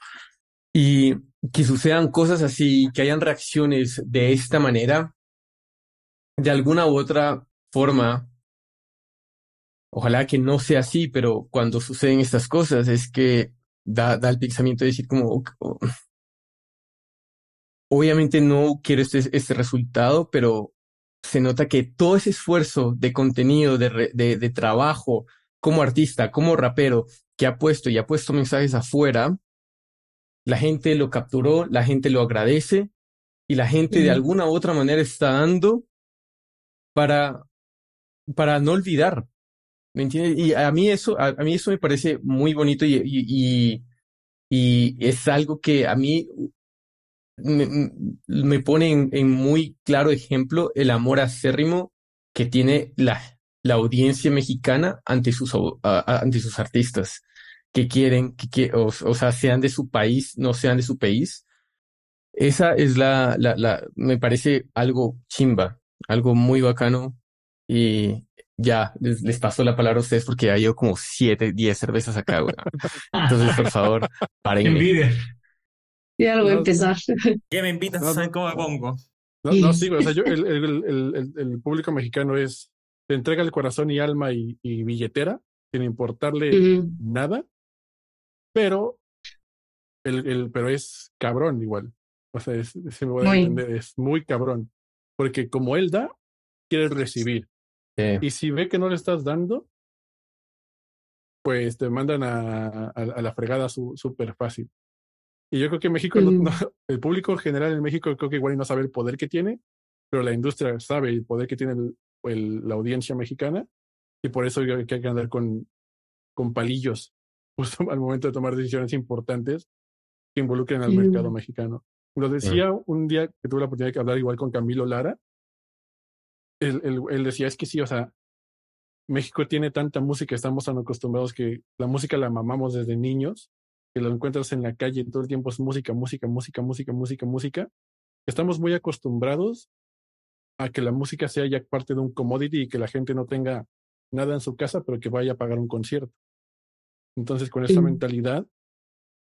Y que sucedan cosas así, que hayan reacciones de esta manera, de alguna u otra forma, ojalá que no sea así, pero cuando suceden estas cosas es que da, da el pensamiento de decir como, obviamente no quiero este, este resultado, pero se nota que todo ese esfuerzo de contenido, de, de, de trabajo como artista, como rapero, que ha puesto y ha puesto mensajes afuera, la gente lo capturó, la gente lo agradece y la gente de alguna u otra manera está dando para, para no olvidar. ¿Me entiendes? Y a mí eso, a, mí eso me parece muy bonito y, y, y, es algo que a mí me, me pone en, muy claro ejemplo el amor acérrimo que tiene la, audiencia mexicana ante sus, artistas que quieren, que, o, o, sea, sean de su país, no sean de su país. Esa es la, la, la, me parece algo chimba, algo muy bacano. Y ya, les, les paso la palabra a ustedes porque ya llevo como siete, diez cervezas acá, güey. Entonces, por favor, paren. Ya lo voy a empezar. (laughs) ¿Qué me invitas a saber cómo me pongo? No, no, sí, o sea, yo, el, el, el, el, público mexicano es, te entrega el corazón y alma y, y billetera, sin importarle uh -huh. nada, pero, el, el, pero es cabrón igual. O sea, es, se me voy a entender, es muy cabrón. Porque como él da, quiere recibir. Sí. Y si ve que no le estás dando, pues te mandan a, a, a la fregada súper fácil. Y yo creo que México, mm. no, no, (laughs) el público general en México creo que igual no sabe el poder que tiene, pero la industria sabe el poder que tiene el, el, la audiencia mexicana y por eso hay que andar con, con palillos (laughs) justo al momento de tomar decisiones importantes que involucren al mm. mercado mexicano. Lo decía mm. un día que tuve la oportunidad de hablar igual con Camilo Lara, él, él, él decía, es que sí, o sea, México tiene tanta música, estamos tan acostumbrados que la música la mamamos desde niños, que lo encuentras en la calle todo el tiempo es música, música, música, música, música, música. Estamos muy acostumbrados a que la música sea ya parte de un commodity y que la gente no tenga nada en su casa, pero que vaya a pagar un concierto. Entonces, con esa sí. mentalidad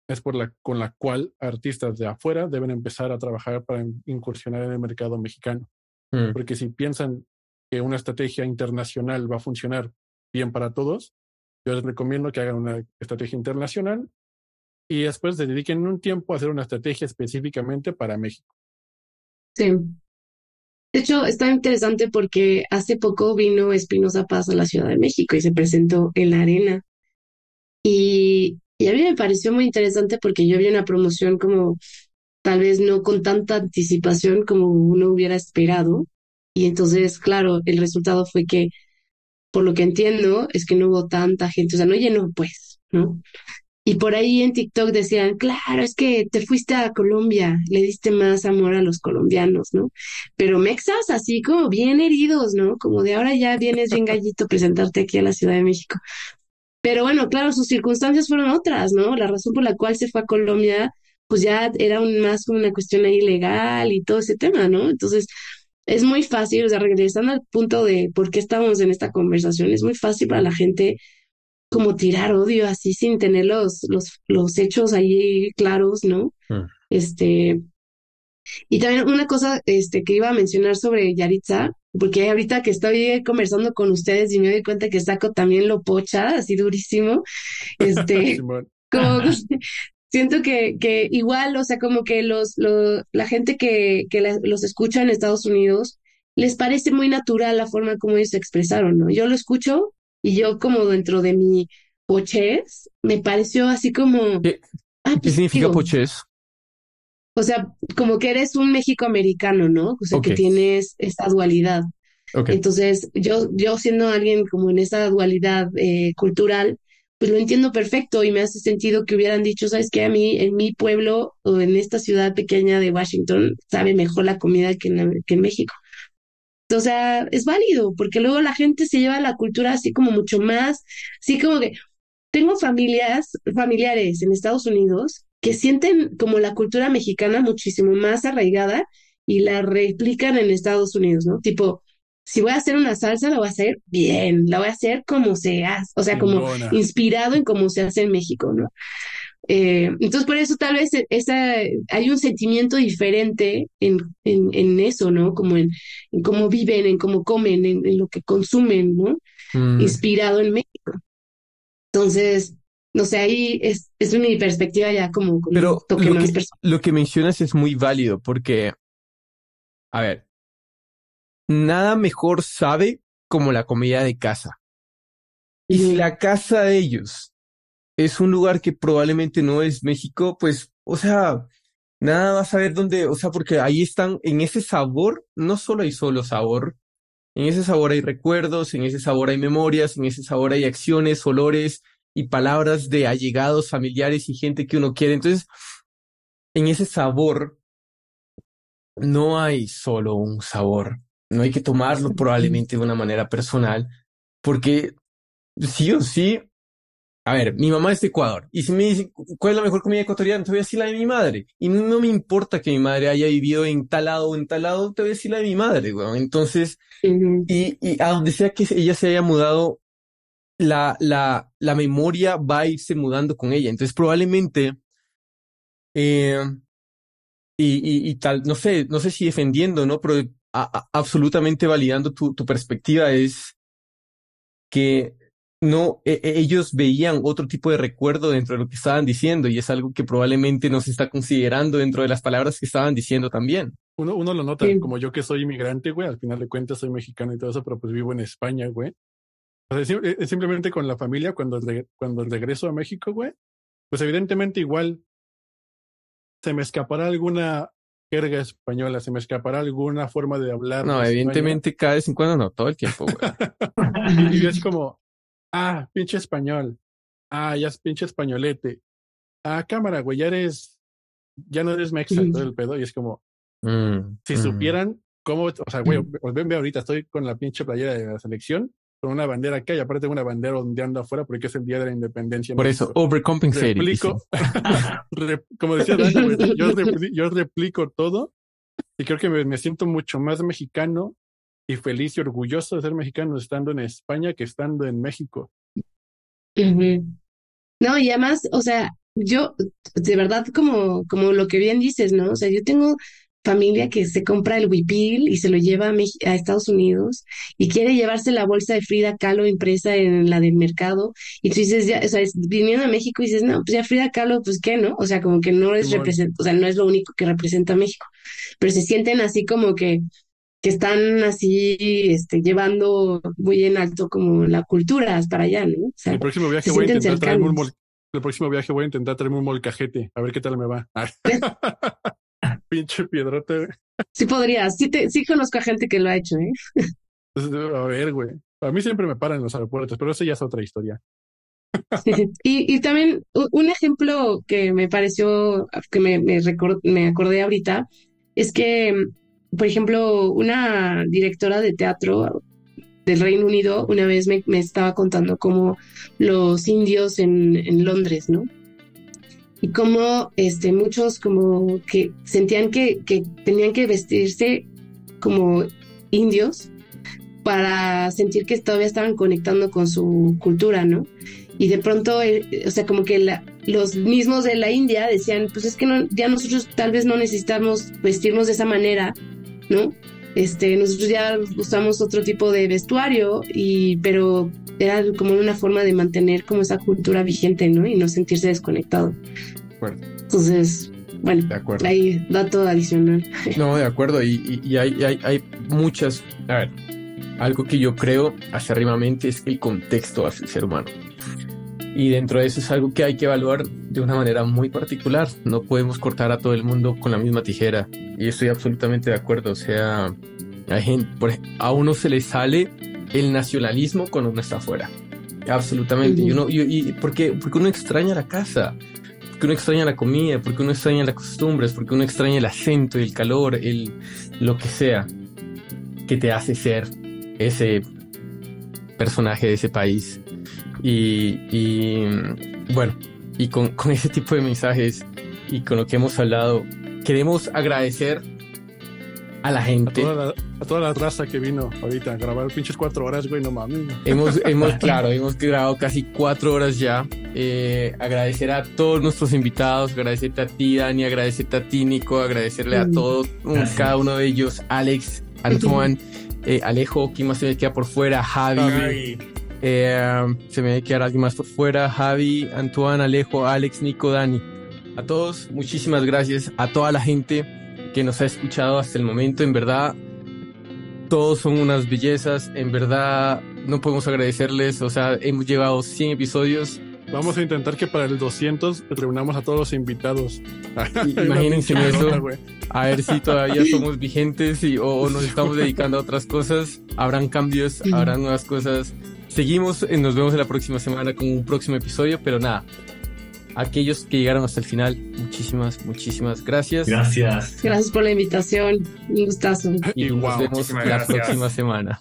es por la, con la cual artistas de afuera deben empezar a trabajar para incursionar en el mercado mexicano. Mm. Porque si piensan que una estrategia internacional va a funcionar bien para todos, yo les recomiendo que hagan una estrategia internacional y después se dediquen un tiempo a hacer una estrategia específicamente para México. Sí. De hecho, está interesante porque hace poco vino Espinoza Paz a la Ciudad de México y se presentó en la arena. Y, y a mí me pareció muy interesante porque yo vi una promoción como tal vez no con tanta anticipación como uno hubiera esperado. Y entonces, claro, el resultado fue que, por lo que entiendo, es que no hubo tanta gente, o sea, no llenó, pues, ¿no? Y por ahí en TikTok decían, claro, es que te fuiste a Colombia, le diste más amor a los colombianos, ¿no? Pero mexas así como bien heridos, ¿no? Como de ahora ya vienes bien gallito presentarte aquí a la Ciudad de México. Pero bueno, claro, sus circunstancias fueron otras, ¿no? La razón por la cual se fue a Colombia, pues ya era un, más como una cuestión ahí legal y todo ese tema, ¿no? Entonces, es muy fácil, o sea, regresando al punto de por qué estábamos en esta conversación, es muy fácil para la gente como tirar odio así sin tener los, los, los hechos ahí claros, ¿no? Mm. Este, y también una cosa este, que iba a mencionar sobre Yaritza, porque ahorita que estoy conversando con ustedes y me doy cuenta que Saco también lo pocha así durísimo, este, (laughs) como, siento que, que igual, o sea, como que los, los la gente que, que la, los escucha en Estados Unidos les parece muy natural la forma como ellos se expresaron, ¿no? Yo lo escucho y yo como dentro de mi pochez, me pareció así como... ¿Qué, ah, ¿qué significa pochez? O sea, como que eres un México-americano, ¿no? O sea, okay. que tienes esta dualidad. Okay. Entonces, yo, yo siendo alguien como en esa dualidad eh, cultural, pues lo entiendo perfecto y me hace sentido que hubieran dicho, ¿sabes qué? A mí, en mi pueblo o en esta ciudad pequeña de Washington, sabe mejor la comida que en, que en México. O sea, es válido, porque luego la gente se lleva la cultura así como mucho más, así como que tengo familias, familiares en Estados Unidos que sienten como la cultura mexicana muchísimo más arraigada y la replican en Estados Unidos, ¿no? Tipo, si voy a hacer una salsa, la voy a hacer bien, la voy a hacer como se hace, o sea, como inspirado en cómo se hace en México, ¿no? Eh, entonces, por eso tal vez esa, hay un sentimiento diferente en, en, en eso, ¿no? Como en, en, cómo viven, en cómo comen, en, lo que consumen, ¿no? Mm. Inspirado en México. Entonces, no sé, ahí es, es mi perspectiva ya como Pero toque lo más que, personal. lo que mencionas es muy válido porque, a ver, nada mejor sabe como la comida de casa. Y si la casa de ellos es un lugar que probablemente no es México, pues, o sea, nada vas a ver dónde, o sea, porque ahí están, en ese sabor, no solo hay solo sabor, en ese sabor hay recuerdos, en ese sabor hay memorias, en ese sabor hay acciones, olores y palabras de allegados, familiares y gente que uno quiere. Entonces, en ese sabor no hay solo un sabor. No hay que tomarlo probablemente de una manera personal, porque sí o sí, a ver, mi mamá es de Ecuador, y si me dicen cuál es la mejor comida ecuatoriana, te voy a decir la de mi madre. Y no, me importa que mi madre haya vivido en tal lado o en tal lado, te voy a decir la de mi madre, weón. Entonces, Ujú. y, y a donde sea que ella se haya mudado, la, la, la memoria va a irse mudando con ella. Entonces, probablemente, eh, y, y, y tal, no sé, no sé si defendiendo, ¿no? Pero a- a- absolutamente validando tu, tu perspectiva es que no, e- e- ellos veían otro tipo de recuerdo dentro de lo que estaban diciendo y es algo que probablemente no se está considerando dentro de las palabras que estaban diciendo también. Uno, uno lo nota, Sí. como yo que soy inmigrante, güey, al final de cuentas soy mexicano y todo eso, pero pues vivo en España, güey. O sea, es, sim- es simplemente con la familia, cuando, re- cuando regreso a México, güey, pues evidentemente igual se me escapará alguna jerga española, se me escapará alguna forma de hablar. No, evidentemente cada vez en cuando no, todo el tiempo, güey. (laughs) Y es como, ah, pinche español. Ah, ya es pinche españolete. Ah, cámara, güey, ya eres, ya no eres mexa, todo el pedo. Y es como, Mm, si mm. supieran cómo, o sea, güey, pues ven, ve ahorita, estoy con la pinche playera de la selección, con una bandera acá y aparte tengo una bandera ondeando afuera porque es el día de la independencia. en Por eso, overcompensating. replico, (laughs) como decía Dani, güey, yo, repli- yo replico todo y creo que me, me siento mucho más mexicano y feliz y orgulloso de ser mexicano estando en España que estando en México. No, y además, o sea, yo, de verdad, como, como lo que bien dices, ¿no? O sea, yo tengo familia que se compra el huipil y se lo lleva a, Mex- a Estados Unidos y quiere llevarse la bolsa de Frida Kahlo impresa en la del mercado. Y tú dices, ya, o sea, es- viniendo a México y dices, no, pues ya Frida Kahlo, pues qué, ¿no? O sea, como que no es represent, o sea, no es lo único que representa a México, pero se sienten así como que que están así, este, llevando muy en alto como la cultura para allá, ¿no? O sea, El próximo viaje voy a intentar traerme un mol- el próximo viaje voy a intentar traerme un molcajete, a ver qué tal me va. (laughs) Pinche piedrote. Sí podrías, sí, te, sí conozco a gente que lo ha hecho, ¿eh? Entonces, A ver, güey. A mí siempre me paran en los aeropuertos, pero eso ya es otra historia. Y, y también un ejemplo que me pareció, que me, me, me acordé ahorita, es que, por ejemplo, una directora de teatro del Reino Unido una vez me, me estaba contando cómo los indios en, en Londres, ¿no? Y cómo este, muchos como que sentían que, que tenían que vestirse como indios para sentir que todavía estaban conectando con su cultura, ¿no? Y de pronto, eh, o sea, como que la- los mismos de la India decían, pues es que no, ya nosotros tal vez no necesitamos vestirnos de esa manera, ¿no? Este, nosotros ya usamos otro tipo de vestuario, y, pero era como una forma de mantener como esa cultura vigente, ¿no? Y no sentirse desconectado. Entonces, bueno, De acuerdo. ahí dato adicional. (laughs) No, de acuerdo. Y, y, y hay, hay, hay muchas. A ver, algo que yo creo acérrimamente es el contexto hacia el ser humano. Y dentro de eso es algo que hay que evaluar de una manera muy particular. No podemos cortar a todo el mundo con la misma tijera. Y estoy absolutamente de acuerdo. O sea, hay gente, por a uno se le sale el nacionalismo cuando uno está afuera. Absolutamente. Y uno, y, y- porque, porque uno extraña la casa. Porque uno extraña la comida, porque uno extraña las costumbres, porque uno extraña el acento, el calor, el lo que sea que te hace ser ese personaje de ese país. Y, y, bueno, y con, con ese tipo de mensajes y con lo que hemos hablado, queremos agradecer a la A gente. toda la, a toda la raza que vino ahorita a grabar pinches cuatro horas, güey, no mames. Hemos, (laughs) hemos, claro, hemos grabado casi cuatro horas ya. Eh, agradecer a todos nuestros invitados, agradecerte a ti, Dani, agradecerte a ti, Nico, agradecerle a Mm. todos, un- cada uno de ellos, Alex, Antoine, eh, Alejo, ¿quién más se me queda por fuera? Javi, Ay, Eh, se me debe quedar alguien más por fuera. Javi, Antoine, Alejo, Alex, Nico, Dani. A todos, muchísimas gracias. A toda la gente que nos ha escuchado hasta el momento. En verdad, todos son unas bellezas. En verdad, no podemos agradecerles. O sea, hemos llevado 100 episodios. Vamos a intentar que para el 200 reunamos a todos los invitados. (laughs) Imagínense eso. A ver si todavía (laughs) somos vigentes y, o, nos estamos dedicando a otras cosas. Habrán cambios, habrán nuevas cosas. Seguimos, eh, nos vemos en la próxima semana con un próximo episodio, pero nada. Aquellos que llegaron hasta el final, muchísimas, muchísimas gracias. Gracias. Gracias por la invitación. Un gustazo. Y nos vemos la próxima semana.